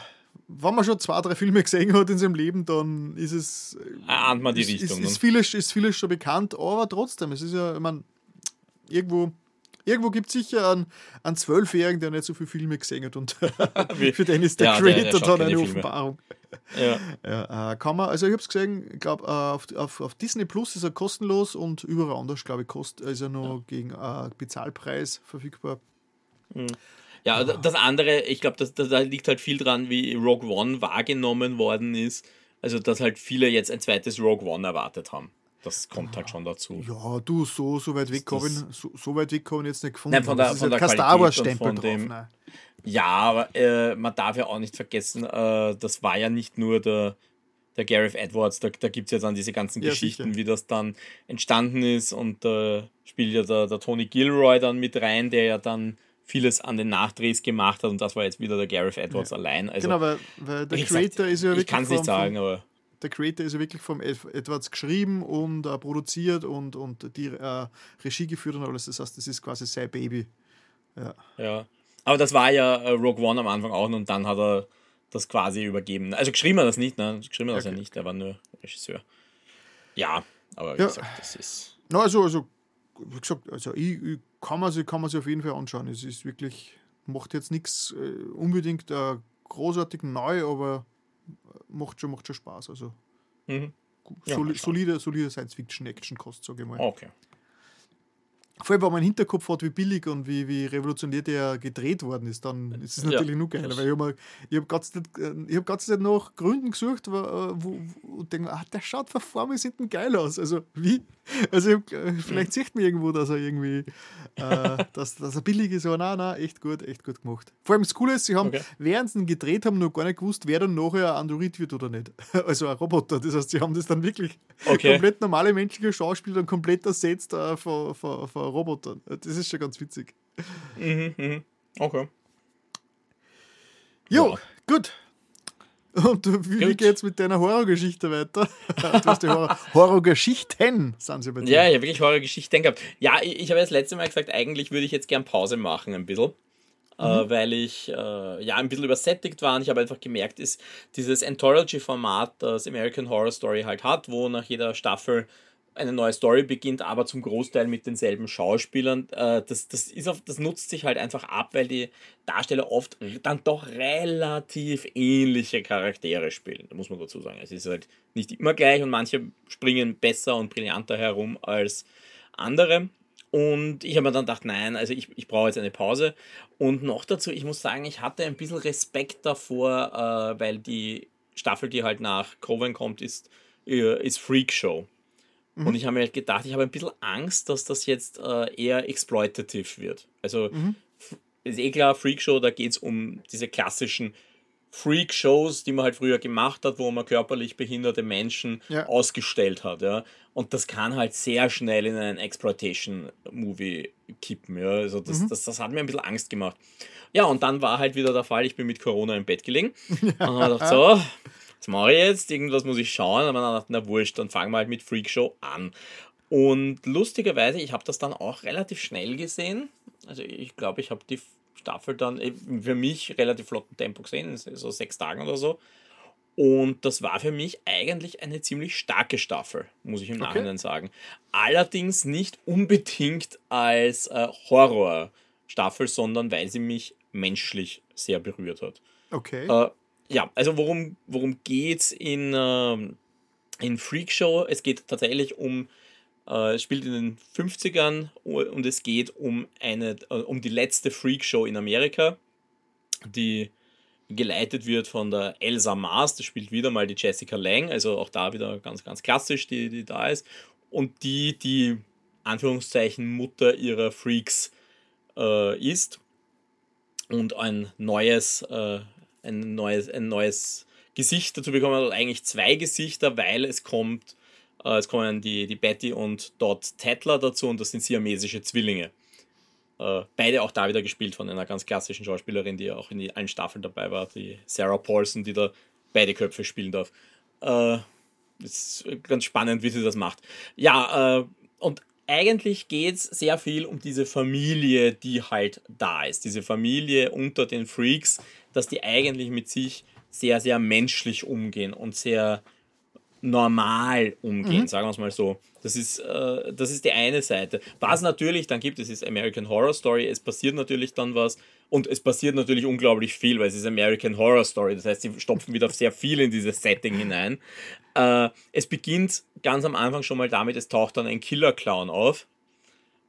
wenn man schon zwei, drei Filme gesehen hat in seinem Leben, dann ist es. Ahnt man die ist, Richtung. Ist, ist, ne? vieles, ist vieles schon bekannt, aber trotzdem, es ist ja, ich meine, irgendwo Irgendwo gibt es sicher einen, einen Zwölfjährigen, der nicht so viele Filme gesehen hat und [laughs] für den ist der ja, Creator dann eine Offenbarung. Ja. [laughs] ja äh, kann man, also ich habe es gesehen, ich glaube, äh, auf, auf, auf, Disney Plus ist er kostenlos und überall anders, glaube ich, kost, ist er nur ja. gegen äh, Bezahlpreis verfügbar. Mhm. Ja, das andere, ich glaube, da liegt halt viel dran, wie Rogue One wahrgenommen worden ist. Also, dass halt viele jetzt ein zweites Rogue One erwartet haben. Das kommt halt schon dazu. Ja, du, so, so weit weg habe ich, so, so weit weg hab ich jetzt nicht gefunden. Nein, von der, von der Wars Stempel drauf. Dem, ja, aber äh, man darf ja auch nicht vergessen, äh, das war ja nicht nur der, der Gareth Edwards, da, da gibt es ja dann diese ganzen ja, Geschichten, sicher. wie das dann entstanden ist und da äh, spielt ja der, der Tony Gilroy dann mit rein, der ja dann vieles an den Nachdrehs gemacht hat und das war jetzt wieder der Gareth Edwards ja. allein. Also, genau, weil, weil der Creator sagt, ist ja wirklich. Ich kann es nicht sagen, aber der Creator ist ja wirklich vom Edwards geschrieben und äh, produziert und, und die äh, Regie geführt und alles. Das heißt, das ist quasi sein Baby. Ja. ja. Aber das war ja äh, Rogue One am Anfang auch und dann hat er das quasi übergeben. Also geschrieben hat er das nicht, ne? Geschrieben hat er okay. ja nicht, er war nur Regisseur. Ja, aber wie ja. gesagt, das ist. Na, also, also, wie gesagt, also ich, ich kann, man sich, kann man sich auf jeden Fall anschauen. Es ist wirklich, macht jetzt nichts äh, unbedingt äh, großartig neu, aber macht schon, macht schon Spaß. Also mhm. ja, solide, solide Science-Fiction-Action-Kost, sage ich mal. Okay. Vor allem, wenn man im Hinterkopf hat, wie billig und wie, wie revolutionär der gedreht worden ist, dann ist es natürlich ja. nur geil. Weil ich habe hab ganz, hab ganz Zeit nach Gründen gesucht, wo, wo, wo denke, ah, der schaut von vorne hinten geil aus. Also, wie? Also, hab, äh, vielleicht sieht man irgendwo, dass er irgendwie, äh, [laughs] dass, dass er billig ist, aber nein, nein, echt gut, echt gut gemacht. Vor allem das Coole ist, sie haben, okay. während sie ihn gedreht haben, noch gar nicht gewusst, wer dann nachher ein Android wird oder nicht. [laughs] Also ein Roboter. Das heißt, sie haben das dann wirklich okay. komplett normale menschliche Schauspieler dann komplett ersetzt äh, von, von, von Robotern. Das ist schon ganz witzig. Mhm, mhm. Okay. Jo, ja. gut. Und wie, wie geht's mit deiner Horrorgeschichte weiter? [laughs] Du hast die Horror Horrorgeschichten, sind sie bei dir. Ja, ich habe wirklich Horrorgeschichten gehabt. Ja, ich, ich habe das letzte Mal gesagt, eigentlich würde ich jetzt gern Pause machen, ein bisschen. Äh, mhm. Äh, weil ich äh, ja ein bisschen übersättigt war und ich habe einfach gemerkt, ist dieses Anthology-Format, das American Horror Story halt hat, wo nach jeder Staffel eine neue Story beginnt, aber zum Großteil mit denselben Schauspielern. Äh, das, das, ist auf, das nutzt sich halt einfach ab, weil die Darsteller oft dann doch relativ ähnliche Charaktere spielen. Da muss man dazu sagen. Es ist halt nicht immer gleich und manche springen besser und brillanter herum als andere. Und ich habe mir dann gedacht, nein, also ich, ich brauche jetzt eine Pause. Und noch dazu, ich muss sagen, ich hatte ein bisschen Respekt davor, äh, weil die Staffel, die halt nach Coven kommt, ist, äh, ist Freak Show. Mhm. Und ich habe mir halt gedacht, ich habe ein bisschen Angst, dass das jetzt äh, eher exploitativ wird. Also mhm. ist eh klar, Freakshow, da geht es um diese klassischen Freak-Shows, die man halt früher gemacht hat, wo man körperlich behinderte Menschen ja. ausgestellt hat. Ja. Und das kann halt sehr schnell in einen Exploitation-Movie kippen. Ja. Also das, mhm. das, das hat mir ein bisschen Angst gemacht. Ja, und dann war halt wieder der Fall, ich bin mit Corona im Bett gelegen. [laughs] Und habe gedacht, so, was mache ich jetzt? Irgendwas muss ich schauen. Aber dann dachte na wurscht, dann fangen wir halt mit Freakshow an. Und lustigerweise, ich habe das dann auch relativ schnell gesehen. Also ich glaube, ich habe die Staffel dann für mich relativ flotten Tempo gesehen, so sechs Tagen oder so. Und das war für mich eigentlich eine ziemlich starke Staffel, muss ich im okay. Nachhinein sagen. Allerdings nicht unbedingt als äh, Horrorstaffel, sondern weil sie mich menschlich sehr berührt hat. Okay. Äh, ja, also worum, worum geht es in, äh, in Freak Show? Es geht tatsächlich um, äh, spielt in den 50ern und es geht um, eine, äh, um die letzte Freak Show in Amerika, die geleitet wird von der Elsa Mars, das spielt wieder mal die Jessica Lang, also auch da wieder ganz, ganz klassisch, die, die da ist. Und die, die Anführungszeichen Mutter ihrer Freaks äh, ist und ein neues, äh, ein neues, ein neues Gesicht dazu bekommen hat, eigentlich zwei Gesichter, weil es kommt, äh, es kommen die, die Betty und Dot Tettler dazu und das sind siamesische Zwillinge. Äh, beide auch da wieder gespielt von einer ganz klassischen Schauspielerin, die auch in die, allen Staffeln dabei war, die Sarah Paulson, die da beide Köpfe spielen darf. Äh, ist ganz spannend, wie sie das macht. Ja, äh, und eigentlich geht es sehr viel um diese Familie, die halt da ist. Diese Familie unter den Freaks, dass die eigentlich mit sich sehr, sehr menschlich umgehen und sehr normal umgehen, mhm. sagen wir es mal so. Das ist, äh, das ist die eine Seite. Was natürlich dann gibt, es ist American Horror Story, es passiert natürlich dann was und es passiert natürlich unglaublich viel, weil es ist American Horror Story, das heißt, sie stopfen wieder sehr viel in dieses Setting hinein. Äh, es beginnt ganz am Anfang schon mal damit, es taucht dann ein Killer-Clown auf,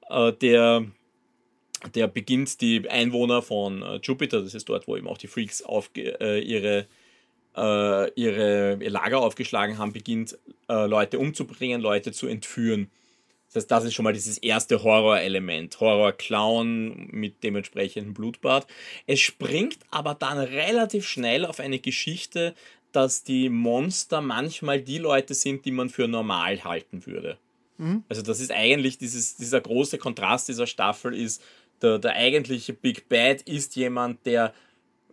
äh, der der beginnt die Einwohner von äh, Jupiter, das ist dort, wo eben auch die Freaks äh, ihre äh, ihre, ihr Lager aufgeschlagen haben, beginnt äh, Leute umzubringen, Leute zu entführen. Das heißt, das ist schon mal dieses erste Horrorelement. Horror-Clown mit dementsprechendem Blutbad. Es springt aber dann relativ schnell auf eine Geschichte, dass die Monster manchmal die Leute sind, die man für normal halten würde. Mhm. Also das ist eigentlich dieses, dieser große Kontrast dieser Staffel ist, der, der eigentliche Big Bad ist jemand, der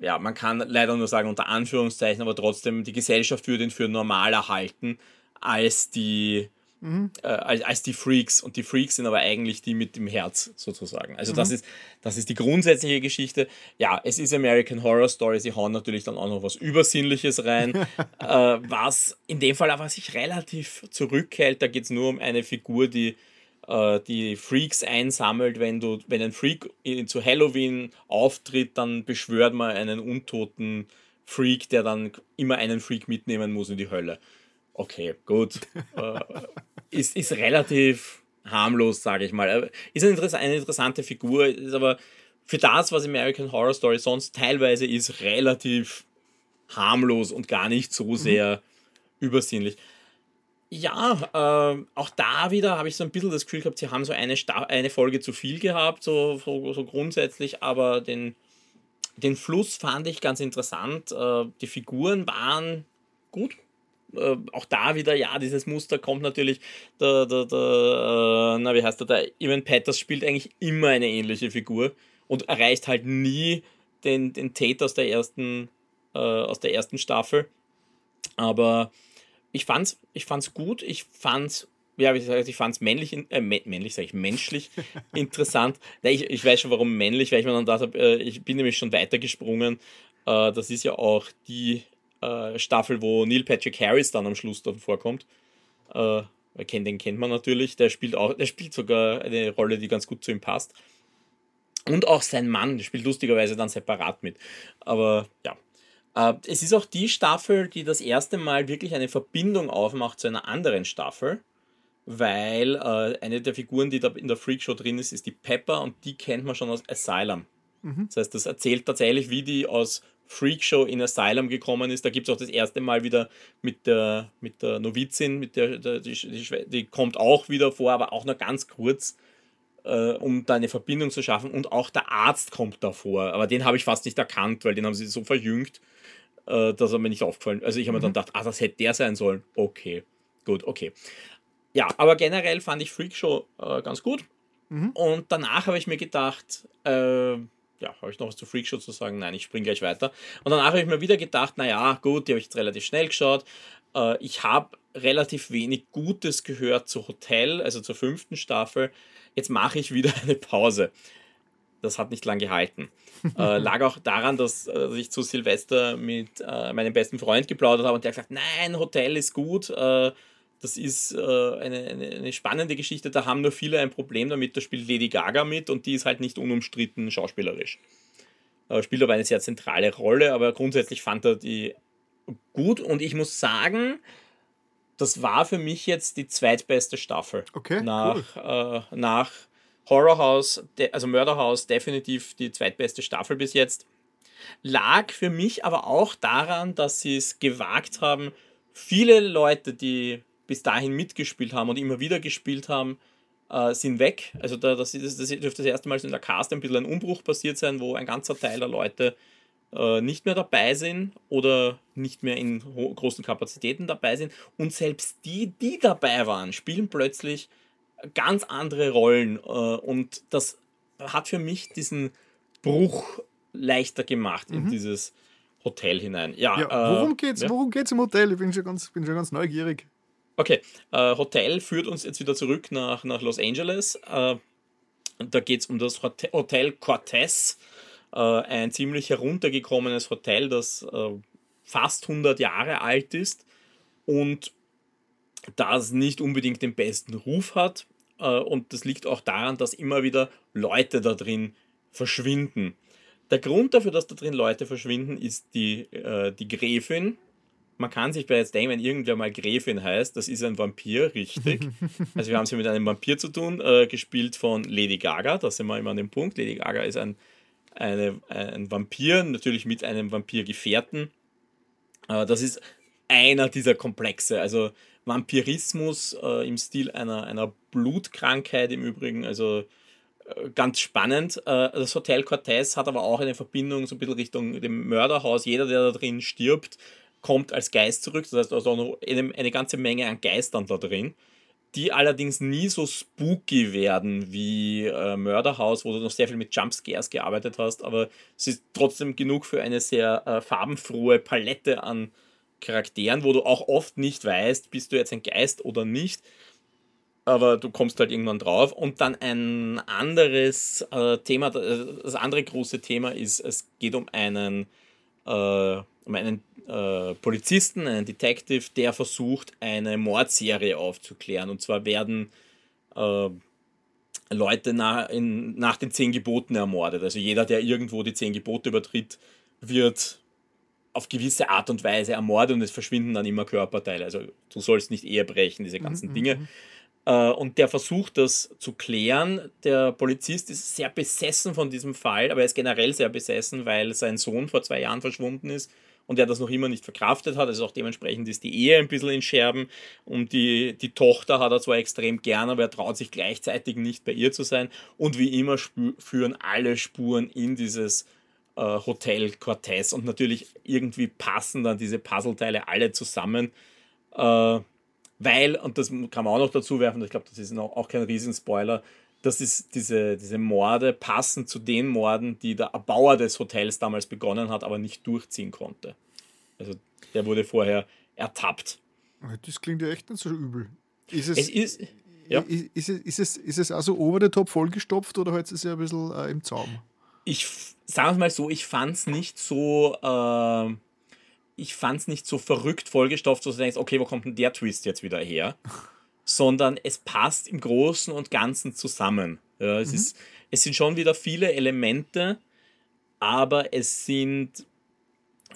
ja, man kann leider nur sagen unter Anführungszeichen, aber trotzdem, die Gesellschaft würde ihn für normaler halten als die, mhm. äh, als, als die Freaks. Und die Freaks sind aber eigentlich die mit dem Herz sozusagen. Also mhm. das, ist, das ist die grundsätzliche Geschichte. Ja, es ist American Horror Story, sie hauen natürlich dann auch noch was Übersinnliches rein, [laughs] äh, was in dem Fall aber sich relativ zurückhält. Da geht es nur um eine Figur, die die Freaks einsammelt. Wenn, du, wenn ein Freak zu Halloween auftritt, dann beschwört man einen untoten Freak, der dann immer einen Freak mitnehmen muss in die Hölle. Okay, gut. [laughs] äh, ist, ist relativ harmlos, sage ich mal. Ist eine, eine interessante Figur, ist aber für das, was American Horror Story sonst teilweise ist, relativ harmlos und gar nicht so mhm. sehr mhm. übersinnlich. Ja, äh, auch da wieder habe ich so ein bisschen das Gefühl gehabt, sie haben so eine, Sta eine Folge zu viel gehabt, so, so, so grundsätzlich, aber den, den Fluss fand ich ganz interessant. Äh, die Figuren waren gut. Äh, auch da wieder, ja, dieses Muster kommt natürlich, der, der, der, äh, na, wie heißt der, der Evan Peters spielt eigentlich immer eine ähnliche Figur und erreicht halt nie den, den Tate aus der ersten, äh, aus der ersten Staffel. Aber ich fand's, ich fand's gut, ich fand's, ja, wie gesagt, ich fand's männlich, äh, männlich sage ich, menschlich [laughs] interessant. Ich, ich weiß schon, warum männlich, weil ich mir dann gedacht habe, äh, ich bin nämlich schon weitergesprungen. Äh, das ist ja auch die äh, Staffel, wo Neil Patrick Harris dann am Schluss dann vorkommt. Äh, den kennt man natürlich, der spielt auch, der spielt sogar eine Rolle, die ganz gut zu ihm passt. Und auch sein Mann, spielt lustigerweise dann separat mit. Aber ja, es ist auch die Staffel, die das erste Mal wirklich eine Verbindung aufmacht zu einer anderen Staffel, weil äh, eine der Figuren, die da in der Freakshow drin ist, ist die Pepper und die kennt man schon aus Asylum. Mhm. Das heißt, das erzählt tatsächlich, wie die aus Freakshow in Asylum gekommen ist. Da gibt es auch das erste Mal wieder mit der, mit der Novizin, mit der, der die, die, die, kommt auch wieder vor, aber auch nur ganz kurz, äh, um da eine Verbindung zu schaffen. Und auch der Arzt kommt da vor, aber den habe ich fast nicht erkannt, weil den haben sie so verjüngt äh, dass er mir nicht aufgefallen. Also ich habe mhm. mir dann gedacht, ah, das hätte der sein sollen. Okay, gut, okay. Ja, aber generell fand ich Freakshow äh, ganz gut. Mhm. Und danach habe ich mir gedacht, äh, ja, habe ich noch was zu Freakshow zu sagen? Nein, ich springe gleich weiter. Und danach habe ich mir wieder gedacht, naja, gut, die habe ich jetzt relativ schnell geschaut. Äh, ich habe relativ wenig Gutes gehört zu Hotel, also zur fünften Staffel. Jetzt mache ich wieder [laughs] eine Pause. Das hat nicht lang gehalten. [laughs] äh, lag auch daran, dass äh, ich zu Silvester mit äh, meinem besten Freund geplaudert habe und der hat gesagt, nein, Hotel ist gut. Äh, das ist äh, eine, eine, eine, spannende Geschichte. Da haben nur viele ein Problem damit. Da spielt Lady Gaga mit und die ist halt nicht unumstritten schauspielerisch. Äh, spielt aber eine sehr zentrale Rolle, aber grundsätzlich fand er die gut und ich muss sagen, das war für mich jetzt die zweitbeste Staffel. Okay. Nach, cool. nach Horror House, also Murder House, definitiv die zweitbeste Staffel bis jetzt. Lag für mich aber auch daran, dass sie es gewagt haben, viele Leute, die bis dahin mitgespielt haben und immer wieder gespielt haben, äh, sind weg. Also da, das, das, das dürfte das erste Mal in der Cast ein bisschen ein Umbruch passiert sein, wo ein ganzer Teil der Leute äh, nicht mehr dabei sind oder nicht mehr in großen Kapazitäten dabei sind. Und selbst die, die dabei waren, spielen plötzlich ganz andere Rollen. Äh, und das hat für mich diesen Bruch leichter gemacht mhm. in dieses Hotel hinein. Ja, ja worum äh, geht's? Ja? Worum geht's im Hotel? Ich bin schon ganz, bin schon ganz neugierig. Okay, äh, Hotel führt uns jetzt wieder zurück nach, nach Los Angeles. Da geht es um das Hotel Cortez, ein ziemlich heruntergekommenes Hotel, das fast 100 Jahre alt ist und das nicht unbedingt den besten Ruf hat. Äh, und das liegt auch daran, dass immer wieder Leute da drin verschwinden. Der Grund dafür, dass da drin Leute verschwinden, ist die, äh, die Gräfin, man kann sich bei jetzt denken, wenn irgendwer mal Gräfin heißt, das ist ein Vampir, richtig. [laughs] also wir haben es hier mit einem Vampir zu tun, äh, gespielt von Lady Gaga, da sind wir immer an dem Punkt. Lady Gaga ist ein, eine, ein Vampir, natürlich mit einem Vampirgefährten. Äh, das ist einer dieser Komplexe, also Vampirismus äh, im Stil einer, einer Blutkrankheit im Übrigen, also äh, ganz spannend. Äh, das Hotel Cortez hat aber auch eine Verbindung so ein bisschen Richtung dem Mörderhaus. Jeder, der da drin stirbt, kommt als Geist zurück. Das heißt, also auch eine, eine ganze Menge an Geistern da drin, die allerdings nie so spooky werden wie äh, Mörderhaus, wo du noch sehr viel mit Jumpscares gearbeitet hast, aber es ist trotzdem genug für eine sehr äh, farbenfrohe Palette an Charakteren, wo du auch oft nicht weißt, bist du jetzt ein Geist oder nicht. Aber du kommst halt irgendwann drauf. Und dann ein anderes äh, Thema, das andere große Thema ist, es geht um einen, äh, um einen äh, Polizisten, einen Detective, der versucht, eine Mordserie aufzuklären. Und zwar werden äh, Leute nach, in, nach den zehn Geboten ermordet. Also jeder, der irgendwo die zehn Gebote übertritt, wird auf gewisse Art und Weise ermordet und es verschwinden dann immer Körperteile. Also du sollst nicht Ehe brechen, diese ganzen mhm. Dinge. Mhm. Äh, und der versucht das zu klären. Der Polizist ist sehr besessen von diesem Fall, aber er ist generell sehr besessen, weil sein Sohn vor zwei Jahren verschwunden ist und er das noch immer nicht verkraftet hat. Also auch dementsprechend ist die Ehe ein bisschen in Scherben und die, die Tochter hat er zwar extrem gern, aber er traut sich gleichzeitig nicht bei ihr zu sein. Und wie immer führen alle Spuren in dieses Hotel Cortez und natürlich irgendwie passen dann diese Puzzleteile alle zusammen. Äh, weil, und das kann man auch noch dazu werfen, ich glaube, das ist auch kein Riesenspoiler, dass ist diese, diese Morde passen zu den Morden, die der Erbauer des Hotels damals begonnen hat, aber nicht durchziehen konnte. Also der wurde vorher ertappt. Das klingt ja echt nicht so übel. Ist es, es ist, ja. ist, ist, es, ist, es, ist es also over the top vollgestopft oder hat es ja ein bisschen äh, im Zaum? Ich sage es mal so, ich fand es nicht so. Äh, ich fand es nicht so verrückt vollgestopft, dass du denkst, okay, wo kommt denn der Twist jetzt wieder her? [laughs] sondern es passt im Großen und Ganzen zusammen. Ja, es, mhm. ist, es sind schon wieder viele Elemente, aber es sind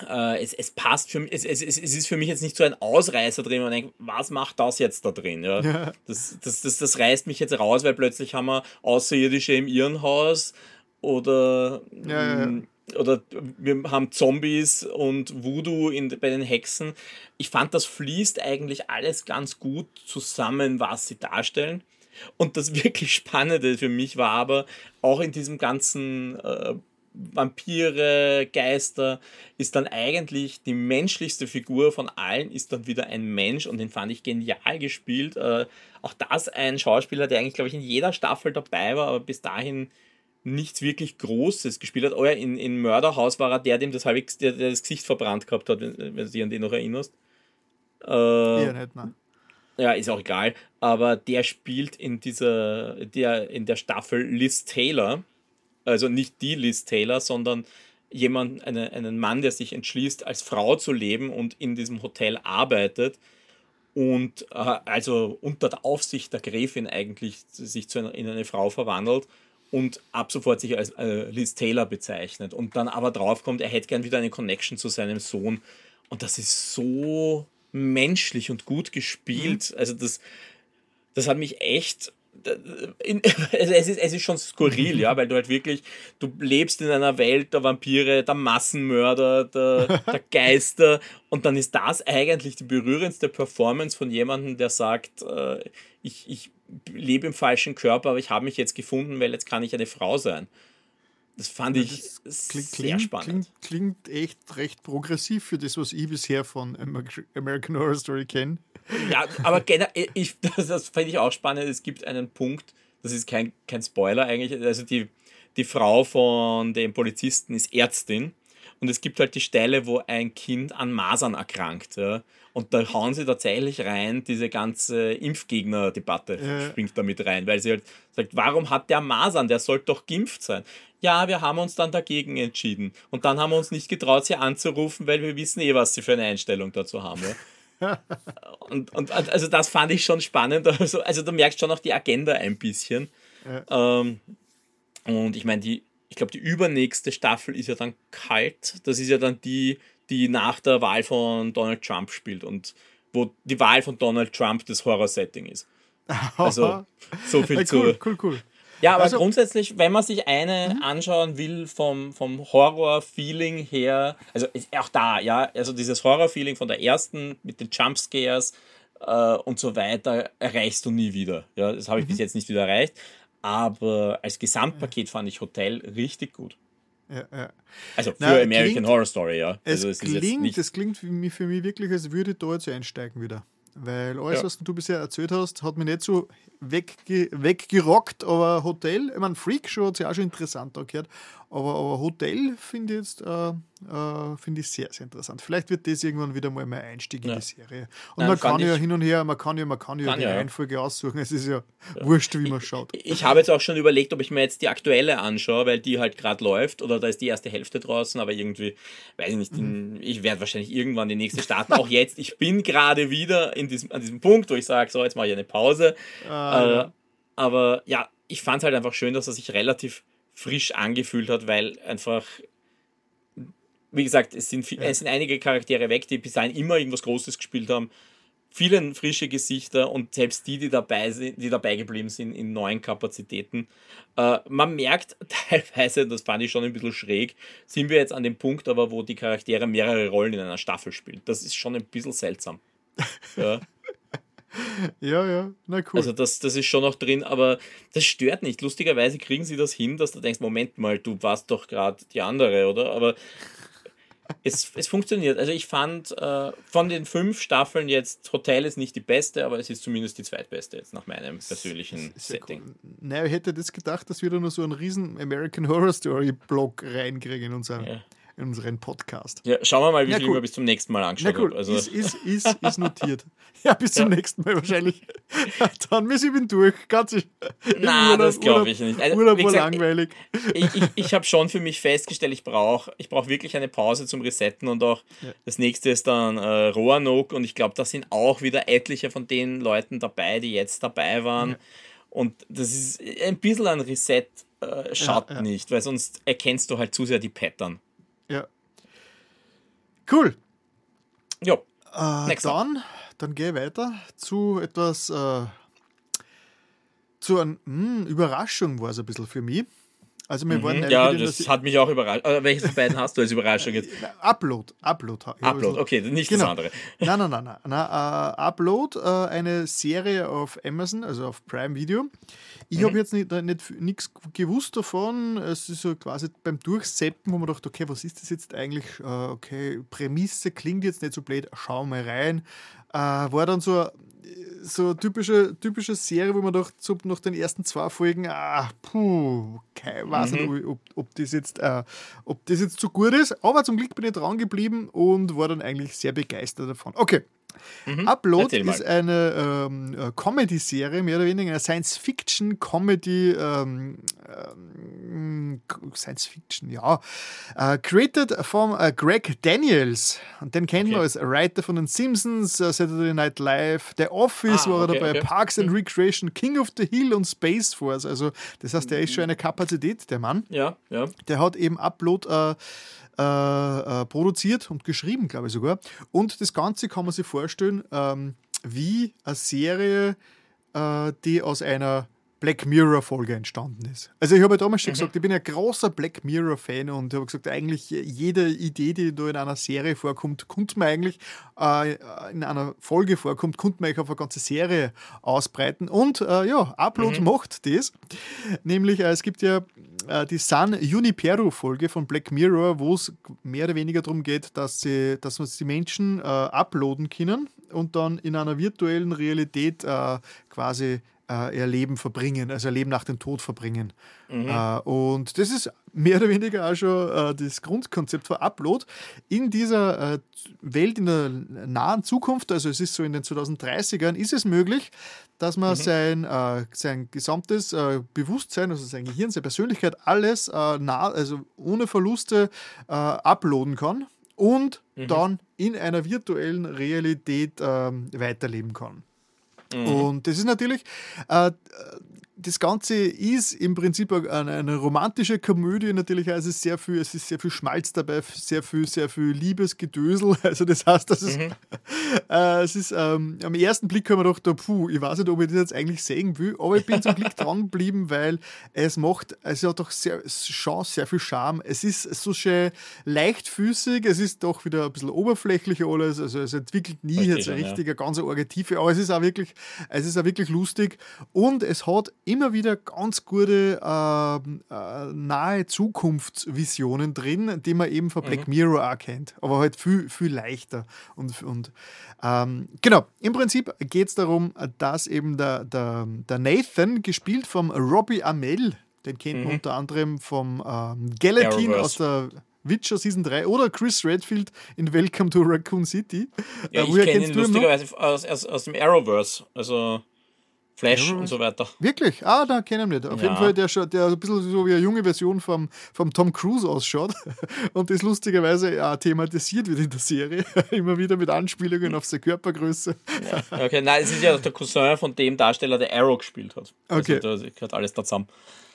äh, es, es passt für mich, es, es, es ist für mich jetzt nicht so ein Ausreißer drin, man denkt, was macht das jetzt da drin? Ja? ja. Das, das, das, das reißt mich jetzt raus, weil plötzlich haben wir Außerirdische im Irrenhaus oder ja, ja, mm, oder wir haben Zombies und Voodoo in, bei den Hexen. Ich fand, das fließt eigentlich alles ganz gut zusammen, was sie darstellen. Und das [laughs] wirklich Spannende für mich war aber auch in diesem ganzen äh, Vampire, Geister, ist dann eigentlich die menschlichste Figur von allen, ist dann wieder ein Mensch und den fand ich genial gespielt. Äh, auch das ein Schauspieler, der eigentlich, glaube ich, in jeder Staffel dabei war, aber bis dahin nichts wirklich Großes gespielt hat. Oh ja, in, in Mörderhaus war er der, dem das, halbwegs, der, der das Gesicht verbrannt gehabt hat, wenn, wenn du dich an den noch erinnerst. Äh, ja, nicht, nein. Ja, ist auch egal. Aber der spielt in dieser, der, in der Staffel Liz Taylor. Also nicht die Liz Taylor, sondern jemand, eine, einen Mann, der sich entschließt, als Frau zu leben und in diesem Hotel arbeitet und äh, also unter der Aufsicht der Gräfin eigentlich sich zu einer, in eine Frau verwandelt und ab sofort sich als äh, Liz Taylor bezeichnet und dann aber draufkommt, er hätte gern wieder eine Connection zu seinem Sohn und das ist so menschlich und gut gespielt. Mhm. Also das, das hat mich echt in, [laughs] es, ist, es ist schon skurril, ja, weil du halt wirklich, du lebst in einer Welt der Vampire, der Massenmörder, der, [laughs] der Geister und dann ist das eigentlich die berührendste Performance von jemandem, der sagt, äh, ich, ich lebe im falschen Körper, aber ich habe mich jetzt gefunden, weil jetzt kann ich eine Frau sein. Das fand ja, ich das klingt, sehr spannend. Klingt, klingt, echt recht progressiv für das, was ich bisher von American Horror Story kenne. Ja, aber ich, [laughs] das, das finde ich auch spannend. Es gibt einen Punkt, das ist kein, kein Spoiler eigentlich. Also die, die Frau von dem Polizisten ist Ärztin und es gibt halt die Stelle, wo ein Kind an Masern erkrankt. Ja. Und da hauen sie tatsächlich rein, diese ganze Impfgegner-Debatte ja. springt da mit rein, weil sie halt sagt, warum hat der Masern? Der sollte doch geimpft sein. Ja, wir haben uns dann dagegen entschieden. Und dann haben wir uns nicht getraut, sie anzurufen, weil wir wissen eh, was sie für eine Einstellung dazu haben. Ja und, und also das fand ich schon spannend. Also, also du merkst schon auch die Agenda ein bisschen. Ja. Ähm, und ich meine, die, ich glaube, die übernächste Staffel ist ja dann kalt. Das ist ja dann die, die nach der Wahl von Donald Trump spielt und wo die Wahl von Donald Trump das Horror-Setting ist. [laughs] Also so viel cool, zu. Cool, cool. Ja, aber also, grundsätzlich, wenn man sich eine mhm. anschauen will vom, vom Horror-Feeling her, also auch da, ja, also dieses Horror-Feeling von der ersten mit den Jumpscares äh, und so weiter erreichst du nie wieder. Ja, das habe ich mhm. bis jetzt nicht wieder erreicht. Aber als Gesamtpaket fand ich Hotel richtig gut. Ja, ja. Also für Na, American klingt, Horror Story, ja. Es, also es klingt, es klingt für mich, für mich wirklich, als würde ich da jetzt einsteigen wieder. Weil alles, ja. was du bisher erzählt hast, hat mich nicht so wegge weggerockt, aber Hotel, ich meine, Freak Show hat sich auch schon interessant angehört, aber, aber Hotel finde ich jetzt äh, äh, finde ich sehr, sehr interessant. Vielleicht wird das irgendwann wieder mal mein Einstieg ja. in die Serie. Und Nein, man kann ja hin und her, man kann ja, man kann ja kann die ja. Reihenfolge aussuchen. Es ist ja, ja. wurscht, wie man schaut. Ich, ich habe jetzt auch schon überlegt, ob ich mir jetzt die aktuelle anschaue, weil die halt gerade läuft oder da ist die erste Hälfte draußen, aber irgendwie, weiß ich nicht, mhm. ich werde wahrscheinlich irgendwann die nächste starten. auch jetzt, ich bin gerade wieder in diesem, an diesem Punkt, wo ich sage, so, jetzt mache ich eine Pause. Ah, äh, aber ja, ich fand es halt einfach schön, dass er sich relativ frisch angefühlt hat, weil einfach wie gesagt, es sind, ja. es sind einige Charaktere weg, die bis dahin immer irgendwas Großes gespielt haben. Viele frische Gesichter und selbst die, die dabei, sind, die dabei geblieben sind in neuen Kapazitäten. Äh, man merkt [laughs] teilweise, das fand ich schon ein bisschen schräg, sind wir jetzt an dem Punkt aber, wo die Charaktere mehrere Rollen in einer Staffel spielen. Das ist schon ein bisschen seltsam. [laughs] Ja. Ja, ja, na cool. Also das, das ist schon noch drin, aber das stört nicht. Lustigerweise kriegen sie das hin, dass du denkst, Moment mal, du warst doch gerade die andere, oder? Aber es, es funktioniert. Also ich fand äh, von den fünf Staffeln jetzt Hotel ist nicht die beste, aber es ist zumindest die zweitbeste jetzt nach meinem persönlichen Setting. Cool. Naja, ich hätte das gedacht, dass wir da nur so einen riesen American Horror Story Blog reinkriegen in unseren ja in unseren Podcast. Ja, schauen wir mal, wie ja, viel cool. wir bis zum nächsten Mal angeschaut ja, cool. Also ist, ist, ist, [laughs] ist notiert. Ja, bis zum ja. nächsten Mal wahrscheinlich. [laughs] Dann wir sind durch. Ganz Na, das glaube ich nicht. Also, Urlaub war langweilig. Ich, ich, ich habe schon für mich festgestellt, ich brauche ich brauch wirklich eine Pause zum Resetten und auch ja. das nächste ist dann äh, Roanoke und ich glaube, da sind auch wieder etliche von den Leuten dabei, die jetzt dabei waren. Und das ist ein bisschen ein Reset. Äh, schaut nicht, weil sonst erkennst du halt zu sehr die Pattern. Ja. Cool. Ja. Äh, dann, dann gehe ich weiter zu etwas, äh, zu einer hm, Überraschung war es ein bisschen für mich. Also wir mhm, waren ja, das, das hat mich auch überrascht. Also, welches von beiden hast du als Überraschung jetzt? Upload, Upload. Upload, okay, nicht genau. das andere. [laughs] Nein, nein, nein, nein. nein uh, Upload, uh, eine Serie auf Amazon, also auf Prime Video. Ich mhm. habe jetzt nicht, nicht, nichts gewusst davon. Es ist so quasi beim Durchseppen, wo man dachte, okay, was ist das jetzt eigentlich? Uh, okay, Prämisse klingt jetzt nicht so blöd, schau mal rein. war dann so so typische, typische Serie, wo man doch so nach den ersten zwei Folgen, ah, puh, Ich weiß mhm. nicht, ob, ob, das jetzt, äh, ob das jetzt so gut ist, aber zum Glück bin ich dran geblieben und war dann eigentlich sehr begeistert davon. Okay, Mhm. Upload ist eine ähm, äh, Comedy-Serie, mehr oder weniger eine Science-Fiction-Comedy, ähm, ähm, Science-Fiction, ja, uh, created from uh, Greg Daniels. Und den kennt okay. man als Writer von den Simpsons, uh, Saturday Night Live, The Office ah, war er okay, dabei, okay. Parks and mhm. Recreation, King of the Hill und Space Force. Also, das heißt, der ist schon eine Kapazität, der Mann. Ja, ja. Der hat eben Upload äh, äh, produziert und geschrieben, glaube ich sogar. Und das Ganze kann man sich vorstellen ähm, wie eine Serie, äh, die aus einer Black Mirror-Folge entstanden ist. Also ich habe ja damals schon mhm. gesagt, ich bin ein großer Black Mirror-Fan und habe gesagt, eigentlich jede Idee, die da in einer Serie vorkommt, konnte man eigentlich äh, in einer Folge vorkommt, konnte man eigentlich auf eine ganze Serie ausbreiten. Und äh, ja, Upload mhm. macht das. Nämlich, äh, es gibt ja äh, die San Junipero-Folge von Black Mirror, wo es mehr oder weniger darum geht, dass, sie, dass die Menschen äh, uploaden können und dann in einer virtuellen Realität äh, quasi ihr Leben verbringen, also ihr Leben nach dem Tod verbringen. Mhm. Äh, und das ist mehr oder weniger auch schon äh, das Grundkonzept für Upload. In dieser äh, Welt, in der nahen Zukunft, also es ist so in den 2030ern, ist es möglich, dass man mhm. sein, äh, sein gesamtes äh, Bewusstsein, also sein Gehirn, seine Persönlichkeit, alles nah, also ohne Verluste uploaden kann und mhm. dann in einer virtuellen Realität ähm, weiterleben kann. Und das ist natürlich, äh, das Ganze ist im Prinzip eine, eine, romantische Komödie natürlich, also es ist sehr viel, es ist sehr viel Schmalz dabei, sehr viel, sehr viel Liebesgedösel. [laughs] Also das heißt, das ist, mhm. [laughs] äh, es ist ähm, am ersten Blick kann man doch da, puh, ich weiß nicht, ob ich das jetzt eigentlich sehen will, aber ich bin zum Glück [laughs] dran geblieben, weil es macht, es hat doch sehr, schon sehr viel Charme. Es ist so schön leichtfüßig, es ist doch wieder ein bisschen oberflächlicher alles, also es entwickelt nie Verstehe jetzt eine richtige, ja. ganz arge Tiefe, aber es ist auch wirklich, es ist auch wirklich lustig und es hat immer wieder ganz gute äh, äh, nahe Zukunftsvisionen drin, die man eben von Black mhm. Mirror auch kennt, aber halt viel, viel leichter. Und, und ähm, genau, im Prinzip geht es darum, dass eben der, der, der Nathan, gespielt vom Robbie Amell, den kennt man mhm. unter anderem vom ähm, Gelatin aus der Witcher Season 3 oder Chris Redfield in Welcome to Raccoon City. Ja, äh, ich kenne ihn lustigerweise aus, aus, aus dem Arrowverse. Also Flash ja, und so weiter. Wirklich? Ah, da kennen wir nicht. Auf ja. jeden Fall, der, der ein bisschen so wie eine junge Version vom, vom Tom Cruise ausschaut [laughs] und das lustigerweise auch thematisiert wird in der Serie. [laughs] Immer wieder mit Anspielungen auf seine Körpergröße. Ja. Okay, nein, es ist ja der Cousin von dem Darsteller, der Arrow gespielt hat. Also okay. Also, da gehört alles da zusammen.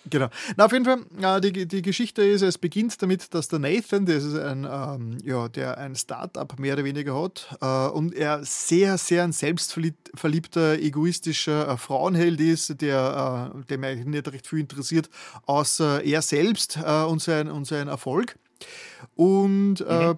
Genau. Na, auf jeden Fall, äh, die, die Geschichte ist, es beginnt damit, dass der Nathan, das ist ein, ähm, ja, der ein Start-up mehr oder weniger hat äh, und er sehr, sehr ein selbstverliebter, egoistischer äh, Frauenheld ist, der, äh, dem eigentlich nicht recht viel interessiert, außer er selbst äh, und, sein, und sein Erfolg. Und äh, mhm.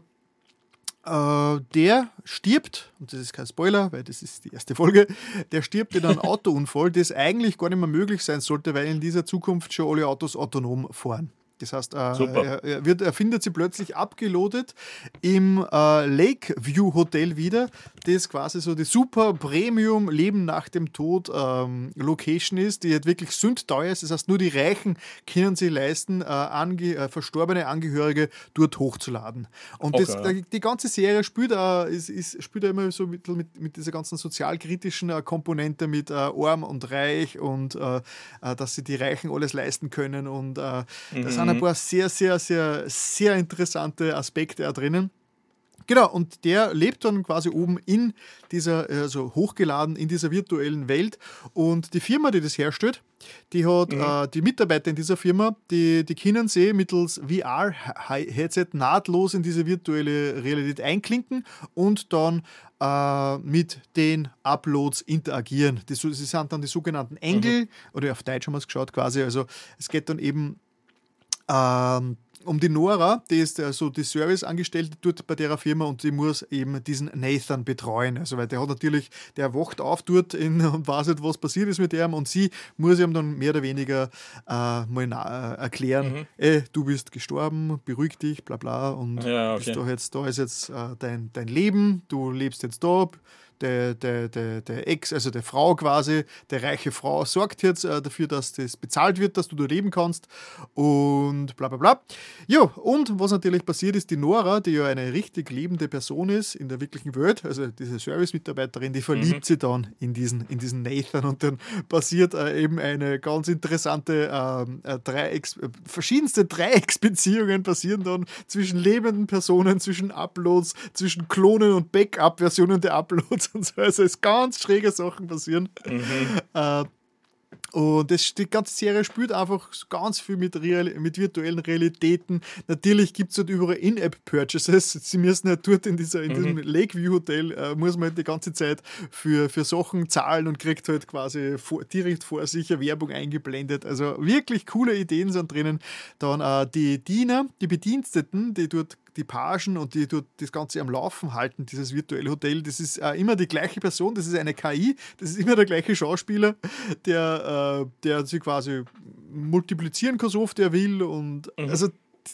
Äh, der stirbt, und das ist kein Spoiler, weil das ist die erste Folge, der stirbt in einem [laughs] Autounfall, das eigentlich gar nicht mehr möglich sein sollte, weil in dieser Zukunft schon alle Autos autonom fahren. Das heißt, äh, er, er, wird, er findet sie plötzlich abgelodet im äh, Lakeview Hotel wieder, das quasi so die super Premium Leben nach dem Tod ähm, Location ist, die halt wirklich sündteuer ist. Das heißt, nur die Reichen können sie leisten, äh, ange äh, verstorbene Angehörige dort hochzuladen. Und okay. das, die, die ganze Serie spielt, äh, ist, ist, spielt immer so mit, mit, mit dieser ganzen sozialkritischen äh, Komponente mit arm und reich und dass sie die Reichen alles leisten können und mhm. das sind ein paar sehr, sehr, sehr, sehr interessante Aspekte da drinnen. Genau, und der lebt dann quasi oben in dieser, also hochgeladen in dieser virtuellen Welt. Und die Firma, die das herstellt, die hat mhm. äh, die Mitarbeiter in dieser Firma, die, die können sie mittels VR-Headset nahtlos in diese virtuelle Realität einklinken und dann äh, mit den Uploads interagieren. Die, sie sind dann die sogenannten Engel, mhm. oder auf Deutsch haben wir es geschaut quasi. Also es geht dann eben ähm, um die Nora, die ist also die Serviceangestellte dort bei der Firma und die muss eben diesen Nathan betreuen. Also weil der hat natürlich, der wacht auf dort in, [laughs] und weiß nicht, was passiert ist mit ihm und sie muss ihm dann mehr oder weniger äh, mal na, äh, erklären, mhm. ey, du bist gestorben, beruhig dich, bla bla und ja, okay. da, jetzt, da ist jetzt äh, dein, dein Leben, du lebst jetzt da, der, der, der, der Ex, also der Frau quasi, der reiche Frau, sorgt jetzt äh, dafür, dass das bezahlt wird, dass du da leben kannst und bla bla bla. Ja, und was natürlich passiert ist, die Nora, die ja eine richtig lebende Person ist in der wirklichen Welt, also diese Service-Mitarbeiterin, die verliebt mhm. sich dann in diesen, in diesen Nathan und dann passiert äh, eben eine ganz interessante ähm, äh, Dreiecks, äh, verschiedenste Dreiecksbeziehungen passieren dann zwischen lebenden Personen, zwischen Uploads, zwischen Klonen und Backup-Versionen der Uploads und so. Also es ganz schräge Sachen passieren. Mhm. Äh, und das, die ganze Serie spielt einfach ganz viel mit, Real, mit virtuellen Realitäten. Natürlich gibt es dort überall In-App-Purchases. Sie müssen halt dort in, dieser, in mhm. diesem Lakeview-Hotel, äh, muss man halt die ganze Zeit für, für Sachen zahlen und kriegt halt quasi vor, direkt vor sich eine Werbung eingeblendet. Also wirklich coole Ideen sind drinnen. Dann äh, die Diener, die Bediensteten, die dort die Pagen und die dort das Ganze am Laufen halten, dieses virtuelle Hotel, das ist äh, immer die gleiche Person, das ist eine KI, das ist immer der gleiche Schauspieler, der, äh, der sich quasi multiplizieren kann, so oft er will. Und mhm. also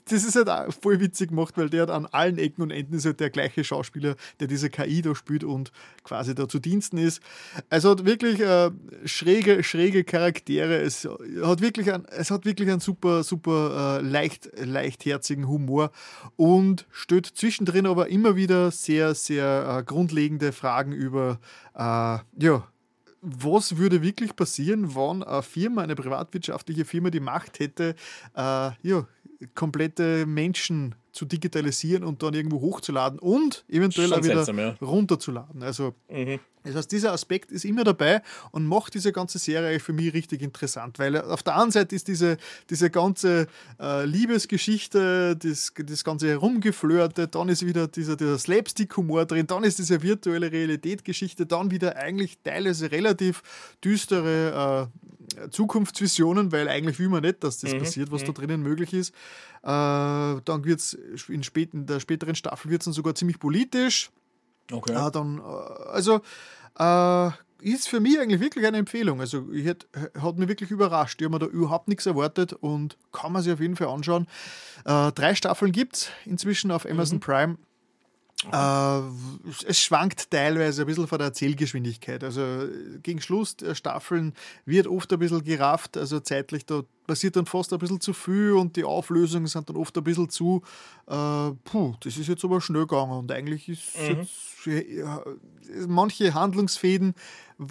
das ist halt auch voll witzig gemacht, weil der hat an allen Ecken und Enden ist halt der gleiche Schauspieler, der diese KI da spielt und quasi da zu Diensten ist. Also hat wirklich äh, schräge, schräge Charaktere. Es hat wirklich, ein, es hat wirklich einen super, super äh, leicht, leichtherzigen Humor und stellt zwischendrin aber immer wieder sehr, sehr äh, grundlegende Fragen über, äh, ja, was würde wirklich passieren, wenn eine Firma, eine privatwirtschaftliche Firma die Macht hätte, äh, ja, komplette Menschen zu digitalisieren und dann irgendwo hochzuladen und eventuell auch wieder seltsam, ja. runterzuladen. Also mhm. das heißt, dieser Aspekt ist immer dabei und macht diese ganze Serie für mich richtig interessant, weil auf der einen Seite ist diese, diese ganze äh, Liebesgeschichte, das, das ganze Herumgeflirte, dann ist wieder dieser, dieser Slapstick-Humor drin, dann ist diese virtuelle Realität-Geschichte, dann wieder eigentlich teilweise relativ düstere äh, Zukunftsvisionen, weil eigentlich will man nicht, dass das mhm. passiert, was mhm. da drinnen möglich ist. Äh, dann wird es in, in der späteren Staffel wird es dann sogar ziemlich politisch. Okay. Äh, dann, äh, also äh, ist für mich eigentlich wirklich eine Empfehlung. Also ich hätt, hat mich wirklich überrascht. Ich habe mir da überhaupt nichts erwartet und kann man sich auf jeden Fall anschauen. Äh, drei Staffeln gibt es inzwischen auf Amazon mhm. Prime. Äh, es schwankt teilweise ein bisschen von der Erzählgeschwindigkeit. Also gegen Schluss der Staffeln wird oft ein bisschen gerafft, also zeitlich, da passiert dann fast ein bisschen zu viel und die Auflösungen sind dann oft ein bisschen zu, äh, puh, das ist jetzt aber schnell gegangen und eigentlich ist mhm. jetzt, ja, manche Handlungsfäden,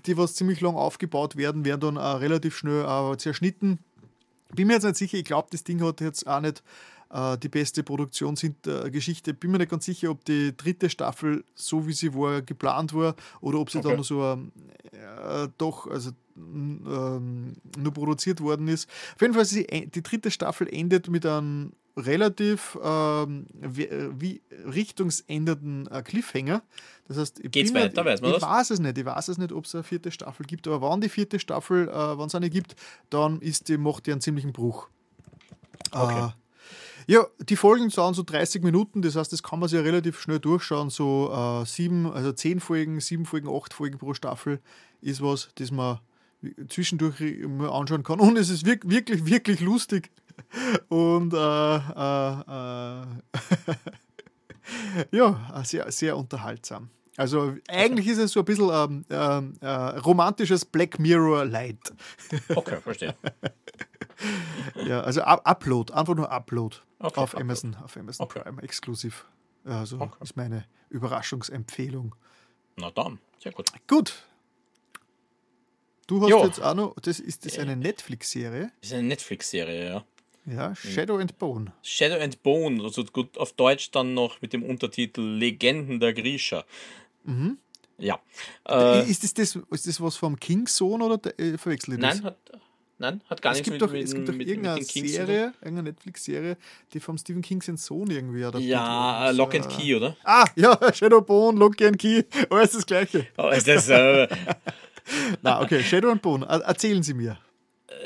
die was ziemlich lang aufgebaut werden, werden dann auch relativ schnell äh, zerschnitten. Bin mir jetzt nicht sicher, ich glaube, das Ding hat jetzt auch nicht äh, die beste Produktionsgeschichte. Bin mir nicht ganz sicher, ob die dritte Staffel so wie sie war geplant war oder ob sie okay. dann so äh, doch also ähm, nur produziert worden ist. Auf jeden Fall, sie, die dritte Staffel endet mit einem relativ ähm, wie, richtungsändernden äh, Cliffhanger. Das heißt, Geht's weiter, weiß man ich das? weiß es nicht. Ich weiß es nicht, ob es eine vierte Staffel gibt, aber wenn die vierte Staffel, äh, wenn es eine gibt, dann ist die, macht die einen ziemlichen Bruch. Okay. Äh, ja, die Folgen sind so 30 Minuten, das heißt, das kann man sich ja relativ schnell durchschauen. So äh, sieben, also zehn Folgen, sieben Folgen, acht Folgen pro Staffel ist was, das man zwischendurch mal anschauen kann. Und es ist wirklich, wirklich, lustig. Und äh, äh, äh [laughs] ja, sehr, sehr unterhaltsam. Also eigentlich ist es so ein bisschen ähm, ähm äh, romantisches Black Mirror Light. Okay, verstehe. [laughs] [laughs] ja, also Upload, einfach nur Upload okay, auf, Amazon, auf Amazon okay. Prime exklusiv. Also okay. ist meine Überraschungsempfehlung. Na dann, sehr gut. Gut. Du hast jo. jetzt auch noch, das ist das eine Netflix-Serie? Das ist eine Netflix-Serie, ja. Ja, Shadow and Bone. Shadow and Bone, also gut auf Deutsch dann noch mit dem Untertitel Legenden der Grisha. Mhm. Ja. Äh, ist, das, das, ist das was vom King's Sohn oder äh, verwechsel ich das? Nein, hat, Nein, hat gar es nichts gibt mit, doch, mit, Es gibt doch mit, irgendeine mit Serie, irgendeine Netflix-Serie, die vom Stephen King sein Sohn irgendwie hat. Ja, Lock and Key, oder? Ah, ja, Shadowbone, Lock and Key. Ist das Gleiche. Oh, ist das. Äh... [laughs] Na, okay, Shadow and Bone. Erzählen Sie mir.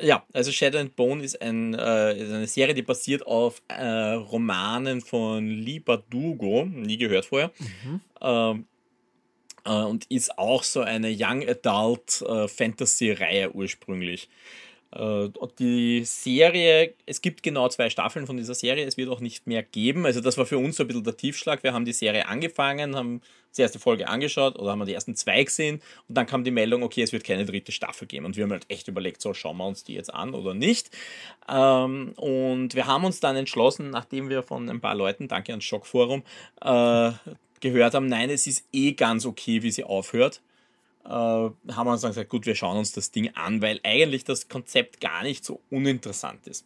Äh, ja, also Shadow and Bone ist, ein, äh, ist eine Serie, die basiert auf äh, Romanen von Lee Bardugo, nie gehört vorher. Mhm. Ähm, äh, und ist auch so eine Young Adult äh, Fantasy-Reihe ursprünglich. Äh, die Serie, es gibt genau zwei Staffeln von dieser Serie, es wird auch nicht mehr geben. Also das war für uns so ein bisschen der Tiefschlag. Wir haben die Serie angefangen, haben die erste Folge angeschaut oder haben die ersten zwei gesehen und dann kam die Meldung, okay, es wird keine dritte Staffel geben. Und wir haben halt echt überlegt, so schauen wir uns die jetzt an oder nicht. Ähm, und wir haben uns dann entschlossen, nachdem wir von ein paar Leuten, danke ans Schockforum, äh, gehört haben, nein, es ist eh ganz okay, wie sie aufhört haben wir uns dann gesagt, gut, wir schauen uns das Ding an, weil eigentlich das Konzept gar nicht so uninteressant ist.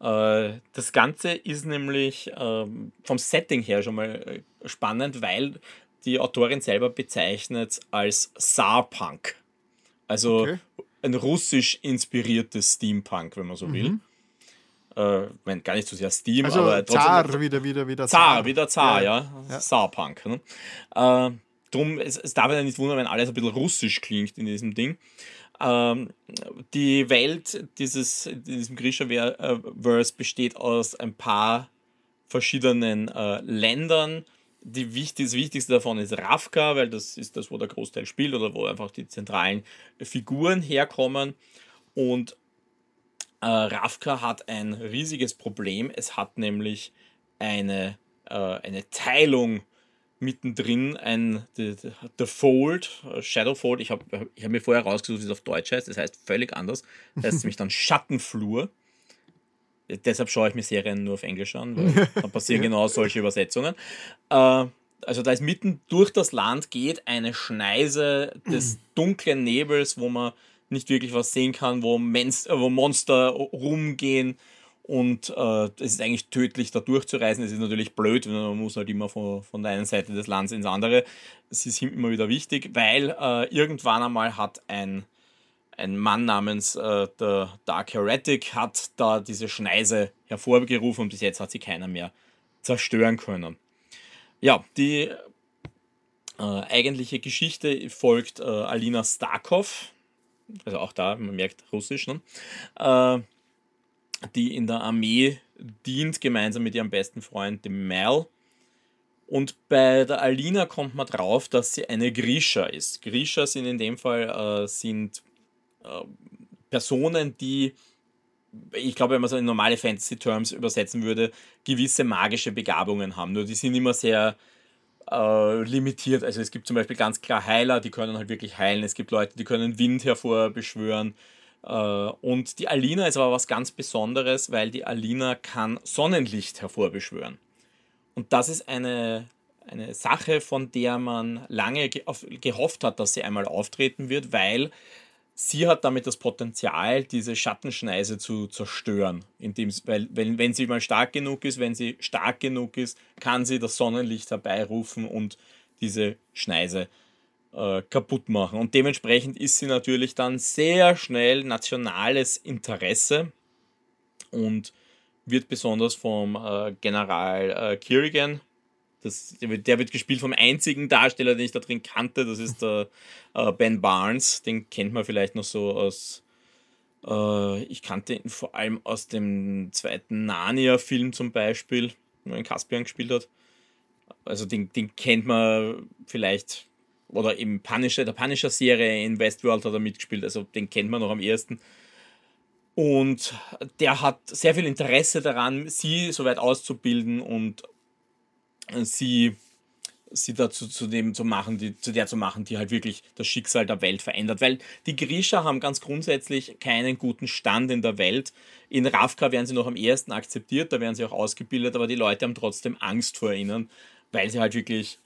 Äh, das Ganze ist nämlich äh, vom Setting her schon mal äh, spannend, weil die Autorin selber bezeichnet als Saarpunk. Also okay. ein russisch inspiriertes Steampunk, wenn man so will. Mhm. Äh, gar nicht so sehr Steam, also aber trotzdem. Zar, wieder, wieder, wieder Zar. Zar, wieder Zar, ja. ja. ja. Saarpunk. Ne? Drum, es, es darf ja nicht wundern, wenn alles ein bisschen russisch klingt in diesem Ding. Ähm, die Welt dieses, diesem Grisha-Verse besteht aus ein paar verschiedenen äh, Ländern. Die wichtig, das Wichtigste davon ist Ravka, weil das ist das, wo der Großteil spielt oder wo einfach die zentralen Figuren herkommen. Und äh, Ravka hat ein riesiges Problem. Es hat nämlich eine, äh, eine Teilung mittendrin ein The, The Fold, äh, Shadow Fold. Ich habe ich hab mir vorher rausgesucht, wie es auf Deutsch heißt. Das heißt völlig anders. Das heißt [laughs] nämlich dann Schattenflur. Deshalb schaue ich mir Serien nur auf Englisch an, weil [laughs] da passieren genau solche Übersetzungen. Äh, also da ist mitten durch das Land geht eine Schneise des [clears throat] dunklen Nebels, wo man nicht wirklich was sehen kann, wo, Menst, wo Monster rumgehen und äh, es ist eigentlich tödlich, da durchzureisen. Es ist natürlich blöd, man muss halt immer von, von der einen Seite des Landes ins andere. Es ist immer wieder wichtig, weil äh, irgendwann einmal hat ein, ein Mann namens äh, der Dark Heretic hat da diese Schneise hervorgerufen und bis jetzt hat sie keiner mehr zerstören können. Ja, die äh, eigentliche Geschichte folgt äh, Alina Starkov, also auch da, man merkt Russisch, ne? Die in der Armee dient, gemeinsam mit ihrem besten Freund, dem Mal. Und bei der Alina kommt man drauf, dass sie eine Grisha ist. Grisha sind in dem Fall äh, sind äh, Personen, die, ich glaube, wenn man so in normale Fantasy-Terms übersetzen würde, gewisse magische Begabungen haben. Nur die sind immer sehr äh, limitiert. Also es gibt zum Beispiel ganz klar Heiler, die können halt wirklich heilen. Es gibt Leute, die können Wind hervorbeschwören. Äh, und die Alina ist aber was ganz Besonderes, weil die Alina kann Sonnenlicht hervorbeschwören. Und das ist eine, eine Sache, von der man lange gehofft hat, dass sie einmal auftreten wird, weil sie hat damit das Potenzial, diese Schattenschneise zu zerstören. Indem, weil, wenn, wenn sie mal stark genug ist, wenn sie stark genug ist, kann sie das Sonnenlicht herbeirufen und diese Schneise äh, kaputt machen. Und dementsprechend ist sie natürlich dann sehr schnell nationales Interesse und wird besonders vom äh, General äh, Kirigan, das, der wird gespielt vom einzigen Darsteller, den ich da drin kannte, das ist der äh, Ben Barnes, den kennt man vielleicht noch so aus äh, ich kannte ihn vor allem aus dem zweiten Narnia-Film zum Beispiel, wo er in Caspian gespielt hat. Also den, den kennt man vielleicht oder im Punisher, der Punisher-Serie in Westworld hat er mitgespielt, also den kennt man noch am ersten. Und der hat sehr viel Interesse daran, sie soweit auszubilden und sie, sie dazu zu dem zu machen, die, zu der zu machen, die halt wirklich das Schicksal der Welt verändert. Weil die Grisha haben ganz grundsätzlich keinen guten Stand in der Welt. In Ravka werden sie noch am ersten akzeptiert, da werden sie auch ausgebildet, aber die Leute haben trotzdem Angst vor ihnen, weil sie halt wirklich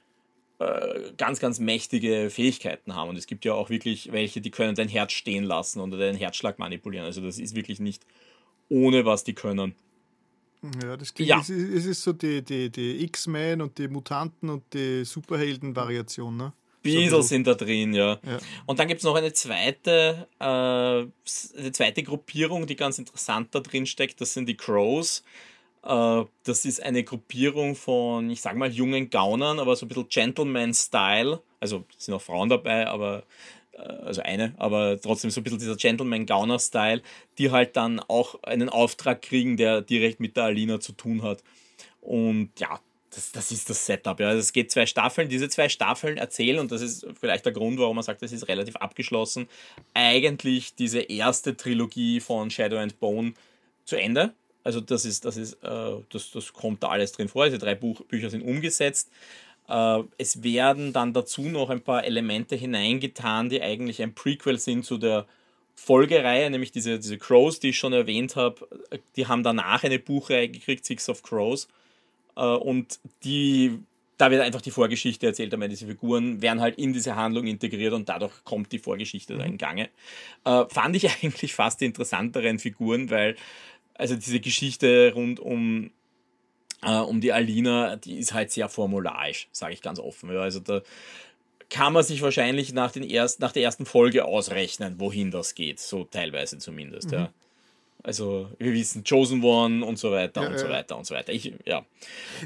äh, ganz, ganz mächtige Fähigkeiten haben. Und es gibt ja auch wirklich welche, die können dein Herz stehen lassen oder deinen Herzschlag manipulieren. Also das ist wirklich nicht ohne, was die können. Ja, das klingt, ja. Es, ist, es ist so die, die, die X-Men und die Mutanten und die Superhelden-Variation, ne? Bisschen sind da drin, ja. ja. Und dann gibt es noch eine zweite, äh, eine zweite Gruppierung, die ganz interessant da drin steckt. Das sind die Crows. Äh, das ist eine Gruppierung von, ich sag mal, jungen Gaunern, aber so ein bisschen Gentleman-Style. Also sind auch Frauen dabei, aber äh, also eine, aber trotzdem so ein bisschen dieser Gentleman-Gauner-Style, die halt dann auch einen Auftrag kriegen, der direkt mit der Alina zu tun hat. Und ja, das, das ist das Setup. Ja. Also es geht zwei Staffeln. Diese zwei Staffeln erzählen, und das ist vielleicht der Grund, warum man sagt, das ist relativ abgeschlossen, eigentlich diese erste Trilogie von Shadow and Bone zu Ende. Also das ist, das ist, äh, das, das kommt da alles drin vor. Diese drei Buch, Bücher sind umgesetzt. Äh, es werden dann dazu noch ein paar Elemente hineingetan, die eigentlich ein Prequel sind zu der Folgereihe, nämlich diese, diese Crows, die ich schon erwähnt habe. Die haben danach eine Buchreihe gekriegt, Six of Crows. Äh, und die da wird einfach die Vorgeschichte erzählt, aber diese Figuren werden halt in diese Handlung integriert und dadurch kommt die Vorgeschichte mhm. da in Gange. Äh, fand ich [laughs] eigentlich fast die interessanteren Figuren, weil also diese Geschichte rund um, äh, um die Alina, die ist halt sehr formularisch, sage ich ganz offen. Ja. Also da kann man sich wahrscheinlich nach, den erst, nach der ersten Folge ausrechnen, wohin das geht, so teilweise zumindest. Mhm. Ja. Also wir wissen Chosen One und so weiter ja, und so weiter und so weiter. Ich, ja.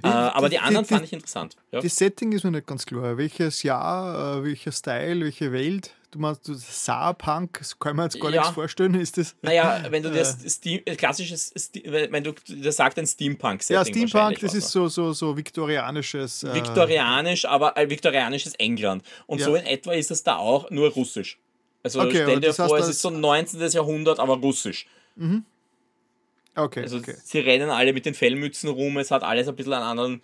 Äh, aber die, die anderen die, fand ich interessant. Ja. Das Setting ist mir nicht ganz klar. Welches Jahr, äh, welcher Style, welche Welt? Du meinst du Saarpunk, das kann man jetzt gar ja. nichts vorstellen. Ist das? Naja, wenn du [laughs] das äh, Steam, äh, klassisches, wenn du das sagt ein Steampunk-Setting. Ja, Steampunk, das ist so, so, so viktorianisches. Äh Viktorianisch, aber äh, viktorianisches England. Und ja. so in etwa ist es da auch, nur russisch. Also okay, stell dir vor, es ist so 19. Jahrhundert, aber russisch. Mhm. Okay, also okay. sie rennen alle mit den Fellmützen rum, es hat alles ein bisschen einen anderen,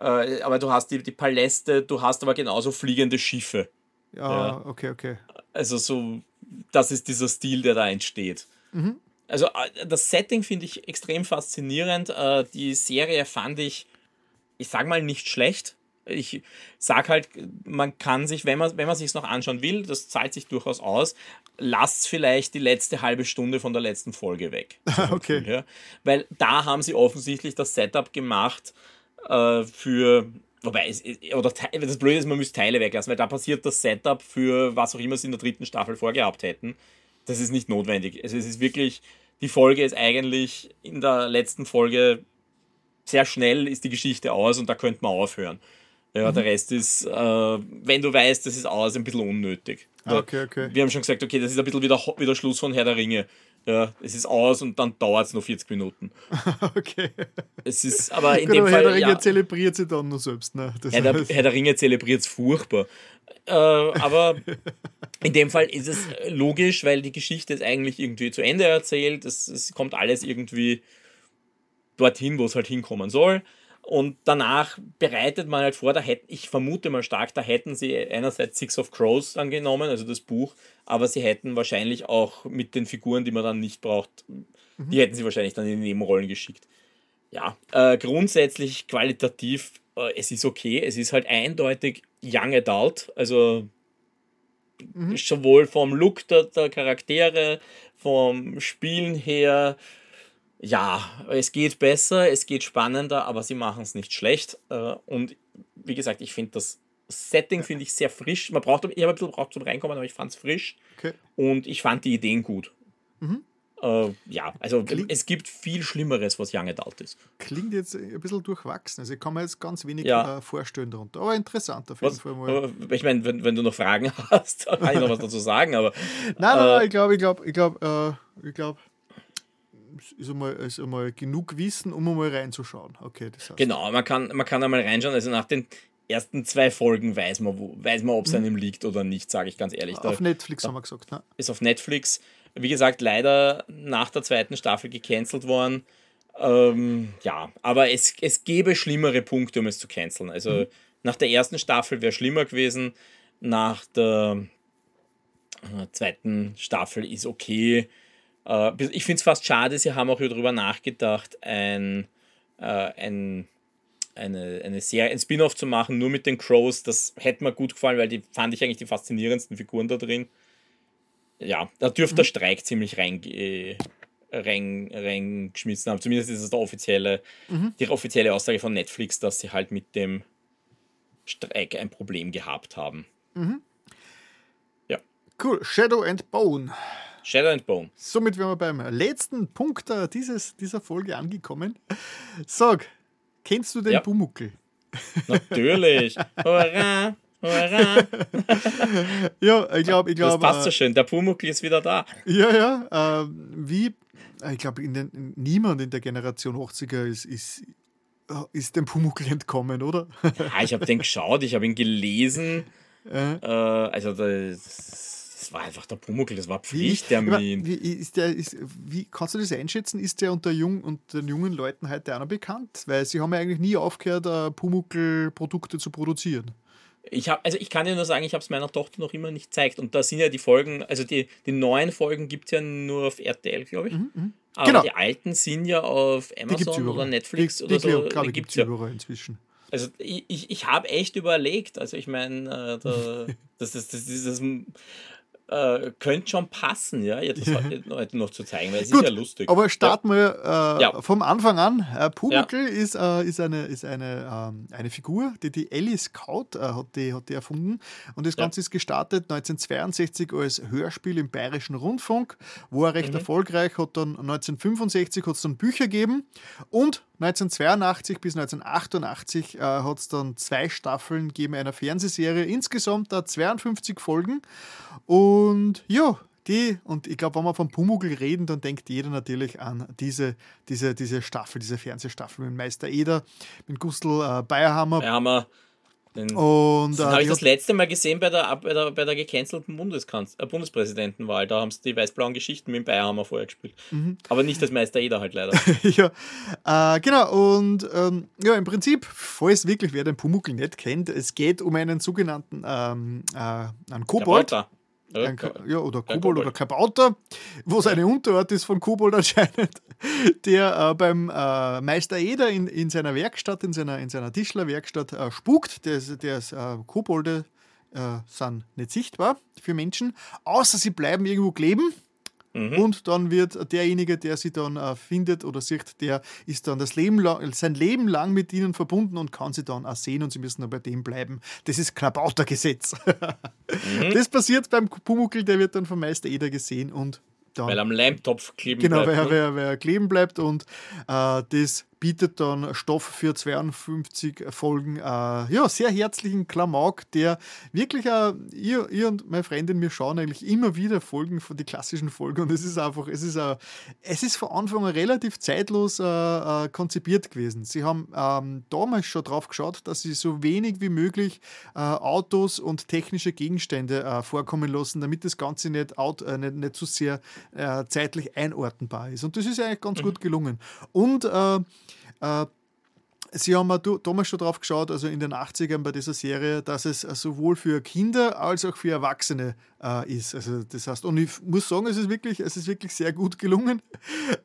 äh, aber du hast die, die Paläste, du hast aber genauso fliegende Schiffe. Ja, ja, okay, okay. Also so, das ist dieser Stil, der da entsteht. Mhm. Also äh, das Setting finde ich extrem faszinierend. Äh, die Serie fand ich, ich sag mal, nicht schlecht. Ich sag halt, man kann sich, wenn man, wenn man sich noch anschauen will, das zahlt sich durchaus aus, lasst vielleicht die letzte halbe Stunde von der letzten Folge weg. [laughs] okay. Ja? Weil da haben sie offensichtlich das Setup gemacht äh, für Wobei, es, oder das Blöde ist, man müsste Teile weglassen, weil da passiert das Setup für was auch immer sie in der dritten Staffel vorgehabt hätten. Das ist nicht notwendig. Also es ist wirklich, die Folge ist eigentlich in der letzten Folge sehr schnell ist die Geschichte aus und da könnte man aufhören. Ja, mhm. der Rest ist, äh, wenn du weißt, das ist aus, ein bisschen unnötig. Ah, okay, okay. Wir haben schon gesagt, okay, das ist ein bisschen wieder, wieder Schluss von Herr der Ringe. Ja, es ist aus und dann dauert es noch 40 Minuten. [laughs] okay. Es ist aber in Gut, dem aber Fall. Herr der Ringe ja, zelebriert sie dann nur selbst. Ne? Herr, der, Herr der Ringe zelebriert es furchtbar. Äh, aber [laughs] in dem Fall ist es logisch, weil die Geschichte ist eigentlich irgendwie zu Ende erzählt. Es, es kommt alles irgendwie dorthin, wo es halt hinkommen soll. Und danach bereitet man halt vor, da hätten, ich vermute mal stark, da hätten sie einerseits Six of Crows angenommen, also das Buch, aber sie hätten wahrscheinlich auch mit den Figuren, die man dann nicht braucht, mhm. die hätten sie wahrscheinlich dann in die Nebenrollen geschickt. Ja, äh, grundsätzlich qualitativ, äh, es ist okay, es ist halt eindeutig Young Adult, also mhm. sowohl vom Look der, der Charaktere, vom Spielen her, ja, es geht besser, es geht spannender, aber sie machen es nicht schlecht. Äh, und wie gesagt, ich finde das Setting finde ich sehr frisch. Man braucht, ich habe ein bisschen gebraucht zum Reinkommen, aber ich fand es frisch. Okay. Und ich fand die Ideen gut. Mhm. Äh, ja, also Klingt, es gibt viel Schlimmeres, was Young Adult ist. Klingt jetzt ein bisschen durchwachsen. Also ich kann mir jetzt ganz wenig ja. äh, vorstellen darunter. Aber interessant auf jeden was, Fall mal. Ich meine, wenn, wenn du noch Fragen [laughs] hast, kann ich noch was dazu sagen. Aber, [laughs] nein, nein, äh, nein, ich glaube, ich glaube, ich glaube, äh, ich glaube, ist einmal, ist einmal genug Wissen, um einmal reinzuschauen. Okay, das heißt. Genau, man kann, man kann einmal reinschauen. Also nach den ersten zwei Folgen weiß man, wo, weiß man ob es mhm. einem liegt oder nicht, sage ich ganz ehrlich. Auf da, Netflix da, haben wir gesagt. Ne? Ist auf Netflix. Wie gesagt, leider nach der zweiten Staffel gecancelt worden. Ähm, ja, aber es, es gäbe schlimmere Punkte, um es zu canceln. Also mhm. nach der ersten Staffel wäre schlimmer gewesen. Nach der äh, zweiten Staffel ist okay. Äh, ich finde es fast schade, sie haben auch darüber nachgedacht, ein, äh, ein, eine, eine Serie, ein Spin-off zu machen, nur mit den Crows. Das hätte mir gut gefallen, weil die fand ich eigentlich die faszinierendsten Figuren da drin. Ja, da dürfte mhm. der Streik ziemlich rein, äh, rein, reingeschmissen haben. Zumindest ist es der offizielle, mhm. die offizielle Aussage von Netflix, dass sie halt mit dem Streik ein Problem gehabt haben. Mhm. Ja. Cool. Shadow and Bone. Shadow and Bone. Somit wären wir beim letzten Punkt dieses, dieser Folge angekommen. Sag, kennst du den ja. Bumuckel? Natürlich. [laughs] Hurra! Hurra! [laughs] ja, ich glaube, ich glaube. Das passt so äh, schön. Der Pumuckl ist wieder da. Ja, ja. Äh, wie, ich glaube, niemand in der Generation 80er ist, ist ist dem Pumuckl entkommen, oder? Ja, ich habe den geschaut, ich habe ihn gelesen. [laughs] Äh. Äh, also das, das, war einfach der Pumuckl, das war Pflichttermin. Wie, wie, ist der, ist, wie kannst du das einschätzen? Ist der unter jung, unter den jungen Leuten heute auch noch bekannt? Weil sie haben ja eigentlich nie aufgehört, uh, Pumuckl-Produkte zu produzieren. Ich habe, also ich kann dir nur sagen, ich habe es meiner Tochter noch immer nicht gezeigt. Und da sind ja die Folgen, also die, die neuen Folgen gibt es ja nur auf RTL, glaube ich. Mhm, mhm, Aber genau. die alten sind ja auf Amazon oder Netflix die, oder die, so. Glaube, gibt es ja überall inzwischen. Also ich, ich, ich habe echt überlegt, also ich meine, äh, da, [laughs] das, das, das, das, das äh, könnte schon passen, ja, [laughs] jetzt ja. Heute, noch zu zeigen, weil es Gut, ist ja lustig. Aber starten wir äh, ja. vom Anfang an. Äh, Pumuckl ist, äh, ist, eine, ist eine, ähm, eine Figur, die die Ellie Scout äh, hat, die, hat die erfunden. Und das Ganze ist gestartet 1962 als Hörspiel im Bayerischen Rundfunk, wo er recht mhm. erfolgreich hat. Dann 1965 hat es dann Bücher gegeben und 1982 bis 1988 äh, hat es dann zwei Staffeln gegeben einer Fernsehserie, insgesamt da 52 Folgen. Und ja, die, und ich glaube, wenn wir von Pumuckl reden, dann denkt jeder natürlich an diese, diese, diese Staffel, diese Fernsehstaffel mit Meister Eder, mit Gustl äh, Bayerhammer. Bayerhammer. Den, und, äh, habe ich das letzte Mal gesehen bei der, bei der, bei der gecancelten Bundeskanz äh, Bundespräsidentenwahl. Da haben sie die weiß-blauen Geschichten mit dem Bayerhammer vorher gespielt. Mhm. Aber nicht das Meister Eder halt leider. [laughs] ja, äh, genau. Und ähm, ja, im Prinzip, falls wirklich wer den Pumuckl nicht kennt, es geht um einen sogenannten ähm, äh, einen Kobold. Der ein, ja, oder Kobold oder Kabauter, was eine Unterart ist von Kobold [laughs] anscheinend, der äh, beim äh, Meister Eder in, in seiner Werkstatt, in seiner, in seiner Tischlerwerkstatt äh, spukt. Der, der äh, Kobolde äh, sind nicht sichtbar für Menschen, außer sie bleiben irgendwo kleben Mhm. Und dann wird derjenige, der sie dann äh, findet oder sieht, der ist dann das Leben lang, sein Leben lang mit ihnen verbunden und kann sie dann auch sehen und sie müssen dann bei dem bleiben. Das ist Knabauter-Gesetz. mhm. Das passiert beim Pumuckl, der wird dann vom Meister Eder gesehen und dann. Weil am Leimtopf kleben genau, bleibt. Genau, weil, ne? weil, er kleben bleibt und äh, das bietet dann Stoff für 52 Folgen. Äh, ja, sehr herzlichen Klamauk, der wirklich, äh, ihr, ihr und meine Freundin, wir schauen eigentlich immer wieder Folgen von den klassischen Folgen und es ist einfach, es ist, äh, es ist von Anfang an relativ zeitlos äh, äh, konzipiert gewesen. Sie haben ähm, damals schon drauf geschaut, dass sie so wenig wie möglich äh, Autos und technische Gegenstände vorkommen lassen, damit das Ganze nicht, out, nicht, nicht zu sehr zeitlich einordnbar ist. Und das ist eigentlich ganz mhm. gut gelungen. Und äh, Sie haben damals schon drauf geschaut, also in den 80ern bei dieser Serie, dass es sowohl für Kinder als auch für Erwachsene äh, ist. Also das heißt, und ich muss sagen, es ist wirklich, es ist wirklich sehr gut gelungen. [laughs]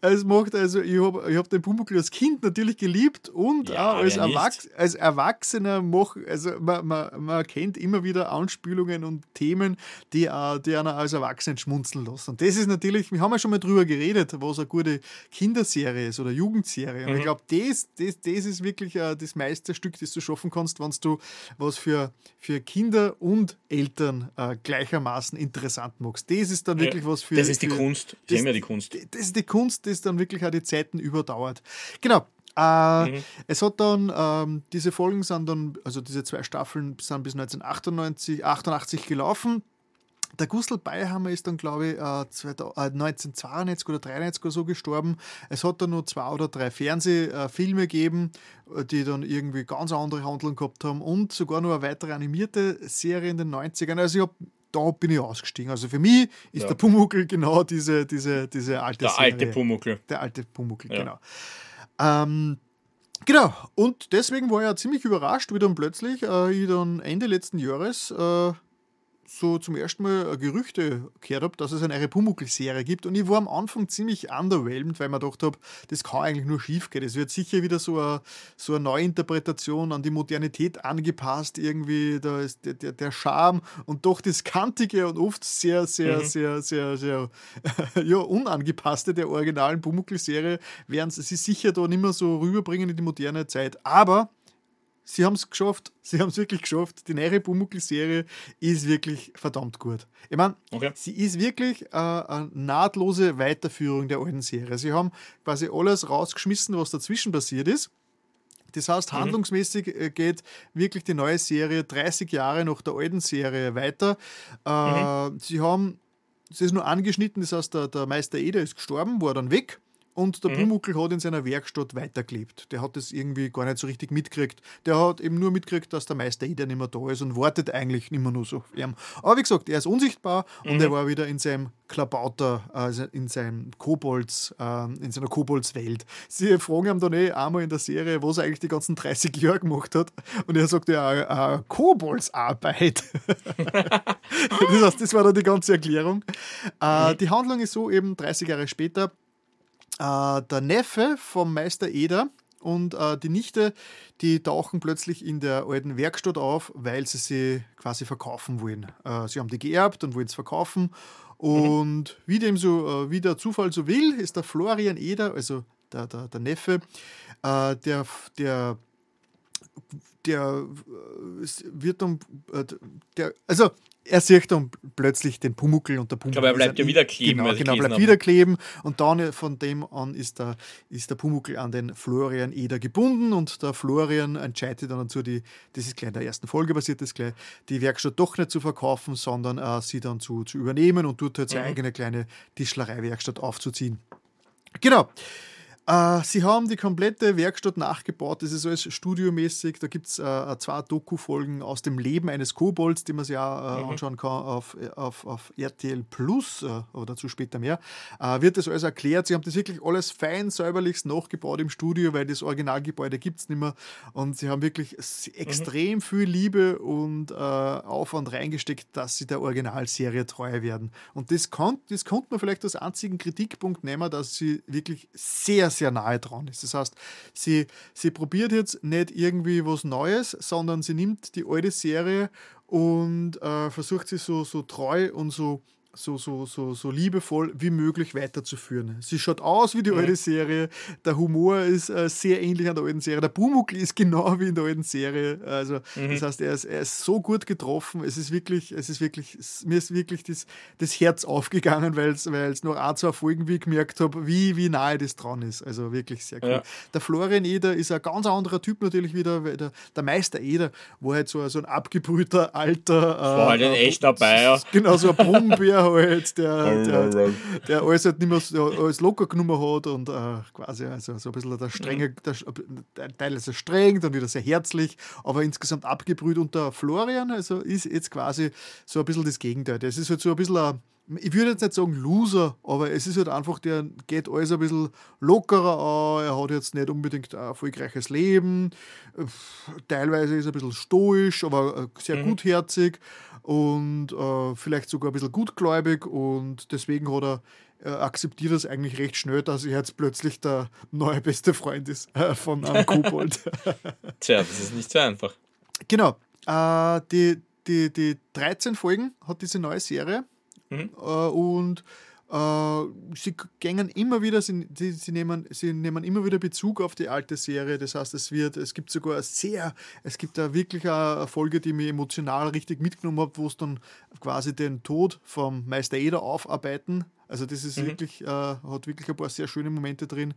Es macht, also ich habe ich hab den Pumuckl als Kind natürlich geliebt und ja, auch als, Erwachs als Erwachsener mach, also man, man, man kennt immer wieder Anspielungen und Themen, die, uh, die einer als Erwachsenen schmunzeln lassen. Und das ist natürlich, wir haben ja schon mal drüber geredet, was eine gute Kinderserie ist oder Jugendserie. Und mhm. ich glaube, das, das, das ist wirklich uh, das meiste Stück, das du schaffen kannst, wenn du was für, für Kinder und Eltern uh, gleichermaßen einigermaßen interessant magst. Das ist dann wirklich ja, was für. Das ist die für, Kunst. Das, ja die Kunst. Das ist die Kunst, das dann wirklich auch die Zeiten überdauert. Genau. Äh, mhm. Es hat dann, ähm, diese Folgen sind dann, also diese zwei Staffeln sind bis 1998, 88 gelaufen. Der Gustl Beihammer ist dann, glaube ich, 1992 äh, oder 1993 oder so gestorben. Es hat dann noch zwei oder drei Fernsehfilme gegeben, äh, die dann irgendwie ganz andere Handlung gehabt haben und sogar noch eine weitere animierte Serie in den 90ern. Also ich habe da bin ich ausgestiegen. Also für mich ist ja. der Pumuckl genau diese, diese, diese alte Der Serie. alte Pumuckl. Der alte Pumuckl, ja. genau. Ähm, genau, und deswegen war ich ja ziemlich überrascht, wie dann plötzlich äh, ich dann Ende letzten Jahres äh, so zum ersten Mal Gerüchte gehört habe, dass es eine Pumuckl-Serie gibt. Und ich war am Anfang ziemlich underwhelmed, weil ich mir gedacht habe, das kann eigentlich nur schief gehen. Es wird sicher wieder so eine, so eine Neuinterpretation an die Modernität angepasst. Irgendwie da ist der, der, der Charme und doch das Kantige und oft sehr, sehr, mhm. sehr, sehr, sehr, sehr [laughs] ja, unangepasste der originalen Pumuckl-Serie werden sie sicher da nicht mehr so rüberbringen in die moderne Zeit. Aber sie haben es geschafft. [laughs] Sie haben es wirklich geschafft. Die neue Pumuckl-Serie ist wirklich verdammt gut. Ich meine, okay. sie ist wirklich äh, eine nahtlose Weiterführung der alten Serie. Sie haben quasi alles rausgeschmissen, was dazwischen passiert ist. Das heißt, mhm. handlungsmäßig äh, geht wirklich die neue Serie 30 Jahre nach der alten Serie weiter. Äh, mhm. Sie haben, es ist nur angeschnitten, das heißt, der, der Meister Eder ist gestorben, war dann weg. Und der mhm. Pumuckl hat in seiner Werkstatt weitergelebt. Der hat das irgendwie gar nicht so richtig mitgekriegt. Der hat eben nur mitgekriegt, dass der Meister Eder nicht mehr da ist und wartet eigentlich nicht mehr nur so. Aber wie gesagt, er ist unsichtbar mhm. und er war wieder in seinem Klabauter, also in seinem Kobolds, äh, in seiner Koboldswelt. Sie fragen ihm dann eh einmal in der Serie, was er eigentlich die ganzen 30 Jahre gemacht hat. Und er sagt ja, äh, Koboldsarbeit. [laughs] das heißt, das war dann die ganze Erklärung. Äh, mhm. Die Handlung ist so, eben 30 Jahre später, äh, der Neffe vom Meister Eder und äh, die Nichte, die tauchen plötzlich in der alten Werkstatt auf, weil sie sie quasi verkaufen wollen. Äh, sie haben die geerbt und wollen es verkaufen und mhm. wie, dem so, äh, wie der Zufall so will, ist der Florian Eder, also der, der, der Neffe, äh, der, der, der äh, wird dann, der, also er sieht dann plötzlich den Pumuckel und der Pumuckel. Aber er bleibt ja wieder kleben. Genau, genau bleibt wieder kleben. Und dann von dem an ist der, ist der Pumuckel an den Florian Eder gebunden und der Florian entscheidet dann dazu, die, das ist gleich in der ersten Folge passiert, das gleich, die Werkstatt doch nicht zu verkaufen, sondern äh, sie dann zu, zu übernehmen und dort halt seine mhm. eigene kleine Tischlereiwerkstatt aufzuziehen. Genau. Uh, sie haben die komplette Werkstatt nachgebaut. Das ist alles studiomäßig. Da gibt es uh, äh, zwei Doku-Folgen aus dem Leben eines Kobolds, die man sich auch uh, mhm. anschauen kann auf, auf, auf RTL Plus, aber dazu später mehr. wird das alles erklärt. Sie haben das wirklich alles fein säuberlichst nachgebaut im Studio, weil das Originalgebäude gibt es nicht mehr. Und sie haben wirklich extrem mhm. viel Liebe und Aufwand reingesteckt, dass sie der Originalserie treu werden. Und das, kann, das konnte man vielleicht als einzigen Kritikpunkt nehmen, dass sie wirklich sehr, sehr nahe dran ist. Das heißt, sie, sie probiert jetzt nicht irgendwie was Neues, sondern sie nimmt die alte Serie und äh, versucht sie so, so treu und so so, so, so, so liebevoll wie möglich weiterzuführen. Sie schaut aus wie die mhm. alte Serie, der Humor ist äh, sehr ähnlich an der alten Serie, der Bumuckl ist genau wie in der alten Serie. Also, mhm. das heißt, er ist, er ist so gut getroffen, es ist wirklich, es ist wirklich, mir ist wirklich das, das Herz aufgegangen, weil es noch ein, zwei Folgen wie gemerkt habe, wie, wie nahe das dran ist. Also wirklich sehr cool. Ja. Der Florian Eder ist ein ganz anderer Typ natürlich wieder, der, der Meister Eder war halt so, so ein abgebrühter, alter. Äh, war halt ein äh, echter Bayer. Genau, so ein Brummbär [laughs] halt, der, der, der alles halt nicht mehr so, alles locker genommen hat und äh, quasi also so ein bisschen der strenge, der, der teilweise streng, dann wieder sehr herzlich, aber insgesamt abgebrüht. Und der Florian also ist jetzt quasi so ein bisschen das Gegenteil. Das ist halt so ein bisschen ein ich würde jetzt nicht sagen Loser, aber es ist halt einfach, der geht alles ein bisschen lockerer an. Er hat jetzt nicht unbedingt ein erfolgreiches Leben. Teilweise ist er ein bisschen stoisch, aber äh, sehr mhm. gutherzig und äh, vielleicht sogar ein bisschen gutgläubig und deswegen hat er äh, akzeptiert es eigentlich recht schnell, dass er jetzt plötzlich der neue beste Freund ist äh, von einem [laughs] Kobold. Tja, das ist nicht so einfach. Genau. Äh, die, die, die 13 Folgen hat diese neue Serie mhm. Äh, und äh, sie gängen immer wieder, sie, sie, nehmen, sie nehmen immer wieder Bezug auf die alte Serie. Das heißt, es wird, es gibt sogar sehr, es gibt da wirklich eine Folge, die mich emotional richtig mitgenommen hat, wo es dann quasi den Tod vom Meister Eder aufarbeiten. Also das ist mhm. wirklich, äh, hat wirklich ein paar sehr schöne Momente drin.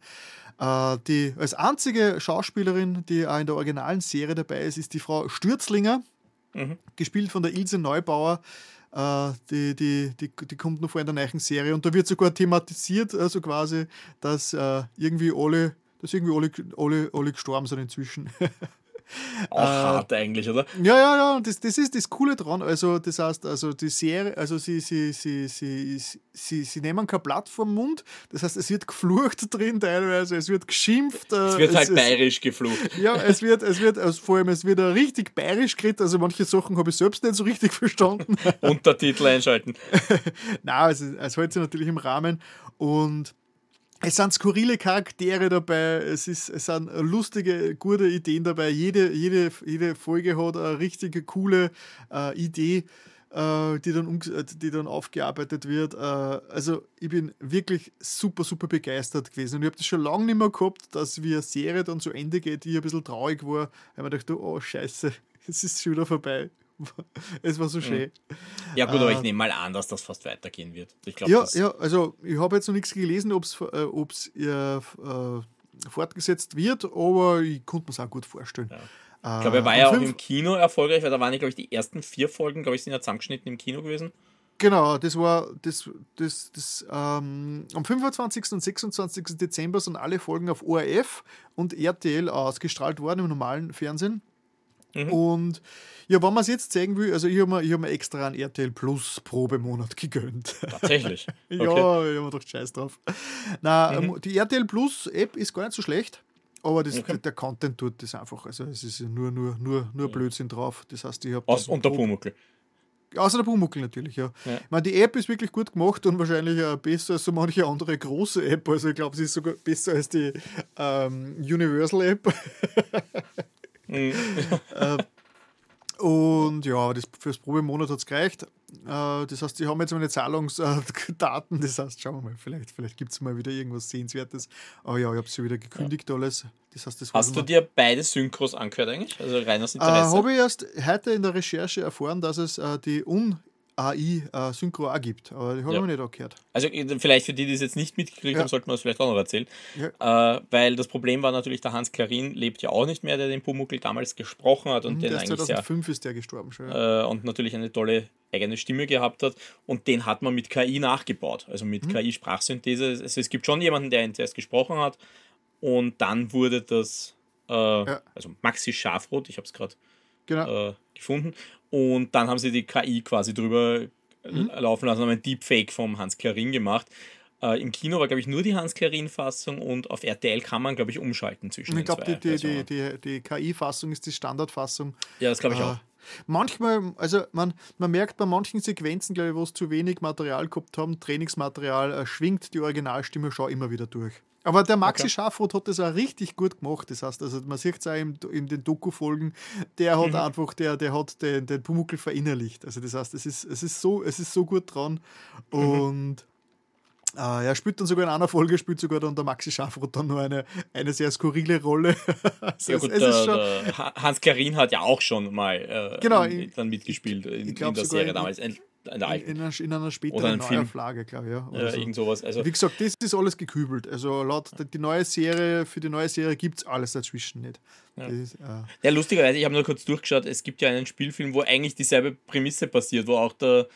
Äh, die als einzige Schauspielerin, die auch in der originalen Serie dabei ist, ist die Frau Stürzlinger, mhm. gespielt von der Ilse Neubauer. Äh, die, die, die, die kommt noch vor in der neuen Serie und da wird sogar thematisiert, also quasi, dass äh, irgendwie alle, dass irgendwie alle, alle, alle gestorben sind inzwischen. [laughs] Auch äh, hart eigentlich, oder? Ja, ja, ja, das, das ist das Coole dran. Also, das heißt, also die Serie, also sie, sie, sie, sie, sie, sie nehmen kein Blatt vom Mund, das heißt, es wird geflucht drin teilweise, es wird geschimpft. Es wird halt es, bayerisch geflucht. Ja, es wird, es wird, also vor allem, es wird richtig bayerisch geredet, also manche Sachen habe ich selbst nicht so richtig [laughs] verstanden. Untertitel einschalten. [laughs] Nein, es, es hält sich natürlich im Rahmen und es sind skurrile Charaktere dabei, es, ist, es sind lustige, gute Ideen dabei. Jede, jede, jede Folge hat eine richtig coole äh, Idee, äh, die, dann die dann aufgearbeitet wird. Äh, also ich bin wirklich super, super begeistert gewesen. Und ich habe das schon lange nicht mehr gehabt, dass wie eine Serie dann zu Ende geht, die ein bisschen traurig war, weil man dachte, oh scheiße, [laughs] es ist schon wieder vorbei. [laughs] es war so mhm. schön. Ja, gut, aber ich äh, nehme mal an, dass das fast weitergehen wird. Ich glaub, ja, ja, also ich habe jetzt noch nichts gelesen, ob es äh, äh, äh, fortgesetzt wird, aber ich konnte mir es auch gut vorstellen. Ja. Ich glaube, er war ja auch im Kino erfolgreich, weil da waren, glaube ich, die ersten vier Folgen, glaube ich, sind ja zusammengeschnitten im Kino gewesen. Genau, das war das, das, das ähm, am 25. und 26. Dezember sind alle Folgen auf ORF und RTL ausgestrahlt worden im normalen Fernsehen. Mhm. Und ja, wenn man es jetzt zeigen will, also ich habe mir, hab mir extra einen RTL Plus Probemonat [laughs] gegönnt. Tatsächlich? [laughs] Okay. ja, ich habe mir doch scheiß drauf. Na, mhm. die RTL Plus App ist gar nicht so schlecht. Aber das, okay. der Content tut das einfach. Also es ist nur, nur, nur, nur Blödsinn drauf. Das heißt, ich habe. Und der Pumuckl. Außer der Pumuckl natürlich, ja. ja. Ich meine, die App ist wirklich gut gemacht und wahrscheinlich auch besser als so manche andere große App. Also ich glaube, sie ist sogar besser als die ähm, Universal App. [laughs] mhm. äh, und ja, das, fürs Probemonat hat es gereicht. Äh, das heißt, sie haben jetzt meine Zahlungsdaten. Das heißt, schauen wir mal, vielleicht, vielleicht gibt es mal wieder irgendwas Sehenswertes. Aber ja, ich habe sie wieder gekündigt ja. alles. Das heißt, das Hast du dir beide Synchros angehört eigentlich? Also rein aus Interesse? Äh, habe ich erst heute in der Recherche erfahren, dass es äh, die un AI äh, Synchro auch gibt, aber die habe ja. ich nicht auch gehört. Also vielleicht für die, die es jetzt nicht mitgekriegt ja. haben, sollten wir es vielleicht auch noch erzählen. Ja. Äh, weil das Problem war natürlich, der Hans Klarin lebt ja auch nicht mehr, der den Pumuckl damals gesprochen hat und mhm, den eigentlich 2005 sehr, ist der gestorben schon. Äh, und natürlich eine tolle eigene Stimme gehabt hat und den hat man mit KI nachgebaut, also mit mhm. KI-Sprachsynthese. Also es gibt schon jemanden, der ihn zuerst gesprochen hat und dann wurde das, äh, also Maxi Schafroth, ich habe es gerade genau. Äh, gefunden und dann haben sie die KI quasi drüber mhm. laufen lassen, haben ein Deepfake vom Hans Klarin gemacht. Äh, Im Kino war, glaube ich, nur die Hans-Klarin-Fassung und auf RTL kann man, glaube ich, umschalten zwischen ich den zwei. Ich glaube, die, die, die, die KI-Fassung ist die Standardfassung. Ja, das glaube ich äh, auch. Manchmal, also man, man merkt bei manchen Sequenzen, glaube ich, wo es zu wenig Material gehabt haben, Trainingsmaterial, äh, schwingt die Originalstimme schon immer wieder durch. Aber der Maxi okay. Schafroth hat das auch richtig gut gemacht. Das heißt, also man sieht es auch in, in den Doku-Folgen, der hat mhm. einfach, der, der hat den, den Pumuckl verinnerlicht. Also das heißt, es ist, es ist, so, es ist so gut dran. Mhm. Und äh, er spielt dann sogar in einer Folge, spielt sogar dann der Maxi Schafroth dann nur eine, eine sehr skurrile Rolle. [laughs] also ja, gut, der, der Hans Klarin hat ja auch schon mal äh, genau, dann mitgespielt in, in der Serie damals. In, in, einer, in einer späteren Neuauflage, glaube ich. Ja, ja so. irgend sowas. Also, Wie gesagt, das ist alles gekübelt. Also laut die neue Serie, für die neue Serie gibt es alles dazwischen nicht. Ja. Ist, äh ja, lustigerweise, ich habe nur kurz durchgeschaut, es gibt ja einen Spielfilm, wo eigentlich dieselbe Prämisse passiert, wo auch der,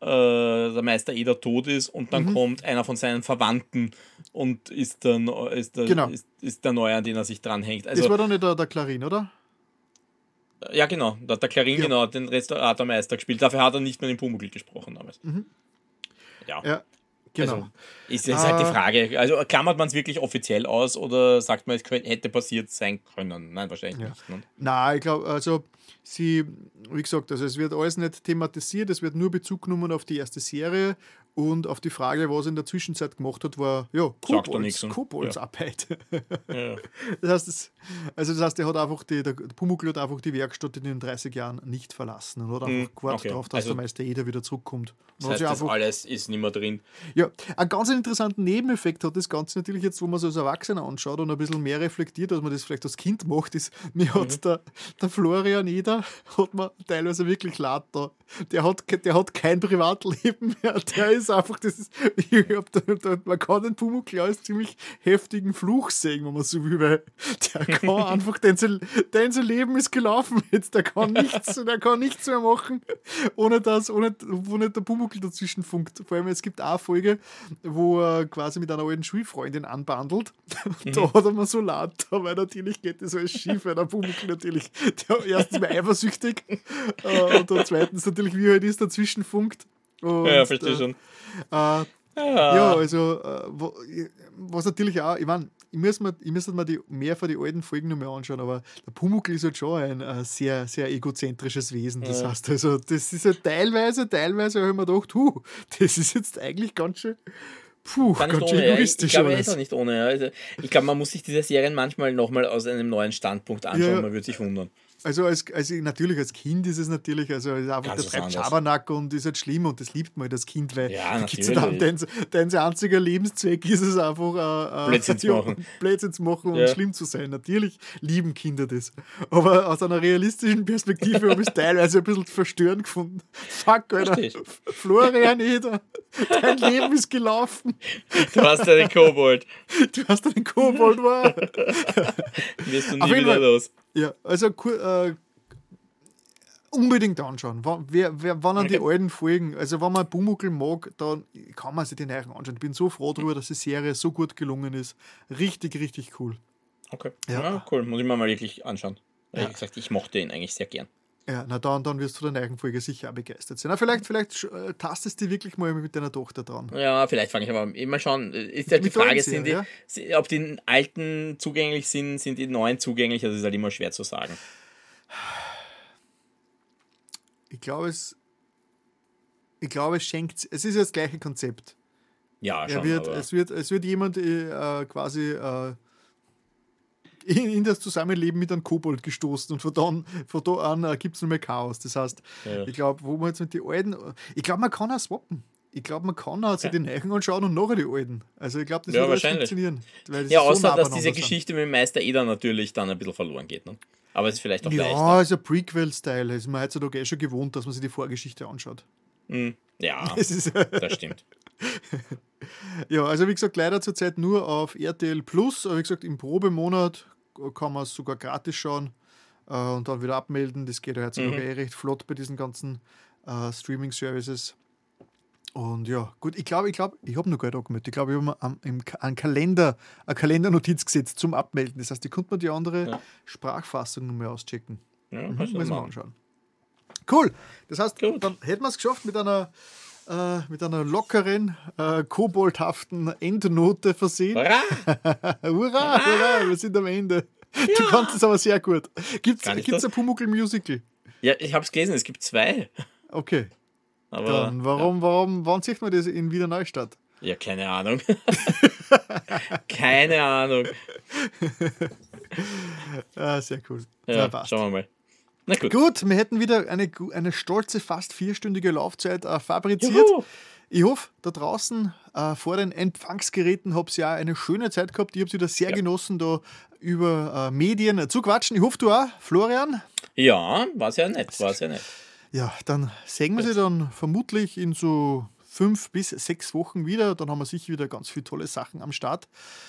äh, der Meister Eder tot ist und dann mhm. kommt einer von seinen Verwandten und ist dann ist der, genau. ist, ist der Neue, an den er sich dranhängt. Also, das war doch nicht der, der Klarin, oder? Ja, genau. Da hat der Klarin ja. genau den Restauratormeister gespielt. Dafür hat er nicht mehr den Pumuckl gesprochen damals. Mhm. Ja. ja. Genau. Also, ist jetzt halt die. Frage. Also klammert man es wirklich offiziell aus oder sagt man, es könnte, hätte passiert sein können? Nein, wahrscheinlich ja. nicht. Ne? Nein, ich glaube, also sie, wie gesagt, also es wird alles nicht thematisiert, es wird nur Bezug genommen auf die erste Serie und auf die Frage, was er in der Zwischenzeit gemacht hat, war ja Kobolds, Koboldsarbeit. Ja. [laughs] ja. Das heißt, das, also das heißt, er hat einfach die, der Pumuckl hat einfach die Werkstatt in den 30 Jahren nicht verlassen und hat einfach mhm. gewartet okay. darauf, dass also, der Meister Eder wieder zurückkommt. das heißt, das alles ist nicht mehr drin. Ja, einen ganz interessanten Nebeneffekt hat das Ganze natürlich jetzt, wo man es als Erwachsener anschaut und ein bisschen mehr reflektiert, als man das vielleicht als Kind macht, ist, mir hat mhm. der, der Florian Eder hat man teilweise wirklich leid da. Der hat, der hat kein Privatleben mehr, der ist ist einfach, das ist, [laughs] ich hab da, da, man kann den Pumuckl als ziemlich heftigen Fluch sehen, wenn man so will, weil der kann [laughs] einfach, dein, dein Leben ist gelaufen jetzt, der kann nichts, der kann nichts mehr machen, ohne dass, ohne, wo nicht der Pumuckl dazwischen funkt. Vor allem, es gibt auch eine Folge, wo er quasi mit einer alten Schulfreundin anbandelt. Mhm. [laughs] Da hat er mir so leid, weil natürlich geht das alles schief, weil der Pumuckl natürlich, der erstens mal eifersüchtig äh, und der zweitens natürlich, wie er halt ist, dazwischen funkt. Und, ja, verstehe äh, schon. Äh, ja. ja. also, äh, wo, was natürlich auch, ich meine, ich muss mir, ich muss mir die, mehr von den alten Folgen noch mehr anschauen, aber der Pumuckl ist halt schon ein äh, sehr, sehr egozentrisches Wesen. Das ja. heißt, also, das ist halt teilweise, teilweise habe ich mir gedacht, huh, das ist jetzt eigentlich ganz schön. Puh, ganz schön ohne, egoistisch. Ich, glaube, er ist auch nicht ohne. Also, ich glaube, man muss sich diese Serien manchmal nochmal aus einem neuen Standpunkt anschauen, ja. man würde sich wundern. Also als, also natürlich als Kind ist es natürlich, also ist einfach, der treibt Schabernack und ist halt schlimm und das liebt man halt als Kind, weil ja, dann, dein, dein einziger Lebenszweck ist es einfach äh, Blödsinn zu machen, [laughs] Blödsinn zu machen und ja. schlimm zu sein. Natürlich lieben Kinder das. Aber aus einer realistischen Perspektive habe ich es [laughs] teilweise ein bisschen verstörend gefunden. Fuck, Alter. Florian Eder, dein Leben ist gelaufen. Du hast einen Kobold. [laughs] Du hast einen Kobold, war. Wirst du nie wieder los. Ja, also äh, unbedingt anschauen. Wann, wer, wer, wann an die alten Folgen, also wenn man Bumuckel mag, dann kann man sich die neuen anschauen. Ich bin so froh darüber, dass die Serie so gut gelungen ist. Richtig, richtig cool. Okay. Ja. Ja. cool. Muss ich mir mal wirklich anschauen. Ja. Wie gesagt, ich mochte ihn eigentlich sehr gern. Ja, na dann, dann wirst du der neuen Folge sicher auch begeistert sein. Na, vielleicht, vielleicht äh, tastest du wirklich mal mit deiner Tochter dran. Ja, vielleicht fange ich aber immer schon. Ist halt die Mit Frage, sind die, si- ob die alten zugänglich sind, sind die neuen zugänglich? Das ist halt immer schwer zu sagen. Ich glaube, es. Ich glaube, es schenkt. Es ist ja das gleiche Konzept. Ja, Er schon. wird, aber, es, wird, es wird jemand äh, quasi äh, in, das Zusammenleben mit einem Kobold gestoßen und von, von da an äh, gibt es nur mehr Chaos. Das heißt, Ja. ich glaube, wo man jetzt mit den alten. Ich glaube, man kann auch swappen. Ich glaube, man kann auch sich die neuen anschauen und nachher die alten. Also ich glaube, das Ja, wird funktionieren. das ja, so außer nah dass diese. Geschichte mit dem Meister Eder natürlich dann ein bisschen verloren geht. Ne? Aber es ist vielleicht auch Ja, leichter. ist ein Prequel-Style. Ist man heutzutage eh schon gewohnt, dass man sich die Vorgeschichte anschaut. Hm, ja, [laughs] Es ist, das stimmt. Ja, also wie gesagt, leider zurzeit nur auf RTL Plus. Aber wie gesagt, im Probemonat kann man es sogar gratis schauen äh, und dann wieder abmelden. Das geht ja heutzutage Mhm. eh recht flott bei diesen ganzen äh, Streaming-Services. Und ja, gut, ich glaube, ich glaube, ich habe noch Geld angemeldet. Ich glaube, ich habe mir am- im einen Kalender, eine Kalendernotiz gesetzt zum Abmelden. Das heißt, ich konnte mir die andere Ja. Sprachfassung noch mehr auschecken. Ja, Mhm, man machen. anschauen. Cool. Das heißt, Gut. dann hätten wir es geschafft mit einer, äh, mit einer lockeren, äh, koboldhaften Endnote versehen. Hurra! [laughs] hurra, hurra, wir sind am Ende. Du kannst es aber sehr gut. Gibt es ein Pumuckl-Musical? Ja, ich habe es gelesen, es gibt zwei. Okay. Aber Dann warum, warum, wann sieht man das in Wiener Neustadt? Ja, keine Ahnung. [laughs] keine Ahnung. [laughs] Ah, sehr cool. Ja, Na, schauen wir mal. Na gut. Gut, wir hätten wieder eine, eine stolze, fast vierstündige Laufzeit äh, fabriziert. Juhu. Ich hoffe, da draußen äh, vor den Empfangsgeräten habt ihr ja eine schöne Zeit gehabt. Ich habe es wieder sehr Ja. genossen, da über äh, Medien äh, zu quatschen. Ich hoffe, du auch, Florian. Ja, war sehr nett, war sehr nett. Ja, dann sehen wir sie dann vermutlich in so fünf bis sechs Wochen wieder. Dann haben wir sicher wieder ganz viele tolle Sachen am Start.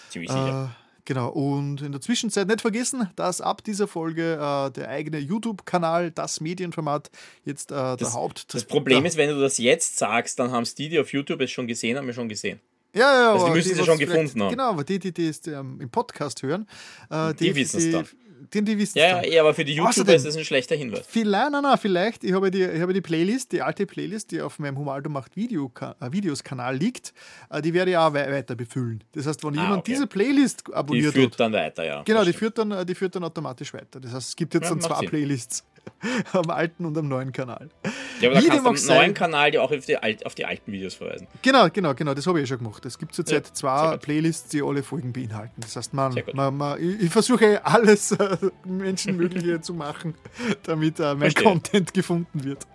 Ziemlich sicher. Äh, genau, und in der Zwischenzeit nicht vergessen, dass ab dieser Folge äh, der eigene YouTube-Kanal, das Medienformat, jetzt äh, der Das- Haupt. Das Problem der, ist, wenn du das jetzt sagst, dann haben es die, die auf YouTube es schon gesehen haben, es schon gesehen. Ja, ja, Also die müssen sie was schon gefunden haben. Genau, aber die, die, die es ähm, im Podcast hören, äh, Die wissen's dann. Die, die wissen Ja, ja, eh, aber für die YouTuber Außerdem- ist das ein schlechter Hinweis. Vielleicht, nein, nein, vielleicht, ich habe die, ich habe die Playlist, die alte Playlist, die auf meinem Humaldo macht Video, äh, Videos-Kanal liegt, äh, die werde ich auch wei- weiter befüllen. Das heißt, wenn Ah, jemand okay. diese Playlist Die abonniert führt hat, dann weiter, ja. genau, die führt, dann, äh, die führt dann automatisch weiter. Das heißt, es gibt jetzt Ja, dann zwei Sinn. Playlists, [laughs] am alten und am neuen Kanal. Ja, aber da Wie kannst dem du auch am neuen Kanal die auch auf die, alt, auf die alten Videos verweisen. Genau, genau, genau, das habe ich eh schon gemacht. Es gibt zurzeit Ja, zwei. Playlists, die alle Folgen beinhalten. Das heißt, man, man, man, ich, ich versuche alles äh, Menschenmögliche [laughs] zu machen, damit äh, mein Verstehe. Content gefunden wird.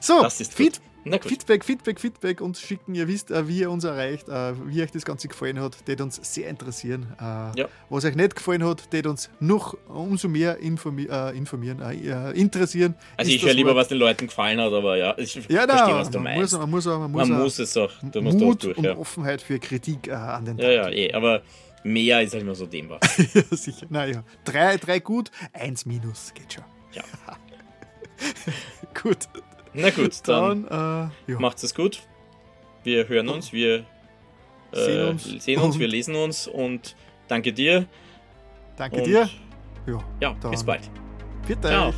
So, Das ist Feed. Na. Feedback, Feedback, Feedback uns schicken. Ihr wisst, äh, wie ihr uns erreicht, äh, wie euch das Ganze gefallen hat, das uns sehr interessieren. Äh, Ja. Was euch nicht gefallen hat, das uns noch umso mehr informi informieren, interessieren. Also ist ich höre lieber, Wort. was den Leuten gefallen hat, aber ja, ich ja, verstehe, was du man meinst. muss, man muss, auch- man muss, Man auch muss es auch, du musst Mut auch durch, und ja. Offenheit für Kritik an den Ja, ja, eh, aber mehr ist halt immer so dehnbar. [laughs] ja, sicher. Naja, drei, drei gut, eins minus, geht schon. Ja. [laughs] Gut, Na gut, dann dann, äh, ja. macht's es gut. Wir hören uns, wir äh, Sehen uns sehen uns wir lesen uns und danke dir. danke und dir. Ja, Ja, bis bald. Viert Ciao.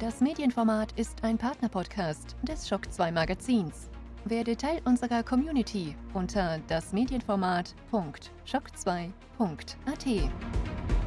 Das Medienformat ist ein Partnerpodcast des Schock 2 Magazins. Werde Teil unserer Community unter dasmedienformat.schock2.at.